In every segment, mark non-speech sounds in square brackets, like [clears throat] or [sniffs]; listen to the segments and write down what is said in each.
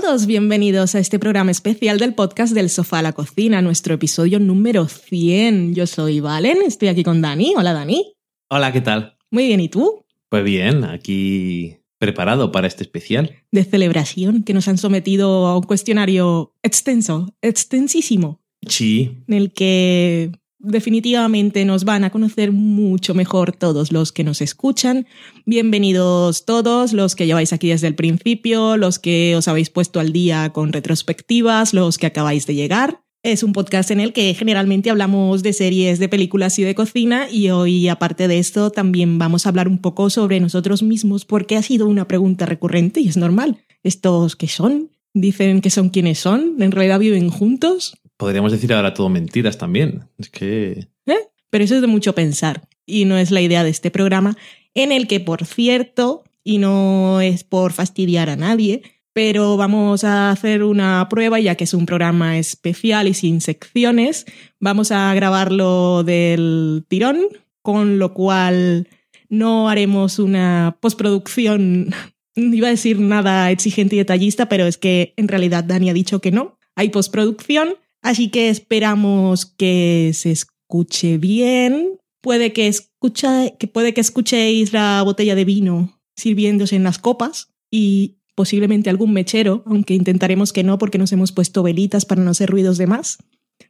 Todos, bienvenidos a este programa especial del podcast del sofá a la cocina, nuestro episodio número 100. Yo soy Valen, estoy aquí con Dani. Hola Dani. Hola, ¿qué tal? Muy bien, ¿y tú? Pues bien, aquí preparado para este especial. De celebración, que nos han sometido a un cuestionario extenso, extensísimo, Sí, en el que definitivamente nos van a conocer mucho mejor todos los que nos escuchan. Bienvenidos todos, los que lleváis aquí desde el principio, los que os habéis puesto al día con retrospectivas, los que acabáis de llegar. Es un podcast en el que generalmente hablamos de series, de películas y de cocina y hoy, aparte de esto, también vamos a hablar un poco sobre nosotros mismos porque ha sido una pregunta recurrente y es normal. ¿Estos qué son? Dicen que son quienes son, en realidad viven juntos, podríamos decir ahora todo mentiras también. Es que... ¿Eh? Pero eso es de mucho pensar y no es la idea de este programa, en el que, por cierto, y no es por fastidiar a nadie, pero vamos a hacer una prueba ya que es un programa especial y sin secciones. Vamos a grabarlo del tirón, con lo cual no haremos una postproducción, [laughs] iba a decir nada exigente y detallista, pero es que en realidad Dani ha dicho que no. Hay postproducción, Así que esperamos que se escuche bien. Puede que, escucha, que puede que escuchéis la botella de vino sirviéndose en las copas y posiblemente algún mechero, aunque intentaremos que no porque nos hemos puesto velitas para no hacer ruidos de más.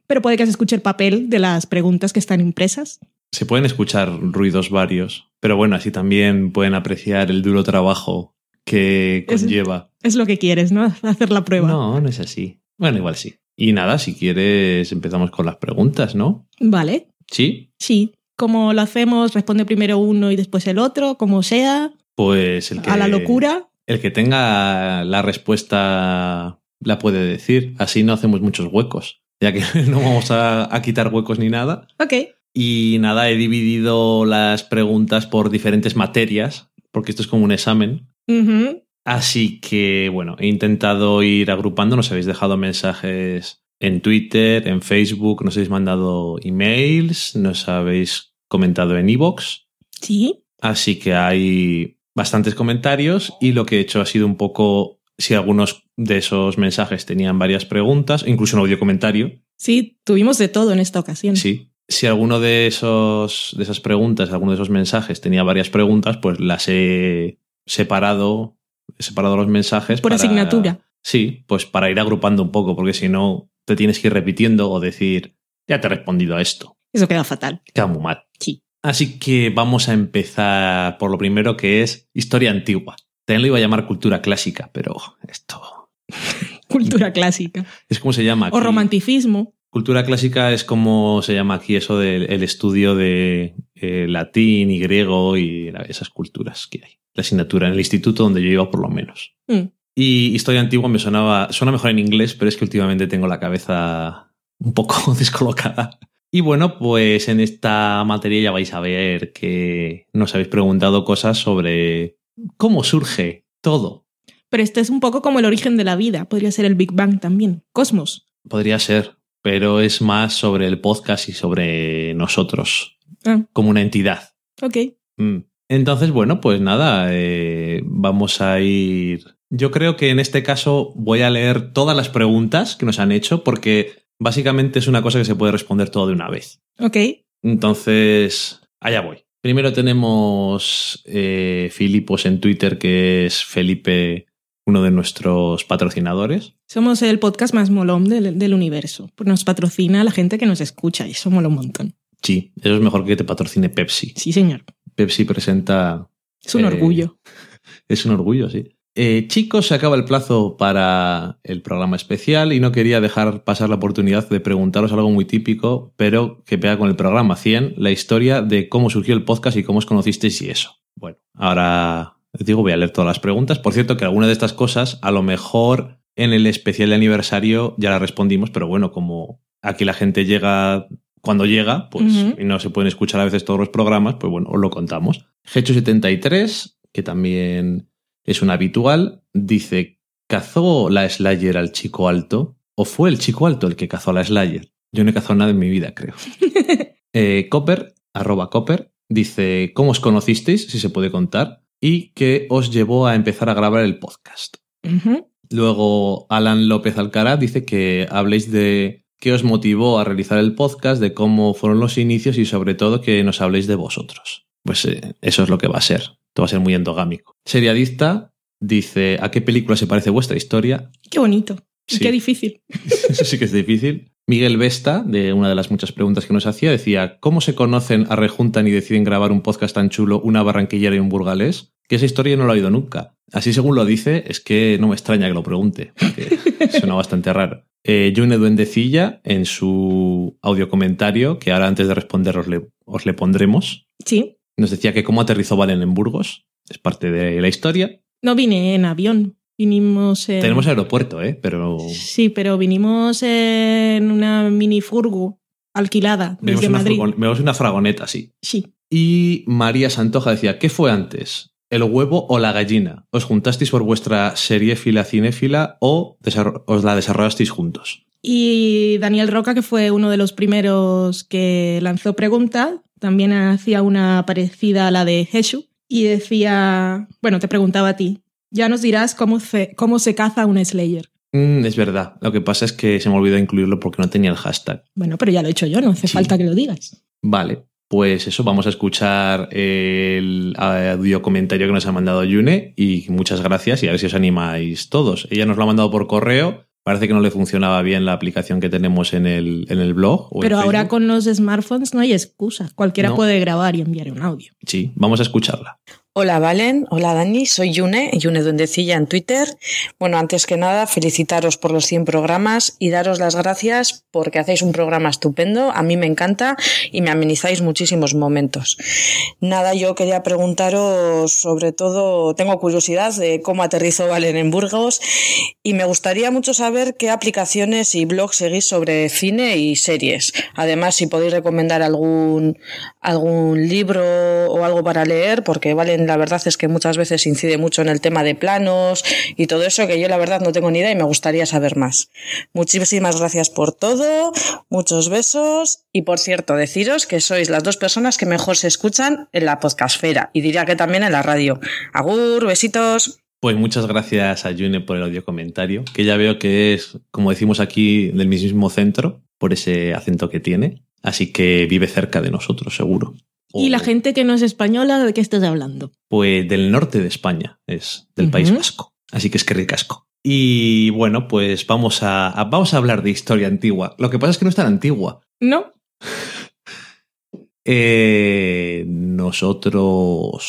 Pero puede que se escuche el papel de las preguntas que están impresas. Se pueden escuchar ruidos varios, pero bueno, así también pueden apreciar el duro trabajo que conlleva. Es, es lo que quieres, ¿no? [laughs] Hacer la prueba. No, no es así. Bueno, igual sí. Y nada, si quieres empezamos con las preguntas, ¿no? Vale. ¿Sí? Sí. Como lo hacemos, responde primero uno y después el otro, como sea. Pues el que... A la locura. El que tenga la respuesta la puede decir. Así no hacemos muchos huecos, ya que [laughs] no vamos a, a quitar huecos ni nada. Ok. Y nada, he dividido las preguntas por diferentes materias, porque esto es como un examen. Así que, bueno, he intentado ir agrupando. Nos habéis dejado mensajes en Twitter, en Facebook, nos habéis mandado emails, nos habéis comentado en iVoox. Sí. Así que hay bastantes comentarios y lo que he hecho ha sido un poco si algunos de esos mensajes tenían varias preguntas, incluso un audio comentario. Sí, tuvimos de todo en esta ocasión. Sí. Si alguno de esos de esas preguntas, alguno de esos mensajes tenía varias preguntas, pues las he separado, separado los mensajes Por para- asignatura. Sí, pues para ir agrupando un poco, porque si no te tienes que ir repitiendo o decir, ya te he respondido a esto. Eso queda fatal. Queda muy mal. Sí. Así que vamos a empezar por lo primero que es historia antigua. También lo iba a llamar cultura clásica, pero esto [laughs] Cultura clásica. es como se llama. O romanticismo. Cultura clásica es como se llama aquí eso del el estudio de eh, latín y griego y esas culturas que hay. La asignatura en el instituto donde yo iba por lo menos. Mm. Y historia antigua me sonaba, suena mejor en inglés, pero es que últimamente tengo la cabeza un poco [laughs] descolocada. Y bueno, pues en esta materia ya vais a ver que nos habéis preguntado cosas sobre cómo surge todo. Pero este es un poco como el origen de la vida. Podría ser el Big Bang también. Cosmos. Podría ser, pero es más sobre el podcast y sobre nosotros Ah, como una entidad. ok. Mm. Entonces, bueno, pues nada, eh, vamos a ir. Yo creo que en este caso voy a leer todas las preguntas que nos han hecho porque básicamente es una cosa que se puede responder todo de una vez. Ok. Entonces, allá voy. Primero tenemos eh, Filipos en Twitter, que es Felipe, uno de nuestros patrocinadores. Somos el podcast más molón del, del universo. Nos patrocina la gente que nos escucha y eso mola un montón. Sí, eso es mejor que te patrocine Pepsi. Sí, señor. Pepsi presenta Es un Eh, orgullo. [laughs] Es un orgullo, sí. Eh, chicos, se acaba el plazo para el programa especial y no quería dejar pasar la oportunidad de preguntaros algo muy típico, pero que pega con el programa 100, la historia de cómo surgió el podcast y cómo os conocisteis y eso. Bueno, ahora digo, voy a leer todas las preguntas. Por cierto, que alguna de estas cosas, a lo mejor en el especial de aniversario ya las respondimos, pero bueno, como aquí la gente llega cuando llega, pues y no se pueden escuchar a veces todos los programas, pues bueno, os lo contamos. Hecho73, que también es un habitual, dice, ¿cazó la Slayer al chico alto? ¿O fue el chico alto el que cazó a la Slayer? Yo no he cazado nada en mi vida, creo. [laughs] Eh, Copper, arroba Copper, dice, ¿cómo os conocisteis? Si se puede contar. Y qué os llevó a empezar a grabar el podcast. Luego Alan López Alcaraz dice que habléis de qué os motivó a realizar el podcast, de cómo fueron los inicios y sobre todo que nos habléis de vosotros. Pues eh, eso es lo que va a ser. Esto va a ser muy endogámico. Seriadista dice, ¿a qué película se parece vuestra historia? Qué bonito. Y Sí. qué difícil. [laughs] Eso sí que es difícil. Miguel Vesta, de una de las muchas preguntas que nos hacía, decía, ¿cómo se conocen, arrejuntan y deciden grabar un podcast tan chulo, una barranquillera y un burgalés? Que esa historia no la he oído nunca. Así según lo dice, es que no me extraña que lo pregunte, porque [laughs] suena bastante raro. Eh, June Duendecilla, en su audio comentario, que ahora antes de responder os le, os le pondremos, Sí. nos decía que cómo aterrizó Valen en Burgos. Es parte de la historia. No vine en avión. Vinimos en... Tenemos aeropuerto, ¿eh? Pero Sí, pero vinimos en una mini furgo alquilada desde una, Madrid. furgon- vemos una fragoneta, sí. Sí. Y María Santoja decía, ¿qué fue antes? ¿El huevo o la gallina? ¿Os juntasteis por vuestra seriéfila cinéfila o os la desarrollasteis juntos? Y Daniel Roca, que fue uno de los primeros que lanzó pregunta, también hacía una parecida a la de Jesús y decía, bueno, te preguntaba a ti, ya nos dirás cómo se, cómo se caza un Slayer. Mm, es verdad. Lo que pasa es que se me olvidó incluirlo porque no tenía el hashtag. Bueno, pero ya lo he hecho yo, no hace Sí. falta que lo digas. Vale, pues eso, vamos a escuchar el audio comentario que nos ha mandado Yune y muchas gracias y a ver si os animáis todos. Ella nos lo ha mandado por correo. Parece que no le funcionaba bien la aplicación que tenemos en el, en el blog. o Pero ahora con los smartphones no hay excusa. Cualquiera No. puede grabar y enviar un audio. Sí, vamos a escucharla. Hola Valen, hola Dani, soy Yune, Yune Duendecilla en Twitter. Bueno, antes que nada, felicitaros por los 100 programas y daros las gracias porque hacéis un programa estupendo, a mí me encanta y me amenizáis muchísimos momentos. Nada, yo quería preguntaros sobre todo, tengo curiosidad de cómo aterrizó Valen en Burgos y me gustaría mucho saber qué aplicaciones y blogs seguís sobre cine y series. Además, si podéis recomendar algún, algún libro o algo para leer, porque Valen, la verdad es que muchas veces incide mucho en el tema de planos y todo eso, que yo la verdad no tengo ni idea y me gustaría saber más. Muchísimas gracias por todo, muchos besos y por cierto, deciros que sois las dos personas que mejor se escuchan en la podcastfera y diría que también en la radio. Agur, besitos. Pues muchas gracias a June por el audio comentario, que ya veo que es, como decimos aquí, del mismo centro, por ese acento que tiene. Así que vive cerca de nosotros, seguro. Y la gente que no es española, ¿de qué estás hablando? Pues del norte de España, es del. País Vasco. Así que es que ricasco. Y bueno, pues vamos a, a- vamos a hablar de historia antigua. Lo que pasa es que no es tan antigua. No, [laughs] Eh, nosotros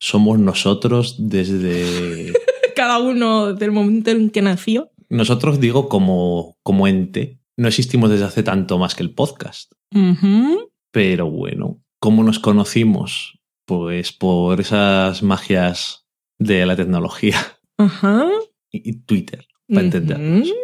somos nosotros desde... [laughs] cada uno del momento en que nació. Nosotros digo como, como ente. No existimos desde hace tanto más que el podcast. Ujú. Pero bueno, ¿cómo nos conocimos? Pues por esas magias de la tecnología Ajá. y y Twitter, para entendernos. Ujú.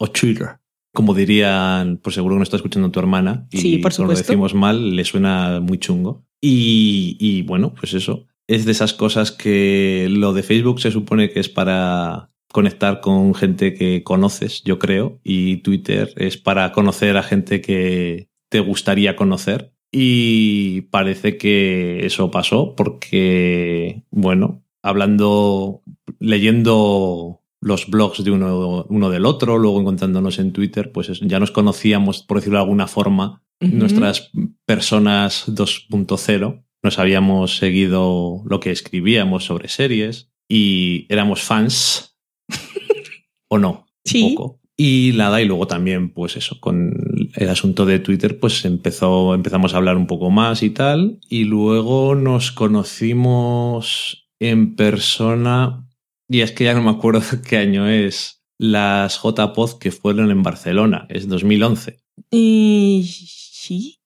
O Twitter. Como dirían, por seguro que no está escuchando tu hermana. Y Sí, por cuando lo supuesto. decimos mal, le suena muy chungo. Y, y bueno, pues eso. Es de esas cosas que lo de Facebook se supone que es para conectar con gente que conoces, yo creo. Y Twitter es para conocer a gente que te gustaría conocer. Y parece que eso pasó porque, bueno, hablando, leyendo los blogs de uno, uno del otro, luego encontrándonos en Twitter, pues ya nos conocíamos, por decirlo de alguna forma, nuestras personas 2.0. Nos habíamos seguido lo que escribíamos sobre series y éramos fans. [laughs] ¿O no? Sí. Un poco. Y nada, y luego también, pues eso, con el asunto de Twitter, pues empezó, empezamos a hablar un poco más y tal. Y luego nos conocimos en persona. Y es que ya no me acuerdo [laughs] qué año es. Las JPod que fueron en Barcelona. Es 2011. Y sí.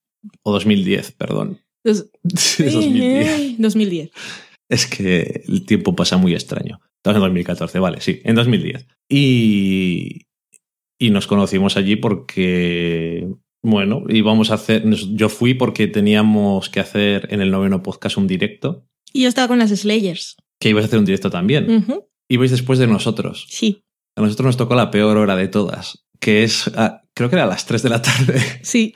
O 2010, perdón. Dos- [laughs] Sí, es 2010. Eh, 2010. Es que el tiempo pasa muy extraño. Estamos en 2014, vale, sí, en 2010. Y, y nos conocimos allí porque, bueno, íbamos a hacer. Yo fui porque teníamos que hacer en el noveno podcast un directo. Y yo estaba con las Slayers. Que ibas a hacer un directo también. Ujú. Ibais después de nosotros. Sí, A nosotros nos tocó la peor hora de todas, que es, ah, creo que era a las 3 de la tarde, [laughs] sí,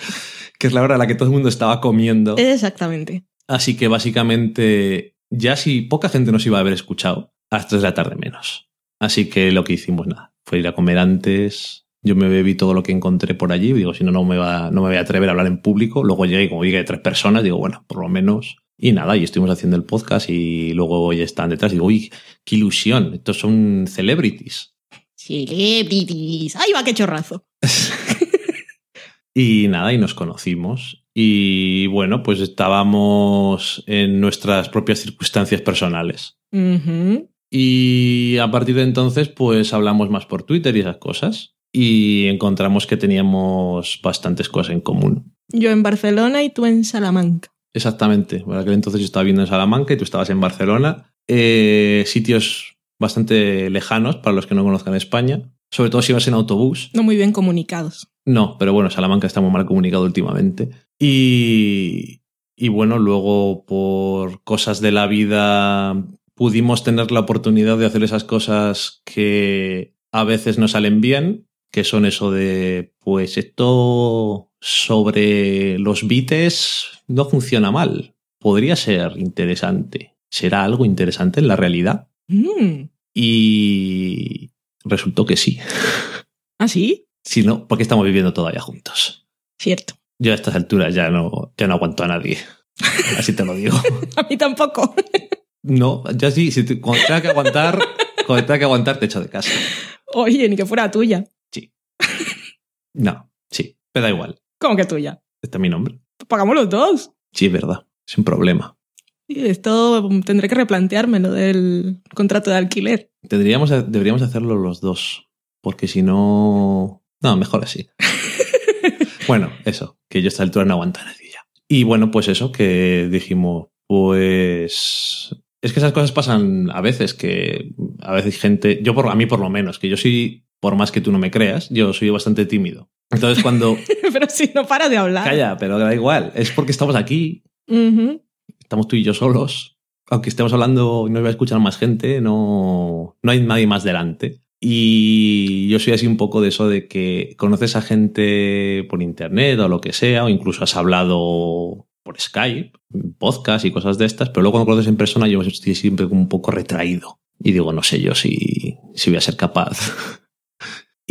que es la hora a la que todo el mundo estaba comiendo. exactamente. Así que básicamente, ya si poca gente nos iba a haber escuchado, a las 3 de la tarde menos. Así que lo que hicimos, nada, fue ir a comer antes. Yo me bebí todo lo que encontré por allí. Digo, si no, no me, va, no me voy a atrever a hablar en público. Luego llegué, como llegué tres personas, digo, bueno, por lo menos. Y nada, y estuvimos haciendo el podcast y luego ya están detrás. Digo, uy, qué ilusión. Estos son celebrities. Celebrities. ¡Ay, va, qué chorrazo! [laughs] y nada, y nos conocimos. Y bueno, pues estábamos en nuestras propias circunstancias personales. Y a partir de entonces, pues hablamos más por Twitter y esas cosas. Y encontramos que teníamos bastantes cosas en común. Yo en Barcelona y tú en Salamanca. Exactamente. Por aquel entonces yo estaba viendo en Salamanca y tú estabas en Barcelona. Eh, sitios bastante lejanos para los que no conozcan España. Sobre todo si vas en autobús. No muy bien comunicados. No, pero bueno, Salamanca está muy mal comunicado últimamente. Y, y bueno, luego por cosas de la vida pudimos tener la oportunidad de hacer esas cosas que a veces no salen bien, que son eso de, pues esto sobre los bites no funciona mal. Podría ser interesante. ¿Será algo interesante en la realidad? Mm. Y resultó que sí. ¿Ah, sí? Si no, ¿por qué estamos viviendo todavía juntos? Cierto. Yo a estas alturas ya no, ya no aguanto a nadie. Así te lo digo. [laughs] A mí tampoco. No, ya sí, si te, cuando tenga que aguantar, cuando tenga que aguantar, te echo de casa. Oye, ni que fuera tuya. No, sí, me da igual. ¿Cómo que tuya? Este es mi nombre. Pagamos los dos. Sí, es verdad. Es un problema. Y esto tendré que replantearme lo del contrato de alquiler. Tendríamos, deberíamos hacerlo los dos. Porque si no. No, mejor así. [laughs] bueno, eso, que yo a esta altura no aguanto a. Y bueno, pues eso, que dijimos, pues. Es que esas cosas pasan a veces, que a veces gente. Yo, por, a mí por lo menos, que yo sí, por más que tú no me creas, yo soy bastante tímido. Entonces cuando. [laughs] pero si no para de hablar. Calla, pero da igual. Es porque estamos aquí, Ujú. estamos tú y yo solos. Aunque estemos hablando y no iba a escuchar más gente, no, no hay nadie más delante. Y yo soy así un poco de eso de que conoces a gente por internet o lo que sea, o incluso has hablado por Skype, podcast y cosas de estas, pero luego cuando conoces en persona yo estoy siempre como un poco retraído. Y digo, no sé yo si, si voy a ser capaz. [laughs]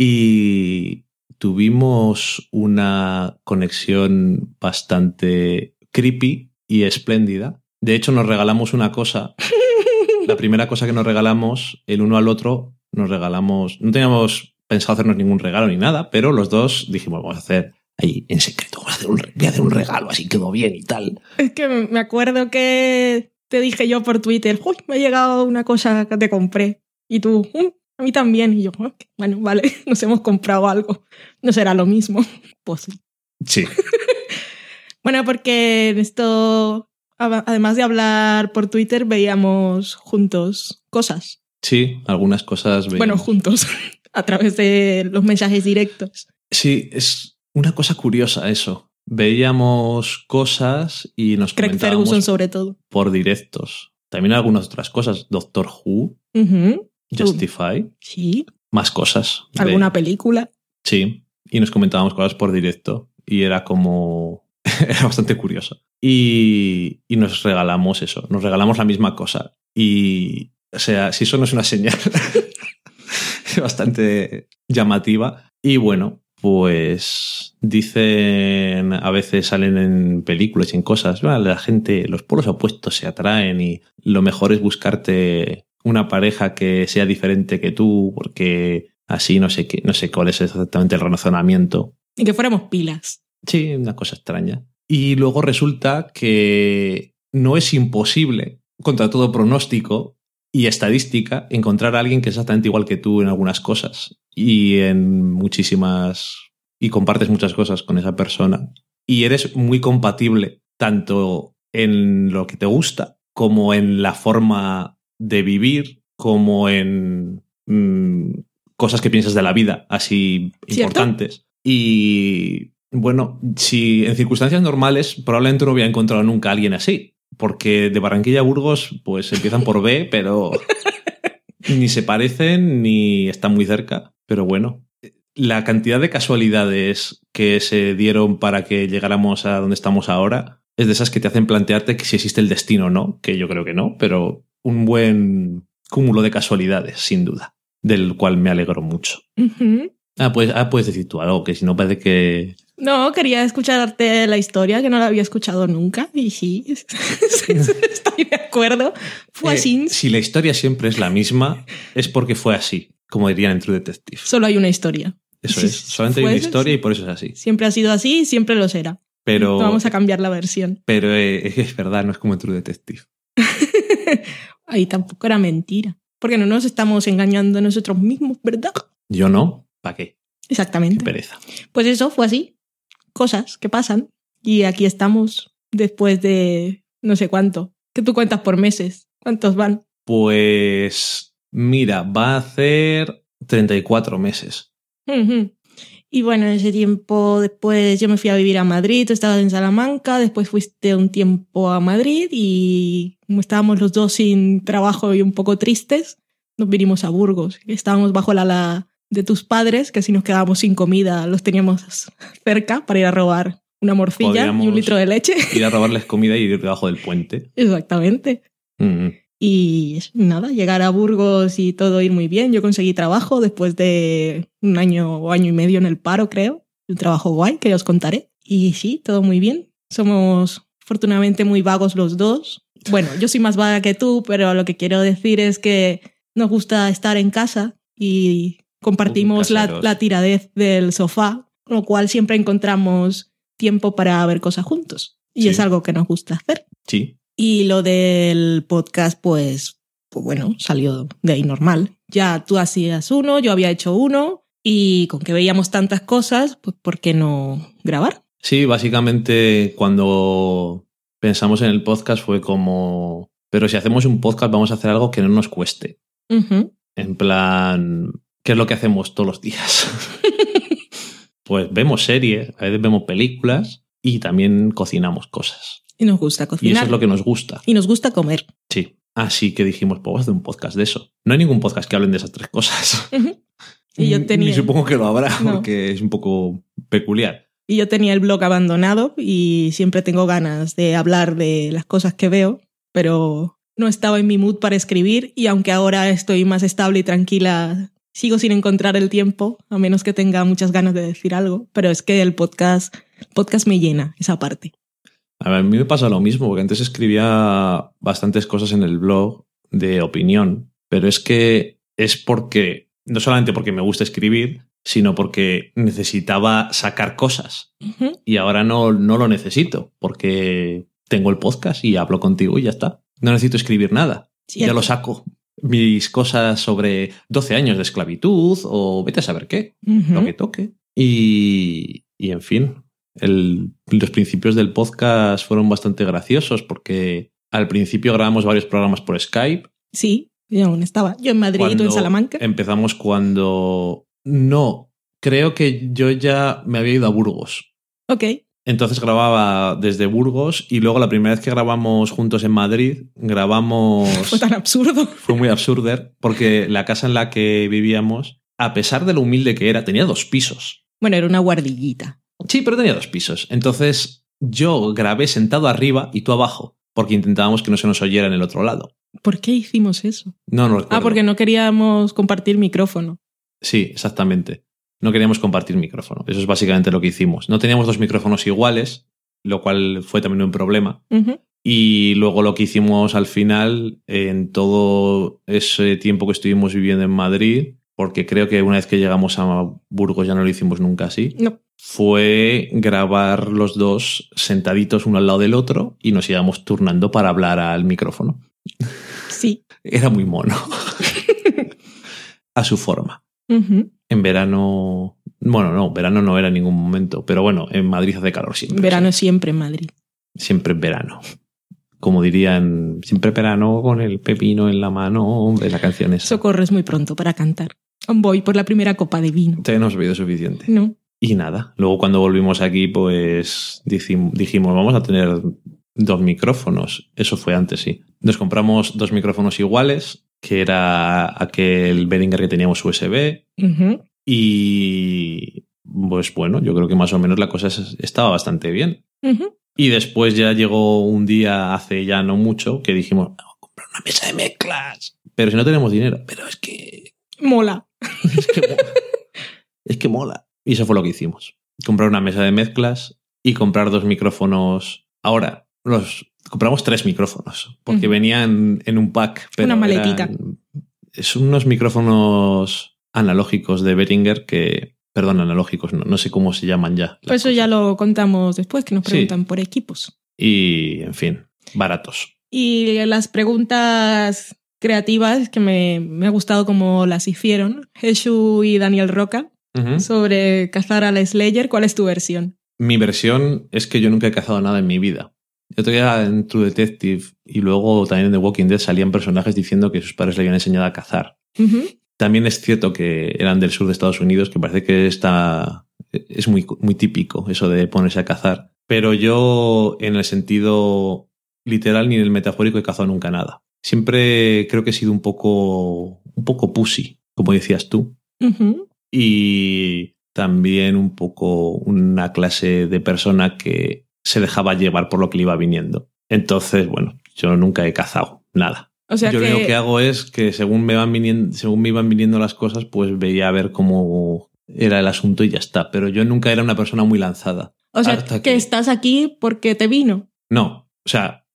y tuvimos una conexión bastante creepy y espléndida. De hecho, nos regalamos una cosa. [laughs] La primera cosa que nos regalamos, el uno al otro, nos regalamos. No teníamos pensado hacernos ningún regalo ni nada, pero los dos dijimos, vamos a hacer ahí en secreto, vamos a hacer un, voy a hacer un regalo, así quedó bien y tal. Es que me acuerdo que te dije yo por Twitter, uy, me ha llegado una cosa que te compré. Y tú, "Mm, a mí también. Y yo, "Ok, bueno, vale, [laughs] nos hemos comprado algo. No será lo mismo. [laughs] Pues sí. Sí. [laughs] Bueno, porque en esto, además de hablar por Twitter, veíamos juntos cosas. Sí, algunas cosas. Bueno, veíamos. juntos, a través de los mensajes directos. Sí, es una cosa curiosa eso. Veíamos cosas y nos Craig comentábamos Ferguson sobre todo. por directos. También algunas otras cosas. Doctor Who, Justify, Sí, más cosas. Alguna película. Sí, y nos comentábamos cosas por directo y era como... [laughs] era bastante curioso. Y, y nos regalamos eso, nos regalamos la misma cosa. Y, o sea, si eso no es una señal [laughs] bastante llamativa. Y bueno, pues dicen, a veces salen en películas y en cosas, "Ah, la gente, los polos opuestos se atraen y lo mejor es buscarte una pareja que sea diferente que tú, porque así no sé qué, no sé cuál es exactamente el razonamiento. Y que fuéramos pilas. Sí, una cosa extraña. Y luego resulta que no es imposible, contra todo pronóstico y estadística, encontrar a alguien que es exactamente igual que tú en algunas cosas y en muchísimas. y compartes muchas cosas con esa persona. Y eres muy compatible tanto en lo que te gusta como en la forma de vivir, como en mm, cosas que piensas de la vida, así ¿Cierto? importantes. Y bueno, si en circunstancias normales probablemente no hubiera encontrado nunca a alguien así, porque de Barranquilla a Burgos pues empiezan por B, [laughs] pero ni se parecen ni están muy cerca. Pero bueno, la cantidad de casualidades que se dieron para que llegáramos a donde estamos ahora es de esas que te hacen plantearte que si existe el destino o no, que yo creo que no, pero un buen cúmulo de casualidades, sin duda. del cual me alegro mucho. Ah, pues, ah, puedes decir tú algo, que si no parece que... No, quería escucharte la historia, que no la había escuchado nunca. Y [laughs] sí, estoy de acuerdo. Fue Eh, así. si la historia siempre es la misma, es porque fue así, como dirían en True Detective. Solo hay una historia. Eso es, solamente hay una historia y por eso es así. Siempre ha sido así y siempre lo será. Pero, Vamos a cambiar la versión. pero eh, es verdad, no es como en True Detective. [laughs] Ahí tampoco era mentira. Porque no nos estamos engañando a nosotros mismos, ¿verdad? Yo no, ¿para qué? Qué Exactamente. pereza. Pues eso fue así. Cosas que pasan. Y aquí estamos después de no sé cuánto. Que tú cuentas por meses. ¿Cuántos van? Pues mira, va a hacer 34 meses. Ujú. Y bueno, en ese tiempo después yo me fui a vivir a Madrid, tú estabas en Salamanca, después fuiste un tiempo a Madrid y como estábamos los dos sin trabajo y un poco tristes, nos vinimos a Burgos. Estábamos bajo la ala de tus padres, que si nos quedábamos sin comida los teníamos cerca para ir a robar una morcilla y un litro de leche. Ir a robarles [laughs] comida y ir debajo del puente. Exactamente. Mm. Y nada, llegar a Burgos y todo ir muy bien. Yo conseguí trabajo después de un año o año y medio en el paro, creo. Un trabajo guay que os contaré. Y sí, todo muy bien. Somos afortunadamente muy vagos los dos. Bueno, yo soy más vaga que tú, pero lo que quiero decir es que nos gusta estar en casa y compartimos la, tiradez del sofá, con lo cual siempre encontramos tiempo para ver cosas juntos. Y Sí. es algo que nos gusta hacer. Sí, Y lo del podcast, pues, pues bueno, salió de ahí normal. Ya tú hacías uno, yo había hecho uno, y con que veíamos tantas cosas, pues ¿por qué no grabar? Sí, básicamente cuando pensamos en el podcast fue como, pero si hacemos un podcast vamos a hacer algo que no nos cueste. En plan, ¿qué es lo que hacemos todos los días? [laughs] pues vemos series, a veces vemos películas y también cocinamos cosas. Y nos gusta Y cocinar. eso es lo que nos gusta. Y nos gusta comer. Sí. Así que dijimos, pues vamos a hacer un podcast de eso. No hay ningún podcast que hablen de esas tres cosas. Y yo tenía, Ni supongo que lo habrá, No. porque es un poco peculiar. y yo tenía el blog abandonado y siempre tengo ganas de hablar de las cosas que veo, pero no estaba en mi mood para escribir y aunque ahora estoy más estable y tranquila, sigo sin encontrar el tiempo, a menos que tenga muchas ganas de decir algo, pero es que el podcast, el podcast me llena esa parte. A, ver, a mí me pasa lo mismo, porque antes escribía bastantes cosas en el blog de opinión, pero es que es porque, no solamente porque me gusta escribir, sino porque necesitaba sacar cosas. Y ahora no, no lo necesito, porque tengo el podcast y hablo contigo y ya está. No necesito escribir nada. Ya lo saco. Mis cosas sobre 12 años de esclavitud o vete a saber qué, Ujú. lo que toque. Y, y en fin, el- los principios del podcast fueron bastante graciosos porque al principio grabamos varios programas por Skype. Sí, yo aún estaba. Yo en Madrid y tú en Salamanca. Empezamos cuando... No, creo que yo ya me había ido a Burgos. Ok. Entonces grababa desde Burgos y luego la primera vez que grabamos juntos en Madrid, grabamos... Fue tan absurdo. [laughs] Fue muy absurdo porque la casa en la que vivíamos, a pesar de lo humilde que era, tenía dos pisos. Bueno, era una guardillita. Sí, pero tenía dos pisos. Entonces yo grabé sentado arriba y tú abajo, porque intentábamos que no se nos oyera en el otro lado. ¿Por qué hicimos eso? No, no recuerdo. Ah, porque no queríamos compartir micrófono. Sí, exactamente. No queríamos compartir micrófono. Eso es básicamente lo que hicimos. No teníamos dos micrófonos iguales, lo cual fue también un problema. Y luego lo que hicimos al final, en todo ese tiempo que estuvimos viviendo en Madrid, porque creo que una vez que llegamos a Burgos ya no lo hicimos nunca así, No. Fue grabar los dos sentaditos uno al lado del otro y nos íbamos turnando para hablar al micrófono. Sí. Era muy mono. a su forma. En verano, bueno, no, verano no era en ningún momento, pero bueno, en Madrid hace calor siempre. Verano o sea, siempre en Madrid. siempre en verano. Como dirían, siempre verano con el pepino en la mano, hombre, la canción es. Socorro es muy pronto para cantar. Voy por la primera copa de vino. Ya no hemos bebido suficiente. No. Y nada, luego cuando volvimos aquí, pues dijim- dijimos, vamos a tener dos micrófonos. Eso fue antes, sí. Nos compramos dos micrófonos iguales, que era aquel Behringer que teníamos USB. Y pues bueno, yo creo que más o menos la cosa es- estaba bastante bien. Y después ya llegó un día, hace ya no mucho, que dijimos, vamos a comprar una mesa de mezclas. Pero si no tenemos dinero, pero es que Mola. [laughs] [laughs] Es que, mola. es que mola. Y eso fue lo que hicimos. Comprar una mesa de mezclas y comprar dos micrófonos. Ahora, los compramos tres micrófonos, porque venían en un pack. Pero Una maletita. eran- son unos micrófonos analógicos de Behringer que, perdón, analógicos, no, no sé cómo se llaman ya. las Pues eso ya lo contamos después, que nos Sí. preguntan por equipos. Y, en fin, baratos. Y las preguntas creativas que me, me ha gustado como las hicieron, Jesús y Daniel Roca, Sobre cazar a la Slayer. ¿Cuál es tu versión? Mi versión es que yo nunca he cazado nada en mi vida. Yo todavía en True Detective y luego también en The Walking Dead salían personajes diciendo que sus padres le habían enseñado a cazar. También es cierto que eran del sur de Estados Unidos, que parece que está, es muy, muy típico eso de ponerse a cazar. Pero yo, en el sentido literal ni en el metafórico, he cazado nunca nada. Siempre creo que he sido un poco, un poco pussy, como decías tú. Y también un poco una clase de persona que se dejaba llevar por lo que le iba viniendo. Entonces, bueno, yo nunca he cazado nada. O sea yo que, lo que hago es que según me van viniendo, según me iban viniendo las cosas, pues veía a ver cómo era el asunto y ya está. Pero yo nunca era una persona muy lanzada. o sea, hasta que que- estás aquí porque te vino. No, o sea,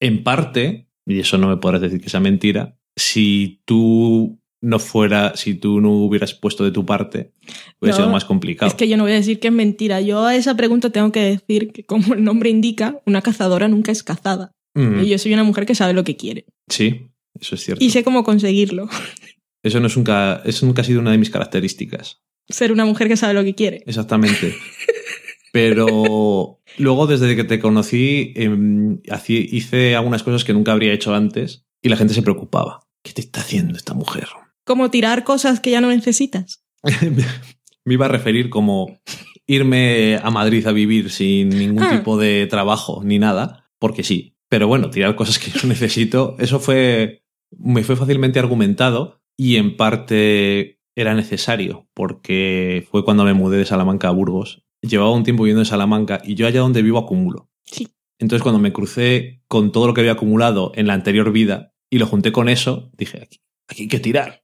en parte, y eso no me podrás decir que sea mentira, si tú no fuera, si tú no hubieras puesto de tu parte, hubiera No, sido más complicado. Es que yo no voy a decir que es mentira. Yo a esa pregunta tengo que decir que, como el nombre indica, una cazadora nunca es cazada. Mm, Y yo soy una mujer que sabe lo que quiere. Sí, eso es cierto. Y sé cómo conseguirlo. [laughs] Eso, no es nunca, eso nunca ha sido una de mis características. Ser una mujer que sabe lo que quiere. Exactamente. [laughs] Pero luego, desde que te conocí, em, hice algunas cosas que nunca habría hecho antes y la gente se preocupaba. ¿Qué te está haciendo esta mujer? Como tirar cosas que ya no necesitas. [laughs] Me iba a referir como irme a Madrid a vivir sin ningún Ah. tipo de trabajo ni nada, porque sí. Pero bueno, tirar cosas que yo [laughs] necesito, eso fue, me fue fácilmente argumentado y en parte era necesario, porque fue cuando me mudé de Salamanca a Burgos. Llevaba un tiempo viviendo en Salamanca y yo allá donde vivo acumulo. Sí. Entonces cuando me crucé con todo lo que había acumulado en la anterior vida y lo junté con eso, dije, aquí, aquí hay que tirar.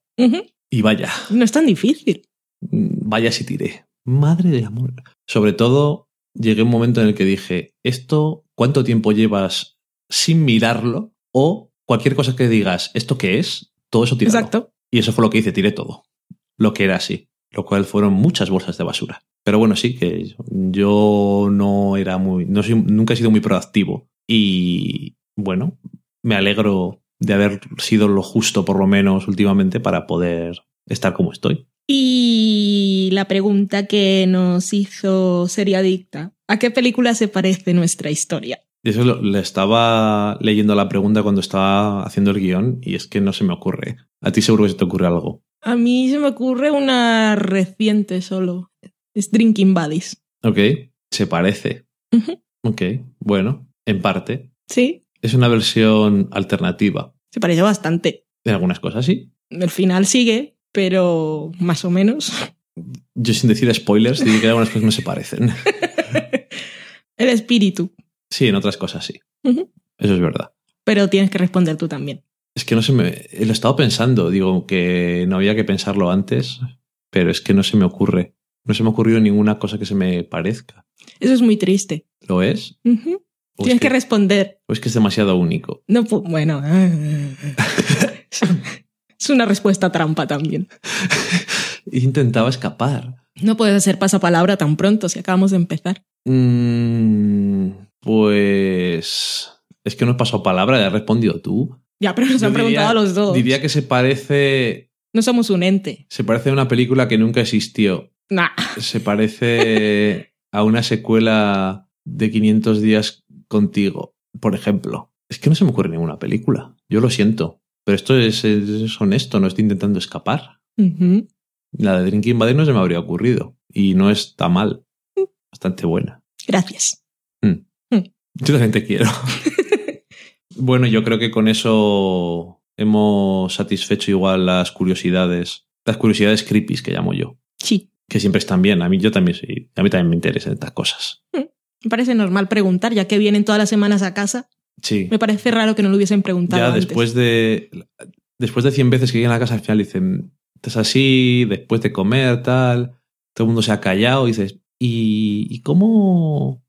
Y vaya. No es tan difícil. Mm, Vaya si tiré. Madre de amor. Sobre todo, llegué a un momento en el que dije, ¿esto cuánto tiempo llevas sin mirarlo? O cualquier cosa que digas, ¿esto qué es? Todo eso tirado. Exacto. Y eso fue lo que hice, tiré todo. Lo que era así. Lo cual fueron muchas bolsas de basura. Pero bueno, sí que yo no era muy. No soy, nunca he sido muy proactivo. Y bueno, me alegro de haber sido lo justo, por lo menos últimamente, para poder estar como estoy. Y la pregunta que nos hizo Seriadicta. ¿A qué película se parece nuestra historia? Eso lo- le estaba leyendo la pregunta cuando estaba haciendo el guion y es que no se me ocurre. A ti seguro que se te ocurre algo. A mí se me ocurre una reciente solo. Es Drinking Buddies. Ok, se parece. Ujú. Ok, bueno, en parte. Sí, Es una versión alternativa. se parece bastante. En algunas cosas sí. El final sigue, pero más o menos. Yo sin decir spoilers, diría que algunas cosas no se parecen. [laughs] El espíritu. Sí, en otras cosas sí. Eso es verdad. Pero tienes que responder tú también. Es que no se me... Lo he estado pensando. Digo que no había que pensarlo antes, pero es que no se me ocurre. No se me ha ocurrido ninguna cosa que se me parezca. Eso es muy triste. ¿Lo es Tienes que, que- responder. o es que es demasiado único? No, bueno. es una respuesta trampa también. [laughs] Intentaba escapar. No puedes hacer pasapalabra tan pronto si acabamos de empezar. Mm, pues. Es que no he pasado palabra, ya has respondido tú. Ya, pero nos Yo han diría- preguntado a los dos. Diría que se parece. No somos un ente. Se parece a una película que nunca existió. Nah. Se parece a una secuela de 500 días contigo, por ejemplo. Es que no se me ocurre ninguna película. Yo lo siento. Pero esto es, es honesto, no estoy intentando escapar. La de Drinking Buddies no se me habría ocurrido. Y no está mal. Bastante buena. Gracias. Yo también te quiero. [laughs] bueno, yo creo que con eso hemos satisfecho igual las curiosidades, las curiosidades creepy que llamo yo, Sí. que siempre están bien. A mí yo también sí, a mí también me interesan estas cosas. Me parece normal preguntar, ya que vienen todas las semanas a casa. Sí. Me parece raro que no lo hubiesen preguntado. Ya antes. después de después de 100 veces que llegan a la casa, al final dicen, estás así, después de comer, tal, todo el mundo se ha callado y dices, ¿y, y cómo?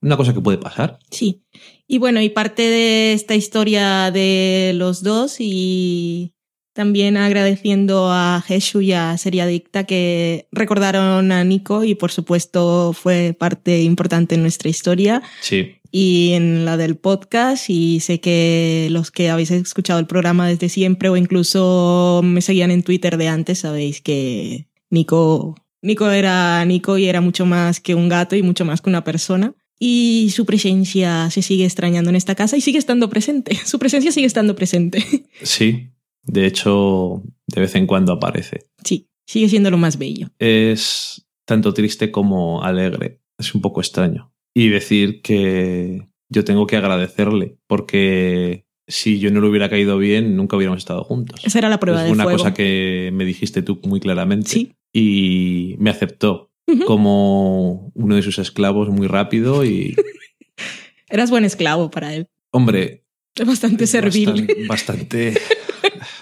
Una cosa que puede pasar. Sí. Y bueno, y parte de esta historia de los dos y también agradeciendo a Jesús y a Seriadicta que recordaron a Nico y por supuesto fue parte importante en nuestra historia Sí. y en la del podcast y sé que los que habéis escuchado el programa desde siempre o incluso me seguían en Twitter de antes sabéis que Nico Nico era Nico y era mucho más que un gato y mucho más que una persona y su presencia se sigue extrañando en esta casa y sigue estando presente. [laughs] Su presencia sigue estando presente. Sí. De hecho, de vez en cuando aparece. Sí, sigue siendo lo más bello. Es tanto triste como alegre. Es un poco extraño. Y decir que yo tengo que agradecerle, porque si yo no le hubiera caído bien, nunca hubiéramos estado juntos. Esa era la prueba es de una fuego. cosa que me dijiste tú muy claramente. Sí. Y me aceptó como uno de sus esclavos muy rápido y, [laughs] Eras buen esclavo para él. hombre, Es bastante servil. Bastante. Bastante.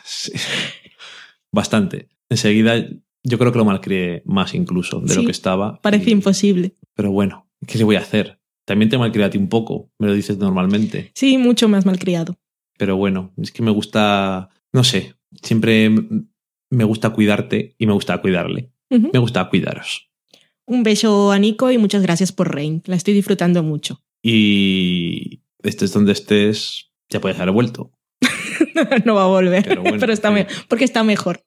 Sí. Bastante. Enseguida, yo creo que lo malcrié más incluso de Sí, lo que estaba. Parece Y- imposible. Pero bueno, ¿qué le voy a hacer? También te ti un poco, me lo dices normalmente. Sí, mucho más malcriado. Pero bueno, es que me gusta, no sé, siempre me gusta cuidarte y me gusta cuidarle. Me gusta cuidaros. Un beso a Nico y muchas gracias por Rain. La estoy disfrutando mucho. Y estés donde estés, ya puedes haber vuelto. [laughs] no va a volver, Pero está me- porque está mejor.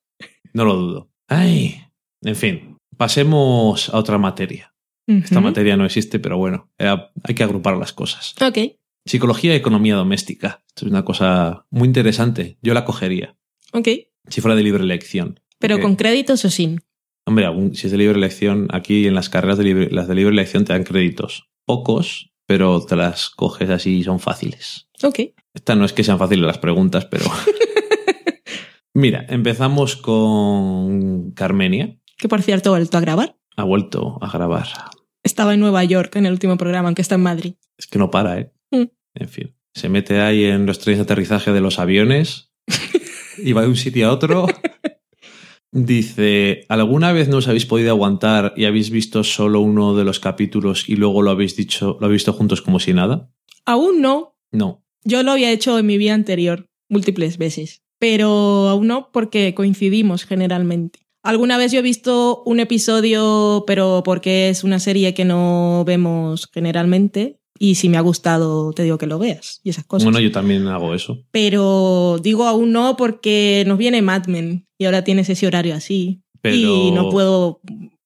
No lo dudo. Ay, en fin, pasemos a otra materia. Esta materia no existe, pero bueno, eh, hay que agrupar las cosas. Ok, Psicología y economía doméstica. Esto es una cosa muy interesante. Yo la cogería, ok. si fuera de libre elección. Pero con créditos o sin. Hombre, si es de libre elección, aquí en las carreras de libre, las de libre elección te dan créditos. Pocos, pero te las coges así y son fáciles. Ok. Esta no es que sean fáciles las preguntas, pero... [laughs] Mira, empezamos con Carmenia. Que por cierto, ha vuelto a grabar. Ha vuelto a grabar. Estaba en Nueva York en el último programa, aunque está en Madrid. Es que no para, ¿eh? Mm. En fin. Se mete ahí en los trenes de aterrizaje de los aviones [laughs] y va de un sitio a otro. [laughs] Dice, ¿alguna vez no os habéis podido aguantar y habéis visto solo uno de los capítulos y luego lo habéis dicho, lo habéis visto juntos como si nada? Aún no. No. Yo lo había hecho en mi vida anterior, múltiples veces. Pero aún no porque coincidimos generalmente. Alguna vez yo he visto un episodio, pero porque es una serie que no vemos generalmente. Y si me ha gustado, te digo que lo veas y esas cosas. Bueno, yo también hago eso. Pero digo aún no porque nos viene Mad Men y ahora tienes ese horario así. Pero, Y no puedo.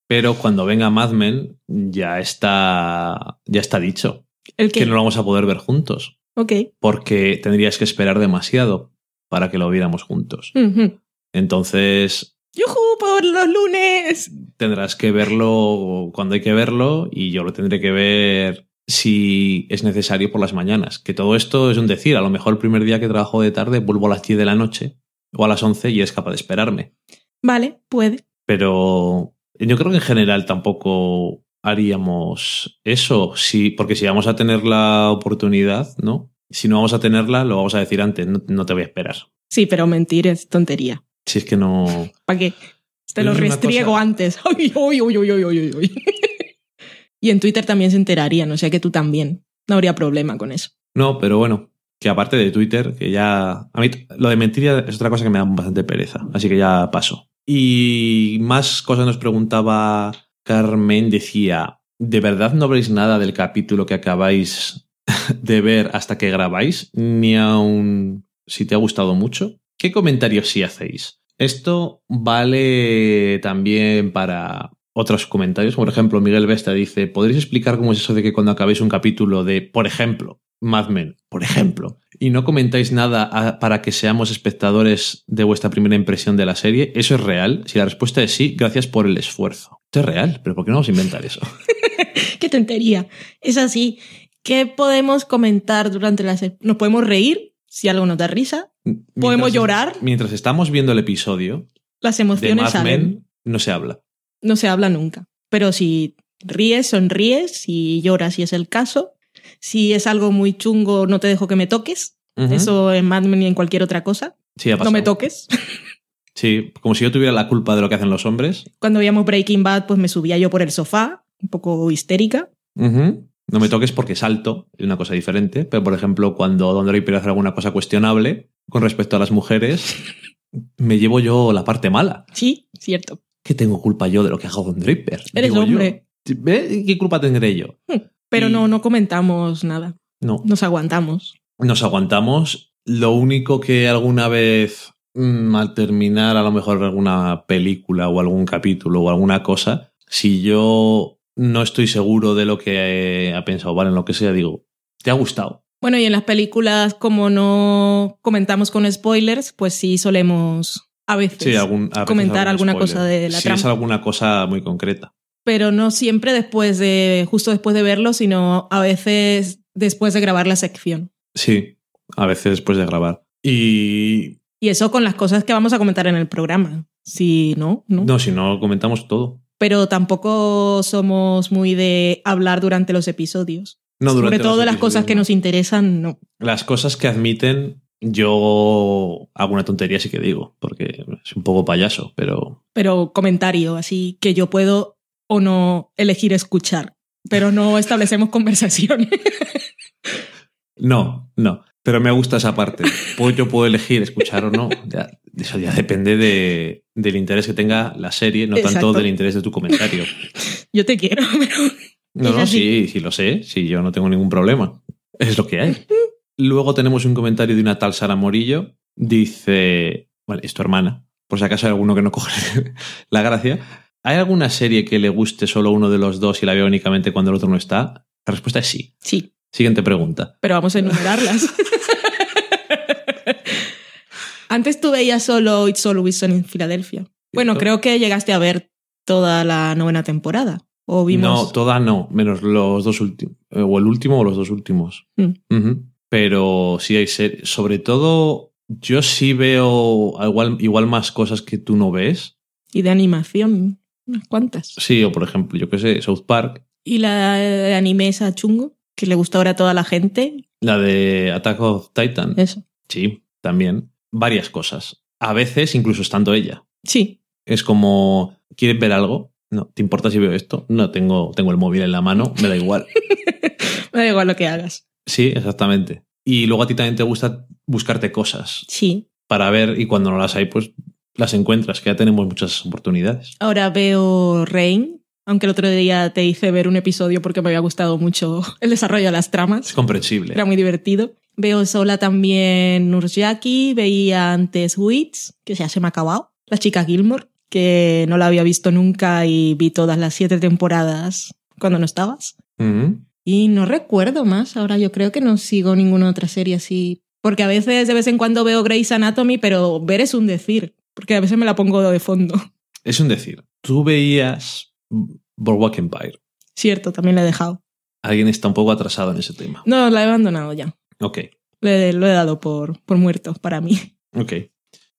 pero cuando venga Mad Men ya está, ya está dicho El que. no lo vamos a poder ver juntos Ok. porque tendrías que esperar demasiado para que lo viéramos juntos. Entonces, ¡Yujú! ¡Por los lunes! tendrás que verlo cuando hay que verlo y yo lo tendré que ver si es necesario por las mañanas. Que todo esto es un decir. A lo mejor el primer día que trabajo de tarde vuelvo a las 10 de la noche o a las 11 y es capaz de esperarme. Vale, puede. Pero yo creo que en general tampoco haríamos eso, sí, porque si vamos a tener la oportunidad, ¿no? Si no vamos a tenerla, lo vamos a decir antes, no, no te voy a esperar. Sí, pero mentir es tontería. Si es que no... ¿Para qué? Te lo restriego cosa- antes. [laughs] Ay, uy, uy, uy, uy, uy, uy. Y en Twitter también se enterarían, o sea que tú también. No habría problema con eso. No, pero bueno, que aparte de Twitter, que ya... A mí lo de mentir ya es otra cosa que me da bastante pereza, así que ya paso. Y más cosas nos preguntaba Carmen, decía, ¿de verdad no habréis nada del capítulo que acabáis [laughs] de ver hasta que grabáis? Ni aun si te ha gustado mucho. ¿Qué comentarios sí hacéis? Esto vale también para otros comentarios. Por ejemplo, Miguel Vesta dice, ¿podréis explicar cómo es eso de que cuando acabéis un capítulo de, por ejemplo, Mad Men, por ejemplo, y no comentáis nada a- para que seamos espectadores de vuestra primera impresión de la serie? ¿Eso es real? Si la respuesta es sí, gracias por el esfuerzo. Esto es real, pero ¿por qué no vamos a inventar eso? [laughs] ¡Qué tontería! Es así. ¿Qué podemos comentar durante la serie? ¿Nos podemos reír si algo nos da risa? ¿Podemos Mientras- llorar? Mientras estamos viendo el episodio Las de emociones Mad salen. Men, no se habla. No se habla nunca. Pero si ríes, sonríes, si lloras, si es el caso. Si es algo muy chungo, no te dejo que me toques. Eso en Mad Men y en cualquier otra cosa. Sí, ha no me toques. [laughs] Sí, como si yo tuviera la culpa de lo que hacen los hombres. Cuando veíamos Breaking Bad, pues me subía yo por el sofá, un poco histérica. No me toques porque salto, es una cosa diferente. Pero, por ejemplo, cuando Don Draper hace alguna cosa cuestionable con respecto a las mujeres, [laughs] me llevo yo la parte mala. Sí, cierto. ¿Qué tengo culpa yo de lo que haga Don Draper? Eres Digo yo. hombre. ¿Ve? ¿Qué culpa tendré yo? Pero Y- no, no comentamos nada. No. Nos aguantamos. Nos aguantamos. Lo único que alguna vez, mm, al terminar a lo mejor alguna película o algún capítulo o alguna cosa, si yo no estoy seguro de lo que ha pensado, vale, en lo que sea, digo, ¿te ha gustado? Bueno, y en las películas, como no comentamos con spoilers, pues sí solemos a veces. Sí, algún, a veces comentar algún alguna cosa de la Si es alguna cosa muy concreta. Pero no siempre después de, justo después de verlo, sino a veces después de grabar la sección. Sí, a veces después de grabar. Y Y eso con las cosas que vamos a comentar en el programa. Si no, no. no, si no comentamos todo. Pero tampoco somos muy de hablar durante los episodios. No, Sobre todo de las cosas que no. nos interesan, no. Las cosas que admiten, yo hago una tontería sí que digo, porque es un poco payaso, pero Pero comentario, así que yo puedo o no elegir escuchar. Pero no [laughs] establecemos conversación. no, no. Pero me gusta esa parte. Pues yo puedo elegir escuchar o no. Ya, eso ya depende de, del interés que tenga la serie, no tanto del interés de tu comentario. yo te quiero, [laughs] pero No, no, sí, sí lo sé, sí, yo no tengo ningún problema. Es lo que hay. [laughs] Luego tenemos un comentario de una tal Sara Morillo. Dice, vale, es tu hermana, por si acaso hay alguno que no coge [laughs] la gracia. ¿Hay alguna serie que le guste solo uno de los dos y la vea únicamente cuando el otro no está? La respuesta es sí. sí, Siguiente pregunta. pero vamos a enumerarlas. [laughs] Antes tú veías solo It's Always Sunny en Filadelfia. Bueno, creo que llegaste a ver toda la novena temporada. O vimos. No, toda no, menos los dos últimos. O el último o los dos últimos. Mm. Pero sí hay series. Sobre todo, yo sí veo igual, igual más cosas que tú no ves. Y de animación, unas cuantas. Sí, o por ejemplo, yo qué sé, South Park, Y la de anime esa chungo, que le gusta ahora a toda la gente. la de Attack of Titan. Eso. Sí, también. Varias cosas. A veces, incluso estando ella. Sí, Es como, ¿quieres ver algo? No, ¿te importa si veo esto? No, tengo, tengo el móvil en la mano, me da igual. [laughs] me da igual lo que hagas. Sí, exactamente. Y luego a ti también te gusta buscarte cosas Sí. para ver y cuando no las hay, pues las encuentras, que ya tenemos muchas oportunidades. Ahora veo Rain, aunque el otro día te hice ver un episodio porque me había gustado mucho [laughs] el desarrollo de las Es tramas. comprensible. Era muy divertido. Veo sola también Nurjaki, veía antes Wits, que ya se me ha acabado. La chica Gilmore, que no la había visto nunca y vi todas las siete temporadas cuando no estabas. Y no recuerdo más, ahora yo creo que no sigo ninguna otra serie así. Porque a veces, de vez en cuando veo Grey's Anatomy, pero ver es un decir, porque a veces me la pongo de fondo. [laughs] Es un decir, tú veías Boardwalk Empire. Cierto, también la he dejado. Alguien está un poco atrasado en ese tema. No, la he abandonado ya. Ok, Le- lo he dado por, por muerto para mí. [laughs] ok.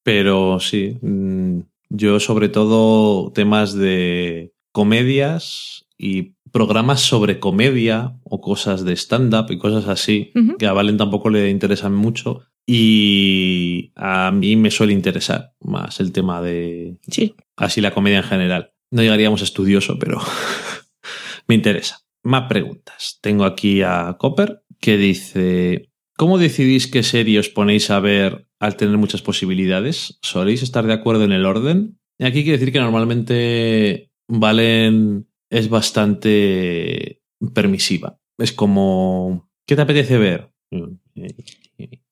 Pero sí, mm, yo sobre todo temas de comedias y programas sobre comedia o cosas de stand-up y cosas así, que a Valen tampoco le interesan mucho y a mí me suele interesar más el tema de Sí. así la comedia en general. No llegaríamos a estudioso, pero [laughs] me interesa. Más preguntas. Tengo aquí a Copper que dice, ¿cómo decidís qué serie os ponéis a ver al tener muchas posibilidades? ¿Soléis estar de acuerdo en el orden? Y aquí quiero decir que normalmente Valen es bastante permisiva. Es como, ¿qué te apetece ver?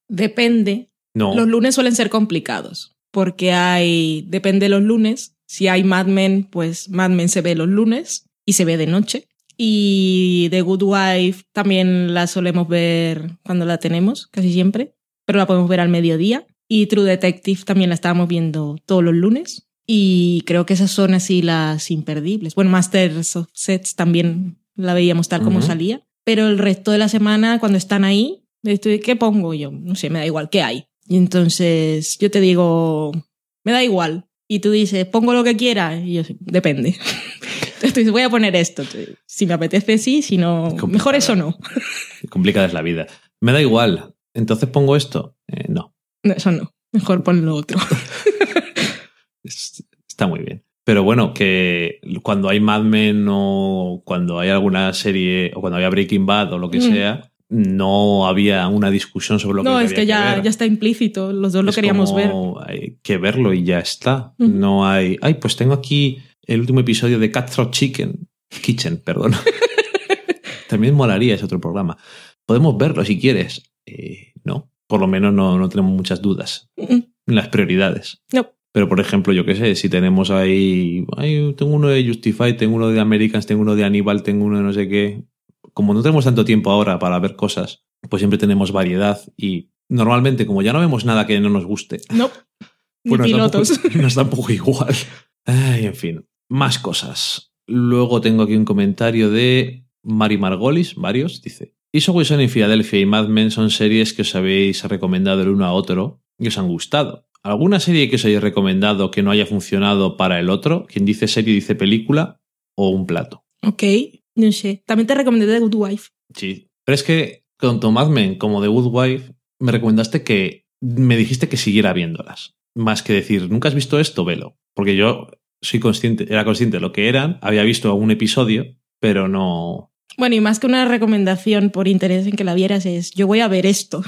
Depende. No. Los lunes suelen ser complicados, porque hay, depende de los lunes. Si hay Mad Men, pues Mad Men se ve los lunes y se ve de noche. Y The Good Wife también la solemos ver cuando la tenemos, casi siempre, pero la podemos ver al mediodía. Y True Detective también la estábamos viendo todos los lunes. Y creo que esas son así las imperdibles. Bueno, Masters of Sets también la veíamos tal como Ujú. salía. Pero el resto de la semana, cuando están ahí, estoy, ¿qué pongo yo? No sé, me da igual, ¿qué hay? Y entonces yo te digo, me da igual. Y tú dices, pongo lo que quiera. Y yo, depende. [laughs] Entonces voy a poner esto. Si me apetece, sí. Si no, Complicada. mejor eso no. [laughs] Complicada es la vida. Me da igual. Entonces pongo esto. Eh, no. No, Eso no. Mejor pon lo otro. [laughs] Es- Está muy bien. Pero bueno, que cuando hay Mad Men o cuando hay alguna serie o cuando había Breaking Bad o lo que Mm. sea, no había una discusión sobre lo no, que es que ya, ver. ya está implícito. Los dos lo Es queríamos ver. como, Hay que verlo y ya está. Ujú. No hay. Ay, pues tengo aquí el último episodio de Cutthroat Chicken. Kitchen, [laughs] perdón. [laughs] También molaría ese otro programa. Podemos verlo si quieres. Eh, no, por lo menos no, no tenemos muchas dudas Mm, las prioridades. No. Pero, por ejemplo, yo qué sé, si tenemos ahí. ay, tengo uno de Justify, tengo uno de Americans, tengo uno de Aníbal, tengo uno de no sé qué. Como no tenemos tanto tiempo ahora para ver cosas, pues siempre tenemos variedad y normalmente, como ya no vemos nada que no nos guste, No. [laughs] Ni pues nos da un pilotos. poco- [laughs] nos da un poco igual. Ay, en fin, más cosas. Luego tengo aquí un comentario de Mari Margolis, varios, dice. Is Always Sunny in Philadelphia y Mad Men son series que os habéis recomendado el uno a otro y os han gustado. ¿Alguna serie que os hayáis recomendado que no haya funcionado para el otro? Quien dice serie dice película o un plato. Ok, no sé. También te recomendé The Good Wife. Sí. Pero es que tanto Mad Men como The Good Wife me recomendaste que me dijiste que siguiera viéndolas. Más que decir, nunca has visto esto, velo. Porque yo soy consciente, era consciente de lo que eran, había visto algún episodio, pero no. Bueno, y más que una recomendación por interés en que la vieras es, yo voy a ver esto.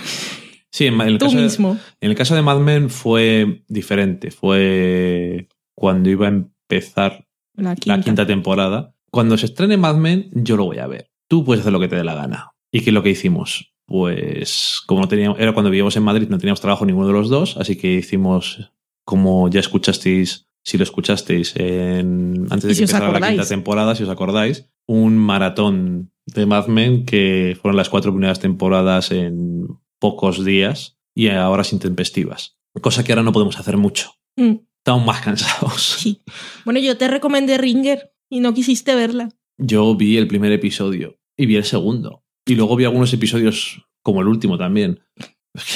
Sí, en el, Tú caso de, mismo. en el caso de Mad Men fue diferente. Fue cuando iba a empezar La quinta. la quinta temporada. Cuando se estrene Mad Men, yo lo voy a ver. Tú puedes hacer lo que te dé la gana. ¿Y qué es lo que hicimos? Pues como no teníamos, era cuando vivíamos en Madrid, no teníamos trabajo ninguno de los dos, así que hicimos, como ya escuchasteis, si lo escuchasteis en, antes de que si os empezara la quinta temporada, si os acordáis, un maratón de Mad Men que fueron las cuatro primeras temporadas en pocos días y ahora sin tempestivas. Cosa que ahora no podemos hacer mucho. Mm, Estamos más cansados. sí. Bueno, yo te recomendé Ringer y no quisiste verla. Yo vi el primer episodio y vi el segundo. Y luego vi algunos episodios como el último también. Es que,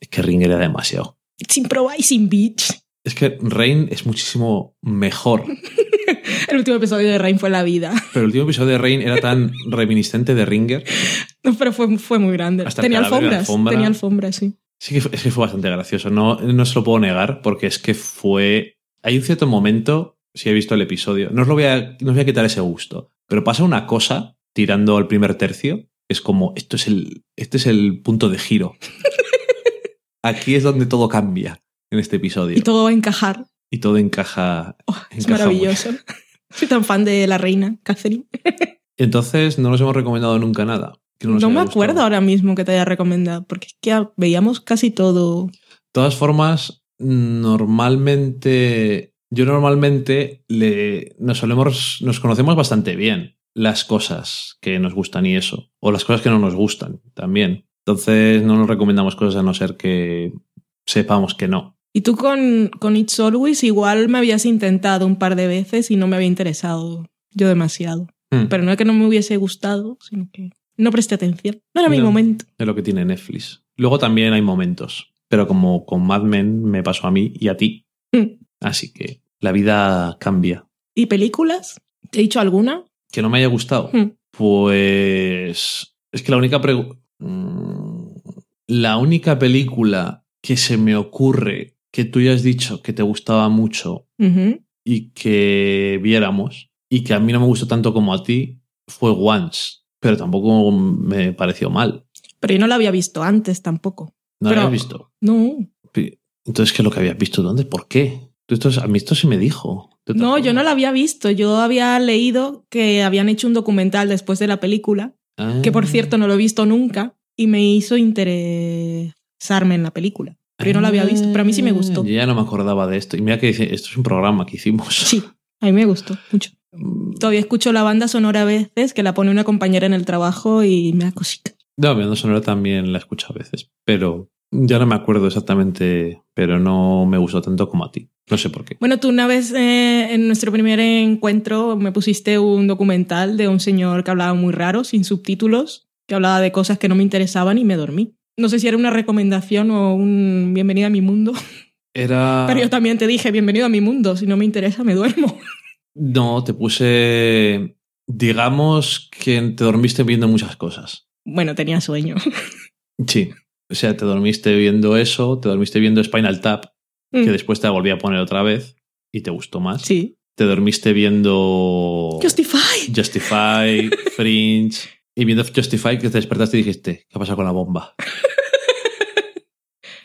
es que Ring era demasiado. Sin probar y sin bitch. Es que Rain es muchísimo mejor. [laughs] El último episodio de Rain fue la vida. Pero el último episodio de Rain era tan reminiscente de Ringer. [laughs] No, pero fue, fue muy grande. Hasta Tenía alfombras. alfombra. Tenía alfombras, sí. Sí que fue, es que fue bastante gracioso. No, no se lo puedo negar porque es que fue... Hay un cierto momento, si he visto el episodio, no os, lo voy a, no os voy a quitar ese gusto, pero pasa una cosa tirando al primer tercio. Es como, esto es el, este es el punto de giro. [laughs] Aquí es donde todo cambia en este episodio. Y todo va a encajar. Y todo encaja. Oh, es encaja muy maravilloso. [laughs] Soy tan fan de la reina, Catherine. Entonces no nos hemos recomendado nunca nada. que No, me acuerdo ahora mismo que te haya recomendado, porque es que veíamos casi todo. De todas formas, normalmente, yo normalmente le, nos solemos, nos conocemos bastante bien las cosas que nos gustan y eso, o las cosas que no nos gustan también. Entonces no nos recomendamos cosas a no ser que sepamos que no. Y tú con, con It's Always igual me habías intentado un par de veces y no me había interesado yo demasiado. Hmm, Pero no es que no me hubiese gustado, sino que no presté atención. No era mi momento. Es lo que tiene Netflix. Luego también hay momentos, pero como con Mad Men me pasó a mí y a ti, Hmm. así que la vida cambia. ¿Y películas? ¿Te he dicho alguna? Que no me haya gustado. Hmm. Pues es que la única Mm, la única película que se me ocurre que tú ya has dicho que te gustaba mucho y que viéramos y que a mí no me gustó tanto como a ti fue Once, pero tampoco me pareció mal. Pero yo no la había visto antes tampoco. No Pero- lo habías visto. No. Entonces, ¿qué es lo que habías visto? ¿Dónde? ¿Por qué? Tú Esto, a mí esto se me dijo. No, yo no la había visto. Yo había leído que habían hecho un documental después de la película, que por Ah. cierto no lo he visto nunca, y me hizo interesarme en la película. Pero yo no la había visto, pero a mí sí me gustó. Yo ya no me acordaba de esto. Y mira que dice, esto es un programa que hicimos. Sí, a mí me gustó mucho. Todavía escucho la banda sonora a veces, que la pone una compañera en el trabajo y me da cosita. No, la banda sonora también la escucho a veces, pero ya no me acuerdo exactamente, pero no me gustó tanto como a ti. No sé por qué. Bueno, tú una vez eh, en nuestro primer encuentro me pusiste un documental de un señor que hablaba muy raro, sin subtítulos, que hablaba de cosas que no me interesaban y me dormí. No sé si era una recomendación o un bienvenido a mi mundo, [laughs] Era... pero yo también te dije bienvenido a mi mundo, si no me interesa me duermo. [laughs] No, te puse... Digamos que te dormiste viendo muchas cosas. Bueno, tenía sueño. [laughs] Sí. O sea, te dormiste viendo eso, te dormiste viendo Spinal Tap, Mm. que después te la volví a poner otra vez y te gustó más. Sí. Te dormiste viendo Justify. Justify, Fringe. Y viendo Justify que te despertaste y dijiste, ¿qué pasa con la bomba? [laughs]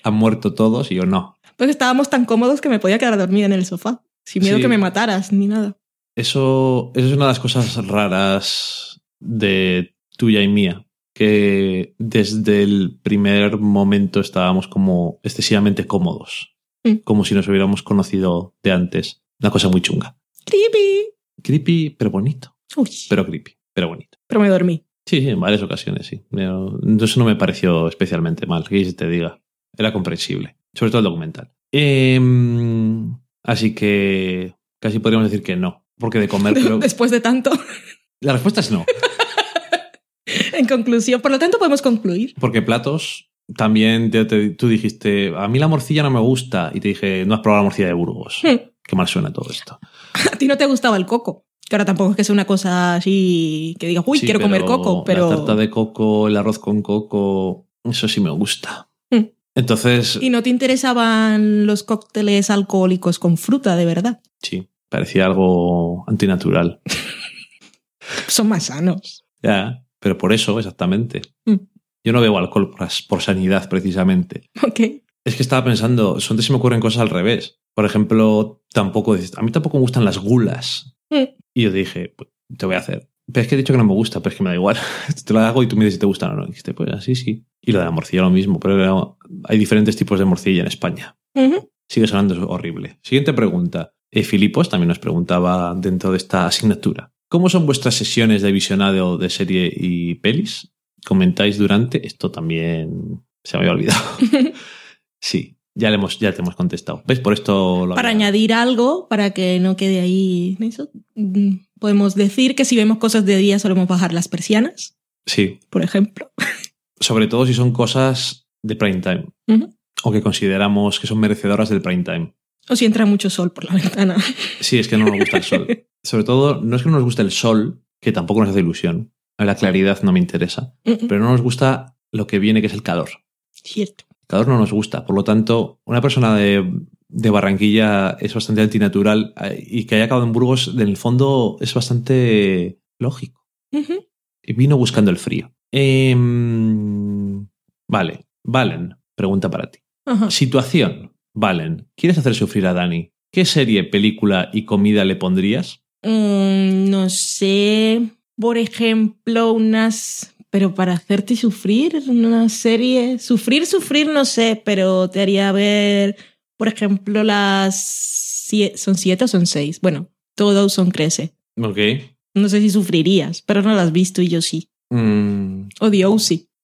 ¿Han muerto todos? Y yo no. Pues estábamos tan cómodos que me podía quedar dormida en el sofá. Sin miedo Sí. que me mataras ni nada. Eso, eso es una de las cosas raras de tuya y mía. Que desde el primer momento estábamos como excesivamente cómodos. Mm. Como si nos hubiéramos conocido de antes. Una cosa muy chunga. Creepy. Creepy, pero bonito. Uy, Pero creepy, pero bonito. pero me dormí. Sí, sí, en varias ocasiones, sí. Pero eso no me pareció especialmente mal, que te diga. Era comprensible. Sobre todo el documental. Em, así que casi podríamos decir que no. Porque de comer, pero [laughs] Después de tanto. la respuesta es no. [laughs] en conclusión, por lo tanto, podemos concluir. Porque platos, también te- te- tú dijiste, a mí la morcilla no me gusta. Y te dije, no has probado la morcilla de Burgos. Hmm. Qué mal suena todo esto. [laughs] A ti no te gustaba el coco. Que ahora tampoco es que sea una cosa así que diga, uy, Sí, quiero comer coco, pero. La tarta de coco, el arroz con coco, eso sí me gusta. Hmm. Entonces, ¿Y no te interesaban los cócteles alcohólicos con fruta, de verdad? sí, parecía algo antinatural. [laughs] Son más sanos. Ya, pero por eso, exactamente. Mm. Yo no bebo alcohol por, por sanidad, precisamente. Ok. Es que estaba pensando, son se me ocurren cosas al revés. Por ejemplo, tampoco a mí tampoco me gustan las gulas. [laughs] Y yo dije, pues, te voy a hacer. Pero es que he dicho que no me gusta, pero es que me da igual. [laughs] te lo hago y tú me dices si te gusta o no. Y dijiste, pues así sí. Y lo de la morcilla lo mismo, pero hay diferentes tipos de morcilla en España. Sigue sonando horrible. Siguiente pregunta. Eh, Filipos también nos preguntaba dentro de esta asignatura. ¿Cómo son vuestras sesiones de visionado de serie y pelis? ¿Comentáis durante? Esto también se me había olvidado. [laughs] sí, ya, le hemos, ya te hemos contestado. ¿Ves? Por esto lo Para había- añadir algo, para que no quede ahí eso, mm, podemos decir que si vemos cosas de día solemos bajar las persianas, Sí, por ejemplo. [laughs] sobre todo si son cosas de prime time o que consideramos que son merecedoras del prime time. O si entra mucho sol por la [laughs] ventana. Sí, es que no nos gusta el sol. [laughs] Sobre todo, no es que no nos guste el sol, que tampoco nos hace ilusión. La claridad no me interesa. Mm, Pero no nos gusta lo que viene, que es el calor. Cierto. Calor no nos gusta. Por lo tanto, una persona de, de Barranquilla es bastante antinatural eh, y que haya acabado en Burgos, en el fondo, es bastante lógico. Vino buscando el frío. Em, vale. Valen, pregunta para ti. Situación. Valen, ¿quieres hacer sufrir a Dani? ¿Qué serie, película y comida le pondrías? Mm, no sé, por ejemplo, unas... Pero para hacerte sufrir, una serie... Sufrir, sufrir, no sé, pero te haría ver, por ejemplo, las... ¿Son siete o son seis? Bueno, todo son crece. Ok. No sé si sufrirías, pero no las has visto y yo sí. Mm, O The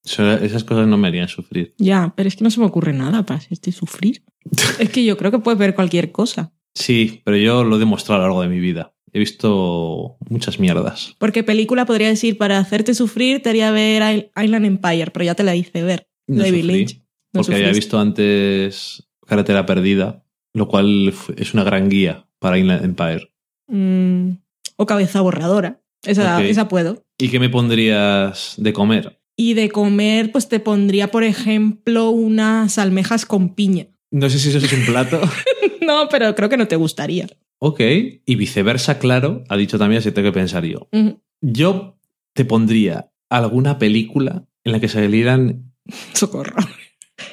so- esas cosas no me harían sufrir. Ya, pero es que no se me ocurre nada para hacerte sufrir. [laughs] es que yo creo que puedes ver cualquier cosa. Sí, pero yo lo he demostrado a lo largo de mi vida. He visto muchas mierdas. Porque película podría decir, para hacerte sufrir te haría ver Isl- Island Empire, pero ya te la hice ver. No David sufrí, Lynch. No porque había visto antes Carretera Perdida, lo cual es una gran guía para Inland Empire. Mm, o cabeza borradora. Esa, esa puedo. ¿Y qué me pondrías de comer? Y de comer, pues te pondría, por ejemplo, unas almejas con piña. No sé si eso es un plato. [laughs] no, pero creo que no te gustaría. Ok. Y viceversa, claro, ha dicho también, si tengo que pensar yo. Yo te pondría alguna película en la que salieran. [laughs] Socorro.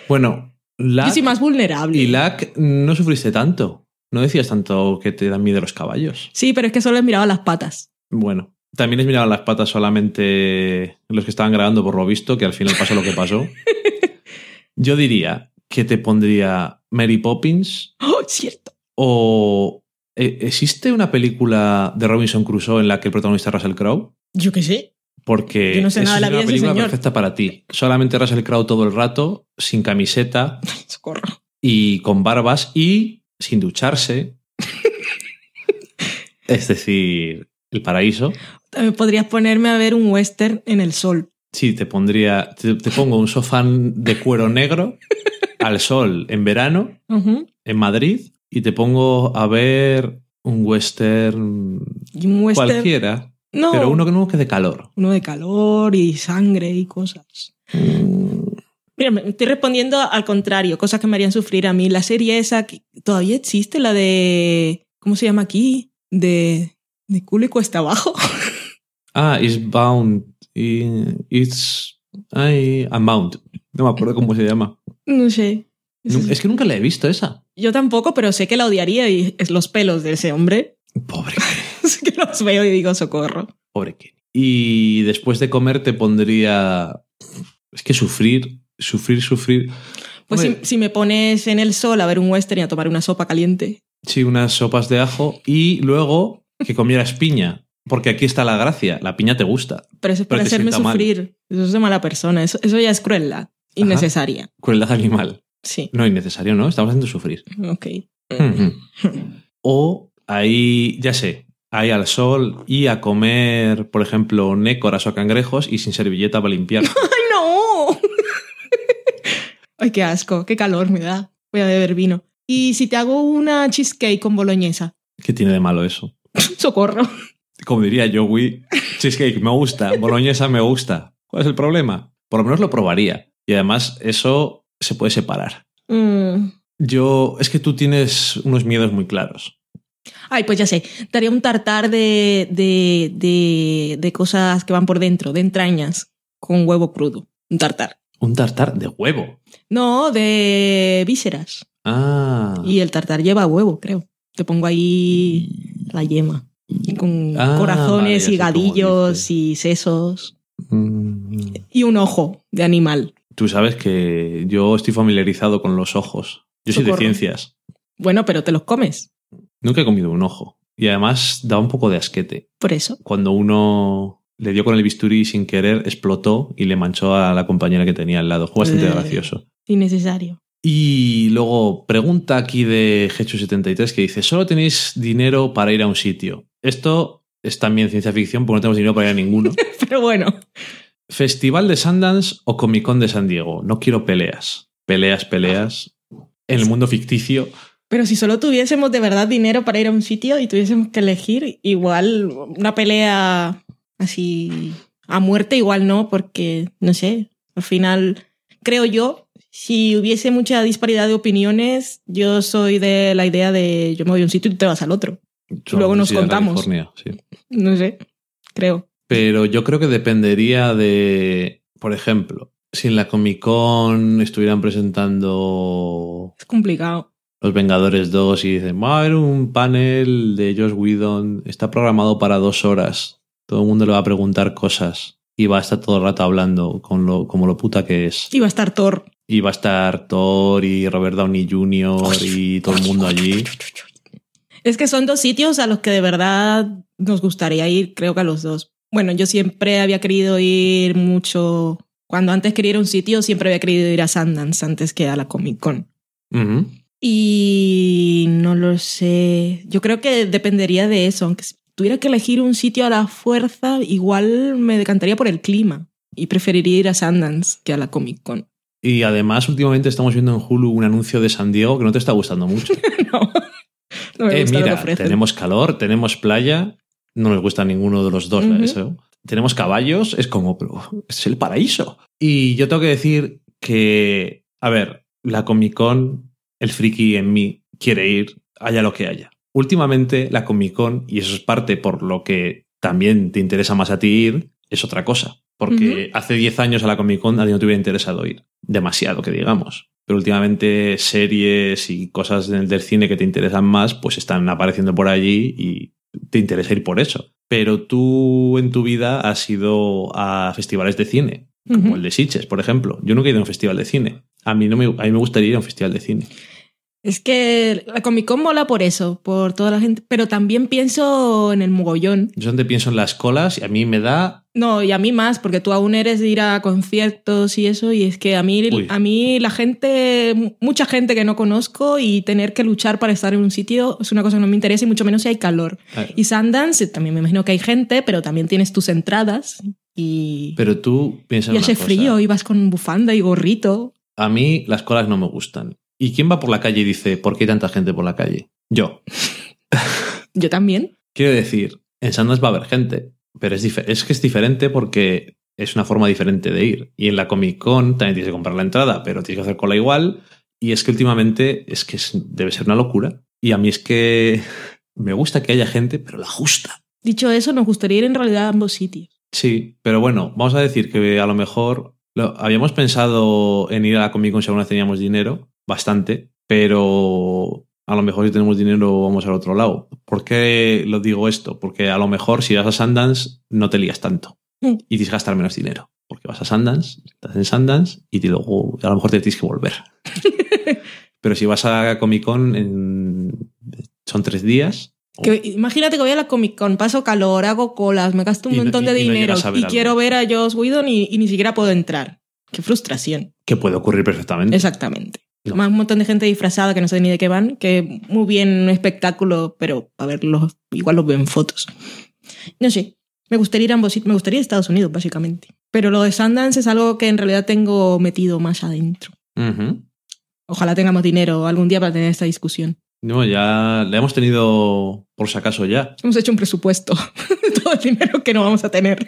Bueno, Yo Lack soy más vulnerable. y Lack no sufriste tanto. No decías tanto que te dan miedo los caballos. Sí, pero es que solo les miraba las patas. Bueno, también les miraban las patas solamente los que estaban grabando, por lo visto, que al final pasó lo que pasó. [laughs] Yo diría que te pondría Mary Poppins ¡Oh, cierto! o. ¿e- ¿Existe una película de Robinson Crusoe en la que el protagonista es Russell Crowe? Yo qué sé. Porque Yo no sé esa nada de la es vida una película señor. perfecta para ti. Solamente Russell Crowe todo el rato, sin camiseta [laughs] Socorro. y con barbas y sin ducharse. [laughs] es decir, el paraíso. También podrías ponerme a ver un western en el sol. Sí, te pondría. Te, te pongo un sofá de cuero negro [laughs] al sol en verano en Madrid y te pongo a ver un western, un western. cualquiera, No, pero uno que no que de calor. uno de calor y sangre y cosas. Mm, Mira, me estoy respondiendo al contrario, cosas que me harían sufrir a mí. La serie esa, que todavía existe, la de. ¿Cómo se llama aquí? De. De culo y cuesta abajo. [laughs] Ah, It's Bound. It's. Ay, Unbound. No me acuerdo cómo se llama. No sé. Es que nunca la he visto esa. Yo tampoco, pero sé que la odiaría y es los pelos de ese hombre. Pobre, [laughs] Así que los veo y digo socorro. pobre Kenny. Y después de comer te pondría. Es que sufrir, sufrir, sufrir. Pues si, me pones en el sol a ver un western y a tomar una sopa caliente. Sí, unas sopas de ajo y luego que comieras piña. Porque aquí está la gracia. La piña te gusta. Pero eso es para hacerme mal. sufrir. Eso es de mala persona. Eso, eso ya es crueldad. Innecesaria. Crueldad animal. Sí. No innecesario, ¿no? Estamos haciendo sufrir. Ok. Ujú. [laughs] O ahí, ya sé, ahí al sol y a comer, por ejemplo, nécoras o cangrejos y sin servilleta para limpiar. [laughs] ¡Ay, no! [laughs] Ay, qué asco. Qué calor me da. Voy a beber vino. Y si te hago una cheesecake con boloñesa. ¿Qué tiene de malo eso? Socorro. Como diría Joey, cheesecake me gusta, boloñesa me gusta. ¿Cuál es el problema? Por lo menos lo probaría. Y además eso se puede separar. Mm. Yo, es que tú tienes unos miedos muy claros. Ay, pues ya sé. Te haría un tartar de, de, de, de cosas que van por dentro, de entrañas, con huevo crudo. Un tartar. Un tartar de huevo. No, de vísceras. Ah. Y el tartar lleva huevo, creo. Te pongo ahí la yema. Y con Ah, corazones y gadillos y sesos. Mm. Y un ojo de animal. Tú sabes que yo estoy familiarizado con los ojos. Yo soy de ciencias. Bueno, pero te los comes. Nunca he comido un ojo. Y además da un poco de asquete. Por eso. Cuando uno le dio con el bisturí sin querer, explotó y le manchó a la compañera que tenía al lado. Fue bastante Eh. gracioso. Innecesario. Y luego pregunta aquí de Hecho73 que dice, solo tenéis dinero para ir a un sitio. Esto es también ciencia ficción porque no tenemos dinero para ir a ninguno. [laughs] Pero bueno. ¿Festival de Sundance o Comic Con de San Diego? No quiero peleas. Peleas, peleas. En el mundo ficticio. Pero si solo tuviésemos de verdad dinero para ir a un sitio y tuviésemos que elegir, igual una pelea así a muerte, igual no, porque no sé, al final creo yo, si hubiese mucha disparidad de opiniones, yo soy de la idea de yo me voy a un sitio y tú te vas al otro. Luego nos contamos. Sí. No sé, creo. Pero yo creo que dependería de, por ejemplo, si en la Comic Con estuvieran presentando Es complicado. Los Vengadores 2 y dicen, va a haber un panel de Josh Whedon, está programado para dos horas, todo el mundo le va a preguntar cosas y va a estar todo el rato hablando con lo, como lo puta que es. Y va a estar Thor. Y va a estar Thor y Robert Downey Jr. y todo el mundo allí. Es que son dos sitios a los que de verdad nos gustaría ir, creo que a los dos. Bueno, yo siempre había querido ir mucho. Cuando antes quería ir a un sitio, siempre había querido ir a Sundance antes que a la Comic Con. Y no lo sé. Yo creo que dependería de eso. Aunque si tuviera que elegir un sitio a la fuerza, igual me decantaría por el clima. Y preferiría ir a Sundance que a la Comic Con. Y además, últimamente estamos viendo en Hulu un anuncio de San Diego que no te está gustando mucho. [laughs] no. No me Eh, gusta lo que mira, ofrecen. tenemos calor, tenemos playa, no nos gusta ninguno de los dos eso. Tenemos caballos, es como, pero es el paraíso. Y yo tengo que decir que, a ver, la Comic Con, el friki en mí quiere ir, haya lo que haya. Últimamente la Comic Con, y eso es parte por lo que también te interesa más a ti ir, es otra cosa. Porque hace 10 años a la Comic Con a ti no te hubiera interesado ir. Demasiado, que digamos. Pero últimamente series y cosas del, del cine que te interesan más, pues están apareciendo por allí y te interesa ir por eso. Pero tú en tu vida has ido a festivales de cine, como el de Sitges, por ejemplo. Yo nunca he ido a un festival de cine. A mí, no me, a mí me gustaría ir a un festival de cine. Es que la Comic Con mola por eso, por toda la gente, pero también pienso en el mogollón. Yo donde pienso en las colas y a mí me da... No, y a mí más, porque tú aún eres de ir a conciertos y eso, y es que a mí, Uy. a mí la gente, mu- mucha gente que no conozco y tener que luchar para estar en un sitio es una cosa que no me interesa y mucho menos si hay calor. Y Sundance, también me imagino que hay gente, pero también tienes tus entradas y, Pero tú piensas y hace una cosa. frío y vas con bufanda y gorrito. A mí las colas no me gustan. ¿Y quién va por la calle y dice, ¿por qué hay tanta gente por la calle? Yo. [laughs] Yo también. Quiero decir, en Sandals va a haber gente, pero es, es que es diferente porque es una forma diferente de ir. Y en la Comic Con también tienes que comprar la entrada, pero tienes que hacer cola igual. Y es que últimamente es que es- debe ser una locura. Y a mí es que [laughs] me gusta que haya gente, pero la justa. Dicho eso, nos gustaría ir en realidad a ambos sitios. Sí, pero bueno, vamos a decir que a lo mejor lo- habíamos pensado en ir a la Comic Con si alguna vez teníamos dinero, bastante, pero a lo mejor si tenemos dinero vamos al otro lado. ¿Por qué lo digo esto? Porque a lo mejor si vas a Sundance no te lías tanto Mm. y tienes que gastar menos dinero. Porque vas a Sundance, estás en Sundance y te- luego a lo mejor te tienes que volver. [laughs] pero si vas a Comic Con en- son tres días. Que, imagínate que voy a la Comic Con, paso calor, hago colas, me gasto un Y no- montón y- de y dinero ver y algo. quiero ver a Joss Whedon y, y ni siquiera puedo entrar. Qué frustración. Que puede ocurrir perfectamente. Exactamente. Más un montón de gente disfrazada que no sé ni de qué van, que muy bien un espectáculo, pero a verlos, igual los veo en fotos. No sé, me gustaría ir a ambos me gustaría ir a Estados Unidos, básicamente. Pero lo de Sundance es algo que en realidad tengo metido más adentro. Ujú. Ojalá tengamos dinero algún día para tener esta discusión. No, ya le hemos tenido por si acaso ya. Hemos hecho un presupuesto [laughs] de todo el dinero que no vamos a tener.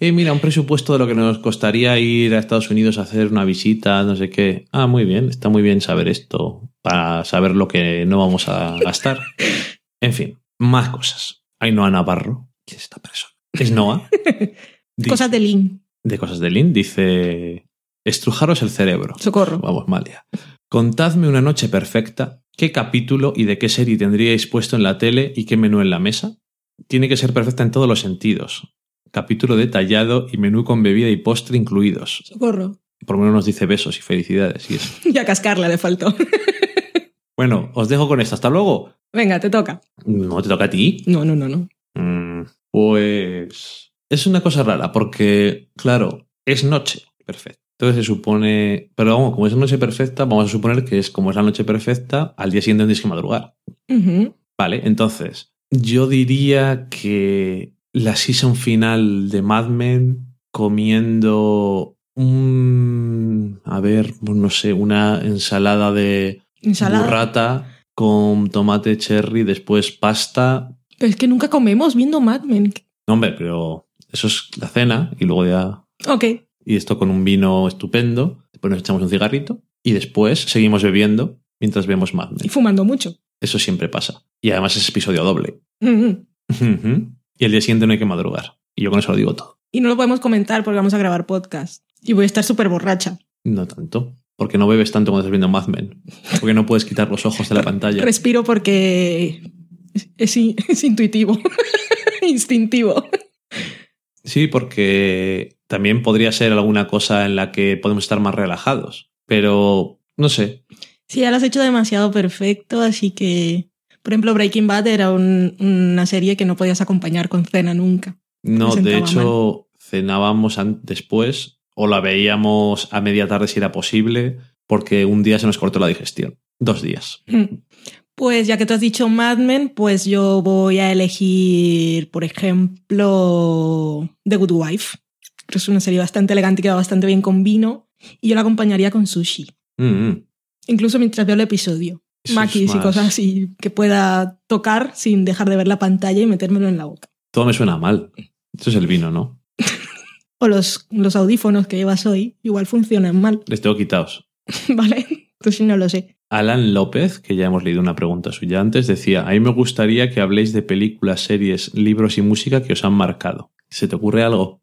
Eh, mira, un presupuesto de lo que nos costaría ir a Estados Unidos a hacer una visita, no sé qué. Ah, muy bien, está muy bien saber esto para saber lo que no vamos a gastar. [laughs] En fin, más cosas. Ainhoa Navarro, ¿qué es esta persona? Es Noah. [laughs] Dice- Cosas de Lin. de cosas de Lynn, dice estrujaros el cerebro. Socorro. Vamos, Malia. Contadme una noche perfecta. ¿Qué capítulo y de qué serie tendríais puesto en la tele y qué menú en la mesa? Tiene que ser perfecta en todos los sentidos. Capítulo detallado y menú con bebida y postre incluidos. Socorro. Por lo menos nos dice besos y felicidades y eso. [laughs] Y a cascarla le faltó. [laughs] Bueno, os dejo con esto. Hasta luego. Venga, te toca. No te toca a ti. No, no, no, no. Mm, Pues es una cosa rara porque, claro, es noche perfecta. Entonces se supone, pero vamos, como es noche perfecta, vamos a suponer que es como es la noche perfecta, al día siguiente tienes que madrugar. Ujú. Vale, entonces yo diría que la season final de Mad Men comiendo un, a ver, no sé, una ensalada de Ensalada. burrata con tomate cherry, después pasta, Pero es que nunca comemos viendo Mad Men. No, hombre, pero eso es la cena y luego ya. Ok. Y esto con un vino estupendo. Después nos echamos un cigarrito y después seguimos bebiendo mientras vemos Mad Y Men. fumando mucho. Eso siempre pasa. Y además es episodio doble. Ujú. Ujú. Y el día siguiente no hay que madrugar. Y yo con eso lo digo todo. Y no lo podemos comentar porque vamos a grabar podcast. Y voy a estar súper borracha. No tanto. Porque no bebes tanto cuando estás viendo Mad Men. Porque no puedes quitar los ojos de la pantalla. [laughs] Respiro porque es, es in- [laughs] es intuitivo. [laughs] Instintivo. Sí, porque también podría ser alguna cosa en la que podemos estar más relajados. Pero no sé. Sí, ya lo has hecho demasiado perfecto, así que... Por ejemplo, Breaking Bad era un- una serie que no podías acompañar con cena nunca. No, de hecho, cenábamos después o la veíamos a media tarde si era posible, porque un día se nos cortó la digestión. Dos días. Mm. Pues ya que tú has dicho Mad Men, pues yo voy a elegir, por ejemplo, The Good Wife. Que es una serie bastante elegante que va bastante bien con vino y yo la acompañaría con sushi. Mm, mm. Incluso mientras veo el episodio. Eso Maquis y cosas así que pueda tocar sin dejar de ver la pantalla y metérmelo en la boca. Todo me suena mal. Esto es el vino, ¿no? [laughs] O los, los audífonos que llevas hoy igual funcionan mal, [laughs] Les tengo quitados. ¿vale? Entonces no lo sé. Alan López, que ya hemos leído una pregunta suya antes, decía, a mí me gustaría que habléis de películas, series, libros y música que os han marcado. ¿Se te ocurre algo?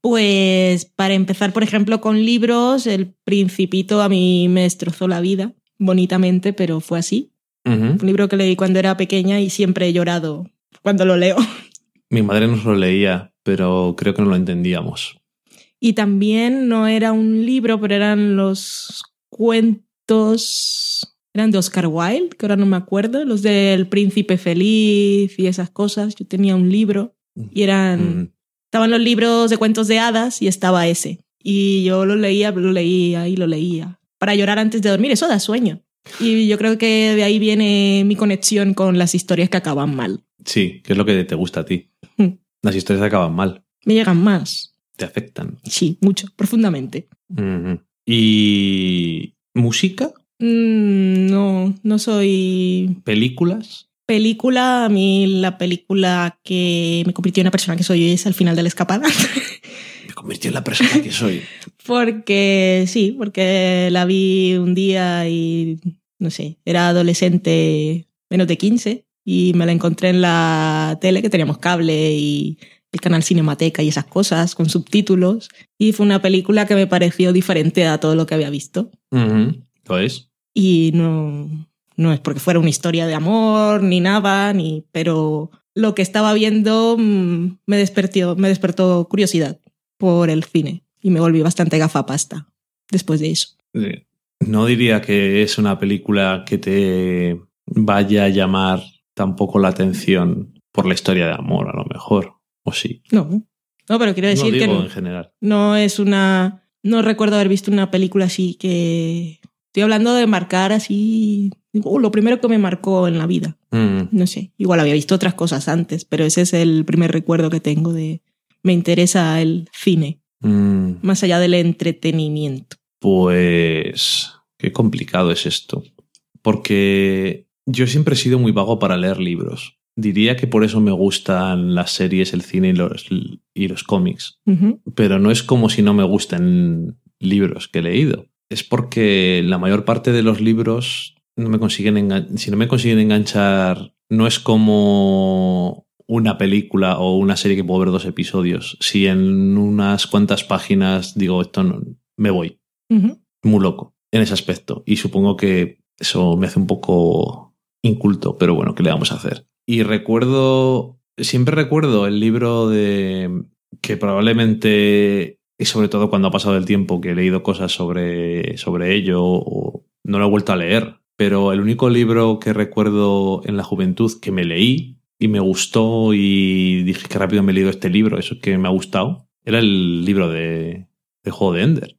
Pues para empezar, por ejemplo, con libros, El Principito a mí me destrozó la vida, bonitamente, pero fue así. Ujú. Un libro que leí cuando era pequeña y siempre he llorado cuando lo leo. [laughs] Mi madre nos lo leía, pero creo que no lo entendíamos. Y también no era un libro, pero eran los cuentos, eran de Oscar Wilde, que ahora no me acuerdo, los del Príncipe Feliz y esas cosas. Yo tenía un libro y eran... Mm. Estaban los libros de cuentos de hadas y estaba ese. Y yo lo leía, lo leía y lo leía. Para llorar antes de dormir, eso da sueño. Y yo creo que de ahí viene mi conexión con las historias que acaban mal. Sí, que es lo que te gusta a ti. Mm. Las historias acaban mal, Me llegan más. te afectan. Sí, mucho, profundamente. ¿Y música? Mm, no, no soy ¿Películas? película. A mí la película que me convirtió en la persona que soy es al final de la escapada. [laughs] convirtió en la persona que soy. [laughs] porque sí, porque la vi un día y, no sé, era adolescente menos de 15 y me la encontré en la tele que teníamos cable y el canal Cinemateca y esas cosas con subtítulos y fue una película que me pareció diferente a todo lo que había visto. Lo es. Y no, no es porque fuera una historia de amor ni nada, ni, pero lo que estaba viendo mm, me despertó, me despertó curiosidad por el cine y me volví bastante gafapasta después de eso. No diría que es una película que te vaya a llamar tampoco la atención por la historia de amor, a lo mejor, o sí. No, no, pero quiero decir no digo que en general. no es una, no recuerdo haber visto una película así que estoy hablando de marcar así, uh, lo primero que me marcó en la vida. Mm, No sé, igual había visto otras cosas antes, pero ese es el primer recuerdo que tengo de me interesa el cine, mm. más allá del entretenimiento. Pues qué complicado es esto. Porque yo siempre he sido muy vago para leer libros. Diría que por eso me gustan las series, el cine y los, y los cómics. Pero no es como si no me gusten libros que he leído. Es porque la mayor parte de los libros no me consiguen si no me consiguen enganchar, no es como una película o una serie que puedo ver dos episodios. Si en unas cuantas páginas digo esto no, me voy muy loco en ese aspecto. Y supongo que eso me hace un poco inculto, pero bueno, ¿qué le vamos a hacer? Y recuerdo, siempre recuerdo el libro de que probablemente, y sobre todo cuando ha pasado el tiempo, que he leído cosas sobre, sobre ello, o no lo he vuelto a leer, pero el único libro que recuerdo en la juventud que me leí y me gustó y dije que rápido me he leído este libro, eso que me ha gustado, era el libro de, de Juego de Ender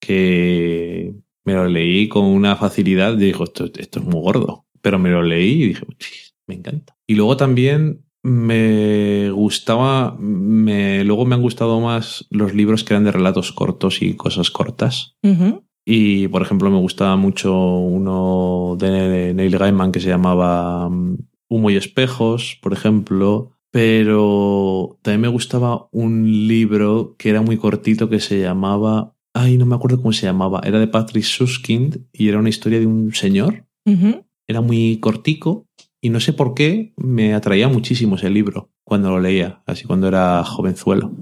que me lo leí con una facilidad dijo, esto, esto es muy gordo. Pero me lo leí y dije, "Chis, me encanta. Y luego también me gustaba, me, luego me han gustado más los libros que eran de relatos cortos y cosas cortas. Y, por ejemplo, me gustaba mucho uno de Neil Gaiman que se llamaba Humo y Espejos, por ejemplo. Pero también me gustaba un libro que era muy cortito que se llamaba... Ay, no me acuerdo cómo se llamaba. Era de Patrick Suskind y era una historia de un señor. Era muy cortico y no sé por qué me atraía muchísimo ese libro cuando lo leía, así cuando era jovenzuelo.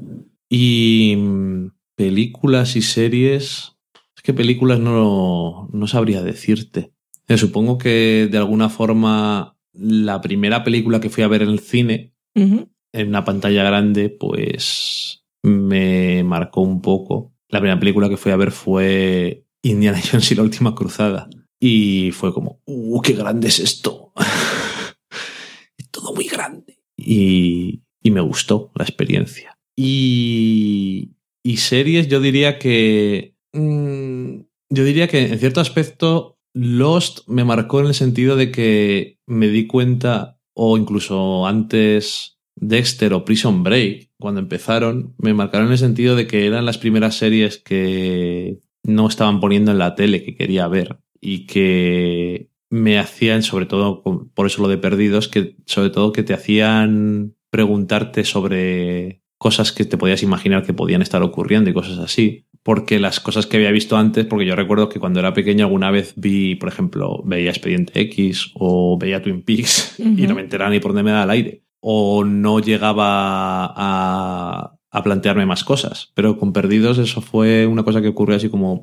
Y mm, películas y series... Es que películas no, no sabría decirte. Supongo que de alguna forma la primera película que fui a ver en el cine, en una pantalla grande, pues me marcó un poco. La primera película que fui a ver fue Indiana Jones y la última cruzada. Y fue como, ¡uh, qué grande es esto! [laughs] es todo muy grande. Y, y me gustó la experiencia. Y, y series, yo diría que. mm, yo diría que en cierto aspecto Lost me marcó en el sentido de que me di cuenta, o incluso antes Dexter o Prison Break, cuando empezaron, me marcaron en el sentido de que eran las primeras series que no estaban poniendo en la tele que quería ver y que me hacían, sobre todo, por eso lo de perdidos, que sobre todo que te hacían preguntarte sobre cosas que te podías imaginar que podían estar ocurriendo y cosas así. Porque las cosas que había visto antes, porque yo recuerdo que cuando era pequeño alguna vez vi, por ejemplo, veía Expediente X o veía Twin Peaks [laughs] y no me enteraba ni por dónde me da el aire. O no llegaba a, a plantearme más cosas. Pero con Perdidos eso fue una cosa que ocurrió así como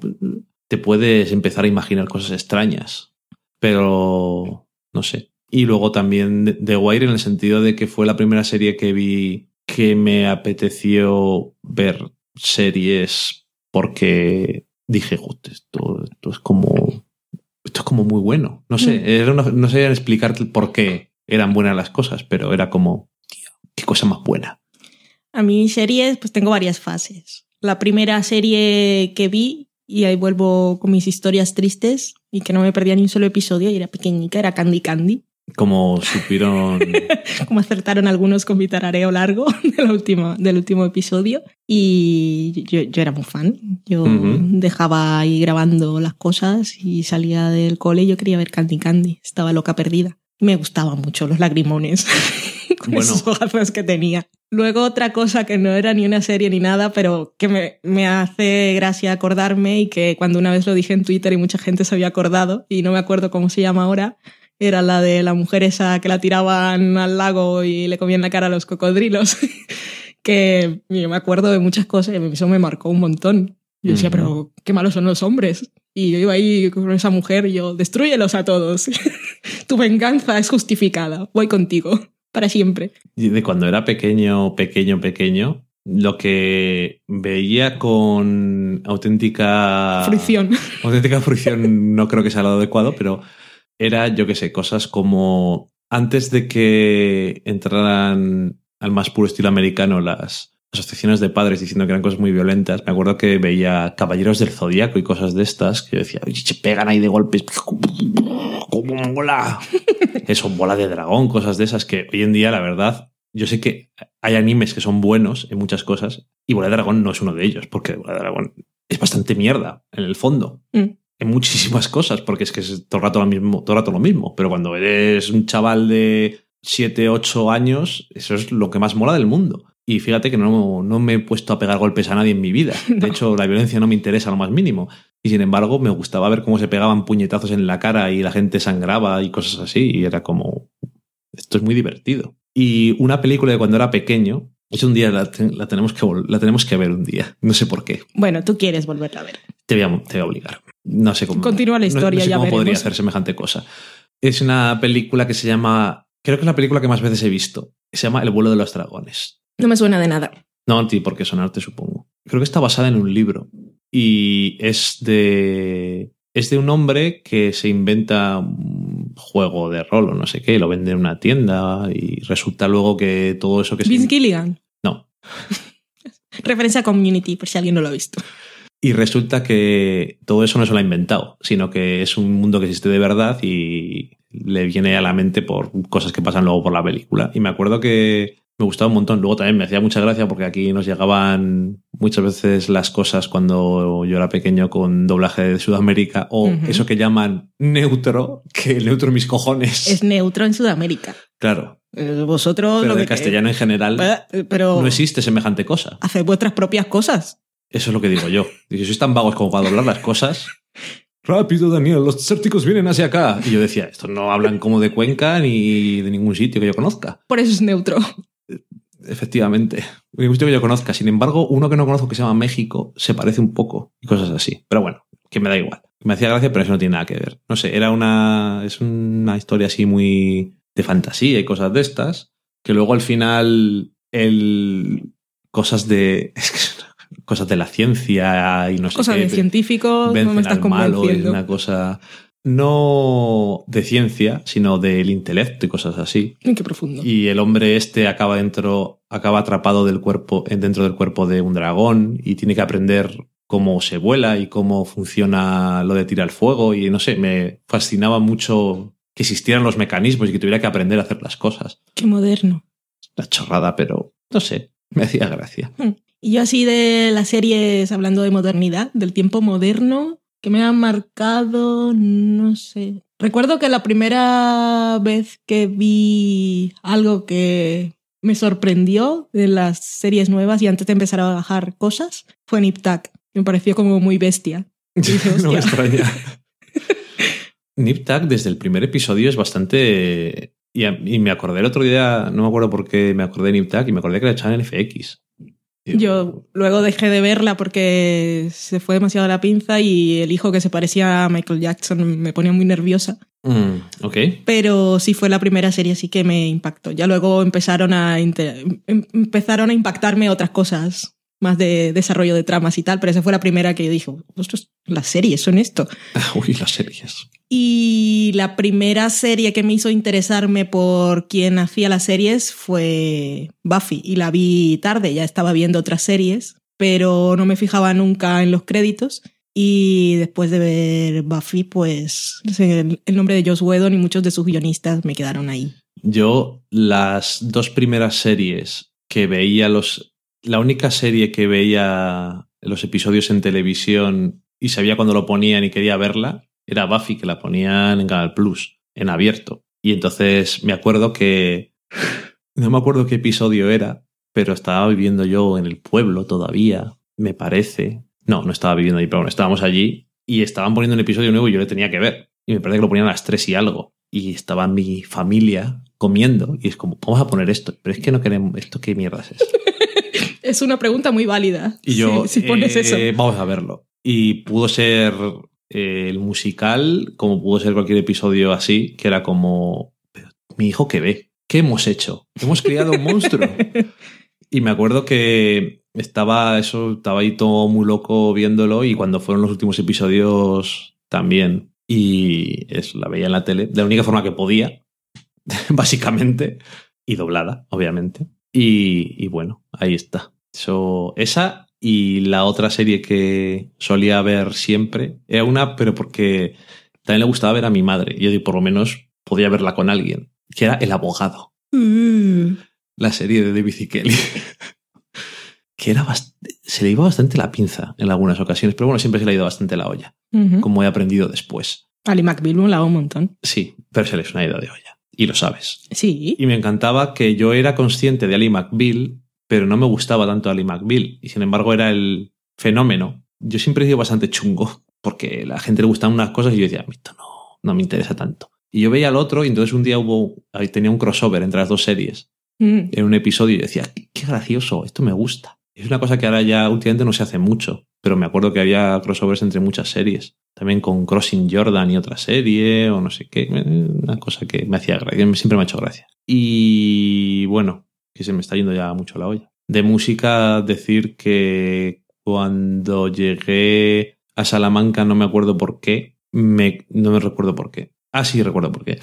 te puedes empezar a imaginar cosas extrañas. Pero no sé. Y luego también The Wire en el sentido de que fue la primera serie que vi que me apeteció ver series porque dije, "Gut, esto, esto es como esto es como muy bueno. No sé, Mm. era una- no sabía explicarte por qué eran buenas las cosas, pero era como, tío, qué cosa más buena. A mí series, pues tengo varias fases. La primera serie que vi, y ahí vuelvo con mis historias tristes, y que no me perdía ni un solo episodio, y era pequeñica, era Candy Candy. Como supieron... [laughs] Como acertaron algunos con mi tarareo largo [laughs] del último, del último episodio. Y yo, yo era muy fan. Yo dejaba ahí grabando las cosas y salía del cole y yo quería ver Candy Candy. Estaba loca perdida. Me gustaban mucho los lagrimones [laughs] con Bueno. esos ojazos que tenía. Luego otra cosa que no era ni una serie ni nada, pero que me, me, hace gracia acordarme y que cuando una vez lo dije en Twitter y mucha gente se había acordado y no me acuerdo cómo se llama ahora, era la de la mujer esa que la tiraban al lago y le comían la cara a los cocodrilos. [laughs] que yo me acuerdo de muchas cosas y eso me marcó un montón. Yo decía, pero qué malos son los hombres. Y yo iba ahí con esa mujer y yo, destruyelos a todos. [laughs] tu venganza es justificada. Voy contigo para siempre. De cuando era pequeño, pequeño, pequeño, lo que veía con auténtica fruición. Auténtica fruición no creo que sea lo adecuado, pero era, yo qué sé, cosas como antes de que entraran al más puro estilo americano las asociaciones de padres diciendo que eran cosas muy violentas, me acuerdo que veía Caballeros del Zodíaco y cosas de estas, que yo decía, se pegan ahí de golpes, [laughs] como mola! [laughs] Eso, bola de dragón, cosas de esas que hoy en día, la verdad, yo sé que hay animes que son buenos en muchas cosas y Bola de Dragón no es uno de ellos, porque Bola de Dragón es bastante mierda en el fondo. Mm en muchísimas cosas, porque es que es todo el rato lo mismo, todo el rato lo mismo. Pero cuando eres un chaval de 7, 8 años, eso es lo que más mola del mundo. Y fíjate que no, no me he puesto a pegar golpes a nadie en mi vida. [laughs] De hecho, la violencia no me interesa lo más mínimo. Y sin embargo, me gustaba ver cómo se pegaban puñetazos en la cara y la gente sangraba y cosas así. Y era como, esto es muy divertido. Y una película de cuando era pequeño, es un día la, tenemos que, la tenemos que ver un día. No sé por qué. Bueno, tú quieres volverla a ver. Te voy a, te voy a obligar. No sé cómo. Continúa la historia, no, sé cómo podría hacer semejante cosa. Es una película que se llama. Creo que es la película que más veces he visto. Se llama El vuelo de los dragones. No me suena de nada. No, a ti, porque sonarte, supongo. Creo que está basada en un libro. Y es de. Es de un hombre que se inventa un juego de rol o no sé qué, lo vende en una tienda y resulta luego que todo eso que Vince se. Gilligan. No. [laughs] Referencia a Community, por si alguien no lo ha visto. Y resulta que todo eso no se lo ha inventado, sino que es un mundo que existe de verdad y le viene a la mente por cosas que pasan luego por la película. Y me acuerdo que me gustaba un montón. Luego también me hacía mucha gracia porque aquí nos llegaban muchas veces las cosas cuando yo era pequeño con doblaje de Sudamérica o eso que llaman neutro, que el neutro mis cojones. Es neutro en Sudamérica. Claro. Eh, vosotros. Pero de castellano en general pero, no existe semejante cosa. Haced vuestras propias cosas. Eso es lo que digo yo. Si sois tan vagos como para doblar las cosas. Rápido, Daniel, los desérticos vienen hacia acá. Y yo decía, estos no hablan como de Cuenca ni de ningún sitio que yo conozca. Por eso es neutro. Efectivamente. Ningún sitio que yo conozca. Sin embargo, uno que no conozco que se llama México se parece un poco y cosas así. Pero bueno, que me da igual. Me hacía gracia, pero eso no tiene nada que ver. No sé, era una. Es una historia así muy de fantasía y cosas de estas. Que luego al final. El. Cosas de [laughs] cosas de la ciencia y no sé cosas de científicos, no me estás convenciendo. una cosa no de ciencia, sino del intelecto y cosas así. Qué profundo. Y el hombre este acaba dentro, acaba atrapado del cuerpo, dentro del cuerpo de un dragón y tiene que aprender cómo se vuela y cómo funciona lo de tirar fuego y no sé, me fascinaba mucho que existieran los mecanismos y que tuviera que aprender a hacer las cosas. Qué moderno. La chorrada, pero no sé, me hacía gracia. Hmm. Y yo así de las series, hablando de modernidad, del tiempo moderno, que me han marcado, no sé. Recuerdo que la primera vez que vi algo que me sorprendió de las series nuevas y antes de empezar a bajar cosas fue Nip Me pareció como muy bestia. [laughs] no me extraña. [laughs] Desde el primer episodio es bastante... Y, me acordé el otro día, no me acuerdo por qué me acordé de y me acordé que era en FX. Yo luego dejé de verla porque se fue demasiado la pinza y el hijo que se parecía a Michael Jackson me ponía muy nerviosa. Mm, ok. Pero sí fue la primera serie, así que me impactó. Ya luego empezaron a, em, empezaron a impactarme otras cosas más de desarrollo de tramas y tal, pero esa fue la primera que yo dije, ostras, las series son esto. [laughs] Uy, las series. Y la primera serie que me hizo interesarme por quien hacía las series fue Buffy, y la vi tarde, ya estaba viendo otras series, pero no me fijaba nunca en los créditos. Y después de ver Buffy, pues el nombre de Joss Whedon y muchos de sus guionistas me quedaron ahí. Yo las dos primeras series que veía los la única serie que veía los episodios en televisión y sabía cuando lo ponían y quería verla era Buffy, que la ponían en Canal Plus, en abierto. Y entonces me acuerdo que. No me acuerdo qué episodio era, pero estaba viviendo yo en el pueblo todavía, me parece. No, no estaba viviendo ahí, pero bueno, estábamos allí y estaban poniendo un episodio nuevo y yo le tenía que ver. Y me parece que lo ponían a las tres y algo. Y estaba mi familia comiendo y es como, vamos a poner esto. Pero es que no queremos, ¿esto qué mierdas es? [laughs] es una pregunta muy válida. Y yo, si, pones eh, eso. vamos a verlo. Y pudo ser eh, el musical, como pudo ser cualquier episodio así, que era como, "Pero, mi hijo que ve, ¿qué hemos hecho? Hemos criado un monstruo. [laughs] Y me acuerdo que estaba eso, estaba ahí todo muy loco viéndolo y cuando fueron los últimos episodios también. Y es, la veía en la tele de la única forma que podía, [laughs] básicamente, y doblada, obviamente. Y, y bueno, ahí está. Eso, esa y la otra serie que solía ver siempre era una, pero porque también le gustaba ver a mi madre. Y yo por lo menos podía verla con alguien, que era El Abogado Mm. la serie de David y Kelly. [laughs] que era se le iba bastante la pinza en algunas ocasiones, pero bueno, siempre se le ha ido bastante la olla, como he aprendido después. Ali McBeal molaba un montón. Sí, pero se le es una idea de olla. Y lo sabes. Sí. Y me encantaba que yo era consciente de Ali McBeal, pero no me gustaba tanto Ali McBeal. Y sin embargo era el fenómeno. Yo siempre he sido bastante chungo, porque a la gente le gustan unas cosas y yo decía, esto no, no me interesa tanto. Y yo veía al otro y entonces un día hubo, ahí tenía un crossover entre las dos series. Mm. en un episodio y decía, qué gracioso, esto me gusta. Es una cosa que ahora ya últimamente no se hace mucho, pero me acuerdo que había crossovers entre muchas series. También con Crossing Jordan y otra serie, o no sé qué. Una cosa que me hacía gracia, siempre me ha hecho gracia. Y bueno, que se me está yendo ya mucho la olla. De música, decir que cuando llegué a Salamanca, no me acuerdo por qué, me, no me recuerdo por qué. Ah, sí, recuerdo por qué.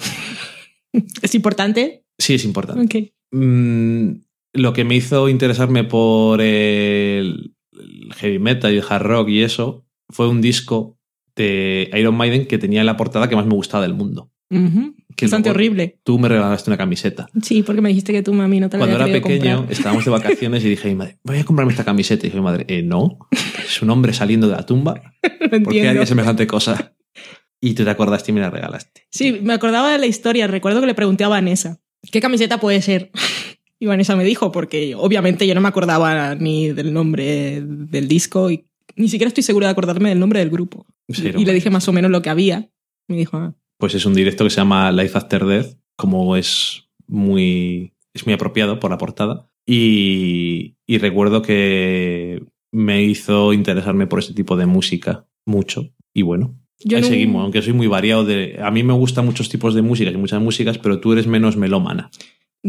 [laughs] ¿Es importante? Sí, es importante. Mm, lo que me hizo interesarme por el, el heavy metal y el hard rock y eso fue un disco de Iron Maiden que tenía la portada que más me gustaba del mundo. Que Bastante horrible. Tú me regalaste una camiseta. Sí, porque me dijiste que tu mami no te la Cuando había era pequeño, comprar. estábamos de [laughs] vacaciones y dije mi madre, voy a comprarme esta camiseta. Y dije mi madre, eh, no, es un hombre saliendo de la tumba. [laughs] Lo ¿Por qué haría semejante cosa? Y tú te acordaste y me la regalaste. Sí, me acordaba de la historia. Recuerdo que le pregunté a Vanessa, ¿qué camiseta puede ser? [laughs] Y Vanessa me dijo, porque obviamente yo no me acordaba ni del nombre del disco y ni siquiera estoy segura de acordarme del nombre del grupo. Sí, y le dije más o menos lo que había. Me dijo, ah, pues es un directo que se llama Life After Death, como es muy, es muy apropiado por la portada. Y, y recuerdo que me hizo interesarme por ese tipo de música mucho. Y bueno, yo ahí no- seguimos, aunque soy muy variado. De, a mí me gustan muchos tipos de música y muchas músicas, pero tú eres menos melómana.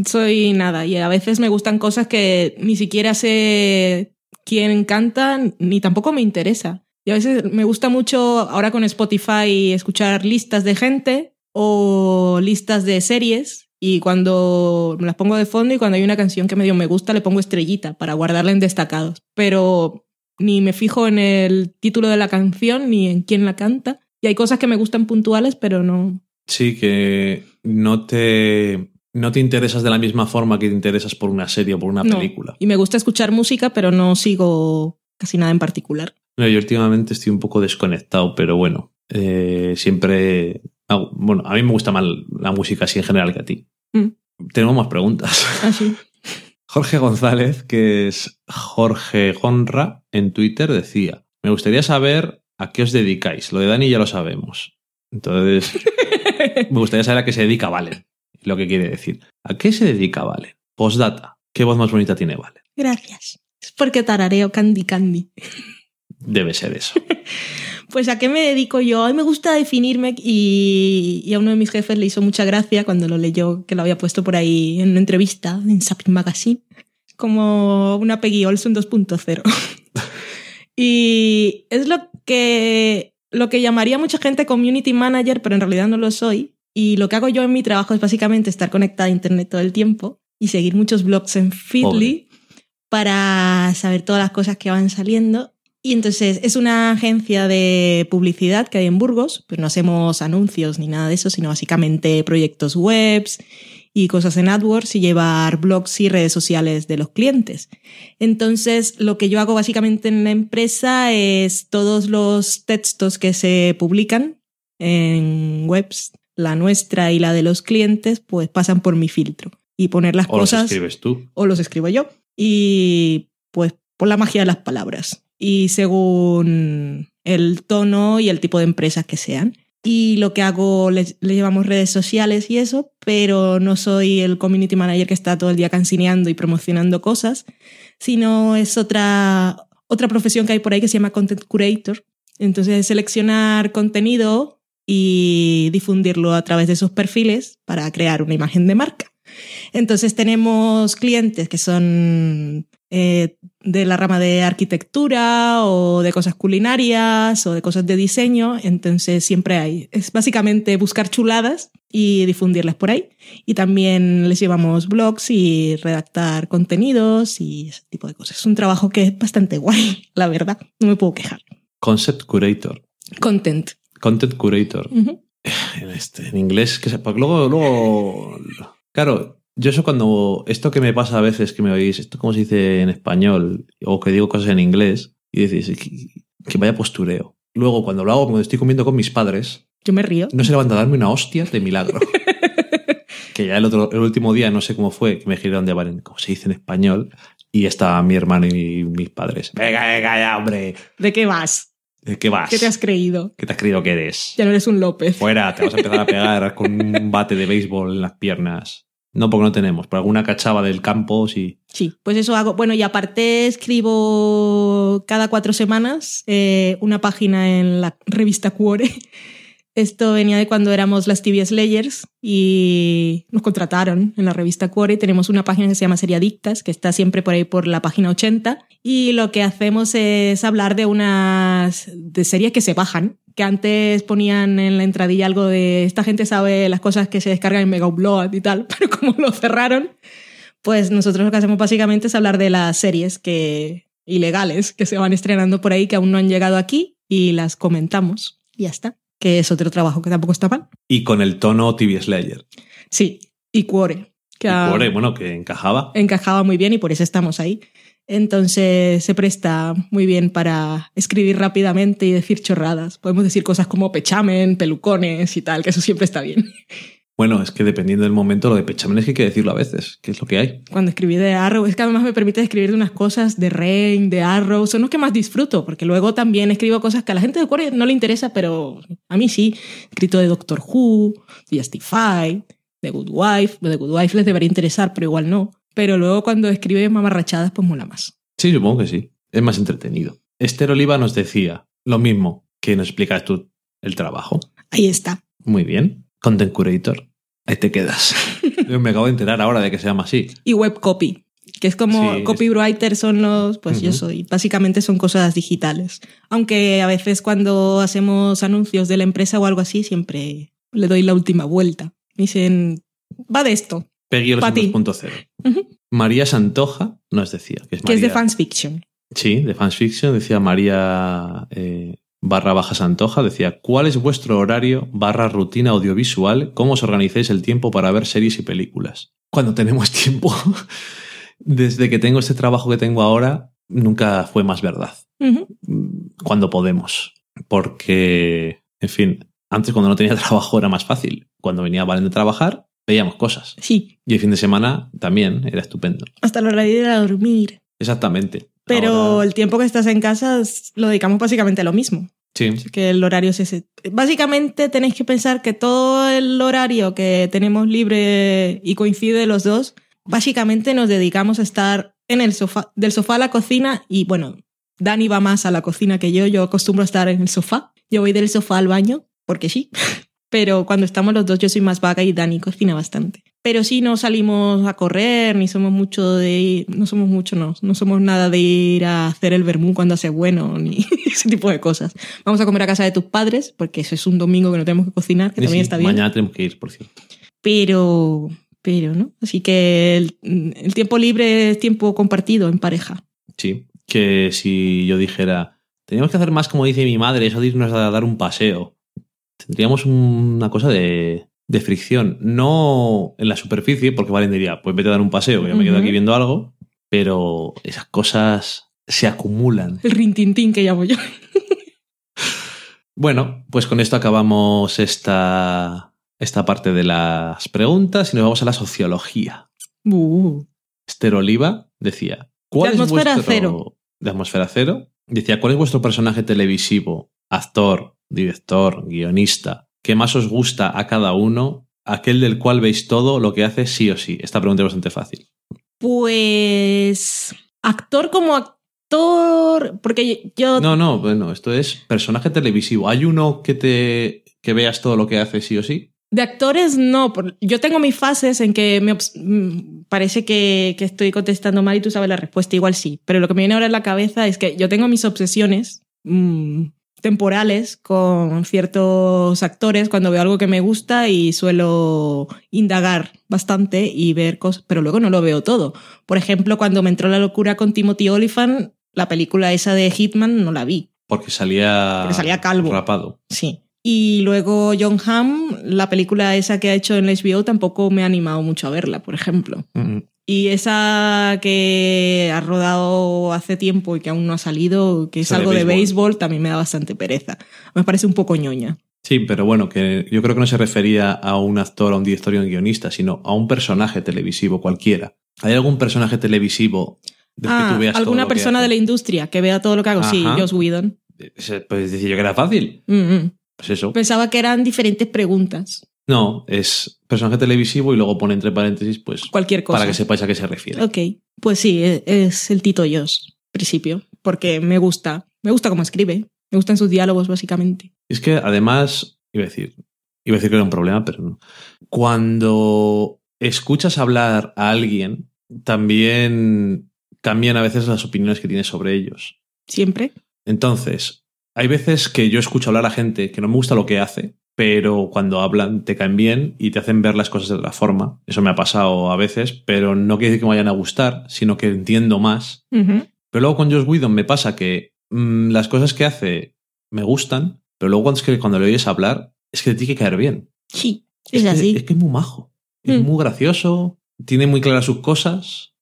soy nada y a veces me gustan cosas que ni siquiera sé quién canta ni tampoco me interesa. Y a veces me gusta mucho ahora con Spotify escuchar listas de gente o listas de series y cuando me las pongo de fondo y cuando hay una canción que medio me gusta le pongo estrellita para guardarla en destacados. Pero ni me fijo en el título de la canción ni en quién la canta. Y hay cosas que me gustan puntuales, pero no. Sí, que no te, no te interesas de la misma forma que te interesas por una serie o por una no. película. Y me gusta escuchar música, pero no sigo casi nada en particular. No, yo últimamente estoy un poco desconectado, pero bueno, eh, siempre... hago- bueno, a mí me gusta más la música así en general que a ti. Mm. Tenemos más preguntas. Así. [laughs] Jorge González, que es Jorge Gonra, en Twitter decía, me gustaría saber a qué os dedicáis. Lo de Dani ya lo sabemos. Entonces, [laughs] me gustaría saber a qué se dedica Valen. Lo que quiere decir. ¿A qué se dedica Valen? Postdata. ¿Qué voz más bonita tiene Valen? Gracias. Es porque tarareo Candy Candy. Debe ser eso. [laughs] Pues a qué me dedico yo. A mí me gusta definirme y, y a uno de mis jefes le hizo mucha gracia cuando lo leyó, que lo había puesto por ahí en una entrevista en Sapin Magazine, como una Peggy Olson 2.0. [laughs] y es lo que, lo que llamaría mucha gente community manager, pero en realidad no lo soy. Y lo que hago yo en mi trabajo es básicamente estar conectada a Internet todo el tiempo y seguir muchos blogs en Feedly para saber todas las cosas que van saliendo. Y entonces es una agencia de publicidad que hay en Burgos, pero no hacemos anuncios ni nada de eso, sino básicamente proyectos webs y cosas en AdWords y llevar blogs y redes sociales de los clientes. Entonces, lo que yo hago básicamente en la empresa es todos los textos que se publican en webs, la nuestra y la de los clientes, pues pasan por mi filtro y poner las O los cosas escribes tú. o los escribo yo. y pues por la magia de las palabras y según el tono y el tipo de empresas que sean. Y lo que hago, le, le llevamos redes sociales y eso, pero no soy el community manager que está todo el día cansineando y promocionando cosas, sino es otra, otra profesión que hay por ahí que se llama content curator. Entonces, es seleccionar contenido y difundirlo a través de sus perfiles para crear una imagen de marca. Entonces tenemos clientes que son eh, de la rama de arquitectura o de cosas culinarias o de cosas de diseño, entonces siempre hay. Es básicamente buscar chuladas y difundirlas por ahí. Y también les llevamos blogs y redactar contenidos y ese tipo de cosas. Es un trabajo que es bastante guay, [laughs] la verdad. No me puedo quejar. Concept Curator. Content. Content Curator. En, este, en inglés, que sepa. Luego, luego. Claro, yo eso cuando. Esto que me pasa a veces que me oís, esto como se dice en español, o que digo cosas en inglés, y decís que, que vaya postureo. Luego, cuando lo hago, cuando estoy comiendo con mis padres, Yo me río. no se levanta a darme una hostia de milagro. [laughs] que ya el, otro, el último día, no sé cómo fue, que me giraron de Valen, como se dice en español, y estaba mi hermano y mis padres. Venga, venga, ya, hombre. ¿De qué vas? ¿De qué vas? ¿Qué te has creído? ¿Qué te has creído que eres? Ya no eres un López. Fuera, te vas a empezar a pegar [laughs] con un bate de béisbol en las piernas. No, porque no tenemos. Por alguna cachava del campo, sí. Sí, pues eso hago. Bueno, y aparte escribo cada cuatro semanas eh, una página en la revista Cuore. [laughs] Esto venía de cuando éramos las TV Slayers y nos contrataron en la revista Cuore. Tenemos una página que se llama Seriadictas, que está siempre por ahí por la página 80. Y lo que hacemos es hablar de unas de series que se bajan, que antes ponían en la entradilla algo de esta gente sabe las cosas que se descargan en Mega Upload y tal, [laughs] pero como lo cerraron, pues nosotros lo que hacemos básicamente es hablar de las series que ilegales que se van estrenando por ahí que aún no han llegado aquí y las comentamos y ya está, que es otro trabajo que tampoco está mal. Y con el tono TV Slayer. Sí, y Cuore, que Y Cuore, bueno, que encajaba. encajaba muy bien y por eso estamos ahí. Entonces se presta muy bien para escribir rápidamente y decir chorradas. Podemos decir cosas como pechamen, pelucones y tal, que eso siempre está bien. Bueno, es que dependiendo del momento, lo de pechamen es que hay que decirlo a veces, que es lo que hay. Cuando escribí de Arrow, es que además me permite escribir de unas cosas de Rain, de Arrow, son los que más disfruto, porque luego también escribo cosas que a la gente de Core no le interesa, pero a mí sí. Escrito de Doctor Who, de Justify, de Good Wife. Lo de Good Wife les debería interesar, pero igual no. Pero luego cuando escribe mamarrachadas, pues mola más. Sí, supongo que sí. Es más entretenido. Esther Oliva nos decía lo mismo que nos explicas tú el trabajo. Ahí está. Muy bien. Content Curator. Ahí te quedas. [laughs] Yo me acabo de enterar ahora de que se llama así. y web copy, que es como Sí, copywriter son los, pues yo soy, básicamente son cosas digitales. Aunque a veces cuando hacemos anuncios de la empresa o algo así, siempre le doy la última vuelta. Me dicen, va de esto, Peggy ti. 2.0. Ujú. María Santoja nos decía que es que es de fans fiction. Sí, de Fans Fiction, decía María eh, barra baja Santoja, decía, ¿cuál es vuestro horario barra rutina audiovisual? ¿Cómo os organizáis el tiempo para ver series y películas? Cuando tenemos [laughs] tiempo, desde que tengo este trabajo que tengo ahora, nunca fue más verdad. Ujú. Cuando podemos. Porque, en fin, antes cuando no tenía [laughs] trabajo era más fácil. Cuando venía Valen de trabajar, veíamos cosas. Sí, Y el fin de semana también era estupendo. hasta la hora de ir a dormir. Exactamente. Pero Ahora- el tiempo que estás en casa lo dedicamos básicamente a lo mismo. sí, que el horario es ese. Básicamente tenéis que pensar que todo el horario que tenemos libre y coincide los dos, básicamente nos dedicamos a estar en el sofá, del sofá a la cocina y bueno, Dani va más a la cocina que yo, yo acostumbro a estar en el sofá, yo voy del sofá al baño, porque sí, [laughs] pero cuando estamos los dos yo soy más vaga y Dani cocina bastante. Pero sí no salimos a correr, ni somos mucho de ir, no somos mucho, no, no somos nada de ir a hacer el vermú cuando hace bueno, [laughs] ni ese tipo de cosas. Vamos a comer a casa de tus padres, porque eso es un domingo que no tenemos que cocinar, que Sí, también está bien. Mañana tenemos que ir, por cierto. Pero, pero, ¿no? Así que el, el tiempo libre es tiempo compartido en pareja. Sí, que si yo dijera, teníamos que hacer más como dice mi madre, eso de irnos a dar un paseo, tendríamos una cosa de, de fricción. No en la superficie, porque Valen diría, pues vete a dar un paseo, que yo me quedo aquí viendo algo, pero esas cosas se acumulan. El rintintín que llamo yo. Bueno, pues con esto acabamos esta, esta parte de las preguntas y nos vamos a la sociología. Uh, Esther Oliva decía, ¿cuál De es vuestro... cero. De atmósfera cero. Decía, ¿cuál es vuestro personaje televisivo, actor, director, guionista, que más os gusta a cada uno, aquel del cual veis todo lo que hace sí o sí? Esta pregunta es bastante fácil. Pues. Actor como actor. Porque yo. No, no, bueno, esto es personaje televisivo. ¿Hay uno que te que veas todo lo que hace sí o sí? De actores no, yo tengo mis fases en que me mm, parece que, que estoy contestando mal y tú sabes la respuesta, igual sí, pero lo que me viene ahora en la cabeza es que yo tengo mis obsesiones mm, temporales con ciertos actores cuando veo algo que me gusta y suelo indagar bastante y ver cosas, pero luego no lo veo todo. Por ejemplo, cuando me entró la locura con Timothy Olyphant, la película esa de Hitman no la vi. Porque salía, Porque salía calvo. rapado. Sí. Y luego John Hamm, la película esa que ha hecho en HBO, tampoco me ha animado mucho a verla, por ejemplo. Mm, Y esa que ha rodado hace tiempo y que aún no ha salido, que es de algo de béisbol. también me da bastante pereza. Me parece un poco ñoña. Sí, pero bueno, que yo creo que no se refería a un actor, a un director y a un guionista, sino a un personaje televisivo cualquiera. ¿Hay algún personaje televisivo del que Ah, tú veas todo alguna lo que persona de la industria que vea todo lo que hago. Sí. Joss Whedon. Ese- Pues decir yo que era fácil. Mm, mm. Pues eso. Pensaba que eran diferentes preguntas. No, es personaje televisivo y luego pone entre paréntesis, pues, Cualquier cosa. para que sepáis a qué se refiere. Ok, pues sí, e- es el Tito Joss, principio, porque me gusta, me gusta cómo escribe, me gustan sus diálogos básicamente. Es que además, iba a decir, iba a decir que era un problema, pero no. Cuando escuchas hablar a alguien, también cambian a veces las opiniones que tienes sobre ellos. Siempre. Entonces, hay veces que yo escucho hablar a gente que no me gusta lo que hace, pero cuando hablan te caen bien y te hacen ver las cosas de otra forma. Eso me ha pasado a veces, pero no quiere decir que me vayan a gustar, sino que entiendo más. Pero luego con Josh Whedon me pasa que mm, las cosas que hace me gustan, pero luego cuando, es que cuando le oyes hablar, es que te tiene que caer bien. Sí, es, así. Es que es muy majo. Es Mm. muy gracioso. Tiene muy claras sus cosas.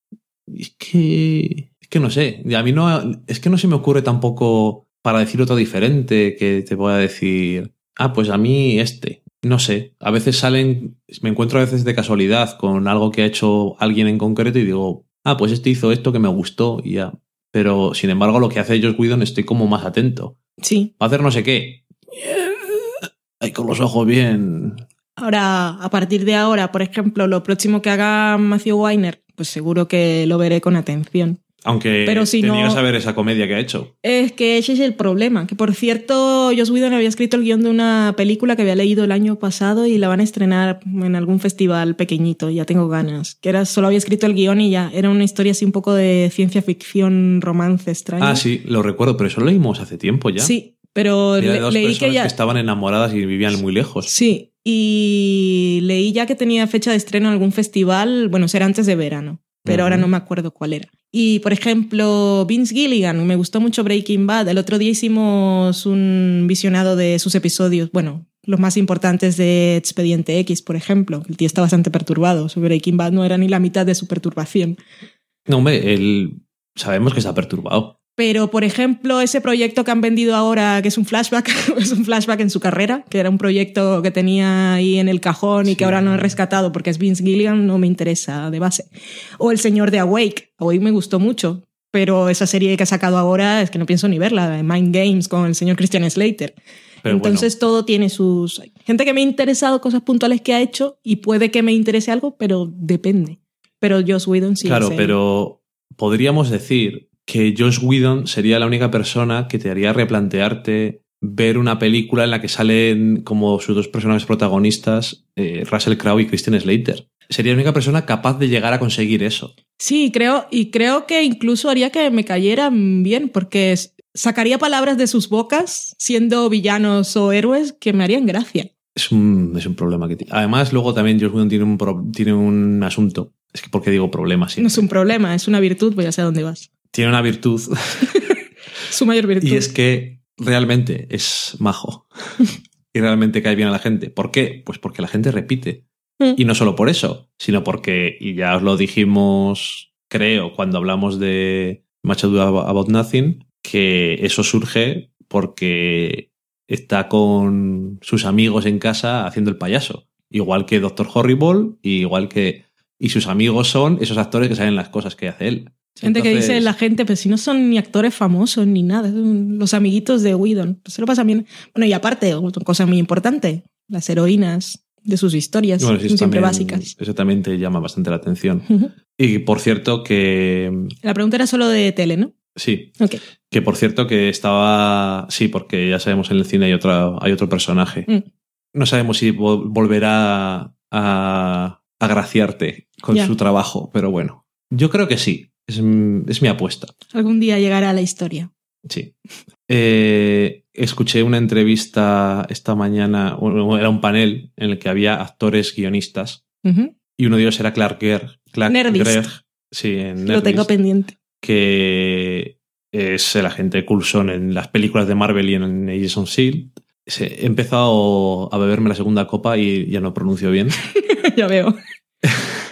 Es que. Es que no sé. A mí no. Es que no se me ocurre tampoco para decir otro diferente que te pueda decir. Ah, pues a mí este. No sé. A veces salen. Me encuentro a veces de casualidad con algo que ha hecho alguien en concreto y digo. Ah, pues este hizo esto que me gustó y ya. Pero sin embargo, lo que hace Josh Whedon estoy como más atento. Sí. Va a hacer no sé qué. Ahí con los ojos bien. Ahora, a partir de ahora, por ejemplo, lo próximo que haga Matthew Weiner, pues seguro que lo veré con atención. Aunque Pero si te no- niegas a ver esa comedia que ha hecho. Es que ese es el problema. Que por cierto, Joss Whedon había escrito el guion de una película que había leído el año pasado y la van a estrenar en algún festival pequeñito. Ya tengo ganas. Que era solo había escrito el guion y ya. Era una historia así un poco de ciencia ficción, romance extraño. Ah, sí, lo recuerdo, pero eso lo leímos hace tiempo ya. Sí, pero Era de le- dos leí personas que ya. estaban enamoradas y vivían muy lejos. Sí, y leí ya que tenía fecha de estreno en algún festival, bueno, será antes de verano, pero ahora no me acuerdo cuál era. Y, por ejemplo, Vince Gilligan, me gustó mucho Breaking Bad. El otro día hicimos un visionado de sus episodios, bueno, los más importantes de Expediente X, por ejemplo. El tío está bastante perturbado. Su Breaking Bad no era ni la mitad de su perturbación. No, hombre, él sabemos que está perturbado. Pero, por ejemplo, ese proyecto que han vendido ahora, que es un flashback, [laughs] es un flashback en su carrera, que era un proyecto que tenía ahí en el cajón y Sí. que ahora no he rescatado porque es Vince Gilligan, no me interesa de base. O El Señor de Awake, Awake me gustó mucho, pero esa serie que ha sacado ahora es que no pienso ni verla, de Mind Games con el señor Christian Slater. Pero Entonces todo tiene sus... Gente que me ha interesado cosas puntuales que ha hecho y puede que me interese algo, pero depende. Pero Joss Whedon sí. claro, pero podríamos decir que Josh Whedon sería la única persona que te haría replantearte ver una película en la que salen como sus dos personajes protagonistas, eh, Russell Crowe y Christian Slater. Sería la única persona capaz de llegar a conseguir eso. Sí, creo, y creo que incluso haría que me cayeran bien, porque sacaría palabras de sus bocas, siendo villanos o héroes, que me harían gracia. Es un, es un problema que tiene. Además, luego también Josh Whedon tiene un, pro- tiene un asunto. Es que, ¿por qué digo problema? Sí. No es un problema, es una virtud, pues ya sé a dónde vas. Tiene una virtud [laughs] Su mayor virtud. y es que realmente es majo [laughs] y realmente cae bien a la gente. ¿Por qué? Pues porque la gente repite. Mm. Y no solo por eso, sino porque, y ya os lo dijimos, creo, cuando hablamos de Much About Nothing, que eso surge porque está con sus amigos en casa haciendo el payaso. Igual que Doctor Horrible, y igual que. Y sus amigos son esos actores que saben las cosas que hace él. Gente que dice la gente, pues si no son ni actores famosos ni nada, son los amiguitos de Whedon. Pues se lo pasan bien. Bueno, y aparte, otra cosa muy importante, las heroínas de sus historias Bueno, siempre también- básicas. Eso también te llama bastante la atención. Y por cierto que... La pregunta era solo de tele, ¿no? Sí, Ok. que por cierto que estaba... Sí, porque ya sabemos en el cine hay, otra, hay otro personaje. Mm. No sabemos si vol- volverá a agraciarte con su trabajo, pero bueno. Yo creo que sí. Es, es mi apuesta. Algún día llegará a la historia. Sí. Eh, escuché una entrevista esta mañana, era un panel en el que había actores guionistas y uno de ellos era Clark Gregg. Clark Nerdist. Gregg, sí, en Lo tengo Nerdist, pendiente. que es el agente Coulson en las películas de Marvel y en Agents of S.H.I.E.L.D. He empezado a beberme la segunda copa y ya no pronuncio bien. [laughs] ya veo. [laughs]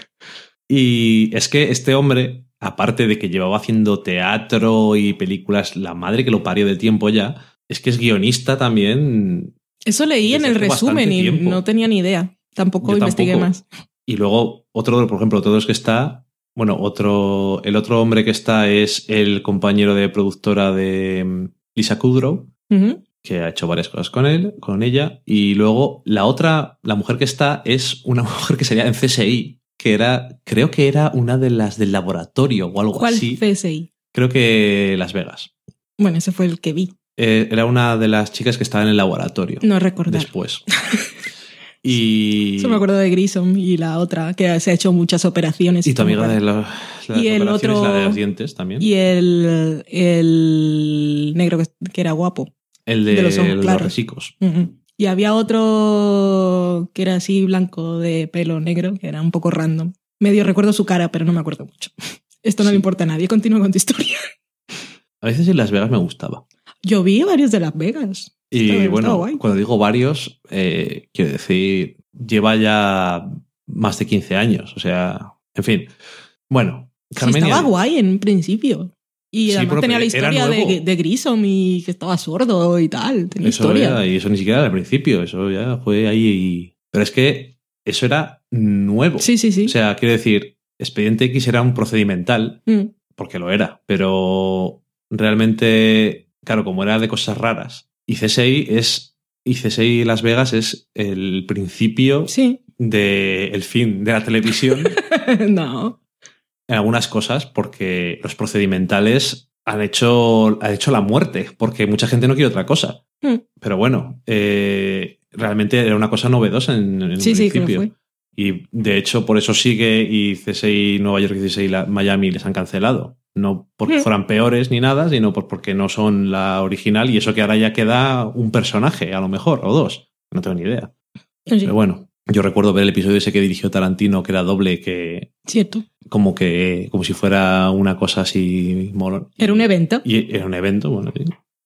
Y es que este hombre, aparte de que llevaba haciendo teatro y películas, la madre que lo parió de tiempo ya, es que es guionista también. Eso leí en el resumen y tiempo. no tenía ni idea. Tampoco Yo investigué tampoco. más. Y luego, otro, por ejemplo, todos que está. Bueno, otro. El otro hombre que está es el compañero de productora de mm, Lisa Kudrow, que ha hecho varias cosas con él, con ella. Y luego la otra, la mujer que está, es una [laughs] mujer que sería en CSI, que era, creo que era una de las del laboratorio o algo ¿Cuál así. CSI? Creo que Las Vegas. Bueno, ese fue el que vi. Eh, era una de las chicas que estaba en el laboratorio No recordar. después. [laughs] y, Solo me acuerdo de Grissom y la otra, que se ha hecho muchas operaciones. y tu amiga de, las Y el operaciones, otro- la de los dientes también. Y el, el negro que, que era guapo. el de, de los ojos los resicos. Y había otro que era así blanco de pelo negro, que era un poco random. Medio recuerdo su cara, pero no me acuerdo mucho. [laughs] Esto no Sí. le importa a nadie. Continúa con tu historia. [laughs] A veces en Las Vegas me gustaba. Yo vi varios de Las Vegas. Y Estaba- bueno, cuando digo varios, eh, quiero decir, lleva ya más de 15 años. O sea, en fin. Bueno, Sí, Carmenia. estaba guay en principio. Y Sí, además tenía la historia de, de Grissom y que estaba sordo y tal. Tenía Eso historia. era- y eso ni siquiera era al principio, eso ya fue ahí. y- Pero es que eso era nuevo. Sí, sí, sí. O sea, quiero decir, Expediente X era un procedimental, Mm. porque lo era, pero realmente, claro, como era de cosas raras. Y CSI es. Y CSI Las Vegas es el principio Sí. del fin de la televisión [laughs] no. En algunas cosas, porque los procedimentales han hecho, han hecho la muerte, porque mucha gente no quiere otra cosa. Mm. Pero bueno, eh, realmente era una cosa novedosa en, en Sí, un sí, principio. fue. Y de hecho, por eso sigue y CSI Nueva York y CSI Miami les han cancelado. No porque Mm. fueran peores ni nada, sino por- porque no son la original y eso que ahora ya queda un personaje, a lo mejor, o dos. No tengo ni idea. Sí, Pero bueno, yo recuerdo ver el episodio ese que dirigió Tarantino, que era doble, que Cierto. como que como si fuera una cosa así molón. Era un evento. Y era un evento, bueno,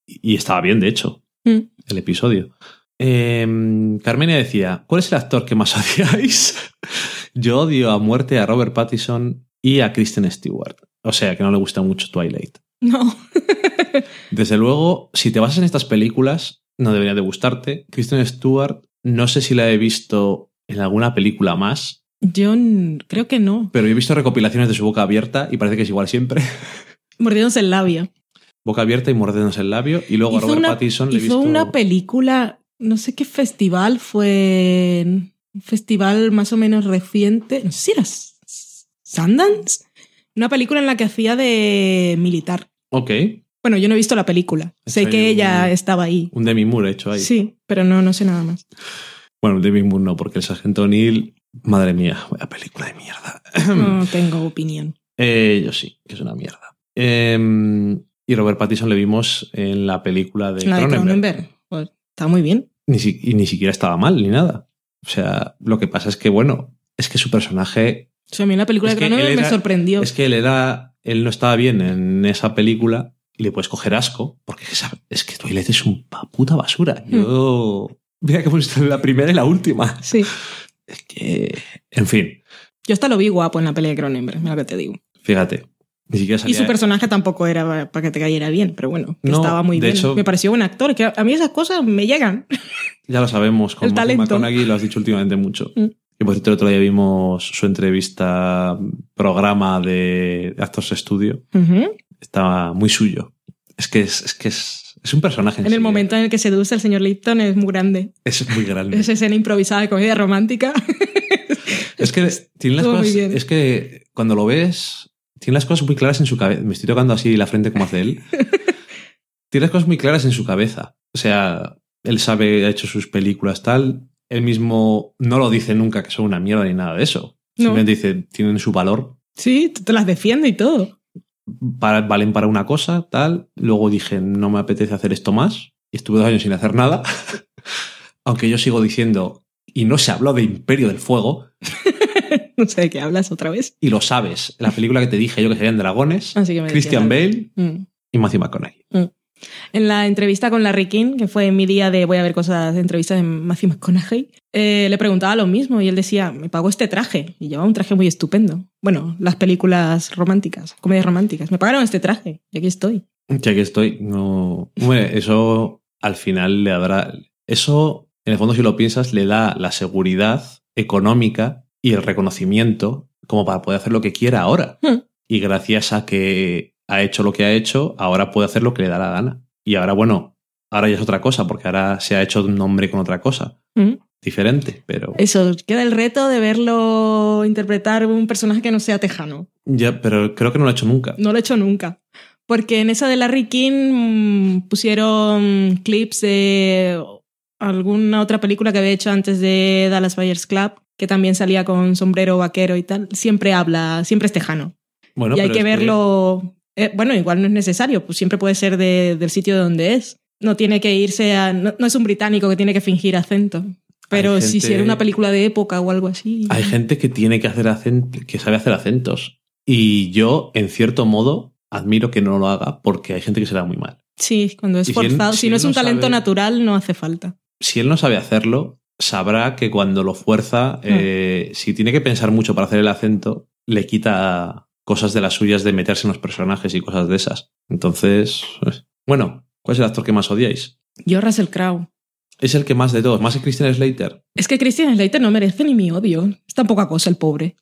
y, y estaba bien, de hecho, Mm. el episodio. Eh, Carmenia decía, ¿cuál es el actor que más [laughs] odiáis? Yo odio a muerte a Robert Pattinson y a Kristen Stewart. O sea, que no le gusta mucho Twilight. No. [laughs] Desde luego, si te basas en estas películas, no debería de gustarte. Kristen Stewart, no sé si la he visto en alguna película más, Yo creo que no. pero he visto recopilaciones de su boca abierta y parece que es igual siempre. [laughs] Mordiéndose el labio. boca abierta y mordiéndose el labio. Y luego a Robert una- Pattinson le he Hizo visto... una película, no sé qué festival fue. Un festival más o menos reciente. No sé si era Sundance. Una película en la que hacía de militar. Ok, Bueno, yo no he visto la película. Sé que ella estaba ahí. un Demi Moore hecho ahí. Sí, pero no, no sé nada más. Bueno, Demi Moore no, porque el sargento O'Neill, madre mía, vaya película de mierda. No [clears throat] tengo opinión. Eh, yo sí, que es una mierda. Eh, y Robert Pattinson le vimos en la película de la de Cronenberg. Cronenberg. Pues, está muy bien. Ni, si- y ni siquiera estaba mal ni nada. O sea, lo que pasa es que, bueno, es que su personaje. O sea, a mí la película de Cronenberg me sorprendió. Es que él era. Él no estaba bien en esa película y le puedes coger asco, porque es, es que Twilight es una puta basura. Yo. Mira que hemos visto la primera y la última. Sí. [laughs] Es que. En fin, Yo hasta lo vi guapo en la pelea de Cronenberg, mira lo que te digo. fíjate. Ni siquiera Y su personaje tampoco era para que te cayera bien, pero bueno, No, estaba muy de bien. hecho- me pareció buen actor, que a mí esas cosas me llegan. [laughs] Ya lo sabemos, con. McConaughey lo has dicho últimamente mucho. Mm. Que Que por cierto, el otro día vimos su entrevista programa de Actors Studio. Estaba muy suyo. Es que es, es que es, es un personaje. En el momento en el que seduce al señor Lipton es muy grande. Es muy grande. Esa escena improvisada de comedia romántica. [laughs] Es que tiene las cosas. Es que cuando lo ves, tiene las cosas muy claras en su cabeza. Me estoy tocando así la frente como hace él. [laughs] tiene las cosas muy claras en su cabeza. O sea, él sabe, ha hecho sus películas tal. Él mismo no lo dice nunca que son una mierda ni nada de eso. No. Simplemente dice, tienen su valor, Sí, te las defiende y todo. Para- valen para una cosa, tal. Luego dije, no me apetece hacer esto más. Y estuve dos años sin hacer nada. [laughs] Aunque yo sigo diciendo, y no se habló de Imperio del Fuego, [laughs] No sé de qué hablas otra vez. y lo sabes. La película que te dije yo que serían dragones, Así que me Christian Bale. Mm. y Matthew McConaughey. En la entrevista con Larry King, que fue mi día de voy a ver cosas de entrevistas de Matthew McConaughey, eh, le preguntaba lo mismo y él decía, me pagó este traje. Y llevaba un traje muy estupendo. Bueno, las películas románticas, comedias románticas. Me pagaron este traje y aquí estoy. Ya que estoy, no. Hombre, eso al final le dará. Eso, en el fondo, si lo piensas, le da la seguridad económica y el reconocimiento como para poder hacer lo que quiera ahora. Hmm. Y gracias a que ha hecho lo que ha hecho, ahora puede hacer lo que le da la gana. Y ahora, bueno, ahora ya es otra cosa, porque ahora se ha hecho un nombre con otra cosa Mm. diferente, pero. Eso, queda el reto de verlo interpretar un personaje que no sea tejano. Ya, pero creo que no lo ha hecho nunca. No lo he hecho nunca. Porque en esa de Larry King mm, pusieron clips de alguna otra película que había hecho antes de Dallas Buyers Club, que también salía con sombrero vaquero y tal. Siempre habla, siempre es tejano. Bueno, y hay que verlo. Eh, bueno, igual no es necesario, pues siempre puede ser de- del sitio de donde es. No tiene que irse a. No, no es un británico que tiene que fingir acento. Pero Hay si gente- hiciera una película de época o algo así. Hay gente que tiene que hacer acento, que sabe hacer acentos. Y yo, en cierto modo, admiro que no lo haga porque hay gente que se da muy mal. Sí, cuando es Y si él- forzado. si Si, no es no un talento sabe- natural, no hace falta. Si él no sabe hacerlo, sabrá que cuando lo fuerza, eh, si tiene que pensar mucho para hacer el acento, le quita cosas de las suyas de meterse en los personajes y cosas de esas. Entonces, pues, bueno, ¿cuál es el actor que más odiáis? Yo, Russell Crowe. Es el que más de todos, más que Christian Slater. Es que Christian Slater no merece ni mi odio. Es tan poca cosa el pobre.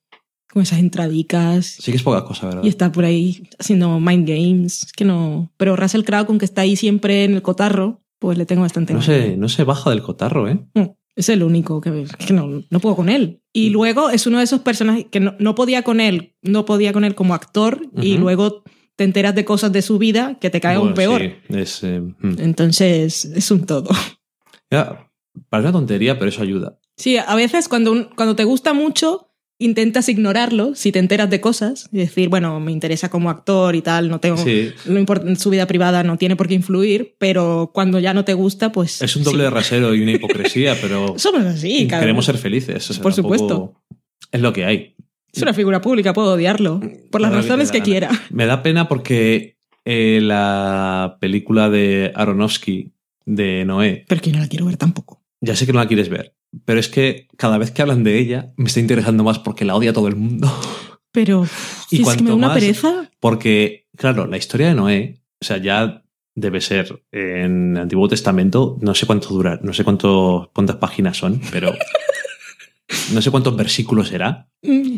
Con esas entradicas. Sí que es poca cosa, ¿verdad? Y está por ahí haciendo mind games. Es que no. Pero Russell Crowe, con que está ahí siempre en el cotarro, pues le tengo bastante No manía. se, no se baja del cotarro, ¿eh? No, es el único que, que no, no puedo con él. Y Mm. luego es uno de esos personajes que no, no podía con él, no podía con él como actor, y luego te enteras de cosas de su vida que te caen aún peor. sí, es, eh, mm. Entonces, es un todo. Ya, parece una tontería, pero eso ayuda. Sí, a veces cuando, un- cuando te gusta mucho, intentas ignorarlo si te enteras de cosas y decir, bueno, me interesa como actor y tal, no tengo. Sí, su vida privada no tiene por qué influir, pero cuando ya no te gusta, pues. es un doble sí. rasero y una hipocresía, [laughs] pero Somos así, queremos ser felices. o sea, Por supuesto. Es lo que hay. Es una figura pública, puedo odiarlo. Por las que razones que quiera. Me da pena porque eh, la película de Aronofsky de Noé, Pero que no la quiero ver tampoco. ya sé que no la quieres ver, pero es que cada vez que hablan de ella me está interesando más porque la odia todo el mundo. Pero [laughs] Y es que me da una más- pereza. Porque, claro, la historia de Noé, o sea, ya debe ser en el Antiguo Testamento, no sé cuánto dura, no sé cuánto, cuántas páginas son, pero [laughs] no sé cuántos versículos será, mm,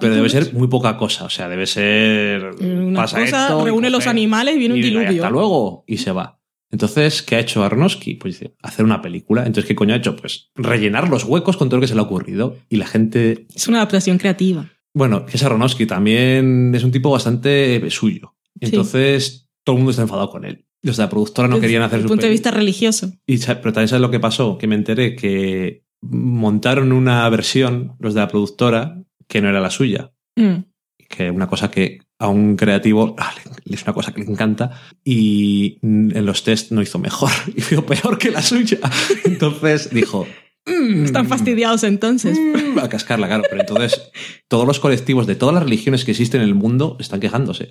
pero debe ser muy poca cosa. O sea, debe ser. Una pasa cosa, esto, y reúne los animales y viene un y diluvio. Hasta luego y se va. Entonces, ¿qué ha hecho Aronofsky? Pues dice, hacer una película. Entonces, ¿qué coño ha hecho? Pues rellenar los huecos con todo lo que se le ha ocurrido. Y la gente. Es una adaptación creativa. Bueno, que es Aronofsky, también es un tipo bastante suyo. Entonces, todo el mundo está enfadado con él. Los de la productora no Desde querían hacer el su punto de vista religioso. Y, pero también sabes lo que pasó, que me enteré que montaron una versión, los de la productora, que no era la suya. Mm. Que una cosa que a un creativo ah, es una cosa que le encanta y en los test no hizo mejor, [laughs] hizo peor que la suya. Entonces dijo... "Mm, Están fastidiados entonces. mm", a cascarla, claro. Pero entonces todos los colectivos de todas las religiones que existen en el mundo están quejándose.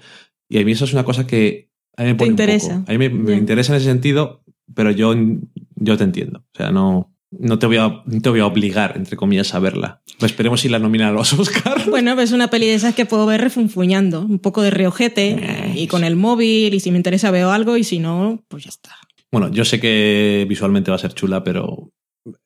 Y a mí eso es una cosa que a mí me pone interesa. poco. A mí me, interesa en ese sentido, pero yo, yo te entiendo. O sea, no, no, te voy a, no te voy a obligar, entre comillas, a verla. Pues esperemos si la nominan a los Oscars. [laughs] Bueno, pues una peli de esas que puedo ver refunfuñando. Un poco de reojete y con el móvil. Y si me interesa veo algo y si no, pues ya está. Bueno, yo sé que visualmente va a ser chula, pero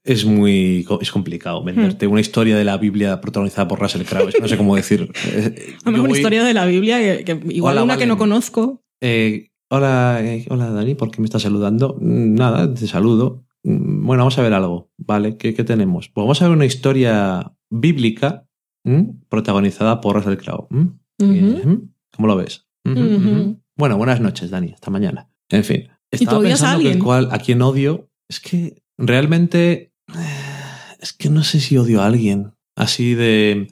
es muy es complicado venderte una historia de la Biblia protagonizada por Russell Crowe. Es No sé cómo decir. [laughs] Eh, A mejor voy- historia de la Biblia, que, que igual Hola, una que no conozco. Eh, hola, eh, hola Dani, ¿por qué me estás saludando? Nada, te saludo. Mm, Bueno, vamos a ver algo, ¿vale? ¿Qué, qué tenemos? Pues vamos a ver una historia bíblica ¿m? protagonizada por Russell Crowe. ¿m? ¿Cómo lo ves? Bueno, buenas noches, Dani. Hasta mañana. En fin. ¿Y Estaba pensando que alguien? cuál- a quién odio. Es que realmente. eh, Es que no sé si odio a alguien. Así de.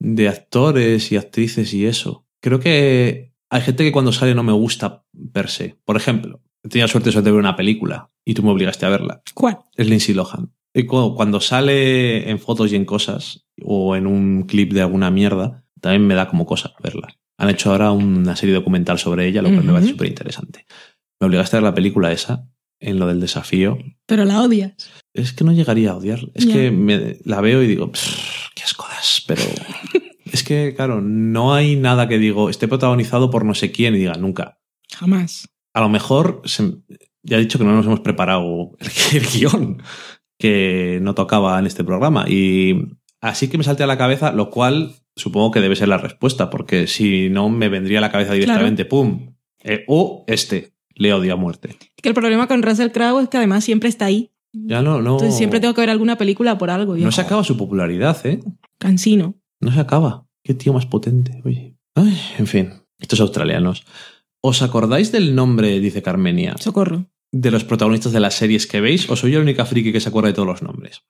de actores y actrices y eso. Creo que hay gente que cuando sale no me gusta per se. Por ejemplo, tenido suerte de ver una película y tú me obligaste a verla. ¿Cuál? Es Lindsay Lohan. Y cu- cuando sale en fotos y en cosas, o en un clip de alguna mierda, también me da como cosa verla. Han hecho ahora una serie documental sobre ella, lo cual me Ujú. parece súper interesante. Me obligaste a ver la película esa, en lo del desafío. Pero la odias. Es que no llegaría a odiarla. Es que me- la veo y digo, "Pff, qué ascodas, pero... [laughs] es que, claro, no hay nada que digo, esté protagonizado por no sé quién y diga, nunca. Jamás. A lo mejor, se- ya he dicho que no nos hemos preparado el, [laughs] el guion que no tocaba en este programa. Y así que me salte a la cabeza, lo cual supongo que debe ser la respuesta, porque si no me vendría a la cabeza directamente, ¡pum! Eh, o este, le odio a muerte. Que el problema con Russell Crowe es que además siempre está ahí. Ya no, no. Entonces siempre tengo que ver alguna película por algo. No se acaba su popularidad, ¿eh? Cansino. No se acaba. Qué tío más potente, oye. Ay, en fin, estos australianos. ¿Os acordáis del nombre, dice Carmenia, Socorro. de los protagonistas de las series que veis? ¿O soy yo la única friki que se acuerda de todos los nombres?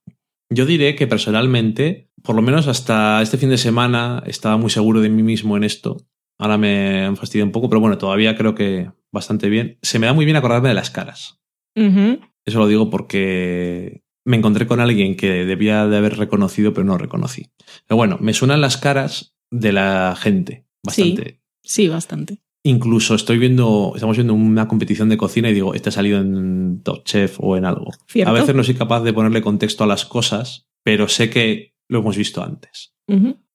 Yo diré que personalmente, por lo menos hasta este fin de semana, estaba muy seguro de mí mismo en esto. Ahora me han fastidiado un poco, pero bueno, todavía creo que bastante bien. Se me da muy bien acordarme de las caras. Eso lo digo porque me encontré con alguien que debía de haber reconocido, pero no reconocí. Pero bueno, me suenan las caras de la gente bastante. Sí, bastante. Incluso estoy viendo, estamos viendo una competición de cocina y digo, este ha salido en Top Chef o en algo. ¿Cierto? A veces no soy capaz de ponerle contexto a las cosas, pero sé que lo hemos visto antes.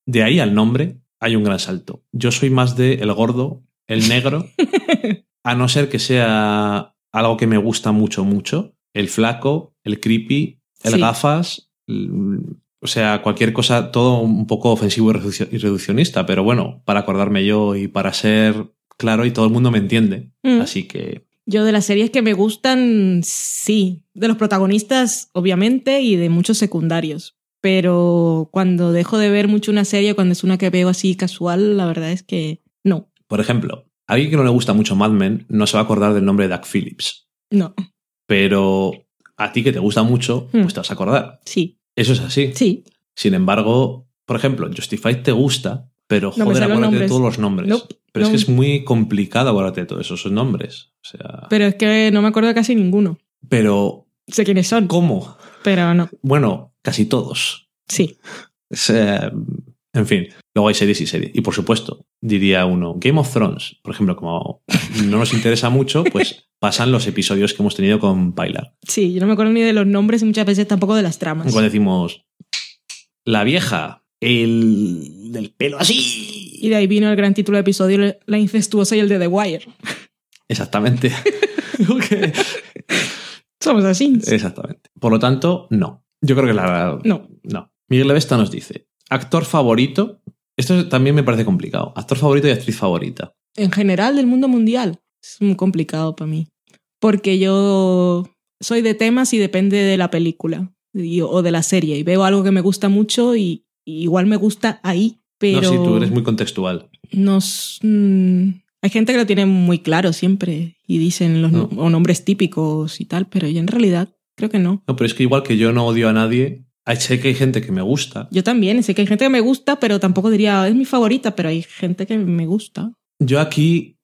De ahí al nombre hay un gran salto. Yo soy más de el gordo, el negro, [laughs] a no ser que sea algo que me gusta mucho, mucho. El flaco, el creepy, el Sí. gafas, el- o sea, cualquier cosa, todo un poco ofensivo y reduccionista, pero bueno, para acordarme yo y para ser claro y todo el mundo me entiende. Mm. Así que Yo de las series que me gustan, sí. De los protagonistas, obviamente, y de muchos secundarios. Pero cuando dejo de ver mucho una serie, cuando es una que veo así casual, la verdad es que no. Por ejemplo, a alguien que no le gusta mucho Mad Men no se va a acordar del nombre de Doug Phillips. No. Pero a ti que te gusta mucho, Hmm. pues te vas a acordar. Sí. Eso es así. Sí. Sin embargo, por ejemplo, Justified te gusta, pero No joder, acuérdate de todos los nombres. Nope, pero es que es muy complicado acordarte de todos esos nombres. O sea, Pero es que no me acuerdo de casi ninguno. pero Sé quiénes son, ¿cómo? pero no. Bueno, casi todos. Sí. Es, eh, en fin, luego hay series y series. Y por supuesto, diría uno, Game of Thrones, por ejemplo, como no nos interesa mucho, pues [laughs] pasan los episodios que hemos tenido con Pilar. Sí, yo no me acuerdo ni de los nombres y muchas veces tampoco de las tramas. Cuando decimos, la vieja, el del pelo así. Y de ahí vino el gran título del episodio, La incestuosa y el de The Wire. Exactamente. [laughs] Somos así. Exactamente. Por lo tanto, no. Yo creo que la. No. No. Miguel Levesta nos dice: actor favorito. Esto también me parece complicado. Actor favorito y actriz favorita. En general del mundo mundial es muy complicado para mí. Porque yo soy de temas y depende de la película y- o de la serie. Y veo algo que me gusta mucho y, y igual me gusta ahí. Pero No, sí, tú eres muy contextual. nos, mm, hay gente que lo tiene muy claro siempre y dicen los No. o nombres típicos y tal, pero yo en realidad creo que no. No, pero es que igual que yo no odio a nadie, sé que hay gente que me gusta. Yo también, sé que hay gente que me gusta, pero tampoco diría es mi favorita, pero hay gente que me gusta. Yo aquí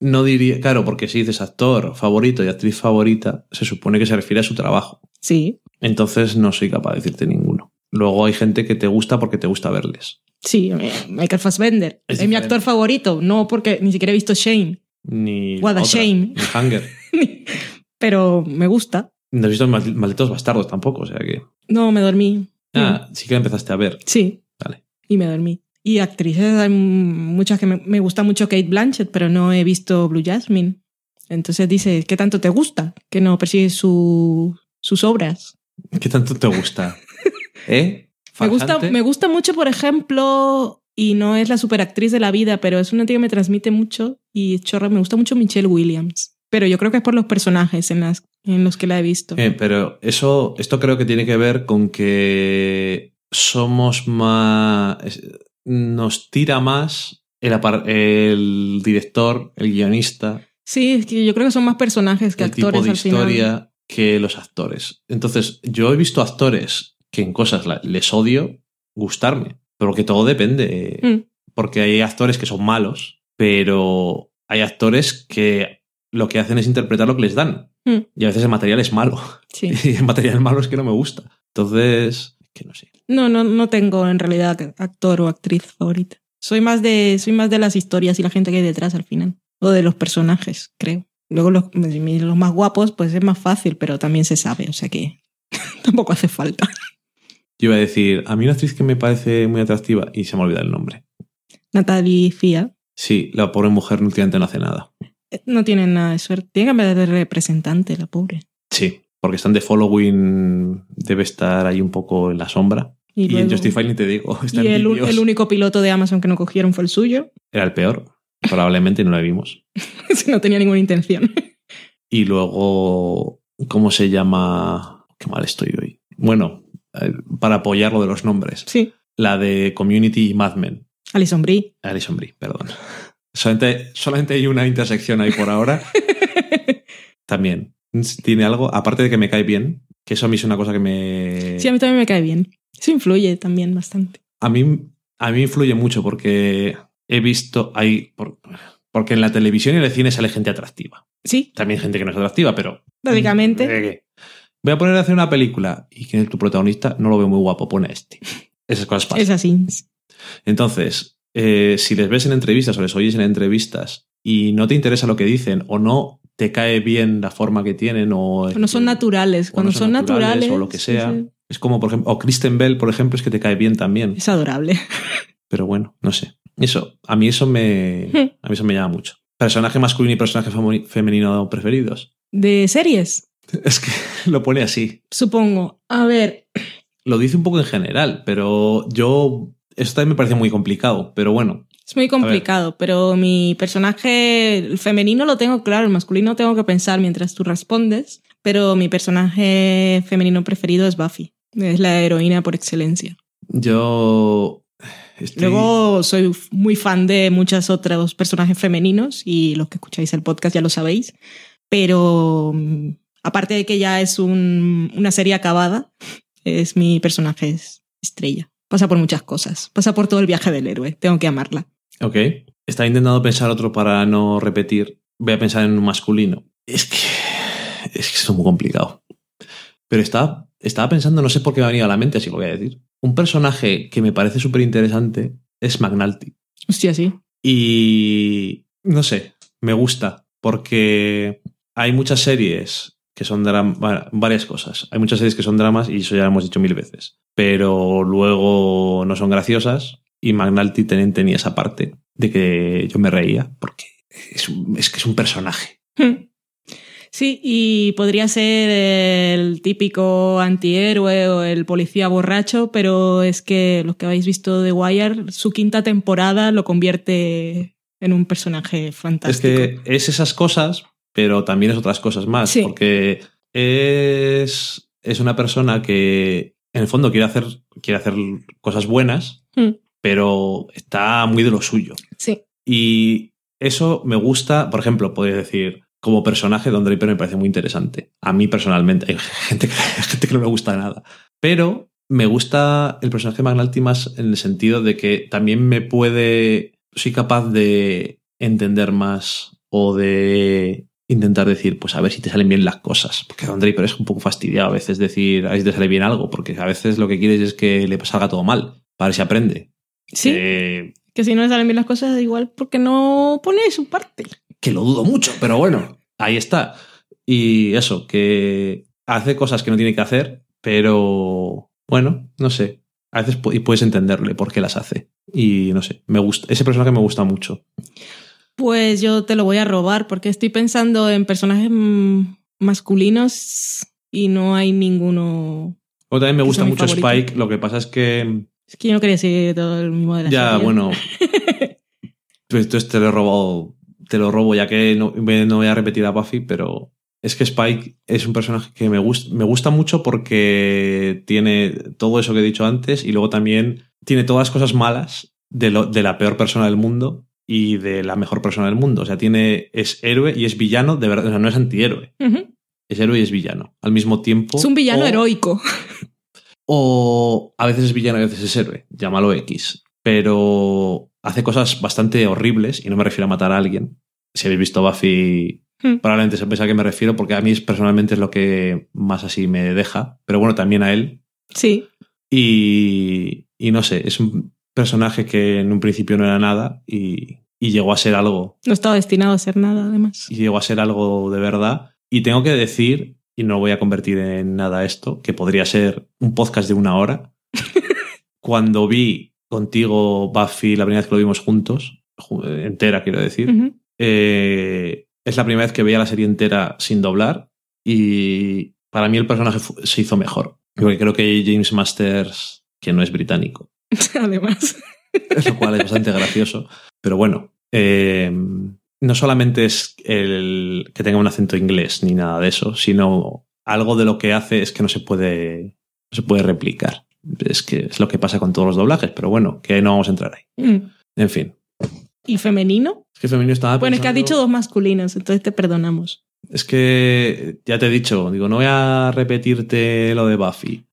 no diría. Claro, porque si dices actor favorito y actriz favorita, se supone que se refiere a su trabajo. Sí, Entonces no soy capaz de decirte ninguno. Luego hay gente que te gusta porque te gusta verles. Sí, eh, Michael Fassbender. Es Es, mi actor favorito, no porque ni siquiera he visto Shane, Ni. What a otra, shame. Ni Hunger. [laughs] pero me gusta. No has visto Mal- Malditos Bastardos tampoco, o sea que. No, me dormí. Ah, sí que la empezaste a ver. Sí, Vale. y me dormí. Y actrices, hay muchas que me, me gusta mucho Kate Blanchett, pero no he visto Blue Jasmine. Entonces dice, ¿qué tanto te gusta? Que no persigues su- sus obras. ¿Qué tanto te gusta? [laughs] ¿Eh? Me gusta, me gusta mucho, por ejemplo, y no es la superactriz de la vida, pero es una tía que me transmite mucho y chorra, me gusta mucho Michelle Williams. Pero yo creo que es por los personajes en, las, en los que la he visto. Eh, pero eso, esto creo que tiene que ver con que somos más. Nos tira más el, el director, el guionista, Sí, es que yo creo que son más personajes que el tipo actores de al final. historia que los actores. Entonces, yo he visto actores que en cosas les odio gustarme, pero que todo depende. Mm. Porque hay actores que son malos, pero hay actores que lo que hacen es interpretar lo que les dan. Mm. Y a veces el material es malo. Sí. [laughs] Y el material malo es que no me gusta. Entonces, que no sé. No, no, no tengo en realidad actor o actriz favorita. Soy más de, soy más de las historias y la gente que hay detrás al final. O de los personajes, creo. Luego los, los más guapos, pues es más fácil, pero también se sabe, o sea que [laughs] tampoco hace falta. Yo iba a decir, a mí una actriz que me parece muy atractiva y se me olvida el nombre. Natalie Fia Sí, la pobre mujer últimamente no hace nada. eh, no tiene nada de suerte. Tiene que cambiar de representante, la pobre. Sí, porque están de following, debe estar ahí un poco en la sombra. Y, Y, en luego- Justify ni te digo, está y en el, el único piloto de Amazon que no cogieron fue el suyo. Era el peor, probablemente no lo vimos. [laughs] Si no tenía ninguna intención. Y luego, ¿cómo se llama? Qué mal estoy hoy. Bueno, para apoyar lo de los nombres. Sí. La de Community y Mad Men. Alison Brie. Alison Brie, perdón. Solamente, solamente hay una intersección ahí por ahora. [laughs] También. Tiene algo, aparte de que me cae bien, que eso a mí es una cosa que me... Sí, a mí también me cae bien. Eso influye también bastante. A mí, a mí influye mucho porque he visto ahí... por- porque en la televisión y en el cine sale gente atractiva. Sí, También gente que no es atractiva, pero... básicamente. Eh, Voy a poner a hacer una película y que tu protagonista no lo veo muy guapo, pone a este. Esas cosas pasan. Es así. Entonces, eh, si les ves en entrevistas o les oyes en entrevistas y no te interesa lo que dicen o no te cae bien la forma que tienen o No son naturales. Cuando no son naturales. o lo que sea, sí, sí. es como por ejemplo, o Kristen Bell, por ejemplo, es que te cae bien también. Es adorable. [laughs] Pero bueno, no sé. Eso, a mí eso me, a mí eso me llama mucho. Personaje masculino y personaje femenino preferidos. De series, [laughs] Es que lo pone así. supongo. A ver, Lo dice un poco en general, pero yo esto también me parece muy complicado. Pero bueno, es muy complicado, pero mi personaje el femenino lo tengo claro, el masculino tengo que pensar mientras tú respondes, pero mi personaje femenino preferido es Buffy. Es la heroína por excelencia. yo estoy- Luego soy muy fan de muchos otros personajes femeninos y los que escucháis el podcast ya lo sabéis, pero aparte de que ya es un- una serie acabada, es mi personaje es estrella. Pasa por muchas cosas, pasa por todo el viaje del héroe, tengo que amarla. Ok. Estaba intentando pensar otro para no repetir. Voy a pensar en un masculino. Es que es que es muy complicado. Pero estaba, estaba pensando, no sé por qué me ha venido a la mente, así lo voy a decir. Un personaje que me parece súper interesante es McNulty. Hostia, sí. Y no sé, me gusta porque hay muchas series que son dramas, varias cosas. Hay muchas series que son dramas y eso ya lo hemos dicho mil veces. Pero luego no son graciosas y McNulty ten- tenía esa parte de que yo me reía porque es, un- es que es un personaje. Sí, y podría ser el típico antihéroe o el policía borracho, pero es que los que habéis visto The Wire, su quinta temporada lo convierte en un personaje Es fantástico. que es esas cosas, pero también es otras cosas más. Sí. Porque es, es una persona que en el fondo quiere hacer, quiere hacer cosas buenas, Hmm. pero está muy de lo suyo. Sí. Y eso me gusta, por ejemplo, podría decir, como personaje, Don Draper me parece muy interesante. A mí personalmente, hay [laughs] gente que, hay gente que no me gusta nada. Pero me gusta el personaje de McNulty más en el sentido de que también me puede. Soy capaz de entender más o de intentar decir, pues a ver si te salen bien las cosas. Porque Don Draper es un poco fastidiado a veces decir, a ver si te sale bien algo, porque a veces lo que quieres es que le salga todo mal, para ver si aprende. Sí, Eh, que si no le salen bien las cosas, igual porque no pone su parte. que lo dudo mucho, pero bueno, ahí está. Y eso, que hace cosas que no tiene que hacer, pero bueno, no sé. A veces puedes entenderle por qué las hace. Y no sé, me gusta. Ese personaje me gusta mucho. Pues yo te lo voy a robar porque estoy pensando en personajes mm, masculinos y no hay ninguno O también me gusta mucho favorito. Spike, lo que pasa es que Es que yo no quería decir todo el mismo de la Ya, serie. bueno. [laughs] Pues entonces te lo he robado, te lo robo ya que no, no voy a repetir a Buffy, pero es que Spike es un personaje que me gusta, me gusta mucho porque tiene todo eso que he dicho antes y luego también tiene todas las cosas malas de, lo- de la peor persona del mundo y de la mejor persona del mundo. O sea, tiene, es héroe y es villano, de verdad, o sea, no es antihéroe, es héroe y es villano al mismo tiempo. Es un villano o- heroico. o a veces es villano y a veces es héroe, llámalo X. Pero hace cosas bastante horribles y no me refiero a matar a alguien. Si habéis visto Buffy, Hmm. probablemente sepáis a qué me refiero, porque a mí personalmente es lo que más así me deja. Pero bueno, también a él. Sí. Y, y no sé, es un personaje que en un principio no era nada y, y llegó a ser algo. No estaba destinado a ser nada, además. Y llegó a ser algo de verdad. Y tengo que decir, y no voy a convertir en nada esto, que podría ser un podcast de una hora. [laughs] Cuando vi contigo Buffy la primera vez que lo vimos juntos, ju- entera quiero decir, eh, es la primera vez que veía la serie entera sin doblar y para mí el personaje se hizo mejor. Porque creo que James Masters, que no es británico, [laughs] Además. lo cual es bastante gracioso. Pero bueno, eh, no solamente es el que tenga un acento inglés ni nada de eso, sino algo de lo que hace es que no se puede, no se puede replicar. Es que es lo que pasa con todos los doblajes, pero bueno, que no vamos a entrar ahí. Mm. En fin. ¿Y femenino? Es que femenino estaba Bueno, es que has pensando- dicho dos masculinos, entonces te perdonamos. Es que ya te he dicho, digo, no voy a repetirte lo de Buffy.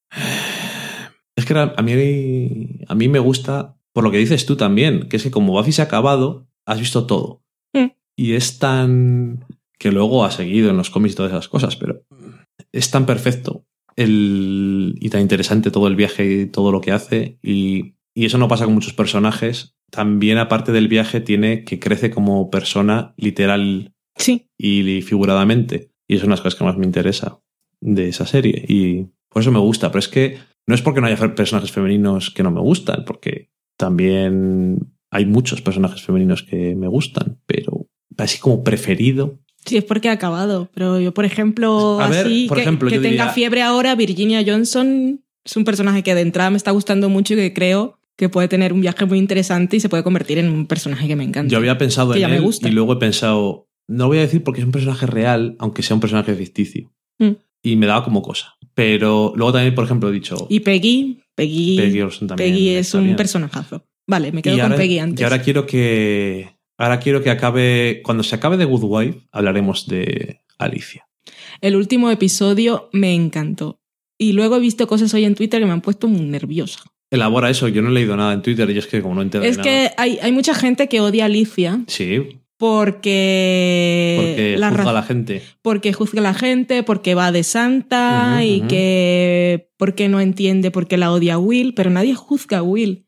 Es que a mí, a mí me gusta, por lo que dices tú también, que es que como Buffy se ha acabado, has visto todo. Mm. Y es tan... que luego ha seguido en los cómics y todas esas cosas, pero es tan perfecto el, y tan interesante todo el viaje y todo lo que hace. Y, y eso no pasa con muchos personajes. También aparte del viaje tiene que crece como persona literal Sí. y figuradamente. Y es una de las cosas que más me interesa de esa serie. Y por eso me gusta. Pero es que no es porque no haya personajes femeninos que no me gustan, porque también hay muchos personajes femeninos que me gustan, pero así como preferido. Sí, es porque ha acabado. Pero yo, por ejemplo, A ver, así por que, ejemplo, que tenga diría- fiebre ahora, Virginia Johnson es un personaje que de entrada me está gustando mucho y que creo que puede tener un viaje muy interesante y se puede convertir en un personaje que me encanta. Yo había pensado Que en ya me él gusta. y luego he pensado, no lo voy a decir porque es un personaje real, aunque sea un personaje ficticio. Mm. Y me daba como cosa. Pero luego también, por ejemplo, he dicho, Y Peggy, Peggy, Peggy también es un bien. personajazo. Vale, me quedo y con ahora, Peggy antes. y ahora quiero que. Ahora quiero que acabe. Cuando se acabe de Good Wife, hablaremos de Alicia. El último episodio me encantó. Y luego he visto cosas hoy en Twitter que me han puesto muy nerviosa. Elabora eso, yo no he leído nada en Twitter y es que como no entero de Es nada. que hay, hay mucha gente que odia a Alicia Sí, porque, porque la juzga a la gente. porque juzga a la gente, porque va de santa y que porque no entiende por qué la odia a Will, pero nadie juzga a Will.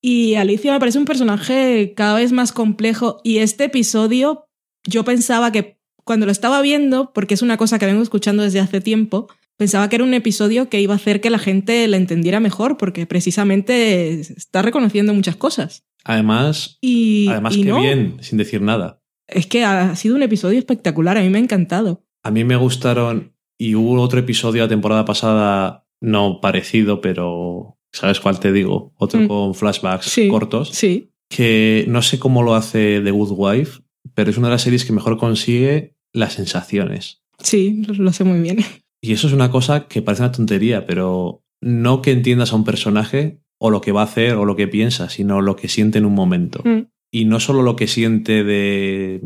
Y Alicia me parece un personaje cada vez más complejo y este episodio yo pensaba que cuando lo estaba viendo, porque es una cosa que vengo escuchando desde hace tiempo, pensaba que era un episodio que iba a hacer que la gente la entendiera mejor porque precisamente está reconociendo muchas cosas. Además, Y, además y que no, bien, sin decir nada. es que ha sido un episodio espectacular, a mí me ha encantado. A mí me gustaron y hubo otro episodio la temporada pasada, no parecido, pero ¿sabes cuál te digo? Otro Mm. con flashbacks Sí, cortos. Sí, que no sé cómo lo hace The Good Wife, pero es una de las series que mejor consigue las sensaciones. sí, lo- lo sé muy bien. Y eso es una cosa que parece una tontería, pero no que entiendas a un personaje o lo que va a hacer o lo que piensa, sino lo que siente en un momento. Mm. Y no solo lo que siente de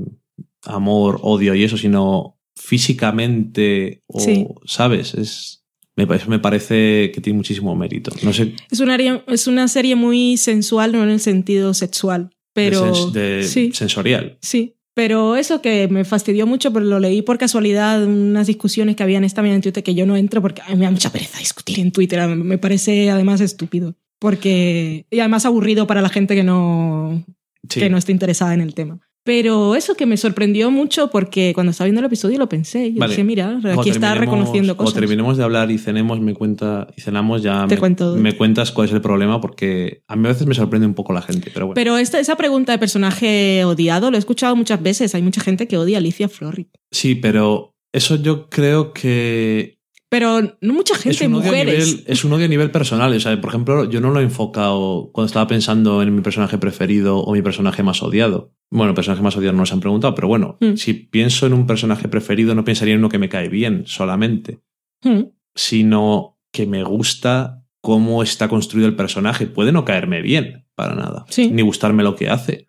amor, odio y eso, sino físicamente o, Sí. ¿sabes? Es, me, parece- me parece que tiene muchísimo mérito. No sé, Es una, es una serie muy sensual, no en el sentido sexual, pero de, sens- de sí, sensorial. sí. Pero eso que me fastidió mucho, pero lo leí por casualidad, unas discusiones que habían esta mañana en Twitter que yo no entro porque a mí me da mucha pereza discutir en Twitter, me parece además estúpido. Porque, y además aburrido para la gente que no, Sí. que no esté interesada en el tema. Pero eso que me sorprendió mucho porque cuando estaba viendo el episodio lo pensé. y Yo Vale. dije, mira, aquí está terminemos- reconociendo Cuando cosas. terminemos de hablar y cenemos, me cuenta, y cenamos, ya Te me, cuento. me cuentas cuál es el problema, porque a mí a veces me sorprende un poco la gente, pero bueno. Pero esta, esa pregunta de personaje odiado lo he escuchado muchas veces. Hay mucha gente que odia a Alicia Florrick. sí, pero eso yo creo que Pero no mucha gente, es un, odio a mujeres. nivel, es un odio a nivel personal. O sea, por ejemplo, yo no lo he enfocado cuando estaba pensando en mi personaje preferido o mi personaje más odiado. Bueno, personaje más odiado no nos han preguntado, pero bueno, Mm. si pienso en un personaje preferido, no pensaría en uno que me cae bien solamente, Mm. sino que me gusta cómo está construido el personaje. Puede no caerme bien para nada, Sí. ni gustarme lo que hace.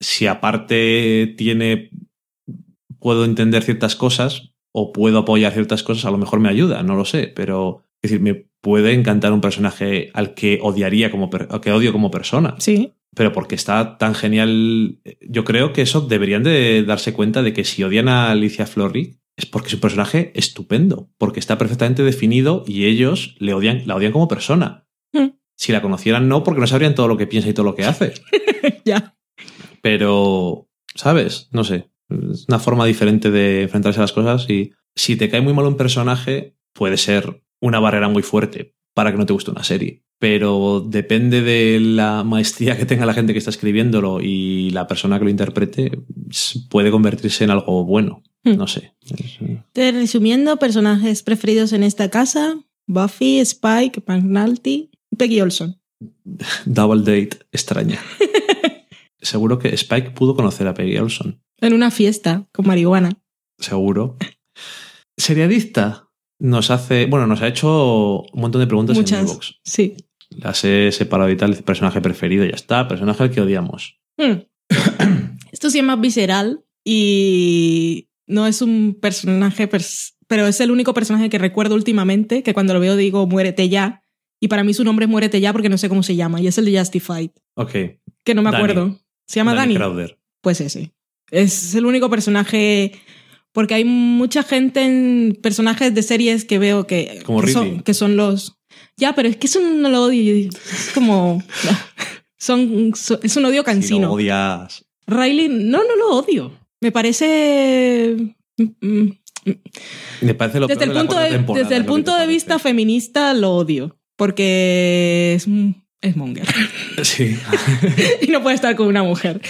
Si aparte tiene. puedo entender ciertas cosas o puedo apoyar ciertas cosas, a lo mejor me ayuda, no lo sé, pero es decir, me puede encantar un personaje al que odiaría como al que odio como persona, Sí. pero porque está tan genial, yo creo que eso deberían de darse cuenta de que si odian a Alicia Florrick es porque es un personaje estupendo, porque está perfectamente definido y ellos le odian, la odian como persona. Mm. Si la conocieran no, porque no sabrían todo lo que piensa y todo lo que hace. [laughs] ya. Pero, ¿sabes? No sé. Es una forma diferente de enfrentarse a las cosas y si te cae muy mal un personaje, puede ser una barrera muy fuerte para que no te guste una serie. Pero depende de la maestría que tenga la gente que está escribiéndolo y la persona que lo interprete, puede convertirse en algo bueno. Hmm. No sé. Es, eh, Te resumiendo, personajes preferidos en esta casa: Buffy, Spike, McNulty y Peggy Olson. [laughs] double date extraña. [laughs] Seguro que Spike pudo conocer a Peggy Olson. En una fiesta con marihuana. Seguro. Seriadicta nos hace. Bueno, nos ha hecho un montón de preguntas en. Xbox. Sí. Las he separado y tal. Personaje preferido, ya está. Personaje al que odiamos. Hmm. [clears throat] Esto se llama Visceral y no es un personaje, pers- pero es el único personaje que recuerdo últimamente que cuando lo veo digo muérete ya. Y para mí su nombre es muérete ya porque no sé cómo se llama y es el de Justified, Ok. que no me Dani. ¿Se llama Dani? Crowder. Pues ese. Es el único personaje. Porque hay mucha gente en personajes de series que veo que, Como que, son, que son los. Ya, pero es que eso no lo odio. Es como. [laughs] Son, son- es un odio Si cansino. lo odias. Riley, no, no lo odio. Me parece. mm, Me parece lo Desde el peor de la punto de, temporada, desde el punto de vista feminista lo odio. Porque es, es monger. [laughs] Sí. [laughs] y no puede estar con una mujer.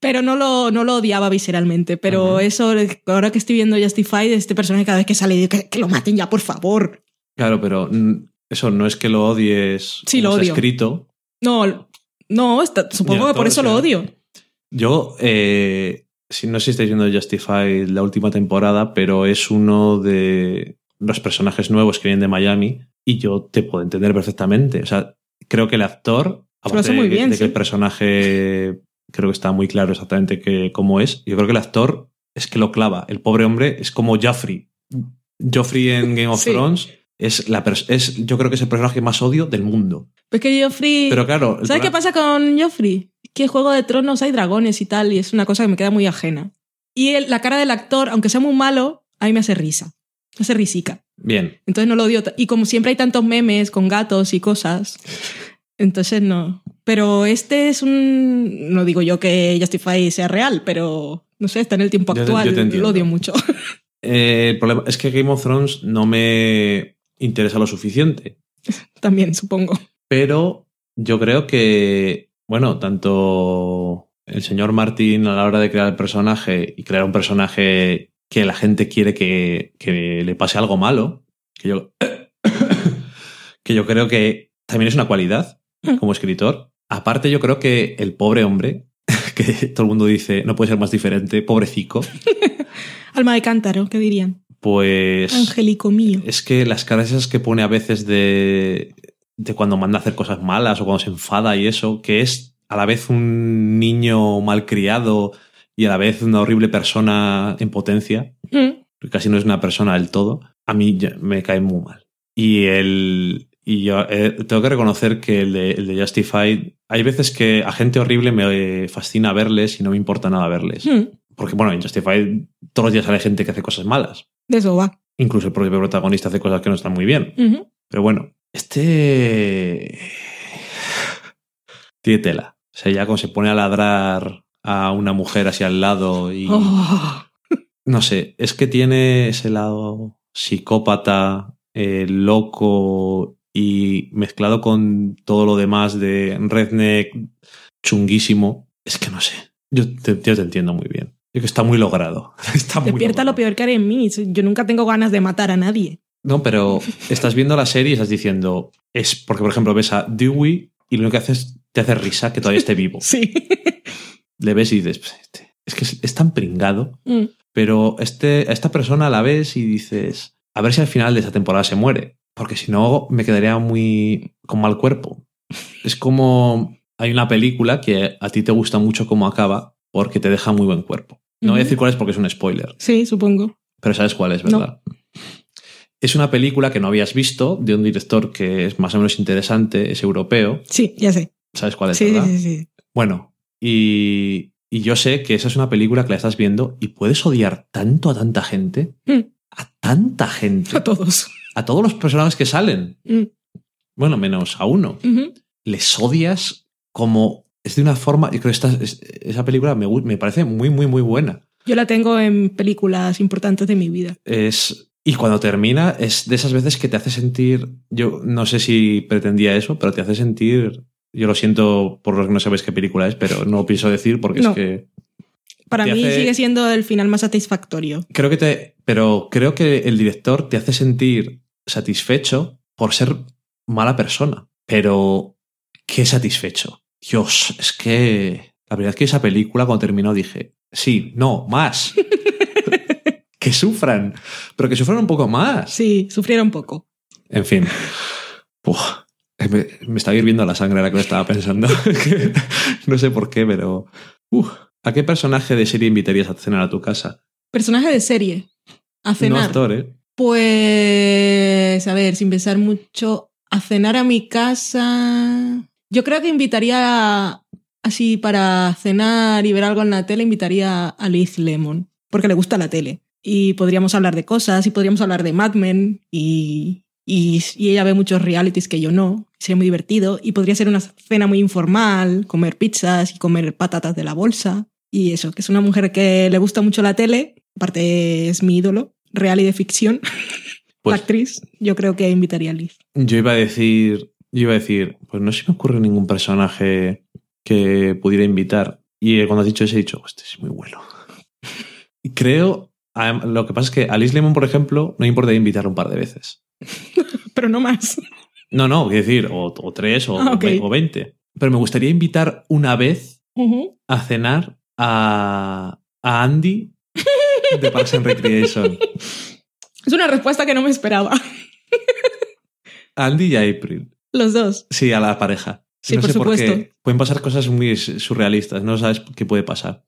Pero no lo, no lo odiaba visceralmente. Pero Ajá. eso, ahora que estoy viendo Justified, este personaje cada vez que sale, digo, que, que lo maten ya, por favor. claro, pero eso no es que lo odies. Sí, lo odio. escrito. No, no, está- supongo Ya, que por eso lo odio. Yo, eh, si no sé si estáis viendo Justified la última temporada, pero es uno de los personajes nuevos que vienen de Miami y yo te puedo entender perfectamente. O sea, creo que el actor, aparte muy de, que- bien, de que el personaje creo que está muy claro exactamente que, cómo es, yo creo que el actor es que lo clava. El pobre hombre es como Joffrey. Joffrey en Game of Sí. Thrones es, la es, yo creo que es el personaje más odio del mundo. Pues que Joffrey. Pero claro, ¿Sabes qué pasa con Joffrey? Que en Juego de Tronos hay dragones y tal, y es una cosa que me queda muy ajena. Y el- la cara del actor, aunque sea muy malo, a mí me hace risa. Hace risica. Bien, Entonces no lo odio. Y como siempre hay tantos memes con gatos y cosas, entonces no. Pero este es un. No digo yo que Justify sea real, pero no sé, está en el tiempo Yo te- actual. yo te lo odio mucho. [laughs] Eh, el problema es que Game of Thrones no me interesa lo suficiente. [laughs] También, supongo. Pero yo creo que, bueno, tanto el señor Martin a la hora de crear el personaje y crear un personaje que la gente quiere que, que le pase algo malo, que yo, [coughs] que yo creo que también es una cualidad como escritor. Aparte, yo creo que el pobre hombre, [laughs] que todo el mundo dice no puede ser más diferente, pobrecico, [laughs] Alma de cántaro, ¿qué dirían? pues... Angélico mío. Es que las caras esas que pone a veces de, de cuando manda a hacer cosas malas o cuando se enfada y eso, que es a la vez un niño malcriado y a la vez una horrible persona en potencia, Mm. casi no es una persona del todo, a mí me cae muy mal. Y el. Y yo eh, tengo que reconocer que el de, el de Justified, hay veces que a gente horrible me fascina verles y no me importa nada verles. Mm. Porque, bueno, en Justified todos los días sale gente que hace cosas malas. De eso va. Incluso el propio protagonista hace cosas que no están muy bien. Ujú. Pero bueno, este. Tiene tela. O sea, ya como se pone a ladrar a una mujer así al lado y. [laughs] Oh. No sé, es que tiene ese lado psicópata, eh, loco y mezclado con todo lo demás de redneck chunguísimo. Es que no sé. Yo te, yo te entiendo muy bien. Es que está muy logrado. [laughs] Está muy Despierta lo peor que hay en mí. Yo nunca tengo ganas de matar a nadie. No, pero [laughs] estás viendo la serie y estás diciendo. Es porque, por ejemplo, ves a Dewey y lo único que haces te hace risa que todavía esté vivo. Sí. Le ves y dices. "Pues, este- Es que es, tan pringado. Mm. Pero este, a esta persona la ves y dices. A ver si al final de esta temporada se muere. Porque si no, me quedaría muy. con mal cuerpo. Es como. Hay una película que a ti te gusta mucho cómo acaba porque te deja muy buen cuerpo. No voy a decir cuál es porque es un spoiler. Sí, supongo. Pero sabes cuál es, No. ¿verdad? Es una película que no habías visto de un director que es más o menos interesante, es europeo. Sí, ya sé. ¿Sabes cuál es, Sí, verdad? sí, sí, sí. Bueno, y, y yo sé que esa es una película que la estás viendo y puedes odiar tanto a tanta gente, Mm. a tanta gente, A todos. a todos los personajes que salen. Mm. Bueno, menos a uno. Les odias como... Es de una forma... Yo creo que esta, es- esa película me, me parece muy, muy, muy buena. Yo la tengo en películas importantes de mi vida. es y cuando termina es de esas veces que te hace sentir yo no sé si pretendía eso pero te hace sentir yo lo siento por los que no sabéis qué película es pero no pienso decir porque No. es que Para mí hace- sigue siendo el final más satisfactorio. creo que te pero creo que el director te hace sentir satisfecho por ser mala persona pero qué satisfecho Dios es que la verdad es que esa película cuando terminó dije sí no más [laughs] que sufran pero que sufran un poco más Sí, sufrieron poco. En fin. Uf, me, me está hirviendo la sangre ahora que lo estaba pensando. [laughs] No sé por qué, pero. Uf, ¿A qué personaje de serie invitarías a cenar a tu casa? Personaje de serie. A No cenar. actor, ¿eh? Pues, a ver, sin pensar mucho, a cenar a mi casa. Yo creo que invitaría, así para cenar y ver algo en la tele, invitaría a Liz Lemon, porque le gusta la tele. Y podríamos hablar de cosas, y podríamos hablar de Mad Men, y, y, y ella ve muchos realities que yo no. Sería muy divertido. Y podría ser una cena muy informal, comer pizzas y comer patatas de la bolsa. Y eso, que es una mujer que le gusta mucho la tele, aparte es mi ídolo, real y de ficción. [laughs] Pues- la actriz, yo creo que invitaría a Liz. Yo iba a decir. Yo iba a decir, pues no se me ocurre ningún personaje que pudiera invitar. Y eh, cuando has dicho eso he dicho, este es muy bueno. [laughs] Creo. Lo que pasa es que a Liz Lemon, por ejemplo, no me importaría invitarlo un par de veces. [laughs] Pero no más. No, no, quiero decir, o, o tres o, Ah, o veinte. Pero me gustaría invitar una vez a cenar a, a Andy de Parks and Recreation. [laughs] Es una respuesta que no me esperaba. Andy y April. Los dos. Sí, a la pareja. Sí, no por sé por supuesto. qué. Pueden pasar cosas muy surrealistas. No sabes qué puede pasar.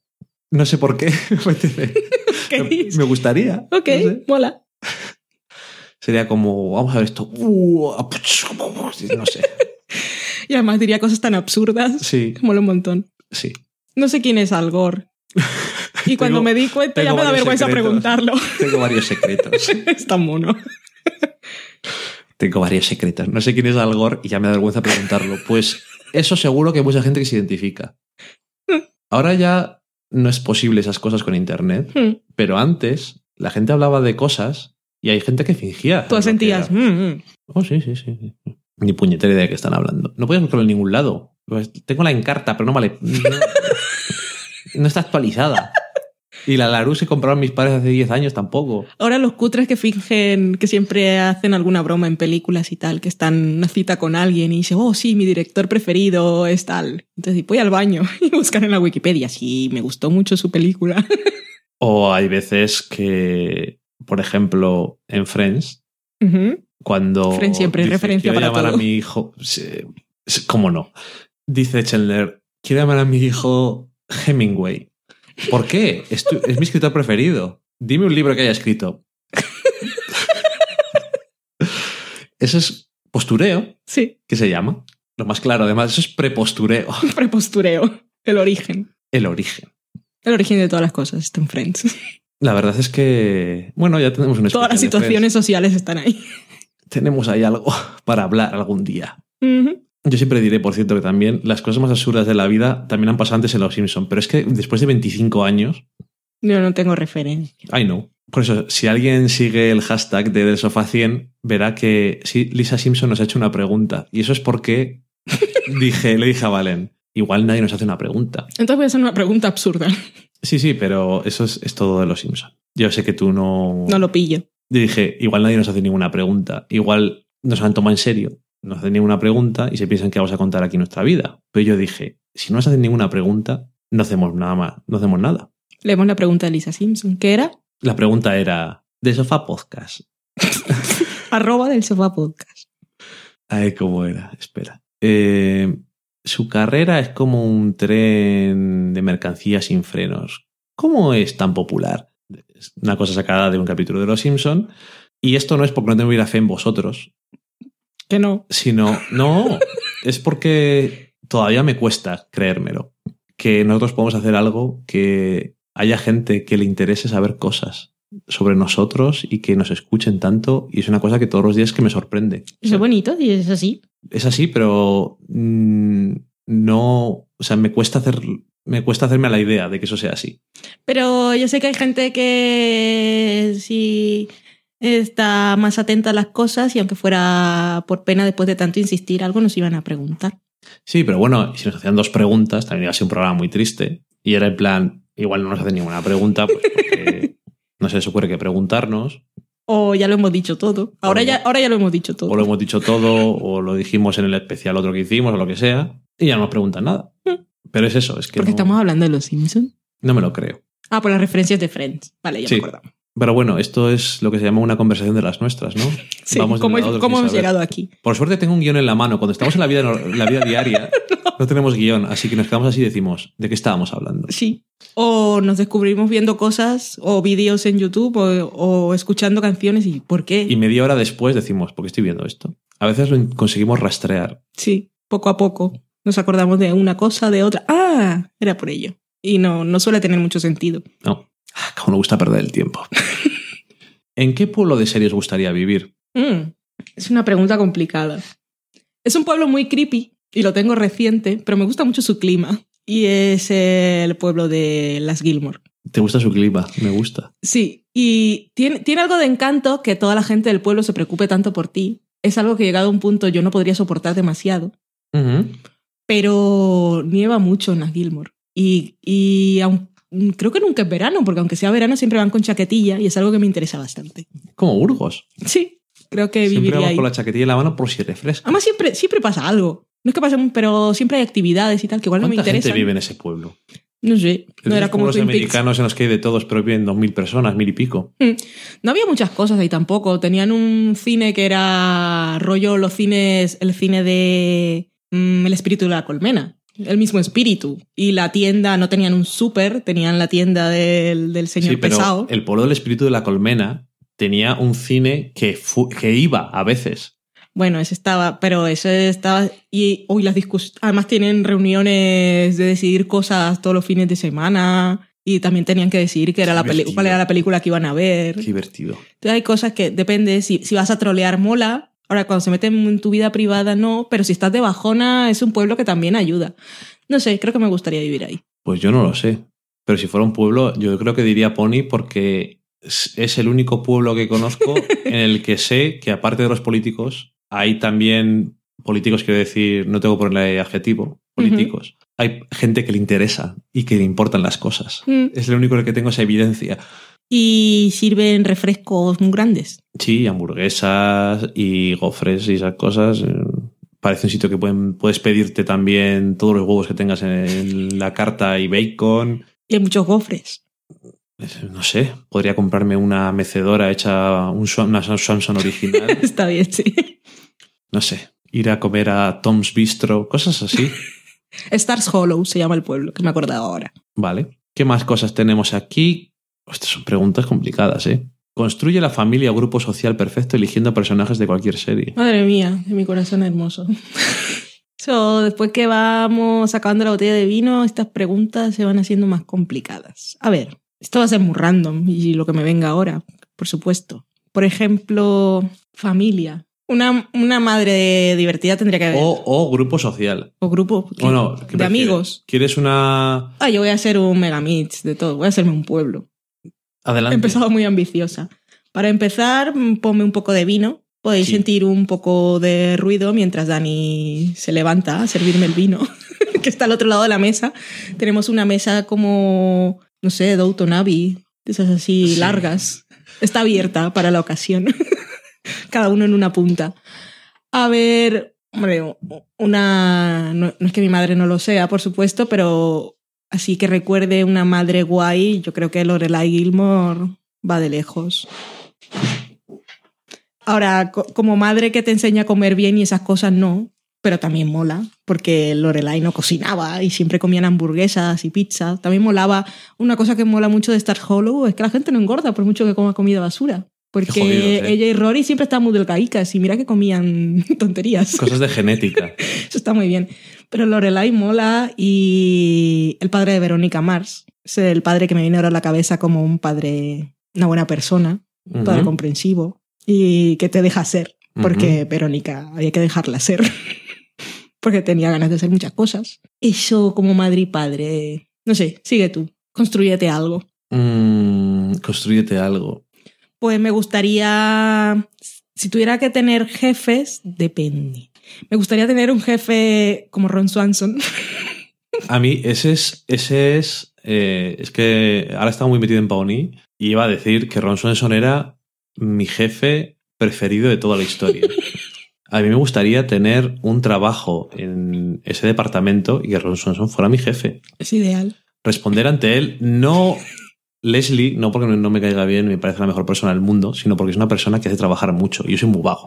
No sé por qué. [laughs] me gustaría. Ok, No sé. mola. Sería como, vamos a ver esto. Uh, No sé. [laughs] Y además diría cosas tan absurdas. Sí, Mola un montón. sí. No sé quién es Al Gore. Y [laughs] cuando Tengo- me di cuenta ya me da vergüenza secretos. preguntarlo. Tengo varios secretos. [laughs] es tan mono. Tengo varios secretos. No sé quién es Al Gore y ya me da vergüenza preguntarlo. Pues eso seguro que hay mucha gente que se identifica. Ahora ya no es posible esas cosas con internet, Hmm. pero antes la gente hablaba de cosas y hay gente que fingía. Tú sentías. "Mm, mm". Oh, sí, sí, sí. Ni puñetera idea de qué están hablando. No puedes buscarlo en ningún lado. Pues, Tengo la encarta, pero no vale. No, no está actualizada. Y la Larus que compraron mis padres hace 10 años tampoco. Ahora los cutres que fingen que siempre hacen alguna broma en películas y tal, que están en una cita con alguien y dicen, oh, sí, mi director preferido es tal. Entonces, voy al baño [laughs] y buscan en la Wikipedia. Sí, me gustó mucho su película. O hay veces que, por ejemplo, en Friends, cuando Friends siempre dice, referencia quiero para llamar todo". a mi hijo cómo no dice Chandler quiero llamar a mi hijo Hemingway ¿por qué? es, tu- es mi escritor preferido dime un libro que haya escrito [laughs] eso es postureo Sí, ¿qué se llama? lo más claro además eso es prepostureo [laughs] prepostureo. El origen. el origen El origen de todas las cosas está en Friends. La verdad es que bueno ya tenemos un Todas las situaciones sociales están ahí. [laughs] Tenemos ahí algo para hablar algún día. Yo siempre diré, por cierto, que también las cosas más absurdas de la vida también han pasado antes en Los Simpson, pero es que después de 25 años, Yo no tengo referencia. I know. Por eso, si alguien sigue el hashtag de Del Sofá 100, verá que sí, Lisa Simpson nos ha hecho una pregunta. Y eso es porque [laughs] dije, le dije a Valen, igual nadie nos hace una pregunta. Entonces voy a hacer una pregunta absurda. Sí, sí, pero eso es, es todo de Los Simpson. Yo sé que tú no... No lo pillo. Yo dije, igual nadie nos hace ninguna pregunta. Igual nos han tomado en serio, no hacen ninguna pregunta y se piensan que vamos a contar aquí nuestra vida. Pero yo dije, si no nos hacen ninguna pregunta, no hacemos nada más, no hacemos nada. Leemos la pregunta de Lisa Simpson. ¿Qué era? La pregunta era, ¿de sofá podcast? [laughs] Arroba del sofá podcast. Ay, ¿cómo era? Espera. Eh, su carrera es como un tren de mercancías sin frenos. ¿Cómo es tan popular? Es una cosa sacada de un capítulo de Los Simpson. Y esto no es porque no tengo fe en vosotros, Que no. sino, no, es porque todavía me cuesta creérmelo. Que nosotros podemos hacer algo que haya gente que le interese saber cosas sobre nosotros y que nos escuchen tanto. Y es una cosa que todos los días que me sorprende. Es bonito y es así. Es así, pero mm, no, o sea, me cuesta hacer, me cuesta hacerme a la idea de que eso sea así. Pero yo sé que hay gente que sí está más atenta a las cosas y aunque fuera por pena después de tanto insistir algo nos iban a preguntar. Sí, pero bueno, si nos hacían dos preguntas, también iba a ser un programa muy triste. Y era en plan, igual no nos hacen ninguna pregunta, pues porque [laughs] no se les ocurre que preguntarnos, O ya lo hemos dicho todo. Ahora ya, ahora ya lo hemos dicho todo. o lo hemos dicho todo, o lo dijimos en el especial otro que hicimos, o lo que sea, y ya no nos preguntan nada. Pero es eso, es que Porque no, estamos hablando de los Simpsons. no me lo creo. Ah, por las referencias de Friends. Vale, ya Sí. me acordaba. Pero bueno, esto es lo que se llama una conversación de las nuestras, ¿no? [laughs] Sí, Vamos ¿cómo, hemos saber. llegado aquí? Por suerte tengo un guion en la mano. Cuando estamos en la vida, la vida diaria, [laughs] no tenemos guion, así que nos quedamos así y decimos, ¿de qué estábamos hablando? Sí. O nos descubrimos viendo cosas o vídeos en YouTube o, o escuchando canciones y ¿por qué? Y media hora después decimos, ¿por qué estoy viendo esto? A veces lo conseguimos rastrear. Sí, poco a poco nos acordamos de una cosa, de otra. Ah, era por ello. Y no, no suele tener mucho sentido. No, Ah, como me gusta perder el tiempo. [laughs] ¿En qué pueblo de serie os gustaría vivir? Mm, es una pregunta complicada. Es un pueblo muy creepy y lo tengo reciente, pero me gusta mucho su clima. Y es el pueblo de Las Gilmore. ¿Te gusta su clima? Me gusta. Sí, y tiene, tiene algo de encanto que toda la gente del pueblo se preocupe tanto por ti. Es algo que llegado a un punto yo no podría soportar demasiado. Pero nieva mucho en Las Gilmore. Y, y aun- creo que nunca es verano, porque aunque sea verano siempre van con chaquetilla y es algo que me interesa bastante. Como Burgos. Sí, creo que Siempre viviría vamos ahí. con la chaquetilla en la mano por si refresca. Además siempre, siempre pasa algo. No es que pase, pero siempre hay actividades y tal que igual no me ¿Cuánta interesan. gente vive en ese pueblo? No sé, no era como pueblos Twin Peaks. americanos en los que hay de todos, pero viven 2.000 personas, mil y pico. No había muchas cosas ahí tampoco. Tenían un cine que era rollo los cines, el cine de mm, El espíritu de la colmena. El mismo espíritu. Y la tienda, no tenían un súper, tenían la tienda del, del señor sí, pero pesado. el pueblo del espíritu de la colmena tenía un cine que, que iba a veces. Bueno, ese estaba, pero ese estaba. Y hoy las discusiones. Además, tienen reuniones de decidir cosas todos los fines de semana. Y también tenían que decidir qué era la cuál era la película que iban a ver. Qué divertido. Entonces hay cosas que depende, si, si vas a trolear mola, ahora cuando se meten en tu vida privada no, pero si estás de bajona es un pueblo que también ayuda. No sé, creo que me gustaría vivir ahí. Pues yo no lo sé. Pero si fuera un pueblo, yo creo que diría Pony porque es el único pueblo que conozco [laughs] en el que sé que aparte de los políticos, hay también políticos, quiero decir, no tengo que ponerle adjetivo, políticos. Hay gente que le interesa y que le importan las cosas. Mm. Es el único en el que tengo esa evidencia. Y sirven refrescos muy grandes. Sí, hamburguesas y gofres y esas cosas. eh, Parece un sitio que pueden, puedes pedirte también todos los huevos que tengas en la carta y bacon. Y hay muchos gofres. No sé, podría comprarme una mecedora hecha un, una Samsung original. [laughs] Está bien, sí. No sé, ir a comer a Tom's Bistro, cosas así. [laughs] Stars Hollow se llama el pueblo, que me he acordado ahora. Vale. ¿Qué más cosas tenemos aquí? Estas son preguntas complicadas, ¿eh? Construye la familia o grupo social perfecto eligiendo personajes de cualquier serie. Madre mía, de mi corazón hermoso. [laughs] So, después que vamos acabando la botella de vino, estas preguntas se van haciendo más complicadas. A ver, esto va a ser muy random y lo que me venga ahora, por supuesto. Por ejemplo, familia. Una, una madre divertida tendría que haber. O, o grupo social. O grupo ¿qué? O no, ¿qué de prefieres? amigos. ¿Quieres una...? Ah, yo voy a hacer un megamix de todo. Voy a hacerme un pueblo. He Adelante. empezado muy ambiciosa. Para empezar, mm, ponme un poco de vino. Podéis Sí. sentir un poco de ruido mientras Dani se levanta a servirme el vino, [laughs] que está al otro lado de la mesa. Tenemos una mesa como, no sé, Downton Abbey, de esas así Sí. largas. Está abierta para la ocasión. [laughs] Cada uno en una punta. A ver, hombre, una. No, no es que mi madre no lo sea, por supuesto, pero así que recuerde una madre guay, yo creo que Lorelai Gilmore va de lejos. Ahora, co- como madre que te enseña a comer bien y esas cosas, no, pero también mola, porque Lorelai no cocinaba y siempre comían hamburguesas y pizza. También molaba. Una cosa que mola mucho de Star Hollow es que la gente no engorda por mucho que coma comida basura. Porque jodidos, ¿eh? ella y Rory siempre estaban muy delgaicas y mira que comían [laughs] tonterías. Cosas de genética. [laughs] Eso está muy bien. Pero Lorelai mola y el padre de Verónica Mars. Es el padre que me viene ahora a la cabeza como un padre, una buena persona, un padre comprensivo y que te deja ser. Porque Verónica había que dejarla ser. [laughs] porque tenía ganas de hacer muchas cosas. Eso como madre y padre. No sé, sigue tú. Construyete algo. Mm, construyete algo. Pues me gustaría, si tuviera que tener jefes, depende. Me gustaría tener un jefe como Ron Swanson. [laughs] A mí, ese es. Ese es. eh, es que ahora estaba muy metido en Pawnee y iba a decir que Ron Swanson era mi jefe preferido de toda la historia. [laughs] A mí me gustaría tener un trabajo en ese departamento y que Ron Swanson fuera mi jefe. Es ideal. Responder ante él, no Leslie, no porque no me caiga bien, me parece la mejor persona del mundo, sino porque es una persona que hace trabajar mucho y yo soy muy vago.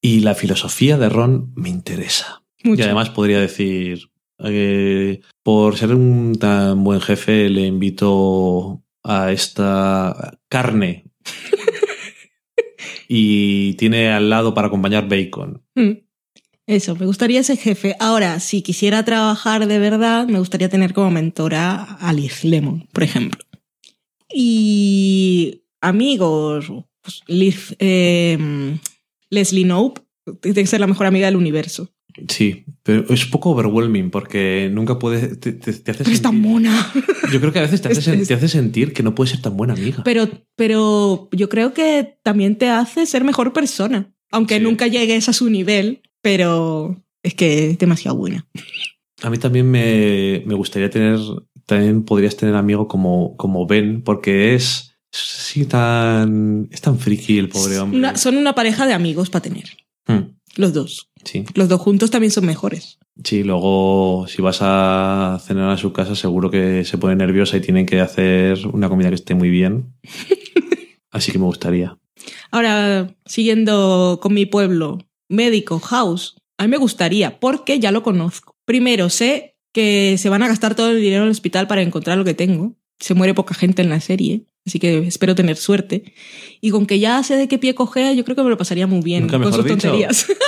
Y la filosofía de Ron me interesa. Mucho. Y además podría decir, eh, por ser un tan buen jefe, le invito a esta carne. [laughs] y tiene al lado para acompañar bacon. Mm. Eso, me gustaría ese jefe. Ahora, si quisiera trabajar de verdad, me gustaría tener como mentora a Liz Lemon, por ejemplo. Y amigos, pues, Liz, eh, Leslie Knope, tiene que ser la mejor amiga del universo. Sí, pero es un poco overwhelming porque nunca puedes. Te, te, te hace Es tan sentir- mona. Yo creo que a veces te [laughs] hace, te sentir que no puedes ser tan buena amiga. Pero, pero yo creo que también te hace ser mejor persona. Aunque Sí. nunca llegues a su nivel, pero es que es demasiado buena. A mí también me, me gustaría tener. También podrías tener amigo como, como Ben, porque es. Sí, tan. Es tan friki el pobre hombre. Una- son una pareja de amigos para tener. Hmm, Los dos. sí. Los dos juntos también son mejores. Sí, luego si vas a cenar a su casa seguro que se pone nerviosa y tienen que hacer una comida que esté muy bien. [laughs] Así que me gustaría. Ahora, siguiendo con mi pueblo, médico, house, a mí me gustaría, porque ya lo conozco. Primero, sé que se van a gastar todo el dinero en el hospital para encontrar lo que tengo. Se muere poca gente en la serie, así que espero tener suerte. Y con que ya sé de qué pie cogea, yo creo que me lo pasaría muy bien Nunca con sus dicho. tonterías. [laughs]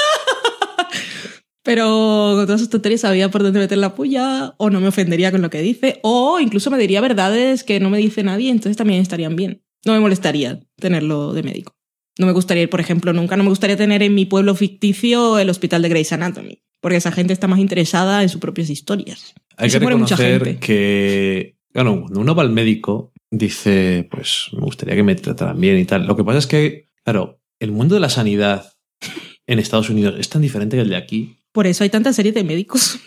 Pero con todas sus tonterías sabía por dónde meter la puya, o no me ofendería con lo que dice, o incluso me diría verdades que no me dice nadie, entonces también estarían bien. No me molestaría tenerlo de médico. No me gustaría ir, por ejemplo, nunca no me gustaría tener en mi pueblo ficticio el hospital de Grey's Anatomy, porque esa gente está más interesada en sus propias historias. Hay que mucha reconocer gente. que, claro, cuando uno va al médico, dice, pues me gustaría que me trataran bien y tal. Lo que pasa es que, claro, el mundo de la sanidad en Estados Unidos es tan diferente que el de aquí. Por eso hay tantas series de médicos.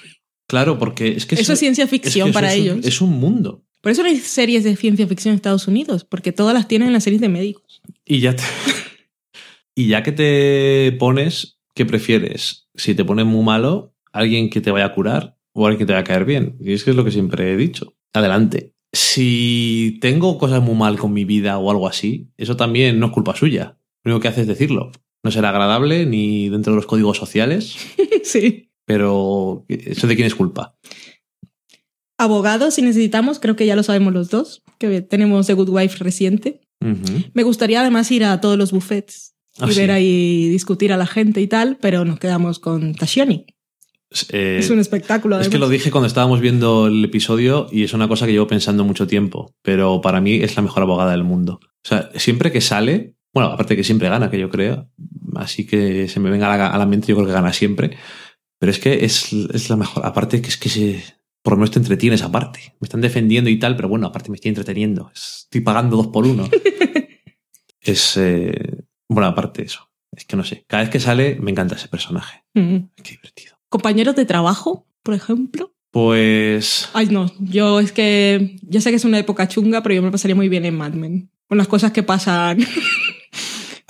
Claro, porque es que Eso es ciencia es que ficción para es un- ellos. es un mundo. Por eso no hay series de ciencia ficción en Estados Unidos, porque todas las tienen en las series de médicos. Y ya te- [laughs] y ya que te pones, ¿qué prefieres? Si te pones muy malo, alguien que te vaya a curar o alguien que te vaya a caer bien. Y es que es lo que siempre he dicho. Adelante. Si tengo cosas muy mal con mi vida o algo así, eso también no es culpa suya. Lo único que hace es decirlo. No será agradable ni dentro de los códigos sociales, [laughs] sí. pero eso de quién es culpa. Abogados, si necesitamos, creo que ya lo sabemos los dos, que tenemos The Good Wife reciente. Me gustaría además ir a todos los buffets Ah, y sí. ver ahí discutir a la gente y tal, pero nos quedamos con Tashioni. Eh, es un espectáculo. Es que lo dije cuando estábamos viendo el episodio y es una cosa que llevo pensando mucho tiempo, pero para mí es la mejor abogada del mundo. O sea, siempre que sale, bueno, aparte que siempre gana, que yo creo, así que se me venga a la, a la mente, yo creo que gana siempre, pero es que es, es la mejor. Aparte que es que se, por lo menos te entretienes aparte. Me están defendiendo y tal, pero bueno, aparte me estoy entreteniendo. Estoy pagando dos por uno. [laughs] es, eh, bueno, aparte de eso. Es que no sé, cada vez que sale me encanta ese personaje. Mm. Qué divertido. Compañeros de trabajo, por ejemplo. Pues... Ay, no, yo es que ya sé que es una época chunga, pero yo me pasaría muy bien en Mad Men. con las cosas que pasan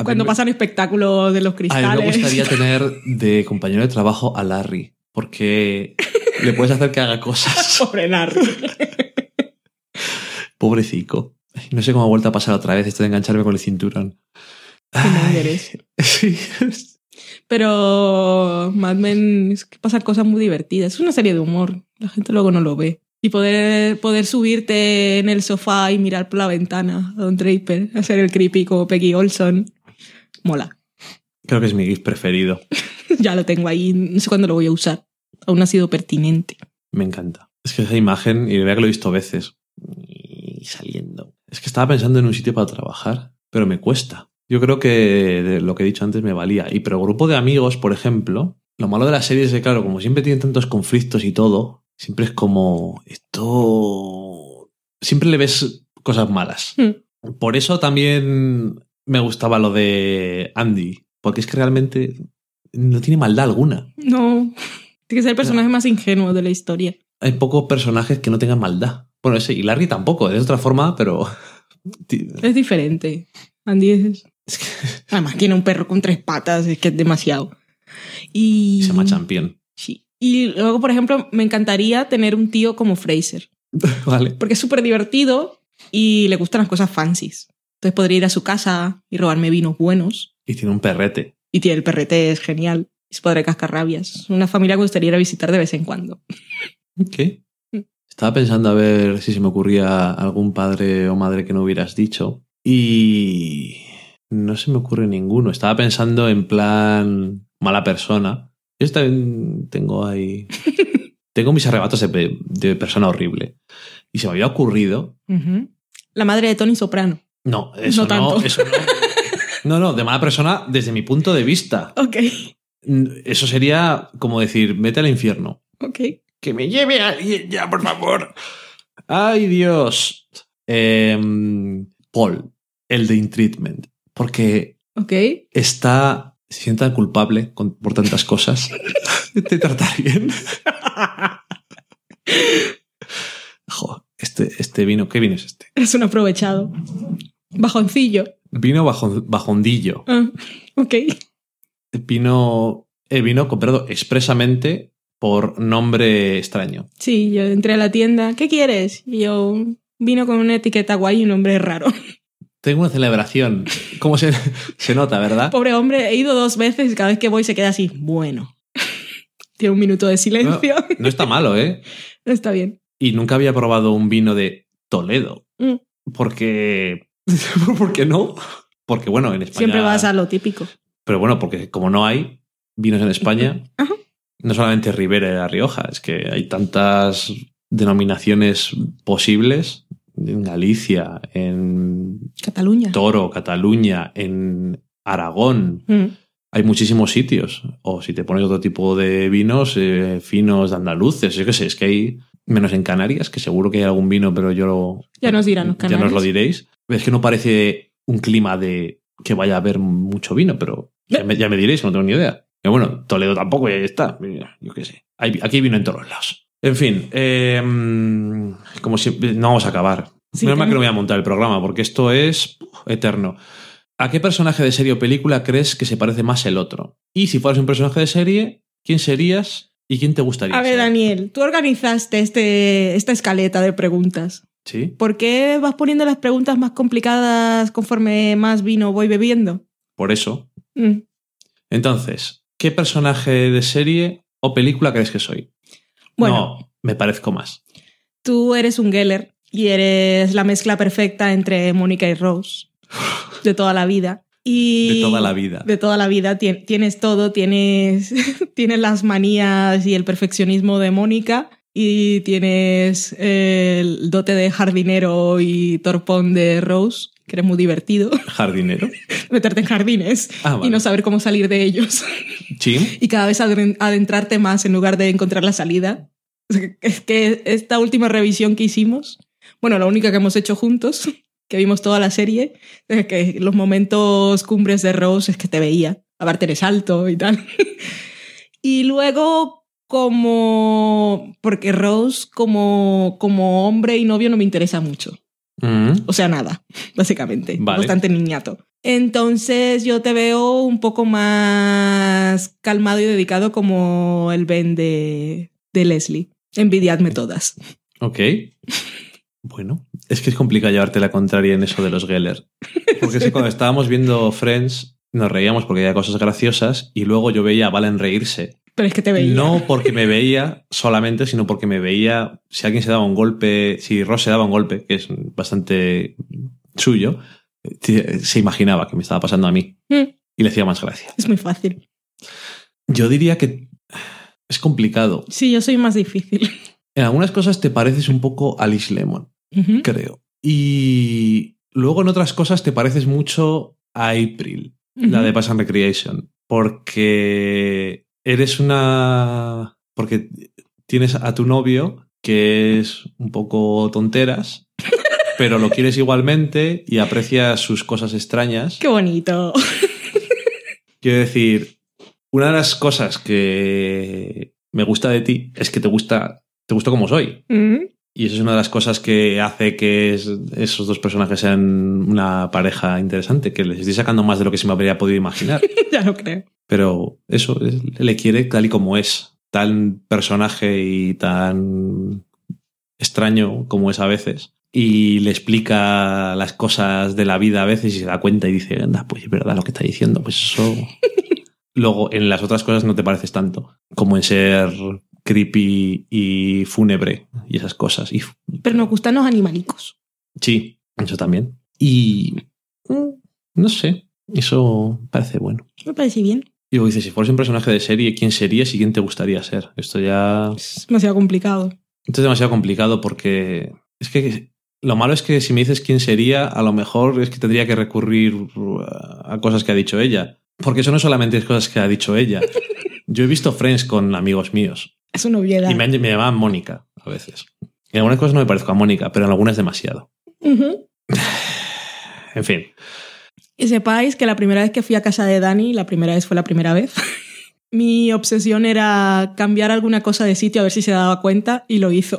cuando me- pasan espectáculos de los A mí me cristales. gustaría [laughs] tener de compañero de trabajo a Larry, porque le puedes hacer que haga cosas. [laughs] Pobre Larry. Pobrecico. No sé cómo ha vuelto a pasar otra vez esto de engancharme con el cinturón. Ay, [laughs] sí. Pero Mad Men es que pasan cosas muy divertidas. Es una serie de humor. La gente luego no lo ve. Y poder, poder subirte en el sofá y mirar por la ventana a Don Draper, hacer el creepy como Peggy Olson, mola. Creo que es mi GIF preferido. [laughs] ya lo tengo ahí, no sé cuándo lo voy a usar. Aún ha sido pertinente. Me encanta. Es que esa imagen, y vea que lo he visto veces, y saliendo. Es que estaba pensando en un sitio para trabajar, pero me cuesta. Yo creo que de lo que he dicho antes me valía. Y pero grupo de amigos, por ejemplo, lo malo de la serie es que, claro, como siempre tienen tantos conflictos y todo, siempre es como esto. Siempre le ves cosas malas. Hmm. Por eso también me gustaba lo de Andy, porque es que realmente no tiene maldad alguna. No, tiene que ser el personaje más ingenuo de la historia. hay pocos personajes que no tengan maldad. Bueno, ese, y Larry tampoco, de otra forma, pero. Es diferente. Andy es... Además, tiene un perro con tres patas, es que es demasiado. Y... Se llama Champion. Sí. Y luego, por ejemplo, me encantaría tener un tío como Fraser, [laughs] vale. porque es súper divertido y le gustan las cosas fancies. Entonces podría ir a su casa y robarme vinos buenos. Y tiene un perrete. Y tiene el perrete, es genial. Y su padre cascarrabias. Una familia que gustaría ir a visitar de vez en cuando. ¿Qué? Estaba pensando a ver si se me ocurría algún padre o madre que no hubieras dicho. Y. No se me ocurre ninguno. Estaba pensando en plan mala persona. Yo también tengo ahí. [laughs] tengo mis arrebatos de, pe- de persona horrible. Y se me había ocurrido. La madre de Tony Soprano. No, eso No no, tanto. eso no. No, no, de mala persona desde mi punto de vista. Ok, Eso sería como decir, vete al infierno. ok. Que me lleve a alguien ya, por favor. Ay, Dios. Em, Paul, el de In Treatment. Porque Ok. está, se siente tan culpable con- por tantas cosas. [laughs] Te tratar bien. [laughs] Jo, este, este vino, ¿qué vino es este? Es un aprovechado. Bajoncillo. Vino bajo, bajondillo. Ah, ok. Vino, eh, vino comprado expresamente por nombre extraño. Sí, yo entré a la tienda. ¿Qué quieres? Y yo vino con una etiqueta guay y un nombre raro. Tengo una celebración. ¿Cómo se, se nota, verdad? Pobre hombre, he ido dos veces y cada vez que voy se queda así. Bueno. [laughs] Tiene un minuto de No, silencio. no está malo, ¿eh? [laughs] Está bien. Y nunca había probado un vino de Toledo. Mm. Porque. [laughs] ¿Por qué no? Porque, bueno, en España. Siempre vas a lo típico. Pero bueno, porque como no hay vinos en España, Ajá. no solamente Ribera y La Rioja, es que hay tantas denominaciones posibles en Galicia, en Cataluña. Toro, Cataluña, en Aragón. Mm. Hay muchísimos sitios. O si te pones otro tipo de vinos, eh, finos de andaluces, yo qué sé, es que hay, menos en Canarias, que seguro que hay algún vino, pero yo lo... Ya nos dirán los Ya nos lo diréis. Es que no parece un clima de que vaya a haber mucho vino, pero ya me, ya me diréis, no tengo ni idea. Pero bueno, Toledo tampoco, y ahí está. Yo qué sé. Hay- aquí hay vino en todos lados. En fin, eh, como siempre, no vamos a acabar. Sí, Menos mal que no voy a montar el programa, porque esto es eterno. ¿A qué personaje de serie o película crees que se parece más el otro? Y si fueras un personaje de serie, ¿quién serías y quién te gustaría A ver, ser? Daniel, tú organizaste este, esta escaleta de preguntas. ¿Sí? ¿Por qué vas poniendo las preguntas más complicadas conforme más vino voy bebiendo? Por eso. Mm. Entonces, ¿qué personaje de serie o película crees que soy? Bueno, No, me parezco más. tú eres un Geller y eres la mezcla perfecta entre Mónica y Rose de toda la vida. Y De toda la vida. De toda la vida. Tien- Tienes todo, tienes, [laughs] tienes las manías y el perfeccionismo de Mónica y tienes el dote de jardinero y torpón de Rose, que eres muy divertido. Jardinero. [laughs] Meterte en jardines Ah, vale. y no saber cómo salir de ellos. Chim. [laughs] y cada vez adentrarte más en lugar de encontrar la salida. Es que esta última revisión que hicimos, bueno, la única que hemos hecho juntos, [laughs] que vimos toda la serie, es que los momentos cumbres de Rose es que te veía, aparte eres alto y tal. y luego como, porque Rose como, como hombre y novio no me interesa mucho. Mm. O sea, nada, básicamente. Vale. Bastante niñato. Entonces yo te veo un poco más calmado y dedicado como el Ben de, de Leslie. Envidiadme todas. Ok. Bueno, es que es complicado llevarte la contraria en eso de los Geller. Porque es que cuando estábamos viendo Friends nos reíamos porque había cosas graciosas y luego yo veía a Valen reírse. Pero es que te veía. No porque me veía solamente, sino porque me veía si alguien se daba un golpe, si Ross se daba un golpe, que es bastante suyo, eh, se imaginaba que me estaba pasando a mí Mm, y le hacía más gracia. Es muy fácil. Yo diría que es complicado. Sí, yo soy más difícil. En algunas cosas te pareces un poco a Liz Lemon. Creo. Y luego en otras cosas te pareces mucho a April, la de Pass and Recreation, porque eres una... porque tienes a tu novio que es un poco tonteras, [laughs] pero lo quieres igualmente y aprecias sus cosas extrañas. Qué bonito. Quiero decir, una de las cosas que me gusta de ti es que te gusta, te gusta como soy. Ujú. Y eso es una de las cosas que hace que es- esos dos personajes sean una pareja interesante, que les estoy sacando más de lo que se me habría podido imaginar. [laughs] ya lo creo. Pero eso, es- le quiere tal y como es, tan personaje y tan extraño como es a veces. Y le explica las cosas de la vida a veces y se da cuenta y dice, anda, pues es verdad lo que está diciendo, pues eso... [laughs] Luego, en las otras cosas no te pareces tanto, como en ser creepy y fúnebre y esas cosas. Y Pero nos gustan los animalicos. Sí, eso también. Y mm, no sé, eso parece bueno. Me parece bien. Y luego dices, si fueras un personaje de serie, ¿quién serías y quién te gustaría ser? Esto ya... Es demasiado complicado. Esto es demasiado complicado porque es que lo malo es que si me dices quién sería, a lo mejor es que tendría que recurrir a cosas que ha dicho ella. Porque eso no solamente es cosas que ha dicho ella. [laughs] Yo he visto Friends con amigos míos Es una obviedad. y me, me llamaban Mónica a veces. En algunas cosas no me parezco a Mónica, pero en algunas demasiado. [sighs] En fin. Y sepáis que la primera vez que fui a casa de Dani, la primera vez fue la primera vez, [laughs] mi obsesión era cambiar alguna cosa de sitio a ver si se daba cuenta y lo hizo.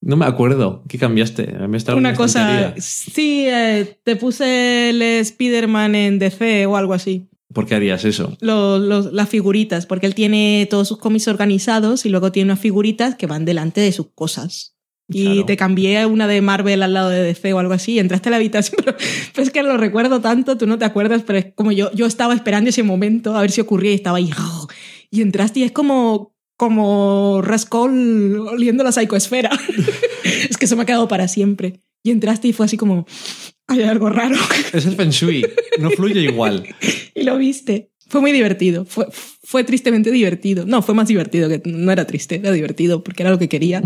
No me acuerdo. ¿Qué cambiaste? ¿Cambiaste alguna Una cosa... estantería? Sí, eh, te puse el Spider-Man en DC o algo así. ¿Por qué harías eso? Los- los- las figuritas, porque él tiene todos sus cómics organizados y luego tiene unas figuritas que van delante de sus cosas. Y Claro. te cambié una de Marvel al lado de DC o algo así, y entraste a la habitación, [laughs] pero, pero es que lo recuerdo tanto, tú no te acuerdas, pero es como yo, yo estaba esperando ese momento a ver si ocurría y estaba ahí, ¡oh! [laughs] y entraste y es como, como Rascol oliendo la psicoesfera. [laughs] es que eso me ha quedado para siempre. Y entraste y fue así como, hay algo raro. Es el Feng Shui. No fluye igual. [laughs] y lo viste. Fue muy divertido. Fue, fue tristemente divertido. No, fue más divertido, que no era triste, era divertido porque era lo que quería.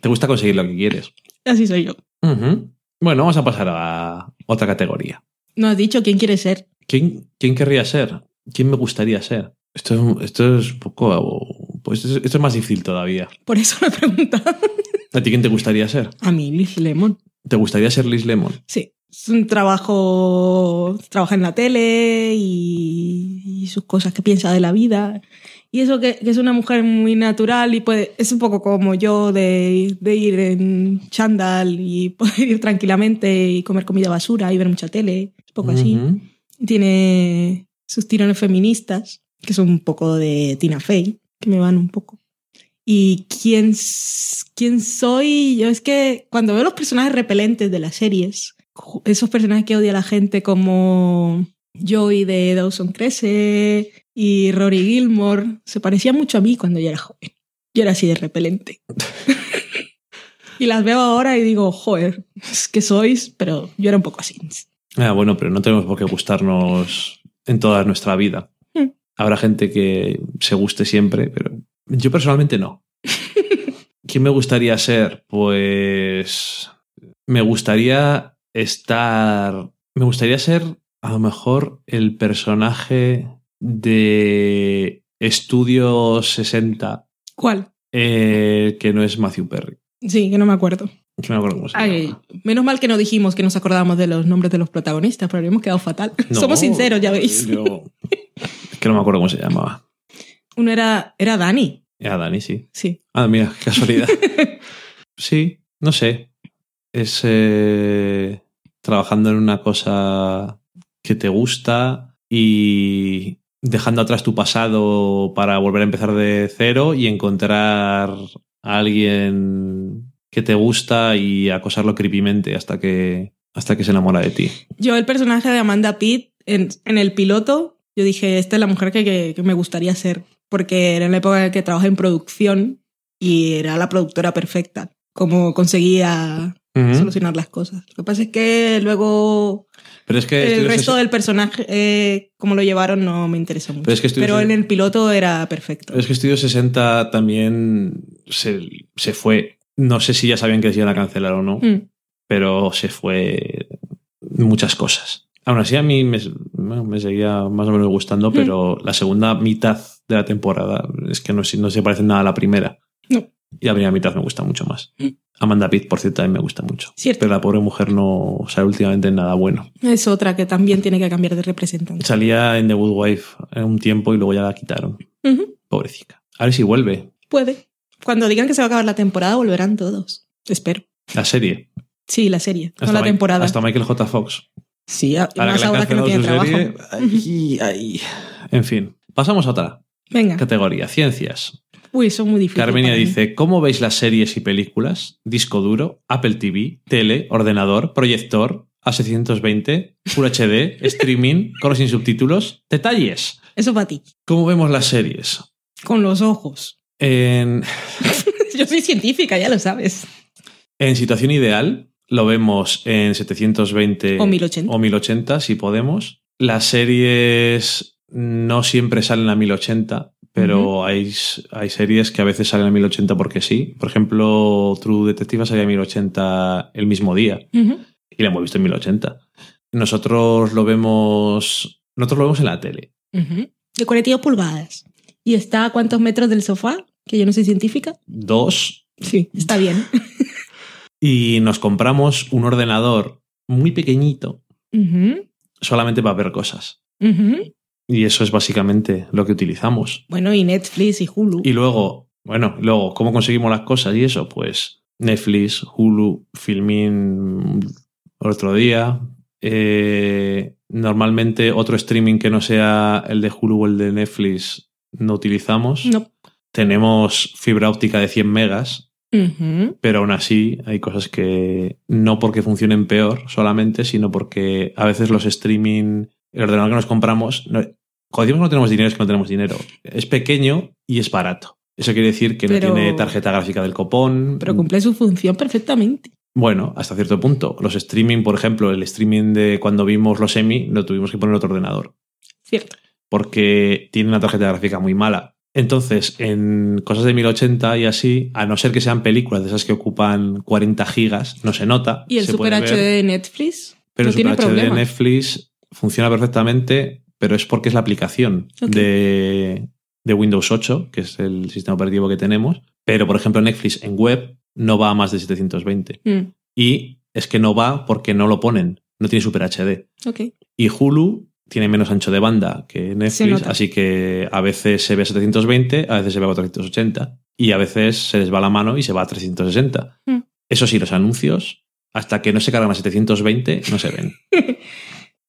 Te gusta conseguir lo que quieres. Así soy yo. Bueno, vamos a pasar a otra categoría. No has dicho quién quiere ser. ¿Quién, quién querría ser? ¿Quién me gustaría ser? Esto es, esto es un poco. Pues esto es- más difícil todavía. Por eso me preguntaba. ¿A ti quién te gustaría ser? A mí, Liz Lemon. ¿Te gustaría ser Liz Lemon? Sí. Es un trabajo. Trabaja en la tele y, y sus cosas que piensa de la vida. Y eso que, que es una mujer muy natural y puede, es un poco como yo de, de ir en chándal y [laughs] poder ir tranquilamente y comer comida basura y ver mucha tele. Un poco así. Tiene sus tirones feministas, que son un poco de Tina Fey, que me van un poco. Y quién, quién soy, yo es que cuando veo los personajes repelentes de las series, esos personajes que odia la gente como Joey de Dawson Crece y Rory Gilmore, se parecían mucho a mí cuando yo era joven. Yo era así de repelente. [laughs] y las veo ahora y digo, joder, es que sois, pero yo era un poco así. Ah, bueno, pero no tenemos por qué gustarnos en toda nuestra vida. Mm. Habrá gente que se guste siempre, pero yo personalmente no. [laughs] ¿Quién me gustaría ser? Pues me gustaría estar... Me gustaría ser a lo mejor el personaje de Estudio 60 ¿Cuál? eh, que no es Matthew Perry. Sí, que no me acuerdo. Que no me acuerdo cómo se Ay, llama. menos mal que no dijimos que nos acordábamos de los nombres de los protagonistas, pero habríamos quedado fatal. No, Somos sinceros, ya veis. yo- [laughs] es que no me acuerdo cómo se llamaba. Uno era, era Dani. A Dani, sí. Sí. Ah, mira, qué casualidad. [laughs] sí, no sé. Es eh, trabajando en una cosa que te gusta y dejando atrás tu pasado para volver a empezar de cero y encontrar a alguien que te gusta y acosarlo creepymente hasta que, hasta que se enamora de ti. Yo, el personaje de Amanda Pitt, en, en el piloto, yo dije, esta es la mujer que, que, que me gustaría ser, porque era en la época en que trabajé en producción y era la productora perfecta. Como conseguía solucionar las cosas. Lo que pasa es que luego Pero es que el resto del personaje, eh, como lo llevaron, no me interesó mucho. Pero es que Pero en el piloto era perfecto. Es que Estudio 60 también se, se fue. No sé si ya sabían que se iban a cancelar o no, Mm. pero se fue muchas cosas. Aún así, a mí me, bueno, me seguía más o menos gustando, pero la segunda mitad de la temporada es que no, se- no se parece nada a la primera. No. Y la primera mitad me gusta mucho más. Amanda Pitt, por cierto, también me gusta mucho. Cierto. Pero la pobre mujer no sale últimamente en nada bueno. Es otra que también tiene que cambiar de representante. Salía en The Good Wife en un tiempo y luego ya la quitaron. Ujú. Pobrecita. A ver si vuelve Puede. Cuando digan que se va a acabar la temporada, volverán todos. Espero. la serie. Sí, la serie, no Hasta la Mike- temporada. Hasta Michael J. Fox. Sí, a- Ahora más ahora que no tiene trabajo. serie, ay, ay. En fin, pasamos a otra Venga. categoría, ciencias. Uy, son muy difíciles. Carmenia dice, ¿cómo veis las series y películas? Disco duro, Apple TV, tele, ordenador, proyector, A620, Full HD, [laughs] streaming, con o sin subtítulos. Detalles. Eso para ti. ¿Cómo vemos las series? Con los ojos. En, [laughs] Yo soy científica, ya lo sabes. en situación ideal, lo vemos en 720 O 1080. o 1080 si podemos. Las series no siempre salen a 1080, pero hay, hay series que a veces salen a 1080 porque sí. Por ejemplo, True Detective salía a 1080 el mismo día y la hemos visto en 1080. Nosotros lo vemos, nosotros lo vemos en la tele. De 42 pulgadas. ¿Y está a cuántos metros del sofá? Que yo no soy científica. Dos, Sí, está bien. [laughs] y nos compramos un ordenador muy pequeñito solamente para ver cosas. Ujú. Y eso es básicamente lo que utilizamos. Bueno, y Netflix y Hulu. Y luego, bueno, luego, ¿cómo conseguimos las cosas y eso? Pues Netflix, Hulu, Filmin otro día. Eh, normalmente otro streaming que no sea el de Hulu o el de Netflix no utilizamos. No. Tenemos fibra óptica de 100 megas, pero aún así hay cosas que no porque funcionen peor solamente, sino porque a veces los streaming, el ordenador que nos compramos, cuando decimos que no tenemos dinero es que no tenemos dinero. Es pequeño y es barato. Eso quiere decir que Pero- no tiene tarjeta gráfica del copón. Pero cumple su función perfectamente. Bueno, hasta cierto punto. Los streaming, por ejemplo, el streaming de cuando vimos los Emmy, lo tuvimos que poner en otro ordenador. Cierto. Porque tiene una tarjeta gráfica muy mala. Entonces, en cosas de 1080 y así, a no ser que sean películas de esas que ocupan 40 gigas, no se nota. ¿Y el Super HD de Netflix? pero no el Super tiene HD de. Netflix funciona perfectamente, pero es porque es la aplicación de, de Windows 8, que es el sistema operativo que tenemos. Pero, por ejemplo, Netflix en web no va a más de 720. Mm, Y es que no va porque no lo ponen, no tiene Super HD. Y Hulu tiene menos ancho de banda que Netflix, así que a veces se ve a 720, a veces se ve a 480 y a veces se les va la mano y se va a 360. Mm. Eso sí, los anuncios, hasta que no se cargan a 720, no se ven. [laughs]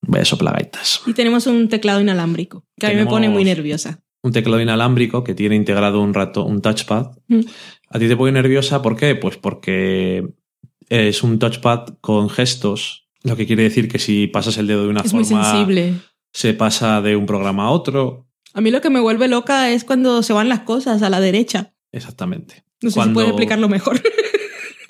Vaya soplagaitas. Y tenemos un teclado inalámbrico, que a mí me pone muy nerviosa. Un teclado inalámbrico que tiene integrado un rato un touchpad. Mm. A ti te pone nerviosa, ¿por qué? Pues porque es un touchpad con gestos, lo que quiere decir que si pasas el dedo de una Es muy forma sensible. se pasa de un programa a otro. A mí lo que me vuelve loca es cuando se van las cosas a la derecha. Exactamente. No sé Cuando- si puede explicarlo mejor. [laughs]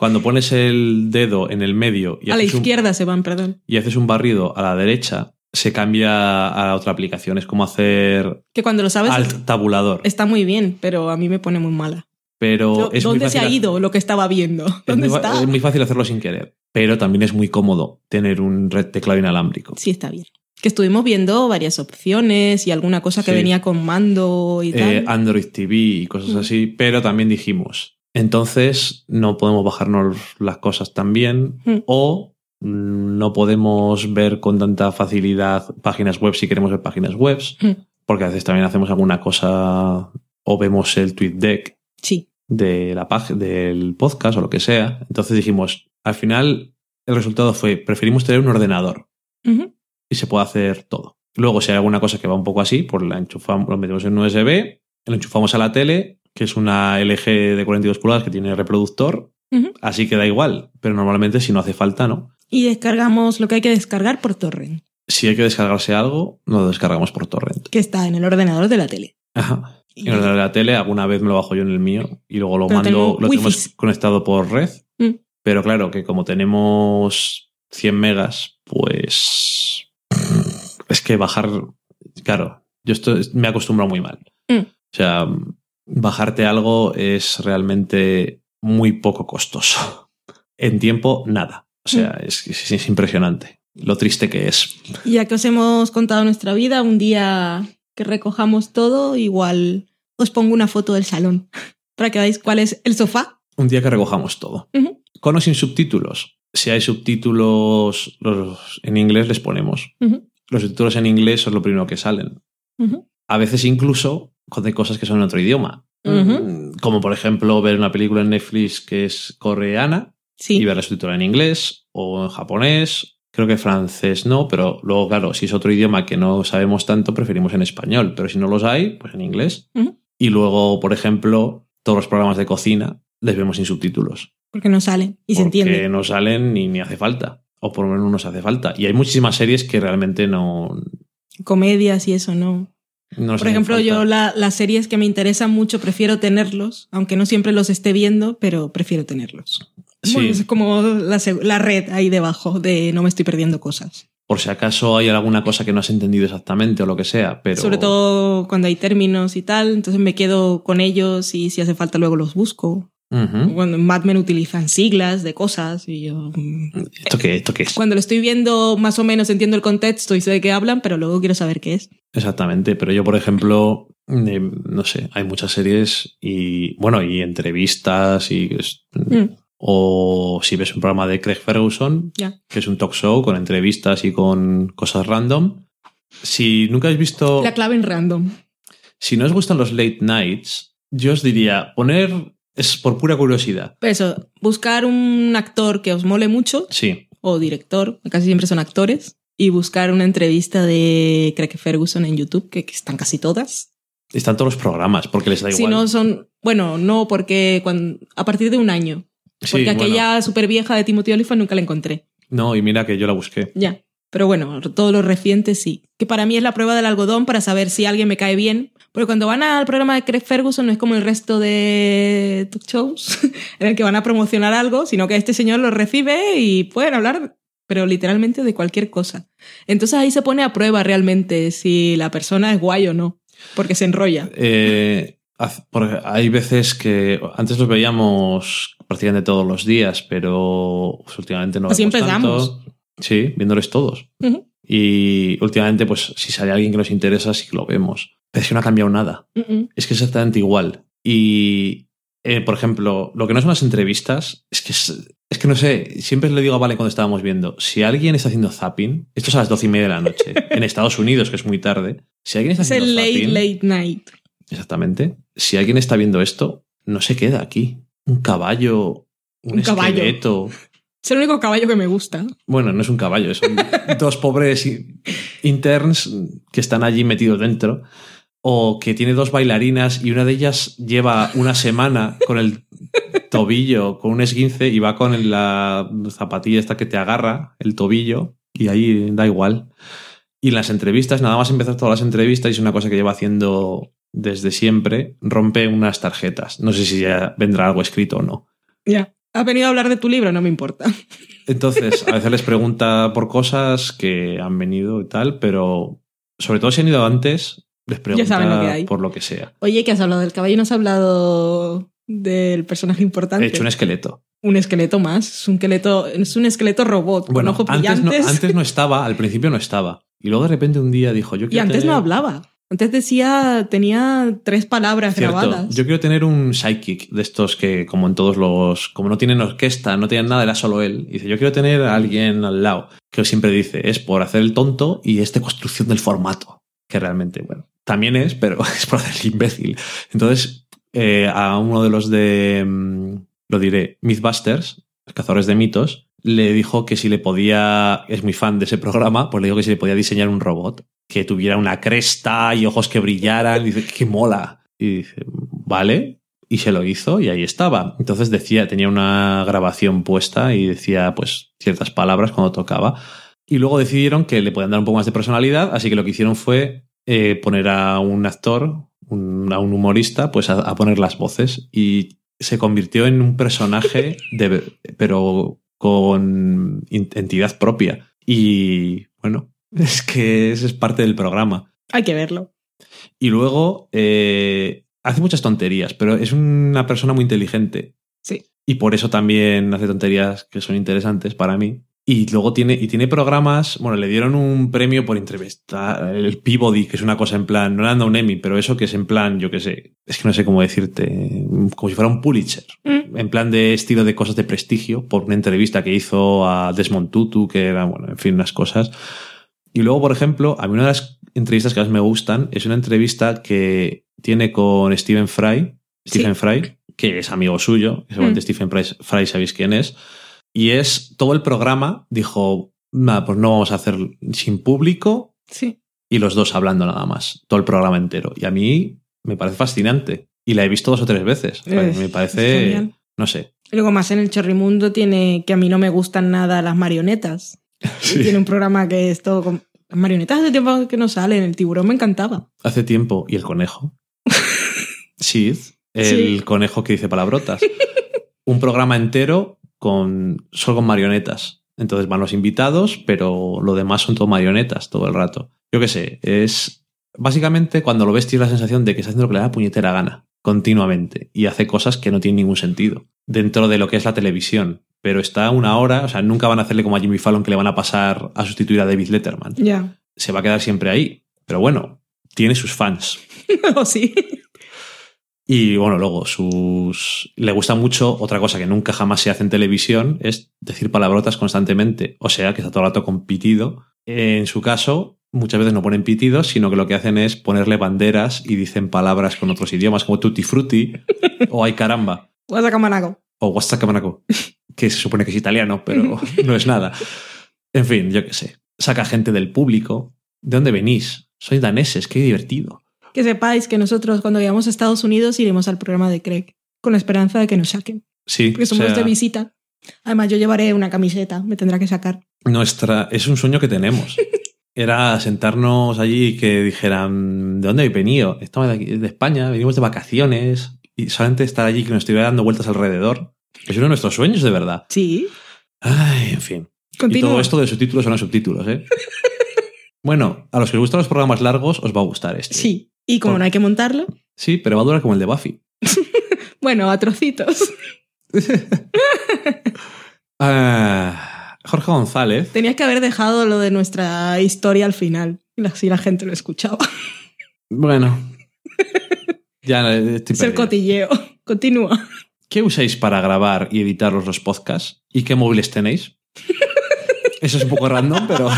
Cuando pones el dedo en el medio y a la haces, un, izquierda se van, perdón. y haces un barrido a la derecha, se cambia a la otra aplicación. Es como hacer Que cuando lo sabes alt tabulador. está muy bien, pero a mí me pone muy mala. Pero es muy ¿Dónde se ha ido lo que estaba viendo? Es ¿Dónde muy, fa- está? es muy fácil hacerlo sin querer, pero también es muy cómodo tener un red teclado inalámbrico. Sí, está bien. Que estuvimos viendo varias opciones y alguna cosa que Sí. venía con mando y tal. Eh, Android TV y cosas así, pero también dijimos, entonces no podemos bajarnos las cosas tan bien Mm. o no podemos ver con tanta facilidad páginas web si queremos ver páginas web, Mm. porque a veces también hacemos alguna cosa o vemos el tweet deck Sí. de la del podcast o lo que sea. Entonces dijimos, al final el resultado fue, preferimos tener un ordenador y se puede hacer todo. Luego, si hay alguna cosa que va un poco así, pues la enchufamos, lo metemos en un USB, lo enchufamos a la tele, que es una LG de 42 pulgadas que tiene reproductor, así que da igual. Pero normalmente, si no hace falta, no. Y descargamos lo que hay que descargar por torrent, Si hay que descargarse algo, no lo descargamos por torrent. que está en el ordenador de la tele. Ajá. Y- En el de la tele, alguna vez me lo bajo yo en el mío y luego lo Pero mando, lo tenemos conectado por red. Mm. Pero claro, que como tenemos 100 megas, pues es que bajar, claro, yo esto es- me acostumbro muy mal. Mm. O sea, bajarte algo es realmente muy poco costoso. [laughs] En tiempo, nada. O sea, Mm. es, es- es impresionante lo triste que es. Ya que os hemos contado nuestra vida, un día que recojamos todo, igual os pongo una foto del salón [laughs] para que veáis cuál es el sofá. Un día que recojamos todo. Con o sin subtítulos. Si hay subtítulos los, en inglés, les ponemos. Los subtítulos en inglés son lo primero que salen. A veces incluso de cosas que son en otro idioma. Mm, Como por ejemplo ver una película en Netflix que es coreana Sí. y ver la subtítulo en inglés o en japonés. Creo que francés no, pero luego, claro, si es otro idioma que no sabemos tanto, preferimos en español. Pero si no los hay, pues en inglés. Y luego, por ejemplo, todos los programas de cocina les vemos sin subtítulos. Porque no sale y se porque entiende. no salen ni, ni hace falta. O por lo menos no nos hace falta. Y hay muchísimas series que realmente no. Comedias y eso, ¿no? No Por ejemplo, yo la- las series que me interesan mucho prefiero tenerlos, aunque no siempre los esté viendo, pero prefiero tenerlos. Sí. Bueno, es como la, la red ahí debajo de no me estoy perdiendo cosas. Por si acaso hay alguna cosa que no has entendido exactamente o lo que sea, pero. Sobre todo cuando hay términos y tal, entonces me quedo con ellos y si hace falta luego los busco. Cuando en Mad Men utilizan siglas de cosas y yo... mm, ¿Esto qué, ¿Esto qué es? Cuando lo estoy viendo más o menos entiendo el contexto y sé de qué hablan, pero luego quiero saber qué es. Exactamente. Pero yo, por ejemplo, eh, no sé, hay muchas series y. Bueno, y entrevistas y. Mm, O si ves un programa de Craig Ferguson, que es un talk show con entrevistas y con cosas random. Si nunca habéis visto. La clave en random. Si no os gustan los late nights, yo os diría poner. Es por pura curiosidad. Pero eso, buscar un actor que os mole mucho, Sí. o director, casi siempre son actores, y buscar una entrevista de Craig Ferguson en YouTube, que, que están casi todas. Están todos los programas, porque les da igual. Si no son, bueno, no, porque cuando, a partir de un año. Sí, Porque bueno. aquella súper vieja de Timothy Olyphant nunca la encontré. No, y mira que yo la busqué. Ya. Pero bueno, todos los recientes sí. Que para mí es la prueba del algodón para saber si alguien me cae bien. Porque cuando van al programa de Craig Ferguson no es como el resto de talk shows [laughs] en el que van a promocionar algo, sino que este señor lo recibe y pueden hablar, pero literalmente de cualquier cosa. Entonces ahí se pone a prueba realmente si la persona es guay o no, porque se enrolla. Eh, hay veces que antes los veíamos prácticamente todos los días, pero pues, últimamente no Así vemos empezamos. tanto. Sí, viéndoles todos. Ujú. Y últimamente, pues si sale alguien que nos interesa, sí que lo vemos. Pero es que no ha cambiado nada. Es que es exactamente igual. Y, eh, por ejemplo, lo que no son las entrevistas, es que es, es que no sé, siempre le digo a Vale cuando estábamos viendo, si alguien está haciendo zapping, esto es a las doce y media de la noche, [laughs] en Estados Unidos, que es muy tarde, si alguien está Es haciendo el late, zapping, late night. exactamente, si alguien está viendo esto, no se queda aquí. Un caballo, un, Un caballo. [laughs] Es el único caballo que me gusta. Bueno, no es un caballo, son [laughs] dos pobres interns que están allí metidos dentro. O que tiene dos bailarinas y una de ellas lleva una semana con el tobillo, con un esguince y va con la zapatilla esta que te agarra, el tobillo, y ahí da igual. Y en las entrevistas, nada más empezar todas las entrevistas, y es una cosa que lleva haciendo desde siempre, rompe unas tarjetas. No sé si ya vendrá algo escrito o no. Ya. ¿Has venido a hablar de tu libro? No me importa. Entonces, a veces les pregunta por cosas que han venido y tal, pero sobre todo si han ido antes, les pregunta lo que hay. por lo que sea. Oye, que has hablado del caballo, no has hablado del personaje importante. He hecho un esqueleto. Un esqueleto más. Es un esqueleto, es un esqueleto robot Bueno, con ojos antes no, antes no estaba, al principio no estaba. Y luego de repente un día dijo, yo y quiero antes tener- no hablaba. Antes decía, tenía tres palabras Cierto, grabadas. yo quiero tener un psychic de estos que, como en todos los. Como no tienen orquesta, no tienen nada, era solo él. Y dice: Yo quiero tener a alguien al lado. Que siempre dice: Es por hacer el tonto y es de construcción del formato. Que realmente, bueno, también es, pero [laughs] es por hacer imbécil. Entonces, eh, a uno de los de, mm, lo diré, Mythbusters, cazadores de mitos, le dijo que si le podía, es muy fan de ese programa, pues le dijo que si le podía diseñar un robot que tuviera una cresta y ojos que brillaran. Y dice, qué mola. Y dice, vale. Y se lo hizo y ahí estaba. Entonces decía, tenía una grabación puesta y decía pues ciertas palabras cuando tocaba. Y luego decidieron que le podían dar un poco más de personalidad, así que lo que hicieron fue eh, poner a un actor, a un humorista, pues a, poner las voces. Y se convirtió en un personaje, pero con entidad propia. Y bueno, [laughs] es que ese es parte del programa. Hay que verlo. Y luego eh, hace muchas tonterías, pero es una persona muy inteligente. Sí. Y por eso también hace tonterías que son interesantes para mí. Y luego tiene, y tiene programas, bueno, le dieron un premio por entrevista, el Peabody, que es una cosa en plan, no le han dado un Emmy, pero eso que es en plan, yo qué sé, es que no sé cómo decirte, como si fuera un Pulitzer, mm. en plan de estilo de cosas de prestigio, por una entrevista que hizo a Desmond Tutu, que era, bueno, en fin, unas cosas. Y luego, por ejemplo, a mí una de las entrevistas que más me gustan es una entrevista que tiene con Stephen Fry, Stephen sí. Fry, que es amigo suyo, seguramente mm. Stephen Fry, Fry sabéis quién es, y es todo el programa, dijo, nada, pues no vamos a hacer sin público. Sí. Y los dos hablando nada más, todo el programa entero. Y a mí me parece fascinante. Y la he visto dos o tres veces. Es, me parece, no sé. Y luego más en el Chorrimundo tiene que a mí no me gustan nada las marionetas. [laughs] Sí. Tiene un programa que es todo con marionetas hace tiempo que no salen. El tiburón me encantaba. Hace tiempo. ¿Y el conejo? [laughs] Sid, el sí. conejo que dice palabrotas. un programa entero con solo con marionetas. Entonces van los invitados, pero lo demás son todo marionetas todo el rato. Yo qué sé, es básicamente cuando lo ves tienes la sensación de que está haciendo lo que le da puñetera gana continuamente y hace cosas que no tienen ningún sentido dentro de lo que es la televisión. Pero está una hora, o sea, nunca van a hacerle como a Jimmy Fallon que le van a pasar a sustituir a David Letterman. Ya. Yeah. Se va a quedar siempre ahí. Pero bueno, tiene sus fans. [laughs] oh, sí. Y bueno, luego sus. Le gusta mucho otra cosa que nunca jamás se hace en televisión, es decir palabrotas constantemente. O sea, que está todo el rato con pitido. En su caso, muchas veces no ponen pitidos, sino que lo que hacen es ponerle banderas y dicen palabras con otros idiomas, como tutti frutti [laughs] o ay caramba. Guasacamanaco. O guasacamanaco. [laughs] Que se supone que es italiano, pero [laughs] no es nada. En fin, yo qué sé. Saca gente del público. ¿De dónde venís? Soy daneses, qué divertido que sepáis que nosotros cuando vayamos a Estados Unidos iremos al programa de Craig con la esperanza de que nos saquen. Sí. Porque somos o sea, de visita. Además, yo llevaré una camiseta, me tendrá que sacar. Nuestra, es un sueño que tenemos. [laughs] Era sentarnos allí y que dijeran, ¿de dónde habéis venido? Estamos de, aquí, de España, venimos de vacaciones y solamente estar allí que nos estuviera dando vueltas alrededor. Es uno de nuestros sueños, de verdad. Sí. Ay, en fin. Continúa. Y todo esto de subtítulos son los subtítulos, ¿eh? [laughs] bueno, a los que les gustan los programas largos os va a gustar este. Sí. Y como no hay que montarlo. Sí, pero va a durar como el de Buffy. [laughs] bueno, a trocitos. uh, [laughs] Jorge González. Tenías que haber dejado lo de nuestra historia al final. Así la gente lo escuchaba. Bueno. ya estoy Es el cotilleo. Continúa. ¿Qué usáis para grabar y editar los podcasts? ¿Y qué móviles tenéis? [laughs] Eso es un poco random, pero.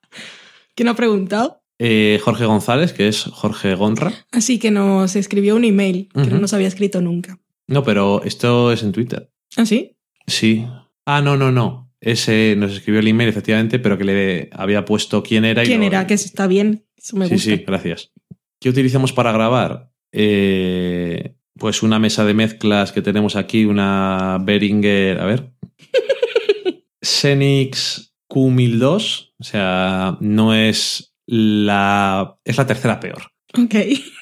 [laughs] ¿Quién ha preguntado? Eh, Jorge González, que es Jorge Gonra. Así que nos escribió un email que uh -huh. no nos había escrito nunca. No, pero esto es en Twitter. ¿Ah, sí? Sí. Ah, no, no, no. Ese nos escribió el email, efectivamente, pero que le había puesto quién era. ¿Quién y era? Lo... Que está bien. Eso me sí, gusta. sí, gracias. ¿Qué utilizamos para grabar? Eh, pues una mesa de mezclas que tenemos aquí, una Behringer, a ver. [laughs] Xenix Q1002. O sea, no es la. Es la tercera peor. Ok.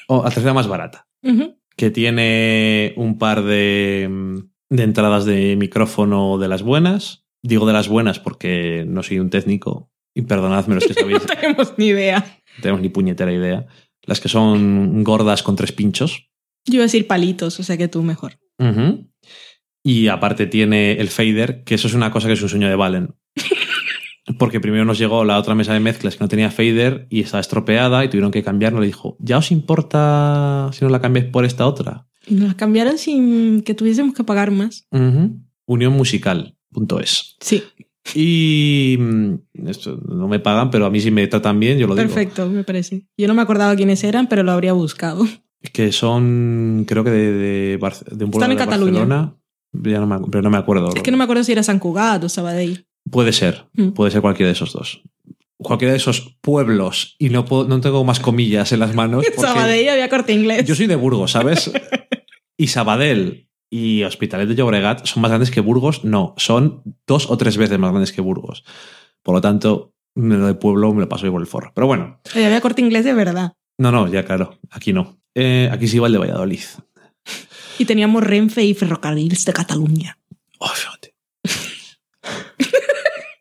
O la tercera más barata. Uh -huh. Que tiene un par de, de entradas de micrófono de las buenas. Digo de las buenas porque no soy un técnico. Y perdonadme los que [laughs] sabéis. no tenemos ni idea. No tenemos ni puñetera idea. Las que son gordas con tres pinchos. Yo iba a decir palitos, o sea que tú mejor. Uh -huh. Y aparte tiene el fader, que eso es una cosa que es un sueño de Valen. [laughs] Porque primero nos llegó la otra mesa de mezclas que no tenía fader y estaba estropeada y tuvieron que cambiarlo. Le dijo, ¿ya os importa si nos la cambiáis por esta otra? Y nos la cambiaron sin que tuviésemos que pagar más. Uh -huh. Unionmusical.es. Sí. Y mm, esto no me pagan, pero a mí sí me tratan bien, yo lo digo. Perfecto, me parece. Yo no me acordaba quiénes eran, pero lo habría buscado. Que son, creo que de, de, un pueblo Están en de Cataluña. Barcelona. Ya no me, acu- pero no me acuerdo. Es que no me acuerdo si era San Cugat o Sabadell. Puede ser, Mm. puede ser cualquiera de esos dos. Cualquiera de esos pueblos, y no, puedo- no tengo más comillas en las manos. [laughs] Sabadell había corte inglés. Yo soy de Burgos, ¿sabes? [laughs] y Sabadell y Hospitalet de Llobregat son más grandes que Burgos. No, son dos o tres veces más grandes que Burgos. Por lo tanto, lo de pueblo me lo paso yo por el forro. Pero bueno, Oye, había corte inglés de verdad. no, no, ya claro, aquí no. Eh, aquí sí va el de Valladolid. Y teníamos Renfe y Ferrocarriles de Cataluña. Oh, fíjate. [laughs]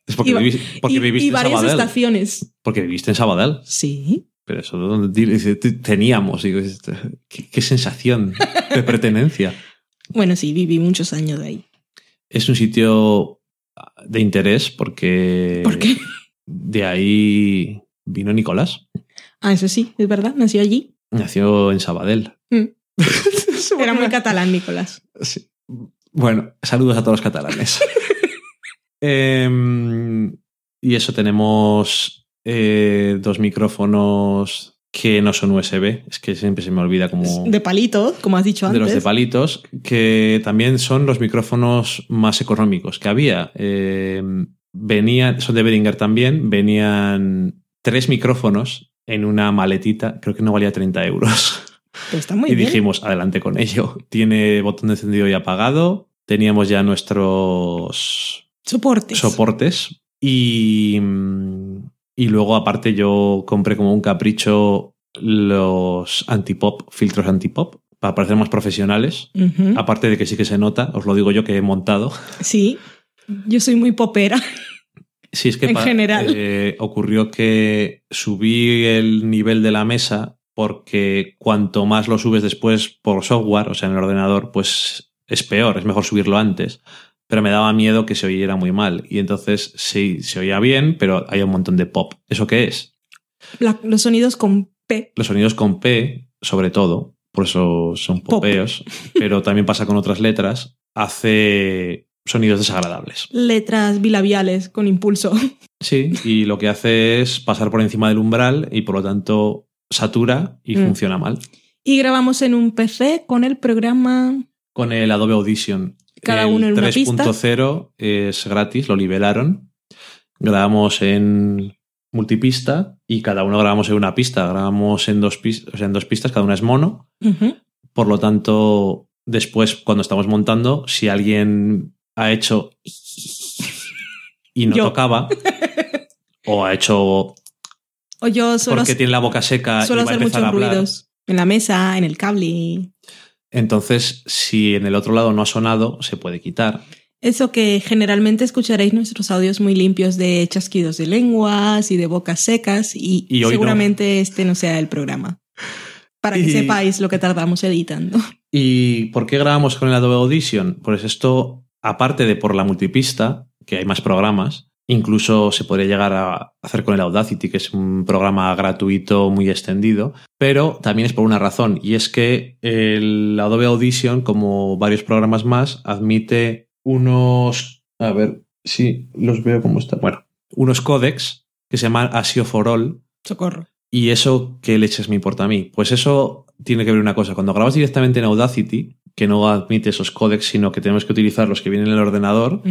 es porque, Y porque y, viviste y en varias Sabadell. estaciones. Porque viviste en Sabadell. Sí. Pero eso ¿dónde di- dice, "Te- teníamos. Digo, esto- qué, qué sensación de [laughs] pertenencia. Bueno, sí, viví muchos años de ahí. Es un sitio de interés porque ¿Por qué? de ahí vino Nicolás. Ah, eso sí, es verdad, nació allí. Nació en Sabadell. Mm. [laughs] Era muy catalán, Nicolás. Sí. Bueno, saludos a todos los catalanes. [laughs] Em, y eso tenemos eh, dos micrófonos que no son USB. Es que siempre se me olvida como De palito, como has dicho de antes. los de palitos, que también son los micrófonos más económicos que había. Eh, venían, son de Behringer también, venían tres micrófonos en una maletita, creo que no valía 30 euros. Pero está muy y bien. dijimos, adelante con ello. Tiene botón de encendido y apagado, teníamos ya nuestros Soportes. soportes y, mm, y luego aparte yo compré como un capricho los antipop, filtros antipop, para parecer más profesionales. Aparte de que sí que se nota, os lo digo yo que he montado. Sí. Yo soy muy popera. [laughs] Sí, es que En pa- general. eh, ocurrió que subí el nivel de la mesa porque cuanto más lo subes después por software, o sea, en el ordenador, pues es peor, es mejor subirlo antes. Pero me daba miedo que se oyera muy mal. Y entonces sí, se oía bien, pero hay un montón de pop. ¿Eso qué es? La- los sonidos con P. Los sonidos con P, sobre todo, por eso son Pop. popeos, pero también pasa con otras letras, hace sonidos desagradables. Letras bilabiales con impulso. [laughs] Sí, y lo que hace es pasar por encima del umbral y por lo tanto satura y Mm. funciona mal. Y grabamos en un PC con el programa. Con el Adobe Audition. Cada el uno en una pista. 3.0 es gratis, lo liberaron. Grabamos en multipista y cada uno grabamos en una pista. Grabamos en dos, pis- o sea, en dos pistas, cada una es mono. Por lo tanto, después, cuando estamos montando, si alguien ha hecho y no Yo. tocaba, [laughs] o ha hecho O yo suelo, porque tiene la boca seca suelo y va a hacer empezar muchos a hablar. ruidos. En la mesa, en el cable. Entonces, si en el otro lado no ha sonado, se puede quitar. Eso que generalmente escucharéis nuestros audios muy limpios de chasquidos de lenguas y de bocas secas y, seguramente este no sea el programa. Para que sepáis lo que tardamos editando. ¿Y por qué grabamos con el Adobe Audition? Pues esto, aparte de por la multipista, que hay más programas, incluso se podría llegar a hacer con el Audacity, que es un programa gratuito muy extendido, pero también es por una razón, y es que el Adobe Audition, como varios programas más, admite unos... A ver si los veo como están. Bueno, unos códecs que se llaman ASIO for All, Socorro. ¿Y eso qué leches me importa a mí? Pues eso tiene que ver una cosa. Cuando grabas directamente en Audacity, que no admite esos códecs, sino que tenemos que utilizar los que vienen en el ordenador,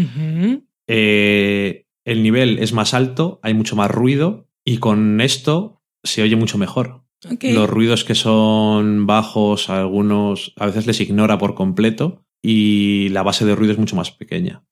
eh, el nivel es más alto, hay mucho más ruido y con esto se oye mucho mejor. Los ruidos que son bajos, algunos a veces les ignora por completo y la base de ruido es mucho más pequeña.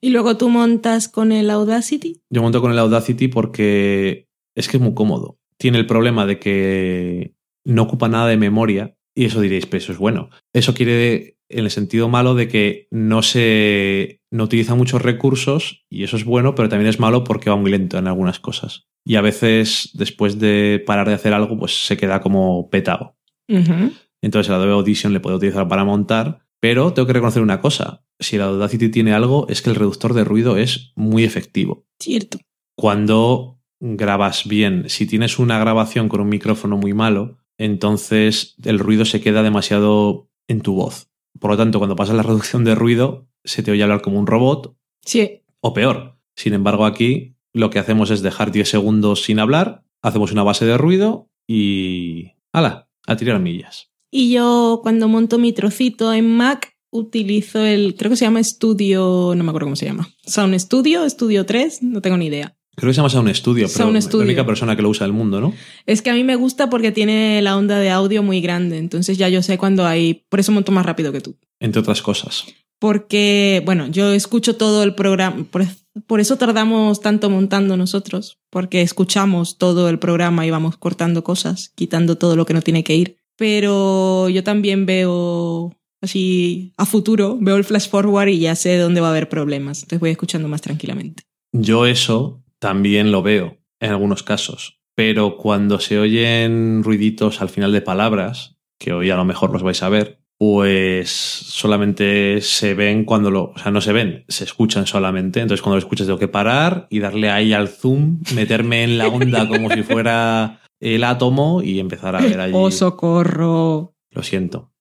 Y luego tú montas con el Audacity. Yo monto con el Audacity porque es que es muy cómodo. Tiene el problema de que no ocupa nada de memoria y eso diréis, pero eso es bueno. Eso quiere en el sentido malo de que no se no utiliza muchos recursos y eso es bueno, pero también es malo porque va muy lento en algunas cosas. Y a veces después de parar de hacer algo, pues se queda como petado. Ujú. Entonces el Adobe Audition le puedo utilizar para montar, pero tengo que reconocer una cosa. Si el Audacity tiene algo, es que el reductor de ruido es muy efectivo Cierto. cuando grabas bien. Si tienes una grabación con un micrófono muy malo, entonces el ruido se queda demasiado en tu voz. Por lo tanto, cuando pasas la reducción de ruido, se te oye hablar como un robot Sí. o peor. Sin embargo, aquí lo que hacemos es dejar 10 segundos sin hablar, hacemos una base de ruido y... ¡Hala! A tirar millas. Y yo cuando monto mi trocito en Mac utilizo el, creo que se llama Studio, no me acuerdo cómo se llama. Sound Studio, Studio 3, no tengo ni idea. Creo que se llama Sound Studio, pero Sound la Studio. única persona que lo usa del mundo, ¿no? Es que a mí me gusta porque tiene la onda de audio muy grande, entonces ya yo sé cuando hay, por eso monto más rápido que tú. Entre otras cosas. Porque, bueno, yo escucho todo el programa, por, por eso tardamos tanto montando nosotros, porque escuchamos todo el programa y vamos cortando cosas, quitando todo lo que no tiene que ir. Pero yo también veo así a futuro, veo el flash forward y ya sé dónde va a haber problemas, entonces voy escuchando más tranquilamente. Yo eso también lo veo en algunos casos, pero cuando se oyen ruiditos al final de palabras, que hoy a lo mejor los vais a ver, pues solamente se ven cuando lo, o sea, no se ven, se escuchan solamente. Entonces cuando lo escuchas tengo que parar y darle ahí al zoom, meterme en la onda [laughs] como si fuera el átomo y empezar a ver allí. ¡Oh, socorro! Lo siento.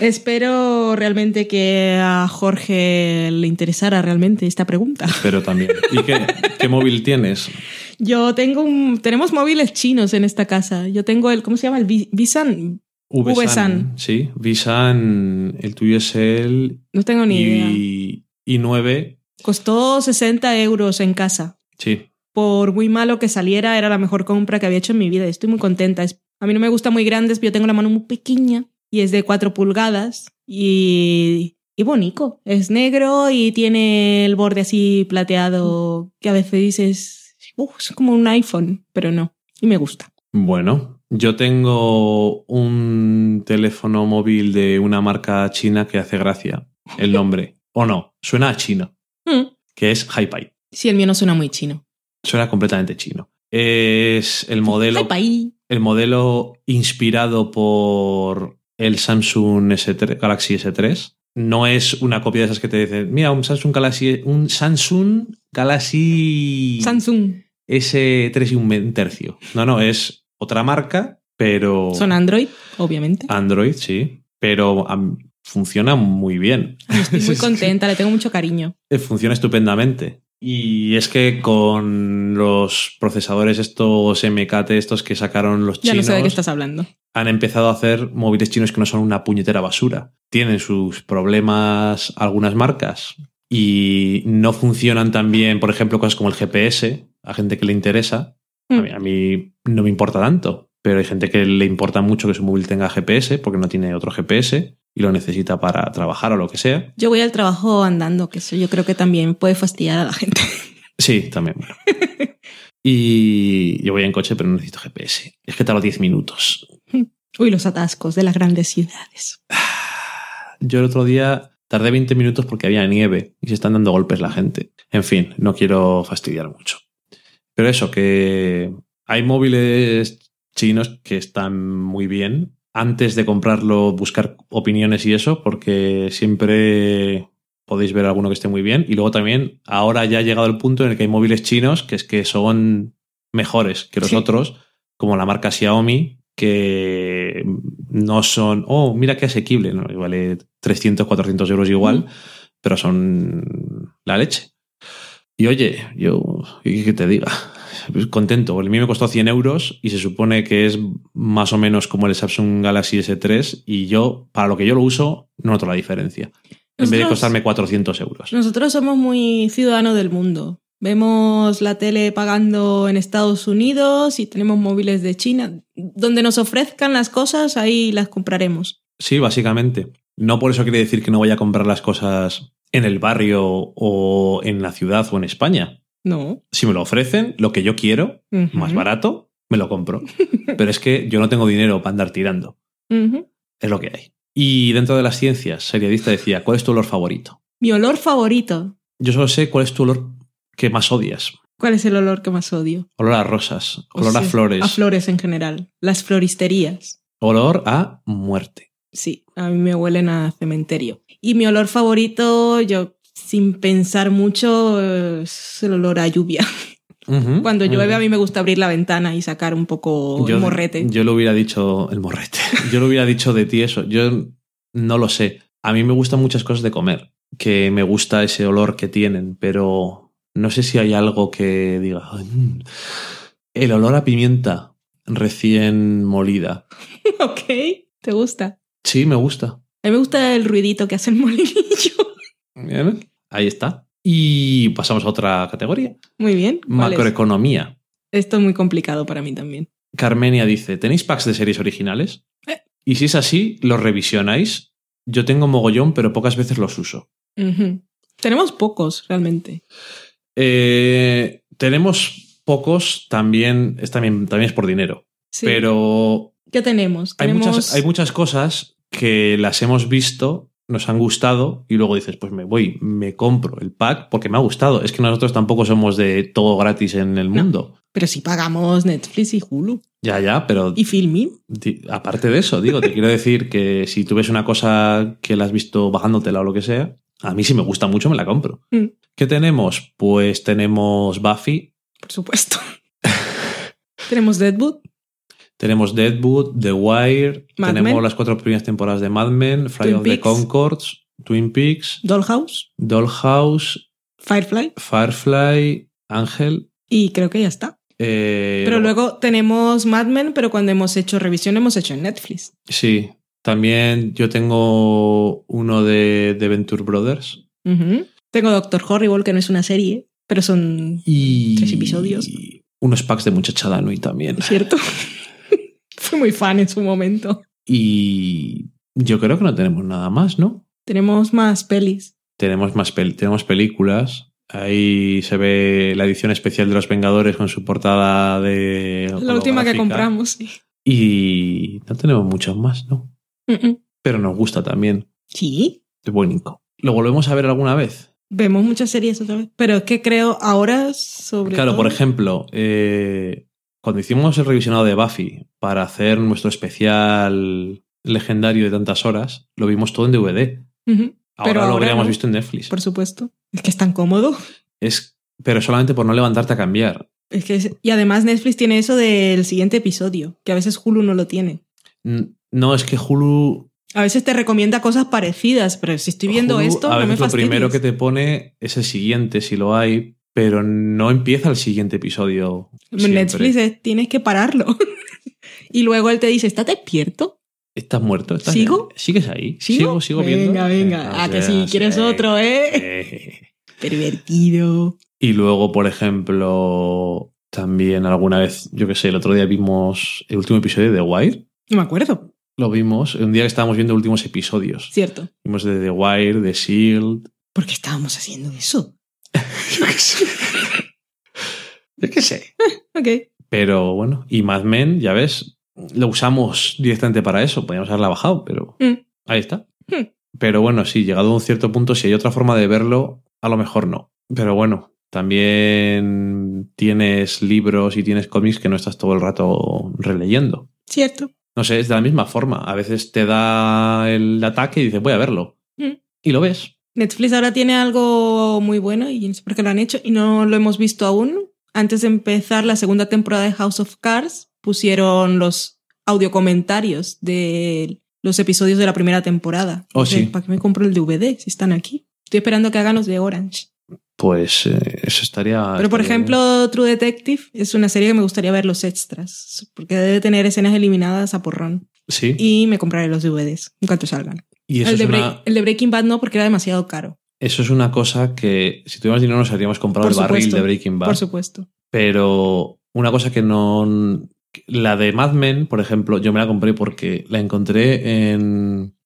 Espero realmente que a Jorge le interesara realmente esta pregunta. Pero también. ¿Y qué, qué móvil tienes? Yo tengo un... Tenemos móviles chinos en esta casa. Yo tengo el... ¿Cómo se llama? El Vi- Visan. VSAN. Sí, Visan, el tuyo es el No tengo ni idea. y, y 9. Costó 60 euros en casa. Sí, Por muy malo que saliera, era la mejor compra que había hecho en mi vida. Estoy muy contenta. Es- A mí no me gusta muy grandes, pero yo tengo la mano muy pequeña y es de 4 pulgadas y, y bonito. Es negro y tiene el borde así plateado que a veces dices, "Uh, es como un iPhone, pero no. Y me gusta. Bueno, yo tengo un teléfono móvil de una marca china que hace gracia. El [laughs] nombre. o no, suena a chino, Mm. que es HiPi. Sí, el mío no suena muy chino. Suena completamente chino. Es el modelo, el modelo inspirado por el Samsung S3, Galaxy S3. No es una copia de esas que te dicen, mira, un Samsung Galaxy, un Samsung Galaxy Samsung. S3 y un tercio. No, no, es otra marca, pero Son Android, obviamente. Android, sí, pero funciona muy bien. Estoy muy [laughs] contenta, le tengo mucho cariño. Funciona estupendamente. Y es que con los procesadores estos MKT, estos que sacaron los Ya chinos, no sé de qué estás hablando. han empezado a hacer móviles chinos que no son una puñetera basura. Tienen sus problemas algunas marcas y no funcionan tan bien, por ejemplo, cosas como el GPS, a gente que le interesa. A mí, a mí no me importa tanto, pero hay gente que le importa mucho que su móvil tenga GPS porque no tiene otro GPS y lo necesita para trabajar o lo que sea. Yo voy al trabajo andando, que eso yo creo que también puede fastidiar a la gente. Sí, también. Bueno. [laughs] y yo voy en coche, pero no necesito GPS. Es que tardo 10 minutos. [laughs] Uy, los atascos de las grandes ciudades. [sighs] Yo el otro día tardé 20 minutos porque había nieve y se están dando golpes la gente. En fin, no quiero fastidiar mucho. Pero eso, que hay móviles chinos que están muy bien. Antes de comprarlo, buscar opiniones y eso, porque siempre podéis ver alguno que esté muy bien. Y luego también, ahora ya ha llegado el punto en el que hay móviles chinos que es que son mejores que los Sí. otros, como la marca Xiaomi, que no son, oh, mira qué asequible, ¿no? Vale 300, 400 euros igual, pero son la leche. Y oye, yo, ¿qué te diga? Contento, el mío me costó 100 euros y se supone que es más o menos como el Samsung Galaxy S3 y yo, para lo que yo lo uso, no noto la diferencia. En vez de costarme 400 euros. Nosotros somos muy ciudadanos del mundo. Vemos la tele pagando en Estados Unidos y tenemos móviles de China. Donde nos ofrezcan las cosas, ahí las compraremos. Sí, básicamente. No por eso quiere decir que no vaya a comprar las cosas en el barrio o en la ciudad o en España. No. Si me lo ofrecen, lo que yo quiero, más barato, me lo compro. [laughs] Pero es que yo no tengo dinero para andar tirando. Es lo que hay. Y dentro de las ciencias, seriadista decía, ¿cuál es tu olor favorito? Mi olor favorito. Yo solo sé cuál es tu olor que más odias. ¿Cuál es el olor que más odio? Olor a rosas, olor O a flores, A flores en general. Las floristerías. olor a muerte. Sí, a mí me huelen a cementerio. Y mi olor favorito, yo sin pensar mucho, es el olor a lluvia. Cuando llueve a mí me gusta abrir la ventana y sacar un poco el morrete. Yo lo hubiera dicho, el morrete. [laughs] Yo lo hubiera dicho de ti eso. Yo no lo sé. A mí me gustan muchas cosas de comer, que me gusta ese olor que tienen, pero No sé si hay algo que diga. "Mm, El olor a pimienta recién molida. [laughs] ok, ¿te gusta? Sí, me gusta. A mí me gusta el ruidito que hace el molinillo. Bien, Ahí está. Y pasamos a otra categoría. Muy bien. Macroeconomía. Esto es muy complicado para mí también. Carmenia dice, ¿tenéis packs de series originales? Eh. Y si es así, ¿los revisionáis? Yo tengo mogollón, pero pocas veces los uso. Tenemos pocos, realmente. Eh, tenemos pocos, también es, también, también es por dinero. Sí. Pero ¿Qué tenemos? hay tenemos... muchas, hay muchas cosas que las hemos visto, nos han gustado y luego dices, pues me voy, me compro el pack porque me ha gustado. Es que nosotros tampoco somos de todo gratis en el No. mundo. Pero si pagamos Netflix y Hulu. Ya, ya, pero Y Filmin. Aparte de eso, digo, te quiero decir que si tú ves una cosa que la has visto bajándotela o lo que sea, a mí si me gusta mucho me la compro. Mm. ¿Qué tenemos? Pues tenemos Buffy, Por supuesto. [laughs] tenemos Deadwood. Tenemos Deadwood, The Wire, Mad tenemos Men. las cuatro primeras temporadas de Mad Men, Flight Twin of the. Concords, Twin Peaks, Dollhouse. Dollhouse, Firefly. Firefly, Ángel. Y creo que ya está. eh, Pero luego tenemos Mad Men, pero cuando hemos hecho revisión hemos hecho en Netflix. Sí, también yo tengo uno de, de Venture Brothers. Tengo Doctor Horrible, que no es una serie, pero son Y Tres episodios. unos packs de muchachada Nui también. ¿Cierto? [laughs] [laughs] Fui muy fan en su momento. Y yo creo que no tenemos nada más, ¿no? Tenemos más pelis. Tenemos más pel- tenemos películas. Ahí se ve la edición especial de Los Vengadores con su portada de. La última que compramos. sí. Y no tenemos muchas más, ¿no? Pero nos gusta también. Sí. Es buenico. ¿Lo volvemos a ver alguna vez? Vemos muchas series otra vez. Pero es que creo ahora sobre. Claro, todo- por ejemplo, eh, cuando hicimos el revisionado de Buffy para hacer nuestro especial legendario de tantas horas, lo vimos todo en DVD. Ahora Pero lo ahora habríamos no. visto en Netflix. Por supuesto. Es que es tan cómodo. Es, pero solamente por no levantarte a cambiar. Es que es- y además Netflix tiene eso del siguiente episodio, que a veces Hulu no lo tiene. No, es que Hulu. A veces te recomienda cosas parecidas, pero si estoy viendo Hulu, esto, a no me veces lo fastidies. primero que te pone es el siguiente, si lo hay, pero no empieza el siguiente episodio. siempre. Netflix es- tienes que pararlo. [laughs] y luego él te dice, ¿estás despierto? ¿Estás muerto? ¿Estás- ¿Sigo? ¿Sigues ahí? ¿Sigo? ¿Sigo, sigo viendo? Venga, venga. Eh, ah, que sí, quieres sí. otro, ¿eh? Eh. [laughs] Pervertido. Y luego, por ejemplo, también alguna vez, yo qué sé, el otro día vimos el último episodio de The Wire. No me acuerdo. Lo vimos un día que estábamos viendo últimos episodios. Cierto. Vimos de The Wire, de Shield. ¿Por qué estábamos haciendo eso? [laughs] Yo qué sé. yo qué sé. [laughs] Ok. Pero bueno, y Mad Men, ya ves, lo usamos directamente para eso. Podríamos haberla bajado, pero Mm. ahí está. Hmm. Pero bueno, sí, llegado a un cierto punto, si hay otra forma de verlo, a lo mejor no. Pero bueno, también tienes libros y tienes cómics que no estás todo el rato releyendo. Cierto. No sé, es de la misma forma. A veces te da el ataque y dices, voy a verlo. Mm. Y lo ves. Netflix ahora tiene algo muy bueno y no sé por qué lo han hecho y no lo hemos visto aún. Antes de empezar la segunda temporada de House of Cards, pusieron los audio comentarios de los episodios de la primera temporada. Oh, sí. ¿Para qué me compro el DVD si están aquí? Estoy esperando que hagan los de Orange. Pues eh, eso estaría. Pero por estaría bien. ejemplo, True Detective es una serie que me gustaría ver los extras, porque debe tener escenas eliminadas a porrón. Sí. Y me compraré los DVDs en cuanto salgan. Y eso El es, de, una, el de Breaking Bad no, porque era demasiado caro. eso es una cosa que si tuviéramos dinero nos habríamos comprado Por el barril de Breaking Bad. Por supuesto. Pero una cosa que no. La de Mad Men, por ejemplo, yo me la compré porque la encontré en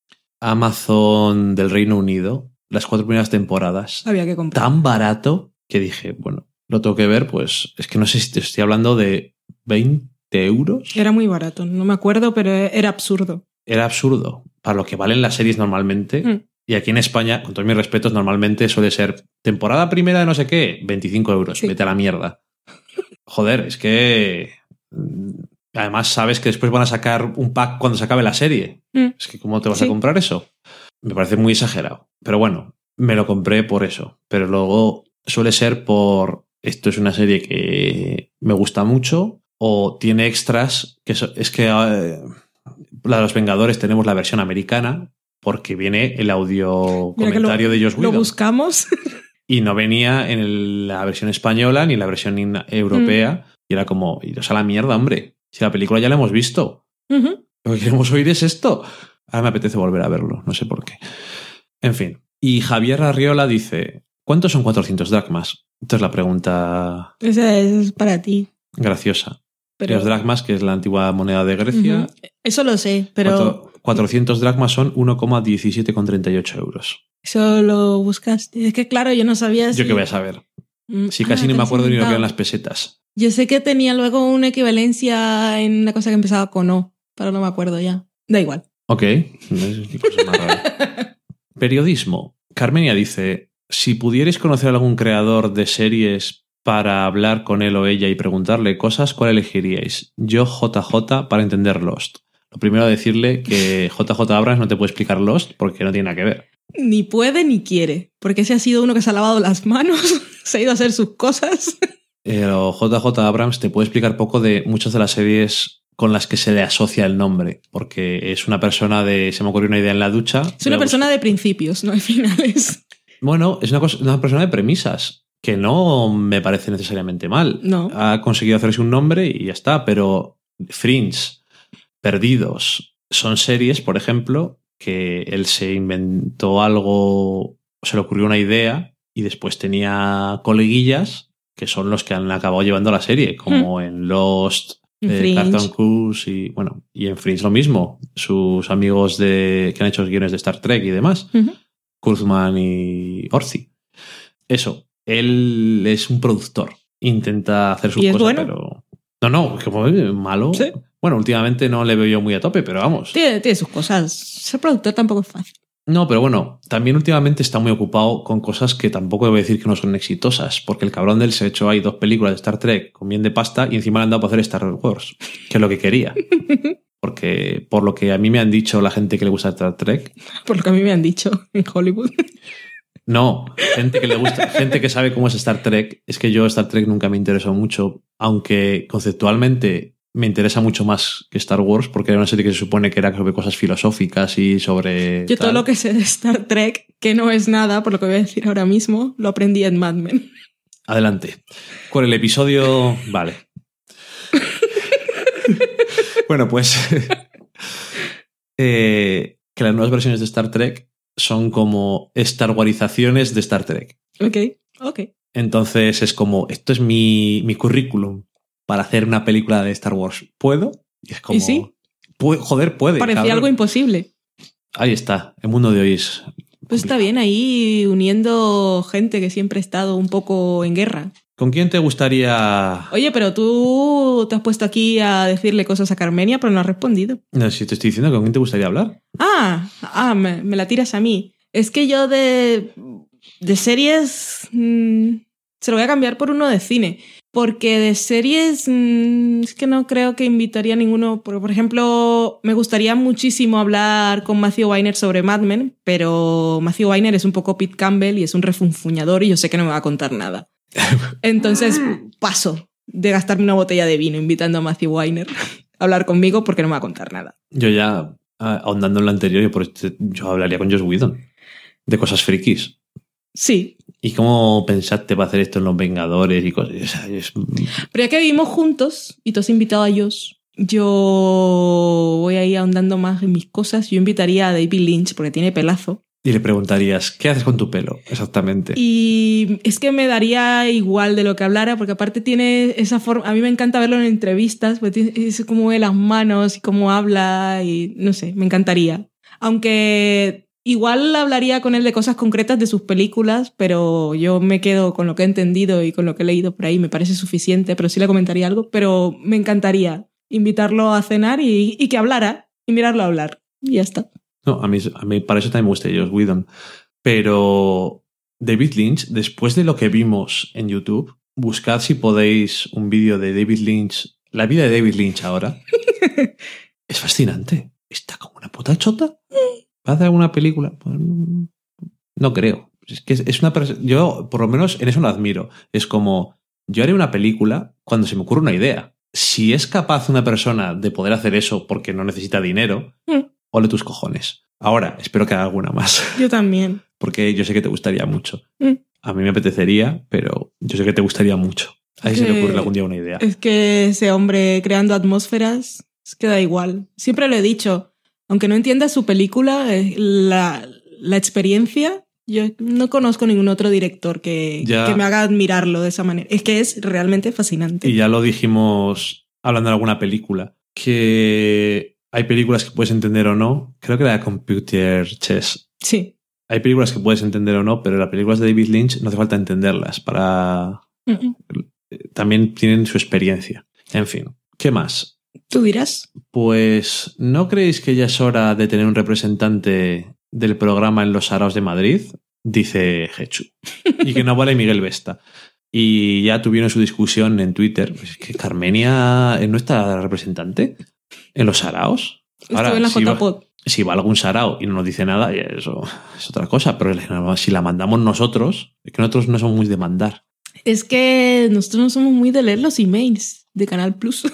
Amazon del Reino Unido, las cuatro primeras temporadas. Había que comprar. Tan barato que dije, bueno, lo tengo que ver, pues es que no sé si te estoy hablando de 20 euros. Era muy barato, no me acuerdo, pero era absurdo. Era absurdo. Para lo que valen las series normalmente. Mm. Y aquí en España, con todos mis respetos, normalmente suele ser temporada primera de no sé qué, 25 euros. Sí. Vete a la mierda. [laughs] Joder, es que. mm, Además, sabes que después van a sacar un pack cuando se acabe la serie. Mm. Es que, ¿cómo te vas a comprar eso? Me parece muy exagerado. Pero bueno, me lo compré por eso. Pero luego suele ser por. Esto es una serie que me gusta mucho. O tiene extras. Que so- es que. eh, la de los Vengadores tenemos la versión americana. Porque viene el audio Mira comentario lo, de Josh Lo Whedon. buscamos. Y no venía en el- la versión española ni en la versión in- europea. Mm. Y era como, iros a la mierda, hombre. Si la película ya la hemos visto. Lo que queremos oír es esto. Ahora me apetece volver a verlo, no sé por qué. En fin. Y Javier Arriola dice, ¿cuántos son 400 dracmas? Entonces la pregunta Esa es para ti. graciosa. Pero... Los dracmas, que es la antigua moneda de Grecia. Eso lo sé, pero cuatro- 400 dracmas son 1,17,38 euros. eso lo buscaste. Es que claro, yo no sabía si... Yo qué voy a saber. Mm, Si casi ah, ni me acuerdo ni lo que eran las pesetas. Yo sé que tenía luego una equivalencia en una cosa que empezaba con O, pero no me acuerdo ya. Da igual. Ok. Qué cosa más rara. Periodismo. Carmenia dice, si pudierais conocer a algún creador de series para hablar con él o ella y preguntarle cosas, ¿cuál elegiríais? Yo JJ para entender Lost. Lo primero decirle que [laughs] JJ Abrams no te puede explicar Lost porque no tiene nada que ver. Ni puede ni quiere, porque ese ha sido uno que se ha lavado las manos, [laughs] se ha ido a hacer sus cosas. Pero JJ Abrams te puede explicar poco de muchas de las series con las que se le asocia el nombre, porque es una persona de, se me ocurrió una idea en la ducha. Es una persona de principios, no de finales. Bueno, es una, cosa- una persona de premisas, que no me parece necesariamente mal. No. Ha conseguido hacerse un nombre y ya está, pero Fringe, Perdidos, son series, por ejemplo, que él se inventó algo, se le ocurrió una idea y después tenía coleguillas que son los que han acabado llevando la serie, como en Lost, eh. Cartoon Cruise y bueno, y en Fringe lo mismo. Sus amigos de que han hecho los guiones de Star Trek y demás. Kurzman y Orsi. Eso, él es un productor. Intenta hacer sus ¿Y es cosas, bueno? pero. No, no, como malo. Sí. Bueno, últimamente no le veo yo muy a tope, pero vamos. Tiene, tiene sus cosas. Ser productor tampoco es fácil. No, pero bueno, también últimamente está muy ocupado con cosas que tampoco debo decir que no son exitosas, porque el cabrón del se ha hecho ahí dos películas de Star Trek con bien de pasta y encima le han dado para hacer Star Wars, que es lo que quería. [laughs] Porque por lo que a mí me han dicho la gente que le gusta Star Trek, Por lo que a mí me han dicho en Hollywood. No, gente que le gusta, [laughs] gente que sabe cómo es Star Trek. Es que yo Star Trek nunca me interesó mucho, aunque conceptualmente me interesa mucho más que Star Wars, porque era una serie que se supone que era sobre cosas filosóficas y sobre. Yo todo lo que sé de Star Trek, que no es nada, por lo que voy a decir ahora mismo, lo aprendí en Mad Men. Adelante. Con el episodio. Vale. [laughs] bueno, pues. [laughs] eh, que las nuevas versiones de Star Trek son como Star Warizaciones de Star Trek. Ok, ok. Entonces es como, esto es mi, mi currículum para hacer una película de Star Wars. ¿Puedo? Y es como, ¿Y sí? "Pu- joder, puede. Parecía cabrón". algo imposible. Ahí está, el mundo de hoy es... Pues está bien ahí uniendo gente que siempre ha estado un poco en guerra. ¿Con quién te gustaría...? Oye, pero tú te has puesto aquí a decirle cosas a Carmenia, pero no has respondido. No, si te estoy diciendo, ¿con quién te gustaría hablar? Ah, ah me, me la tiras a mí. Es que yo de, de series mm, se lo voy a cambiar por uno de cine. Porque de series mm, es que no creo que invitaría a ninguno. Por, por ejemplo, me gustaría muchísimo hablar con Matthew Weiner sobre Mad Men, pero Matthew Weiner es un poco Pete Campbell y es un refunfuñador y yo sé que no me va a contar nada. Entonces paso de gastarme una botella de vino invitando a Matthew Weiner a hablar conmigo porque no me va a contar nada. Yo ya, ah, ahondando en lo anterior, yo, por este- yo hablaría con Josh Whedon de cosas frikis. Sí, ¿Y cómo pensaste para hacer esto en Los Vengadores y cosas? O sea, es- Pero ya que vivimos juntos y tú has invitado a Josh, yo voy a ir ahondando más en mis cosas. Yo invitaría a David Lynch porque tiene pelazo. Y le preguntarías, ¿qué haces con tu pelo? Exactamente. Y es que me daría igual de lo que hablara, porque aparte tiene esa forma. A mí me encanta verlo en entrevistas, porque es cómo ve las manos y cómo habla, y no sé, me encantaría. Aunque igual hablaría con él de cosas concretas de sus películas, pero yo me quedo con lo que he entendido y con lo que he leído por ahí, me parece suficiente, pero sí le comentaría algo. Pero me encantaría invitarlo a cenar y, y que hablara y mirarlo hablar. Y ya está. No, a mí, a mí para eso también me gusta Josh Whedon. Pero David Lynch, después de lo que vimos en YouTube, buscad si podéis un vídeo de David Lynch, la vida de David Lynch ahora. [laughs] es fascinante. Está como una puta chota. ¿Va a hacer alguna película? No creo. Es que es- una Yo, por lo menos, en eso lo admiro. Es como, yo haré una película cuando se me ocurre una idea. Si es capaz una persona de poder hacer eso porque no necesita dinero, Mm. Ole tus cojones. Ahora, espero que haga alguna más, [laughs] Yo también. porque yo sé que te gustaría mucho. Mm. A mí me apetecería, pero yo sé que te gustaría mucho. A si se le ocurre algún día una idea. Es que ese hombre creando atmósferas es que da igual. Siempre lo he dicho, aunque no entienda su película, eh, la, la experiencia, yo no conozco ningún otro director que, Ya. que me haga admirarlo de esa manera. Es que es realmente fascinante. Y ya lo dijimos hablando de alguna película, que hay películas que puedes entender o no. Creo que la de Computer Chess. Sí. Hay películas que puedes entender o no, pero las películas de David Lynch no hace falta entenderlas para... También tienen su experiencia. En fin, ¿qué más? Tú dirás. Pues, ¿no creéis que ya es hora de tener un representante del programa en los Saraos de Madrid? Dice Hechu. Y que no vale Miguel Vesta. Y ya tuvieron su discusión en Twitter. Pues es que Carmenia no está representante en los Saraos. Estuve en la si va, si va algún Sarao y no nos dice nada, eso es otra cosa. Pero si la mandamos nosotros, es que nosotros no somos muy de mandar. Es que nosotros no somos muy de leer los emails de Canal Plus.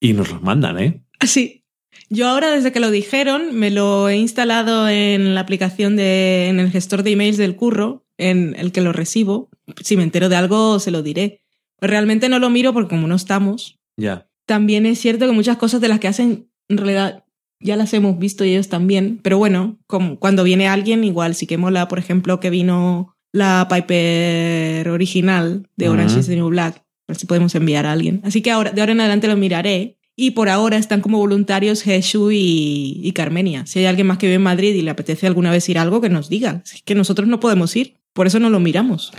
Y nos los mandan, ¿eh? Así. Yo ahora, desde que lo dijeron, me lo he instalado en la aplicación de, en el gestor de emails del curro, en el que lo recibo. Si me entero de algo, se lo diré. Pues realmente no lo miro porque como no estamos, Ya. También es cierto que muchas cosas de las que hacen, en realidad, ya las hemos visto y ellos también. Pero bueno, como cuando viene alguien, igual sí que mola, por ejemplo, que vino la Piper original de Orange is the New Black. A ver si podemos enviar a alguien. Así que ahora, de ahora en adelante lo miraré. Y por ahora están como voluntarios Jesús y, y Carmenia. Si hay alguien más que vive en Madrid y le apetece alguna vez ir a algo, que nos diga. Es que nosotros no podemos ir. Por eso no lo miramos.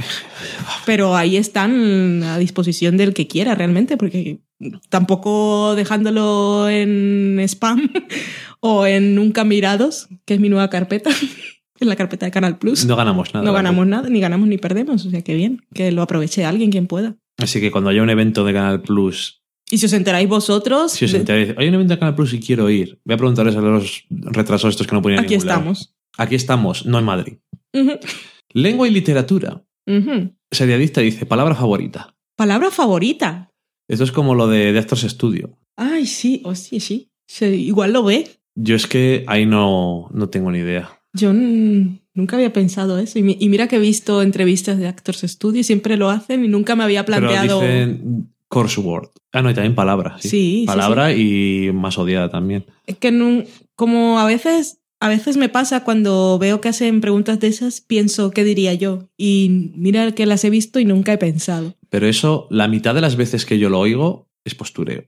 Pero ahí están a disposición del que quiera realmente, porque tampoco dejándolo en spam [laughs] o en nunca mirados, que es mi nueva carpeta, [laughs] en la carpeta de Canal Plus. No ganamos nada. No ganamos nada, ni ganamos ni perdemos. O sea, que bien, que lo aproveche alguien quien pueda. Así que cuando haya un evento de Canal Plus, Y si os enteráis vosotros, si os enteráis, hay un evento de Canal Plus y quiero ir, voy a preguntarles a los retrasados estos que no ponían aquí estamos. Aquí estamos, no en Madrid. Ujú, Lengua y literatura. ujú. Seriadista dice, palabra favorita. Palabra favorita. Esto es como lo de, de Actors Studio. Ay, sí, oh, sí, sí. Igual lo ve. Yo es que ahí no, no tengo ni idea. Yo nunca había pensado eso. Y, mi- y mira que he visto entrevistas de Actors Studio y siempre lo hacen y nunca me había planteado. Pero dicen course word. Ah, no, y también palabra. Sí, Sí, sí, palabra y más odiada también. Es que como a veces, a veces me pasa cuando veo que hacen preguntas de esas, pienso qué diría yo. Y mira que las he visto y nunca he pensado. Pero eso, la mitad de las veces que yo lo oigo, es postureo.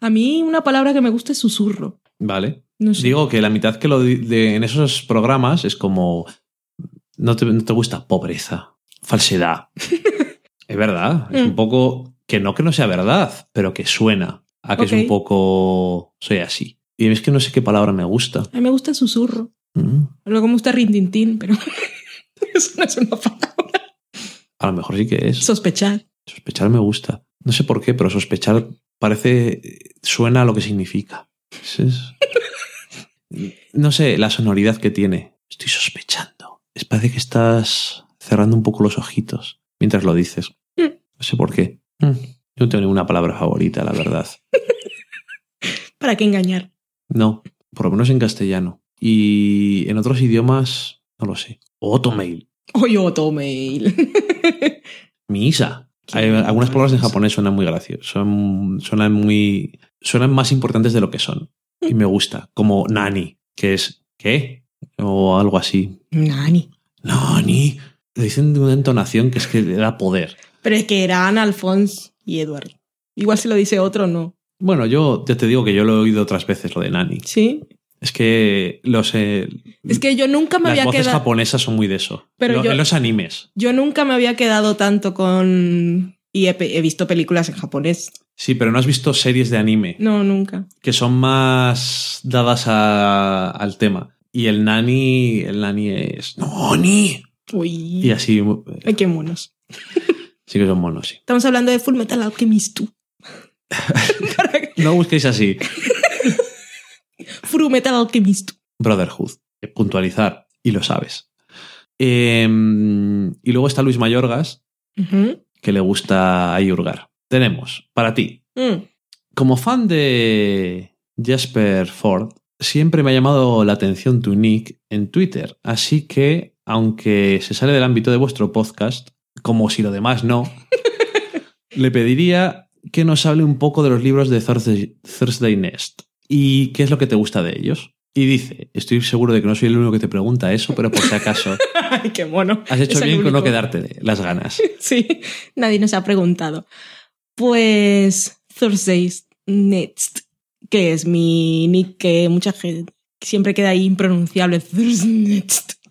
A mí una palabra que me gusta es susurro. ¿Vale? No sé. Digo que la mitad que lo de, en esos programas es como. No te, no te gusta pobreza, falsedad. [laughs] es verdad. Es Mm. un poco. Que no que no sea verdad, pero que suena a que es un poco. Soy así. Y es que no sé qué palabra me gusta. A mí me gusta susurro. Mm. Luego me gusta rintintín, pero [laughs] eso no es una palabra. A lo mejor sí que es. Sospechar. Sospechar me gusta. No sé por qué, pero sospechar parece. suena a lo que significa. Es- [laughs] No sé, la sonoridad que tiene. Estoy sospechando. Es parece que estás cerrando un poco los ojitos mientras lo dices. Mm. No sé por qué. Mm. Yo no tengo ninguna palabra favorita, la verdad. [laughs] ¿Para qué engañar? No, por lo menos en castellano. Y en otros idiomas, no lo sé. Automail. Oye, Automail. [laughs] Misa. Hay, algunas palabras en japonés suenan muy graciosas. Son, suenan muy. Suenan más importantes de lo que son. Y me gusta. Como Nani, que es ¿qué? O algo así. Nani. Nani. Lo dicen de una entonación que es que le da poder. Pero es que eran Alphonse y Edward. Igual si lo dice otro, no. Bueno, yo ya te digo que yo lo he oído otras veces, lo de Nani. Sí. Es que los, eh, Es que yo nunca me las había voces quedado. japonesas son muy de eso. Pero Lo- yo- En los animes. Yo nunca me había quedado tanto con. Y he, visto películas en japonés. Sí, pero no has visto series de anime No, nunca. que son más dadas a- al tema. Y el nani, el nani es ¡Nani! Uy. Y así Ay, qué monos. [laughs] sí que son monos, sí. Estamos hablando de Full Metal Alchemist 2. No busquéis así. Full Metal Alchemist 2. Brotherhood. Puntualizar. Y lo sabes. Em, y luego está Luis Mayorgas, que le gusta ayurgar. Tenemos, para ti, Mm. como fan de Jasper Ford, siempre me ha llamado la atención tu nick en Twitter, así que aunque se sale del ámbito de vuestro podcast, como si lo demás no, [laughs] le pediría que nos hable un poco de los libros de Thursday, Thursday Nest y qué es lo que te gusta de ellos. Y dice, estoy seguro de que no soy el único que te pregunta eso, pero por si acaso... [laughs] Ay, qué mono. Has hecho Es bien con no quedarte las ganas. [laughs] Sí, nadie nos ha preguntado. Pues Thursday's Next, que es mi nick que mucha gente siempre queda ahí impronunciable. Next. [laughs]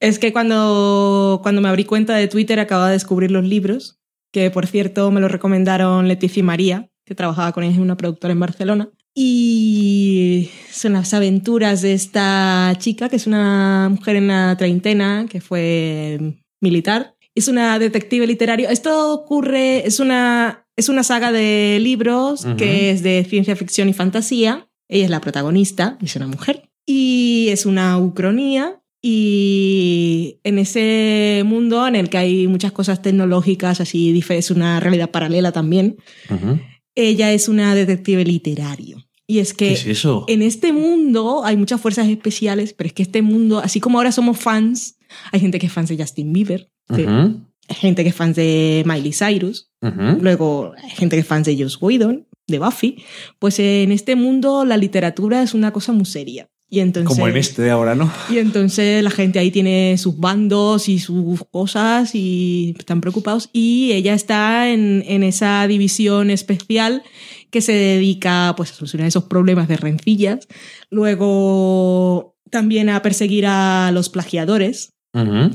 Es que cuando, cuando me abrí cuenta de Twitter acababa de descubrir los libros, que por cierto me los recomendaron Leticia y María, que trabajaba con ellos en una productora en Barcelona. Y son las aventuras de esta chica, que es una mujer en la treintena, que fue militar. Es una detective literario. Esto ocurre, es una, es una saga de libros que es de ciencia ficción y fantasía. Ella es la protagonista, es una mujer. Y es una ucronía. Y en ese mundo en el que hay muchas cosas tecnológicas, así, es una realidad paralela también, Ujú. ella es una detective literario. Y es que ¿Qué es eso? en este mundo hay muchas fuerzas especiales, pero es que este mundo, así como ahora somos fans, hay gente que es fans de Justin Bieber, de- Ujú. hay gente que es fans de Miley Cyrus, Ujú. luego hay gente que es fans de Joss Whedon, de Buffy, pues en este mundo la literatura es una cosa muy seria. Y entonces, Como en este de ahora, ¿no? y entonces la gente ahí tiene sus bandos y sus cosas y están preocupados. Y ella está en, en esa división especial que se dedica pues, a solucionar esos problemas de rencillas. Luego también a perseguir a los plagiadores. Ujú.